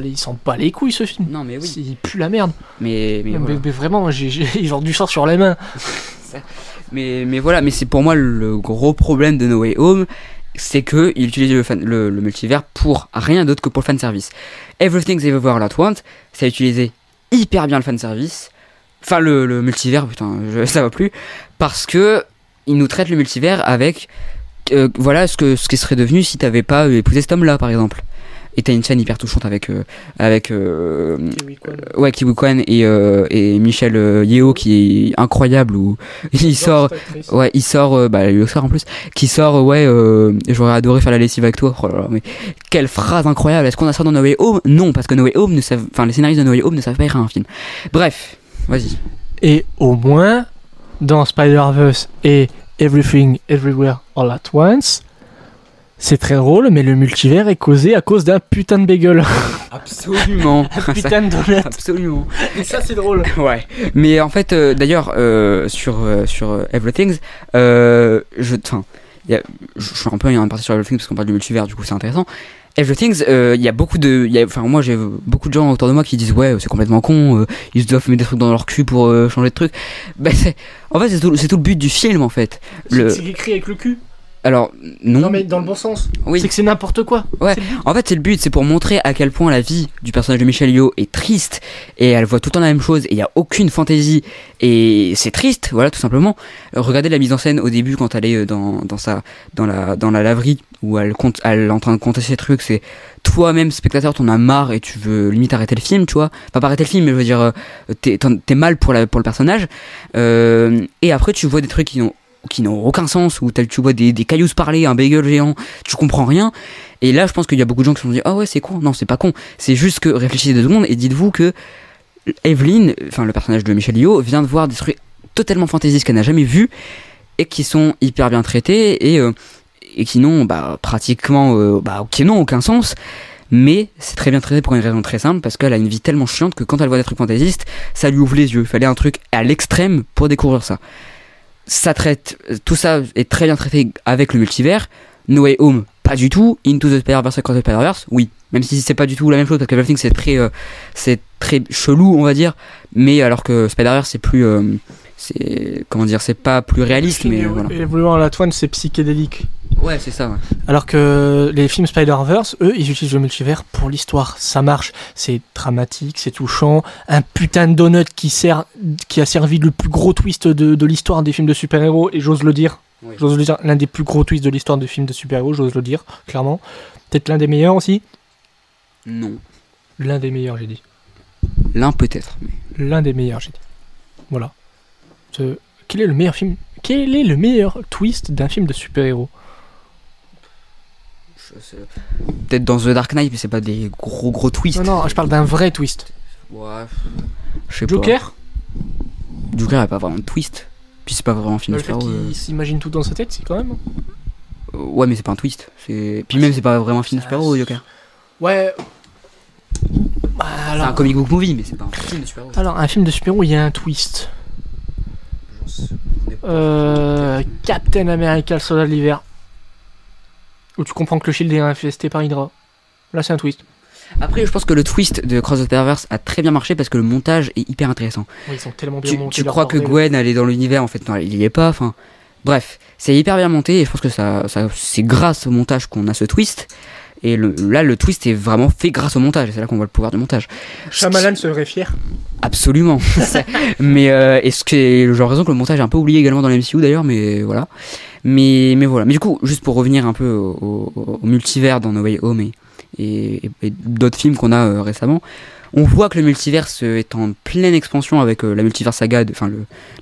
les, bat couilles ce film. Non, mais oui. Il pue la merde. Mais, mais, Mais, voilà. mais vraiment, j'ai j'ai genre du sang sur les mains. mais, mais voilà, mais c'est pour moi le gros problème de No Way Home. C'est que il utilise le, fan- le, le multivers pour rien d'autre que pour le fanservice. Everything's Everywhere At Once, ça a utilisé hyper bien le fanservice. Enfin, le, le multivers, putain, je- ça va plus. Parce que il nous traite le multivers avec. euh, voilà ce, que, ce qui serait devenu si t'avais pas épousé cet homme-là, par exemple. Et t'as une scène hyper touchante avec. euh, avec euh, ouais, Kiwi Kwan et, euh, et Michel euh, Yeo qui est incroyable où il sort. Ouais, il sort, euh, bah, le sort en plus, qui sort, euh, ouais, euh, j'aurais adoré faire la lessive avec toi. Oh là là, mais quelle phrase incroyable. Est-ce qu'on a ça dans No Way Home? Non, parce que No Way Home ne savent, enfin, les scénaristes de No Way Home ne savent pas écrire un film. Bref, vas-y. Et au moins, dans Spider-Verse et Everything Everywhere All At Once, c'est très drôle, mais le multivers est causé à cause d'un putain de bagel. Absolument. Un putain de donut. Absolument. Et ça, c'est drôle. Ouais. Mais en fait, euh, d'ailleurs, euh, sur, euh, sur euh, Everything, euh, je, enfin, je suis un peu en partie sur Everything parce qu'on parle du multivers, du coup c'est intéressant. Everything, euh, il y a beaucoup de, enfin moi j'ai beaucoup de gens autour de moi qui disent ouais c'est complètement con, ils doivent mettre des trucs dans leur cul pour changer de truc. Ben en fait c'est tout, tout le but du film en fait. Le, C'est écrit avec le cul. Alors non, Non, mais dans le bon sens. oui. C'est que c'est n'importe quoi. Ouais. En fait, c'est le but, c'est pour montrer à quel point la vie du personnage de Michelle Yeoh est triste et elle voit tout le temps la même chose et il y a aucune fantaisie et c'est triste, voilà, tout simplement. Regardez la mise en scène au début quand elle est euh, dans, dans sa dans la dans la laverie où elle compte elle est en train de compter ses trucs, c'est toi-même spectateur, t'en as marre et tu veux limite arrêter le film, tu vois. Enfin, pas arrêter le film, mais je veux dire euh, t'es mal pour la pour le personnage. Euh, et après tu vois des trucs qui n'ont qui n'ont aucun sens, où tu vois des, des cailloux parler, un bagel géant, tu comprends rien. Et là, je pense qu'il y a beaucoup de gens qui se sont dit, ah ouais, c'est con. Non, c'est pas con. C'est juste que réfléchissez deux secondes et dites-vous que Evelyn, enfin le personnage de Michel vient de voir des trucs totalement fantaisistes qu'elle n'a jamais vus et qui sont hyper bien traités et, euh, et qui n'ont bah, pratiquement, euh, bah, qui aucun sens. Mais c'est très bien traité pour une raison très simple parce qu'elle a une vie tellement chiante que quand elle voit des trucs fantaisistes, ça lui ouvre les yeux. Il fallait un truc à l'extrême pour découvrir ça. Ça traite, tout ça est très bien traité avec le multivers. No Way Home, pas du tout. Into the Spider-Verse, Across the Spider-Verse, oui. Même si c'est pas du tout la même chose parce que Everything c'est très, euh, c'est très chelou, on va dire. Mais alors que Spider-Verse c'est plus, euh, c'est, comment dire, c'est pas plus réaliste, mais voilà. Everywhere All At Once, c'est psychédélique. Ouais, c'est ça. ouais. Alors que les films Spider-Verse, eux, ils utilisent le multivers pour l'histoire. Ça marche. C'est dramatique, c'est touchant. Un putain de donut qui sert, qui a servi le plus gros twist de, de l'histoire des films de super-héros, et j'ose le dire. Oui. J'ose le dire, l'un des plus gros twists de l'histoire des films de super-héros, j'ose le dire, clairement. Peut-être l'un des meilleurs aussi? Non. L'un des meilleurs, j'ai dit. L'un peut-être. mais- L'un des meilleurs, j'ai dit. Voilà. Ce- Quel est le meilleur film Quel est le meilleur twist d'un film de super-héros? Peut-être dans The Dark Knight, mais c'est pas des gros gros twists. Non, non, je parle d'un vrai twist. Ouais. Je sais pas. Joker Joker a pas vraiment de twist. Puis c'est pas vraiment un film Le de fait super-héros, qu'il s'imagine tout dans sa tête, c'est quand même. euh. Ouais, mais c'est pas un twist. C'est. Puis même c'est pas vraiment un film de super-héros, Joker. Ouais. Bah, C'est un comic book movie, mais c'est pas un film de super-héros. alors, un film de super-héros, il y a un twist. Euh, Captain America, le soldat de l'hiver. Où tu comprends que le shield est infesté par Hydra. Là, c'est un twist. Après, je pense que le twist de Cross the Spider-Verse a très bien marché parce que le montage est hyper intéressant. Oui, ils sont tellement bien Tu, montés. tu crois que. Gwen elle est dans l'univers en fait non il y est pas enfin bref c'est hyper bien monté et je pense que ça, ça c'est grâce au montage qu'on a ce twist et le, là le twist est vraiment fait grâce au montage. Et c'est là qu'on voit le pouvoir du montage. Shyamalan serait fier. absolument. Mais euh, est-ce que j'ai l'impression que le montage est un peu oublié également dans la MCU d'ailleurs mais voilà. Mais mais voilà. Mais du coup juste pour revenir un peu au, au- au multivers dans No Way Home et, et, et- et d'autres films qu'on a euh, récemment, on voit que le multiverse euh, est en pleine expansion avec euh, la multiverse saga, enfin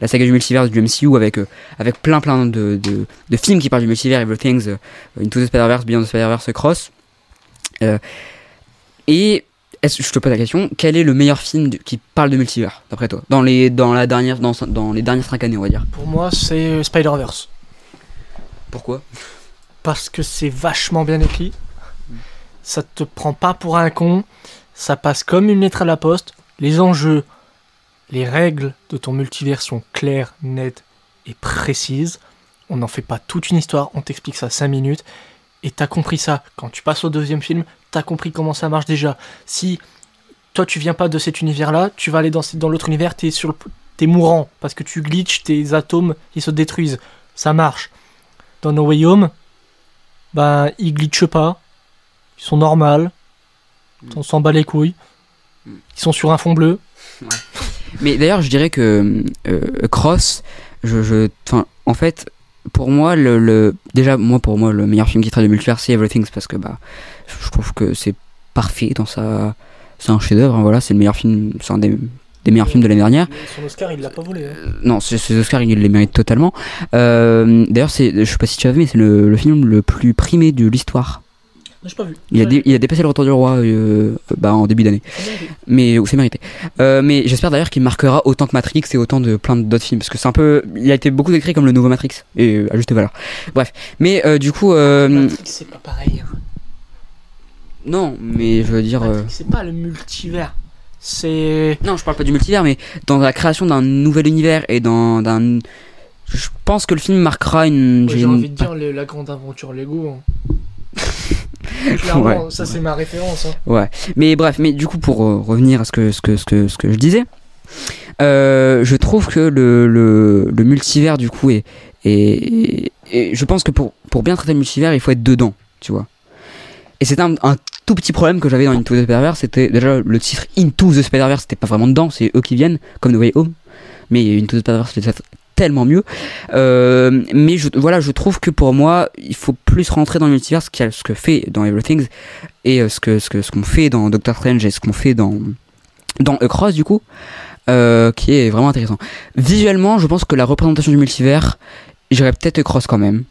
la saga du multiverse du MCU avec, euh, avec plein plein de, de, de films qui parlent du multivers, Everything's, euh, Into the Spider-Verse, Beyond the Spider-Verse, Cross. Euh, et est-ce, je te pose la question, quel est le meilleur film qui parle de multivers, d'après toi? Dans les, dans, la dernière, dans, dans les dernières 5 années, on va dire. Pour moi, c'est euh, Spider-Verse. Pourquoi? Parce que c'est vachement bien écrit. Ça te prend pas pour un con. Ça passe comme une lettre à la poste. Les enjeux, les règles de ton multivers sont claires, nettes et précises. On n'en fait pas toute une histoire, on t'explique ça 5 minutes. Et t'as compris ça. Quand tu passes au deuxième film, t'as compris comment ça marche déjà. Si toi tu viens pas de cet univers-là, tu vas aller dans, dans l'autre univers, t'es sur le, t'es mourant parce que tu glitches, tes atomes ils se détruisent. Ça marche. Dans No Way Home, ben ils glitchent pas, ils sont normales, on s'en bat les couilles, ils sont sur un fond bleu. Mais d'ailleurs, je dirais que euh, Cross, je, je, en fait, pour moi, le, le- déjà, moi, pour moi, le meilleur film qui traite de multivers, c'est Everything, parce que bah, je trouve que c'est parfait dans sa, c'est un chef-d'œuvre. hein, voilà, c'est le meilleur film, c'est un des, des meilleurs films de l'année dernière. Son Oscar il l'a pas volé. hein. Non, ces ces Oscars, il les mérite totalement. Euh, d'ailleurs, c'est, je sais pas si tu as vu, mais c'est le, le film le plus primé de l'histoire. Pas vu. Il a, dé- il a dépassé le Retour du Roi euh, bah, en début d'année. Mais c'est mérité. Euh, mais j'espère d'ailleurs qu'il marquera autant que Matrix et autant de plein d'autres films. Parce que c'est un peu. Il a été beaucoup décrit comme le nouveau Matrix. Et euh, à juste valeur. Bref. Mais euh, du coup. euh, Matrix c'est pas pareil. hein. non, mais je veux dire. euh, Matrix, c'est pas le multivers. C'est. non, je parle pas du multivers, mais dans la création d'un nouvel univers et dans. d'un je pense que le film marquera une. Ouais, j'ai envie de dire la grande aventure Lego. hein. Clairement, Ouais. ça c'est ma référence. hein. Ouais. Mais bref, mais du coup, pour euh, revenir à ce que, ce que, ce que, ce que je disais, euh, je trouve que le, le, le multivers, du coup, est, est, est- Je pense que pour, pour bien traiter le multivers, il faut être dedans, tu vois. Et c'est un, un tout petit problème que j'avais dans Into the Spider-Verse, c'était déjà le titre Into the Spider-Verse, c'était pas vraiment dedans, c'est eux qui viennent, comme No Way Home. Mais Into the Spider-Verse, tellement mieux. Euh, mais je, voilà, je trouve que pour moi, il faut plus rentrer dans le multivers, ce, a- ce que fait dans Everything et euh, ce que ce que ce qu'on fait dans Doctor Strange et ce qu'on fait dans dans Across du coup, euh, qui est vraiment intéressant. Visuellement, je pense que la représentation du multivers, j'irais peut-être Across quand même.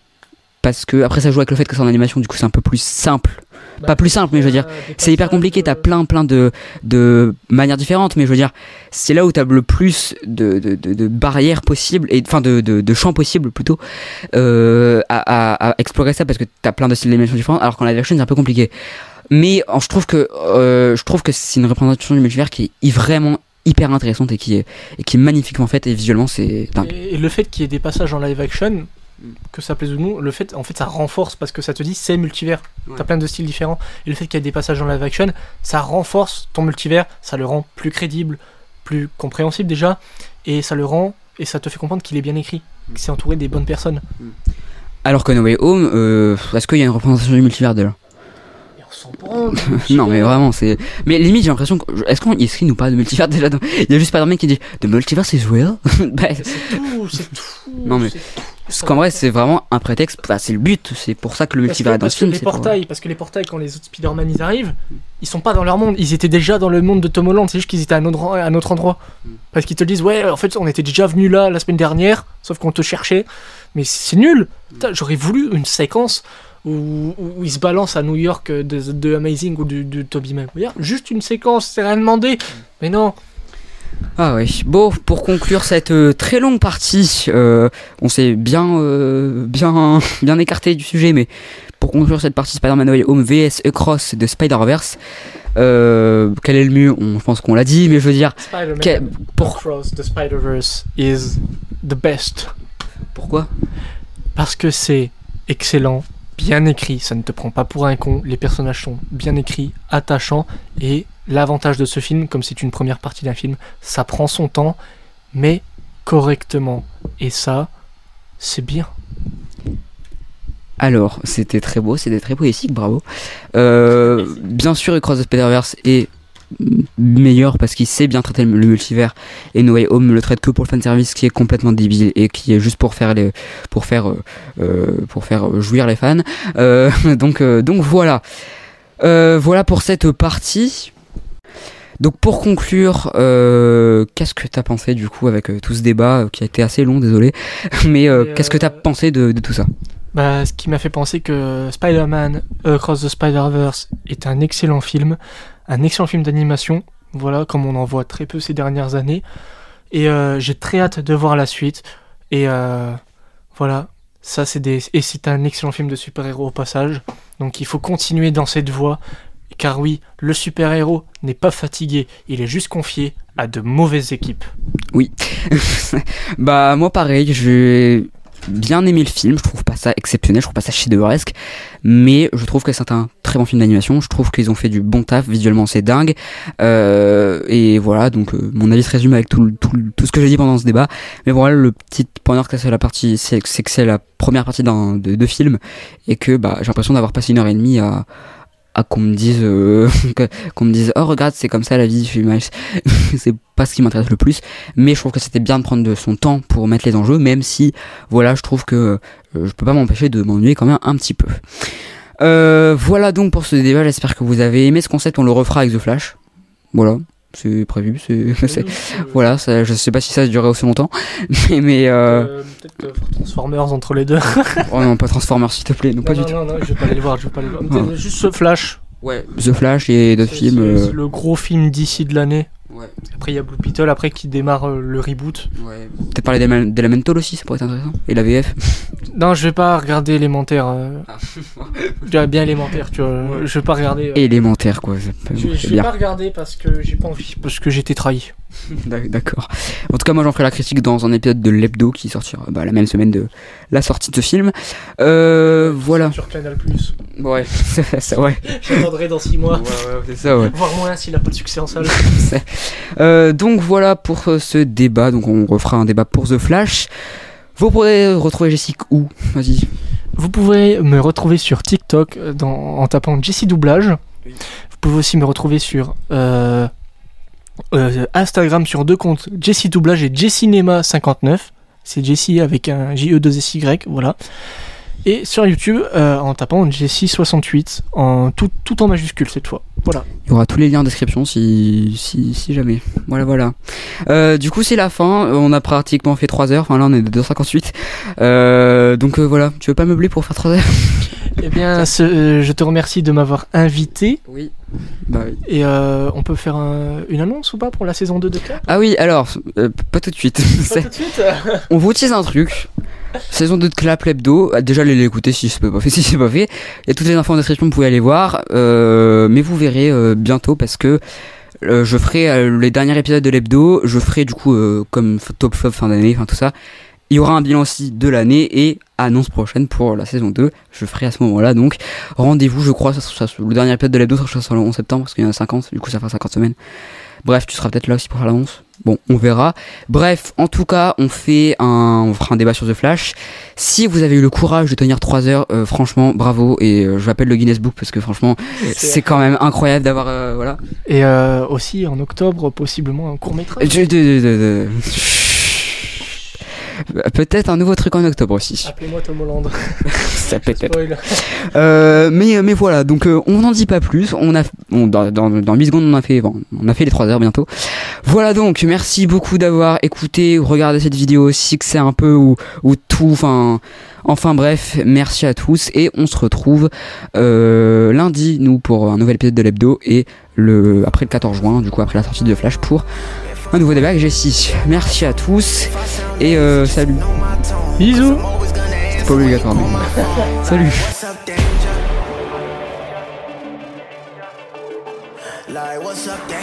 Parce que après ça joue avec le fait que c'est en animation, du coup c'est un peu plus simple. Pas plus simple, mais je veux dire, Euh, C'est hyper compliqué, t'as plein plein de, de manières différentes, mais je veux dire, c'est là où t'as le plus de, de, de, de barrières possibles, et enfin de, de, de champs possibles plutôt, euh, à, à, à explorer ça parce que t'as plein de styles d'animation différents, alors qu'en live action c'est un peu compliqué. Mais je trouve que euh, je trouve que c'est une représentation du multivers qui est vraiment hyper intéressante et qui est, et qui est magnifiquement faite et visuellement c'est dingue. Et, et le fait qu'il y ait des passages en live action, que ça plaise ou non, le fait, en fait, ça renforce parce que ça te dit c'est multivers. Ouais. T'as plein de styles différents. Et le fait qu'il y ait des passages en live action, ça renforce ton multivers, ça le rend plus crédible, plus compréhensible déjà, et ça le rend et ça te fait comprendre qu'il est bien écrit, qu'il s'est entouré des bonnes personnes. Alors que No Way Home, euh, est-ce qu'il y a une représentation du multivers déjà? Et on s'en prend. Non mais vraiment c'est mais limite j'ai l'impression que est-ce qu'on est-ce qu'il nous parle de multivers déjà? Dans- il y a juste pas mec qui dit The multiverse is real bah, C'est tout, c'est tout. Non, mais- c'est tout. Parce qu'en vrai c'est vraiment un prétexte bah, c'est le but c'est pour ça que le multivers est dans ce film les pour- portails, parce que les portails, quand les autres Spider-Man ils arrivent, ils sont pas dans leur monde, ils étaient déjà dans le monde de Tom Holland, c'est juste qu'ils étaient à un autre, à un autre endroit. Mm. Parce qu'ils te disent, ouais, en fait, on était déjà venu là la semaine dernière, sauf qu'on te cherchait. Mais c'est nul. Mm. J'aurais voulu une séquence où, où ils se balancent à New York euh, de, de Amazing ou de, de Tobey Maguire. Juste une séquence, c'est rien demandé. Mm. Mais non. Ah ouais. Bon, pour conclure cette euh, très longue partie, euh, on s'est bien, euh, bien, bien écarté du sujet, mais pour conclure cette partie Spider-Man No Way Home vs Across de Spider-Verse, quel est le mieux? On je pense qu'on l'a dit, mais je veux dire, Spider-Man pour- Across the Spider-Verse is the best. pourquoi? Parce que c'est excellent, bien écrit, ça ne te prend pas pour un con, les personnages sont bien écrits, attachants, et l'avantage de ce film, comme c'est une première partie d'un film, ça prend son temps, mais correctement. Et ça, c'est bien. Alors, c'était très beau, c'était très poétique, bravo. Euh, bien sûr, Across the Spider-Verse est meilleur parce qu'il sait bien traiter le multivers et No Way Home le traite que pour le fanservice qui est complètement débile et qui est juste pour faire les pour faire euh, euh, pour faire jouir les fans donc donc voilà voilà pour cette partie. Donc pour conclure, euh, qu'est-ce que t'as pensé du coup avec euh, tout ce débat euh, qui a été assez long, désolé, mais qu'est-ce que t'as pensé de, de tout ça? Bah, ce qui m'a fait penser que Spider-Man Across the Spider-Verse est un excellent film, un excellent film d'animation, voilà, comme on en voit très peu ces dernières années. Et j'ai très hâte de voir la suite. Et voilà, ça c'est des... Et c'est un excellent film de super-héros au passage. Donc il faut continuer dans cette voie. Car oui, le super-héros n'est pas fatigué, il est juste confié à de mauvaises équipes. Bah moi pareil, j'ai bien aimé le film, je trouve pas ça exceptionnel, je trouve pas ça chef-d'œuvresque, mais je trouve que c'est un très bon film d'animation, je trouve qu'ils ont fait du bon taf, visuellement c'est dingue, euh, et voilà, donc euh, mon avis se résume avec tout, tout, tout ce que j'ai dit pendant ce débat, mais voilà, le petit point d'orgue c'est la partie, c'est que c'est la première partie d'un de, de film, et que bah j'ai l'impression d'avoir passé une heure et demie à qu'on me dise euh, qu'on me dise oh regarde c'est comme ça la vie c'est pas ce qui m'intéresse le plus mais je trouve que c'était bien de prendre son temps pour mettre les enjeux même si voilà je trouve que euh, je peux pas m'empêcher de m'ennuyer quand même un petit peu. Euh, voilà donc pour ce débat j'espère que vous avez aimé ce concept on le refera avec The Flash. Voilà c'est prévu c'est c'est- voilà ça, je sais pas si ça durerait aussi longtemps mais mais euh... Euh, Peut-être que faire Transformers entre les deux. oh non pas Transformers s'il te plaît non pas non, du non, tout non, non, je vais pas aller le voir, je vais pas aller le voir. Ah. Juste ce Flash. ouais The Flash et d'autres films C'est euh, c'est le gros film d'ici de l'année. Ouais Après, il y a Blue Beetle, après qui démarre euh, le reboot. Ouais. Peut-être parler d'Elemen- d'Elemental aussi, ça pourrait être intéressant. Et la VF. Non, je vais pas regarder élémentaire. euh, Je dirais bien élémentaire, tu vois. Je vais pas regarder. euh, Élémentaire, quoi. Je, je vais bien. pas regarder parce que j'ai pas envie, parce que j'ai été trahi. D'ac- D'accord. En tout cas, moi, j'en ferai la critique dans un épisode de l'Hebdo qui sortira bah, la même semaine de la sortie de ce film. Euh, voilà. Sur Canal Ouais, c'est ça, ouais. J'attendrai dans 6 mois. c'est ça, ouais. Voir moins s'il a pas de succès en salle. Euh, donc voilà pour euh, ce débat. Donc on refera un débat pour The Flash. Vous pourrez retrouver Jessica où? Vas-y. Vous pouvez me retrouver sur TikTok euh, dans, en tapant Jessie Doublage. Vous pouvez aussi me retrouver sur euh, euh, Instagram sur deux comptes Jessie Doublage et Jessinema59. C'est Jessie avec un J-E-2-S-Y, voilà. Et sur YouTube euh, en tapant Jessie68, en, tout, tout en majuscule cette fois. Voilà. Il y aura tous les liens en description si, si, si jamais. Voilà, voilà. Euh, du coup, c'est la fin. Euh, On a pratiquement fait 3 heures. Enfin, là, on est de 258. Euh, donc voilà. Tu veux pas meubler pour faire 3 heures? Eh bien, ce- je te remercie de m'avoir invité. Oui. Bah oui. Et euh, on peut faire un- une annonce ou pas pour la saison 2 de Clap Ah oui, alors, euh, pas tout de suite. Pas C'est- tout de suite? On vous tease un truc. Saison 2 de Clap Lebdo. Ah, Déjà, allez l'écouter si c'est pas fait. Si c'est pas fait. Il y a toutes les infos en description, vous pouvez aller voir. Euh, mais vous verrez euh, bientôt parce que euh, je ferai euh, les derniers épisodes de l'hebdo. Je ferai du coup euh, comme top flop fin d'année, enfin tout ça. Il y aura un bilan aussi de l'année et annonce prochaine pour la saison 2. Je ferai à ce moment-là. Donc rendez-vous, je crois, ça, sera- ça, le dernier épisode de l'hebdo sera le 11 septembre parce qu'il y en a 50. Du coup, ça fera 50 semaines. Bref, tu seras peut-être là aussi pour faire l'annonce. Bon, on verra. Bref, en tout cas, on fait un, on fera un débat sur The Flash. Si vous avez eu le courage de tenir 3 heures, euh, franchement, bravo. Et euh, je l'appelle le Guinness Book parce que franchement, c'est quand même incroyable d'avoir, euh, voilà. Et euh, aussi en octobre, possiblement un court métrage. Je- de- de- de- de- Peut-être un nouveau truc en octobre aussi. Appelez-moi Tom Holland. Ça peut être. Euh, mais mais voilà, donc euh, on n'en dit pas plus. On a on- dans, dans, dans 8 secondes on a fait bon, on a fait les 3 heures bientôt. Voilà donc, merci beaucoup d'avoir écouté ou regardé cette vidéo si que c'est un peu ou, ou tout enfin enfin bref, merci à tous et on se retrouve euh, lundi nous pour un nouvel épisode de l'hebdo et le après le 14 juin du coup après la sortie de Flash pour un nouveau débat avec Jessie. Merci à tous et euh, salut. Bisous. C'est pas obligatoire mais salut. Like, what's up?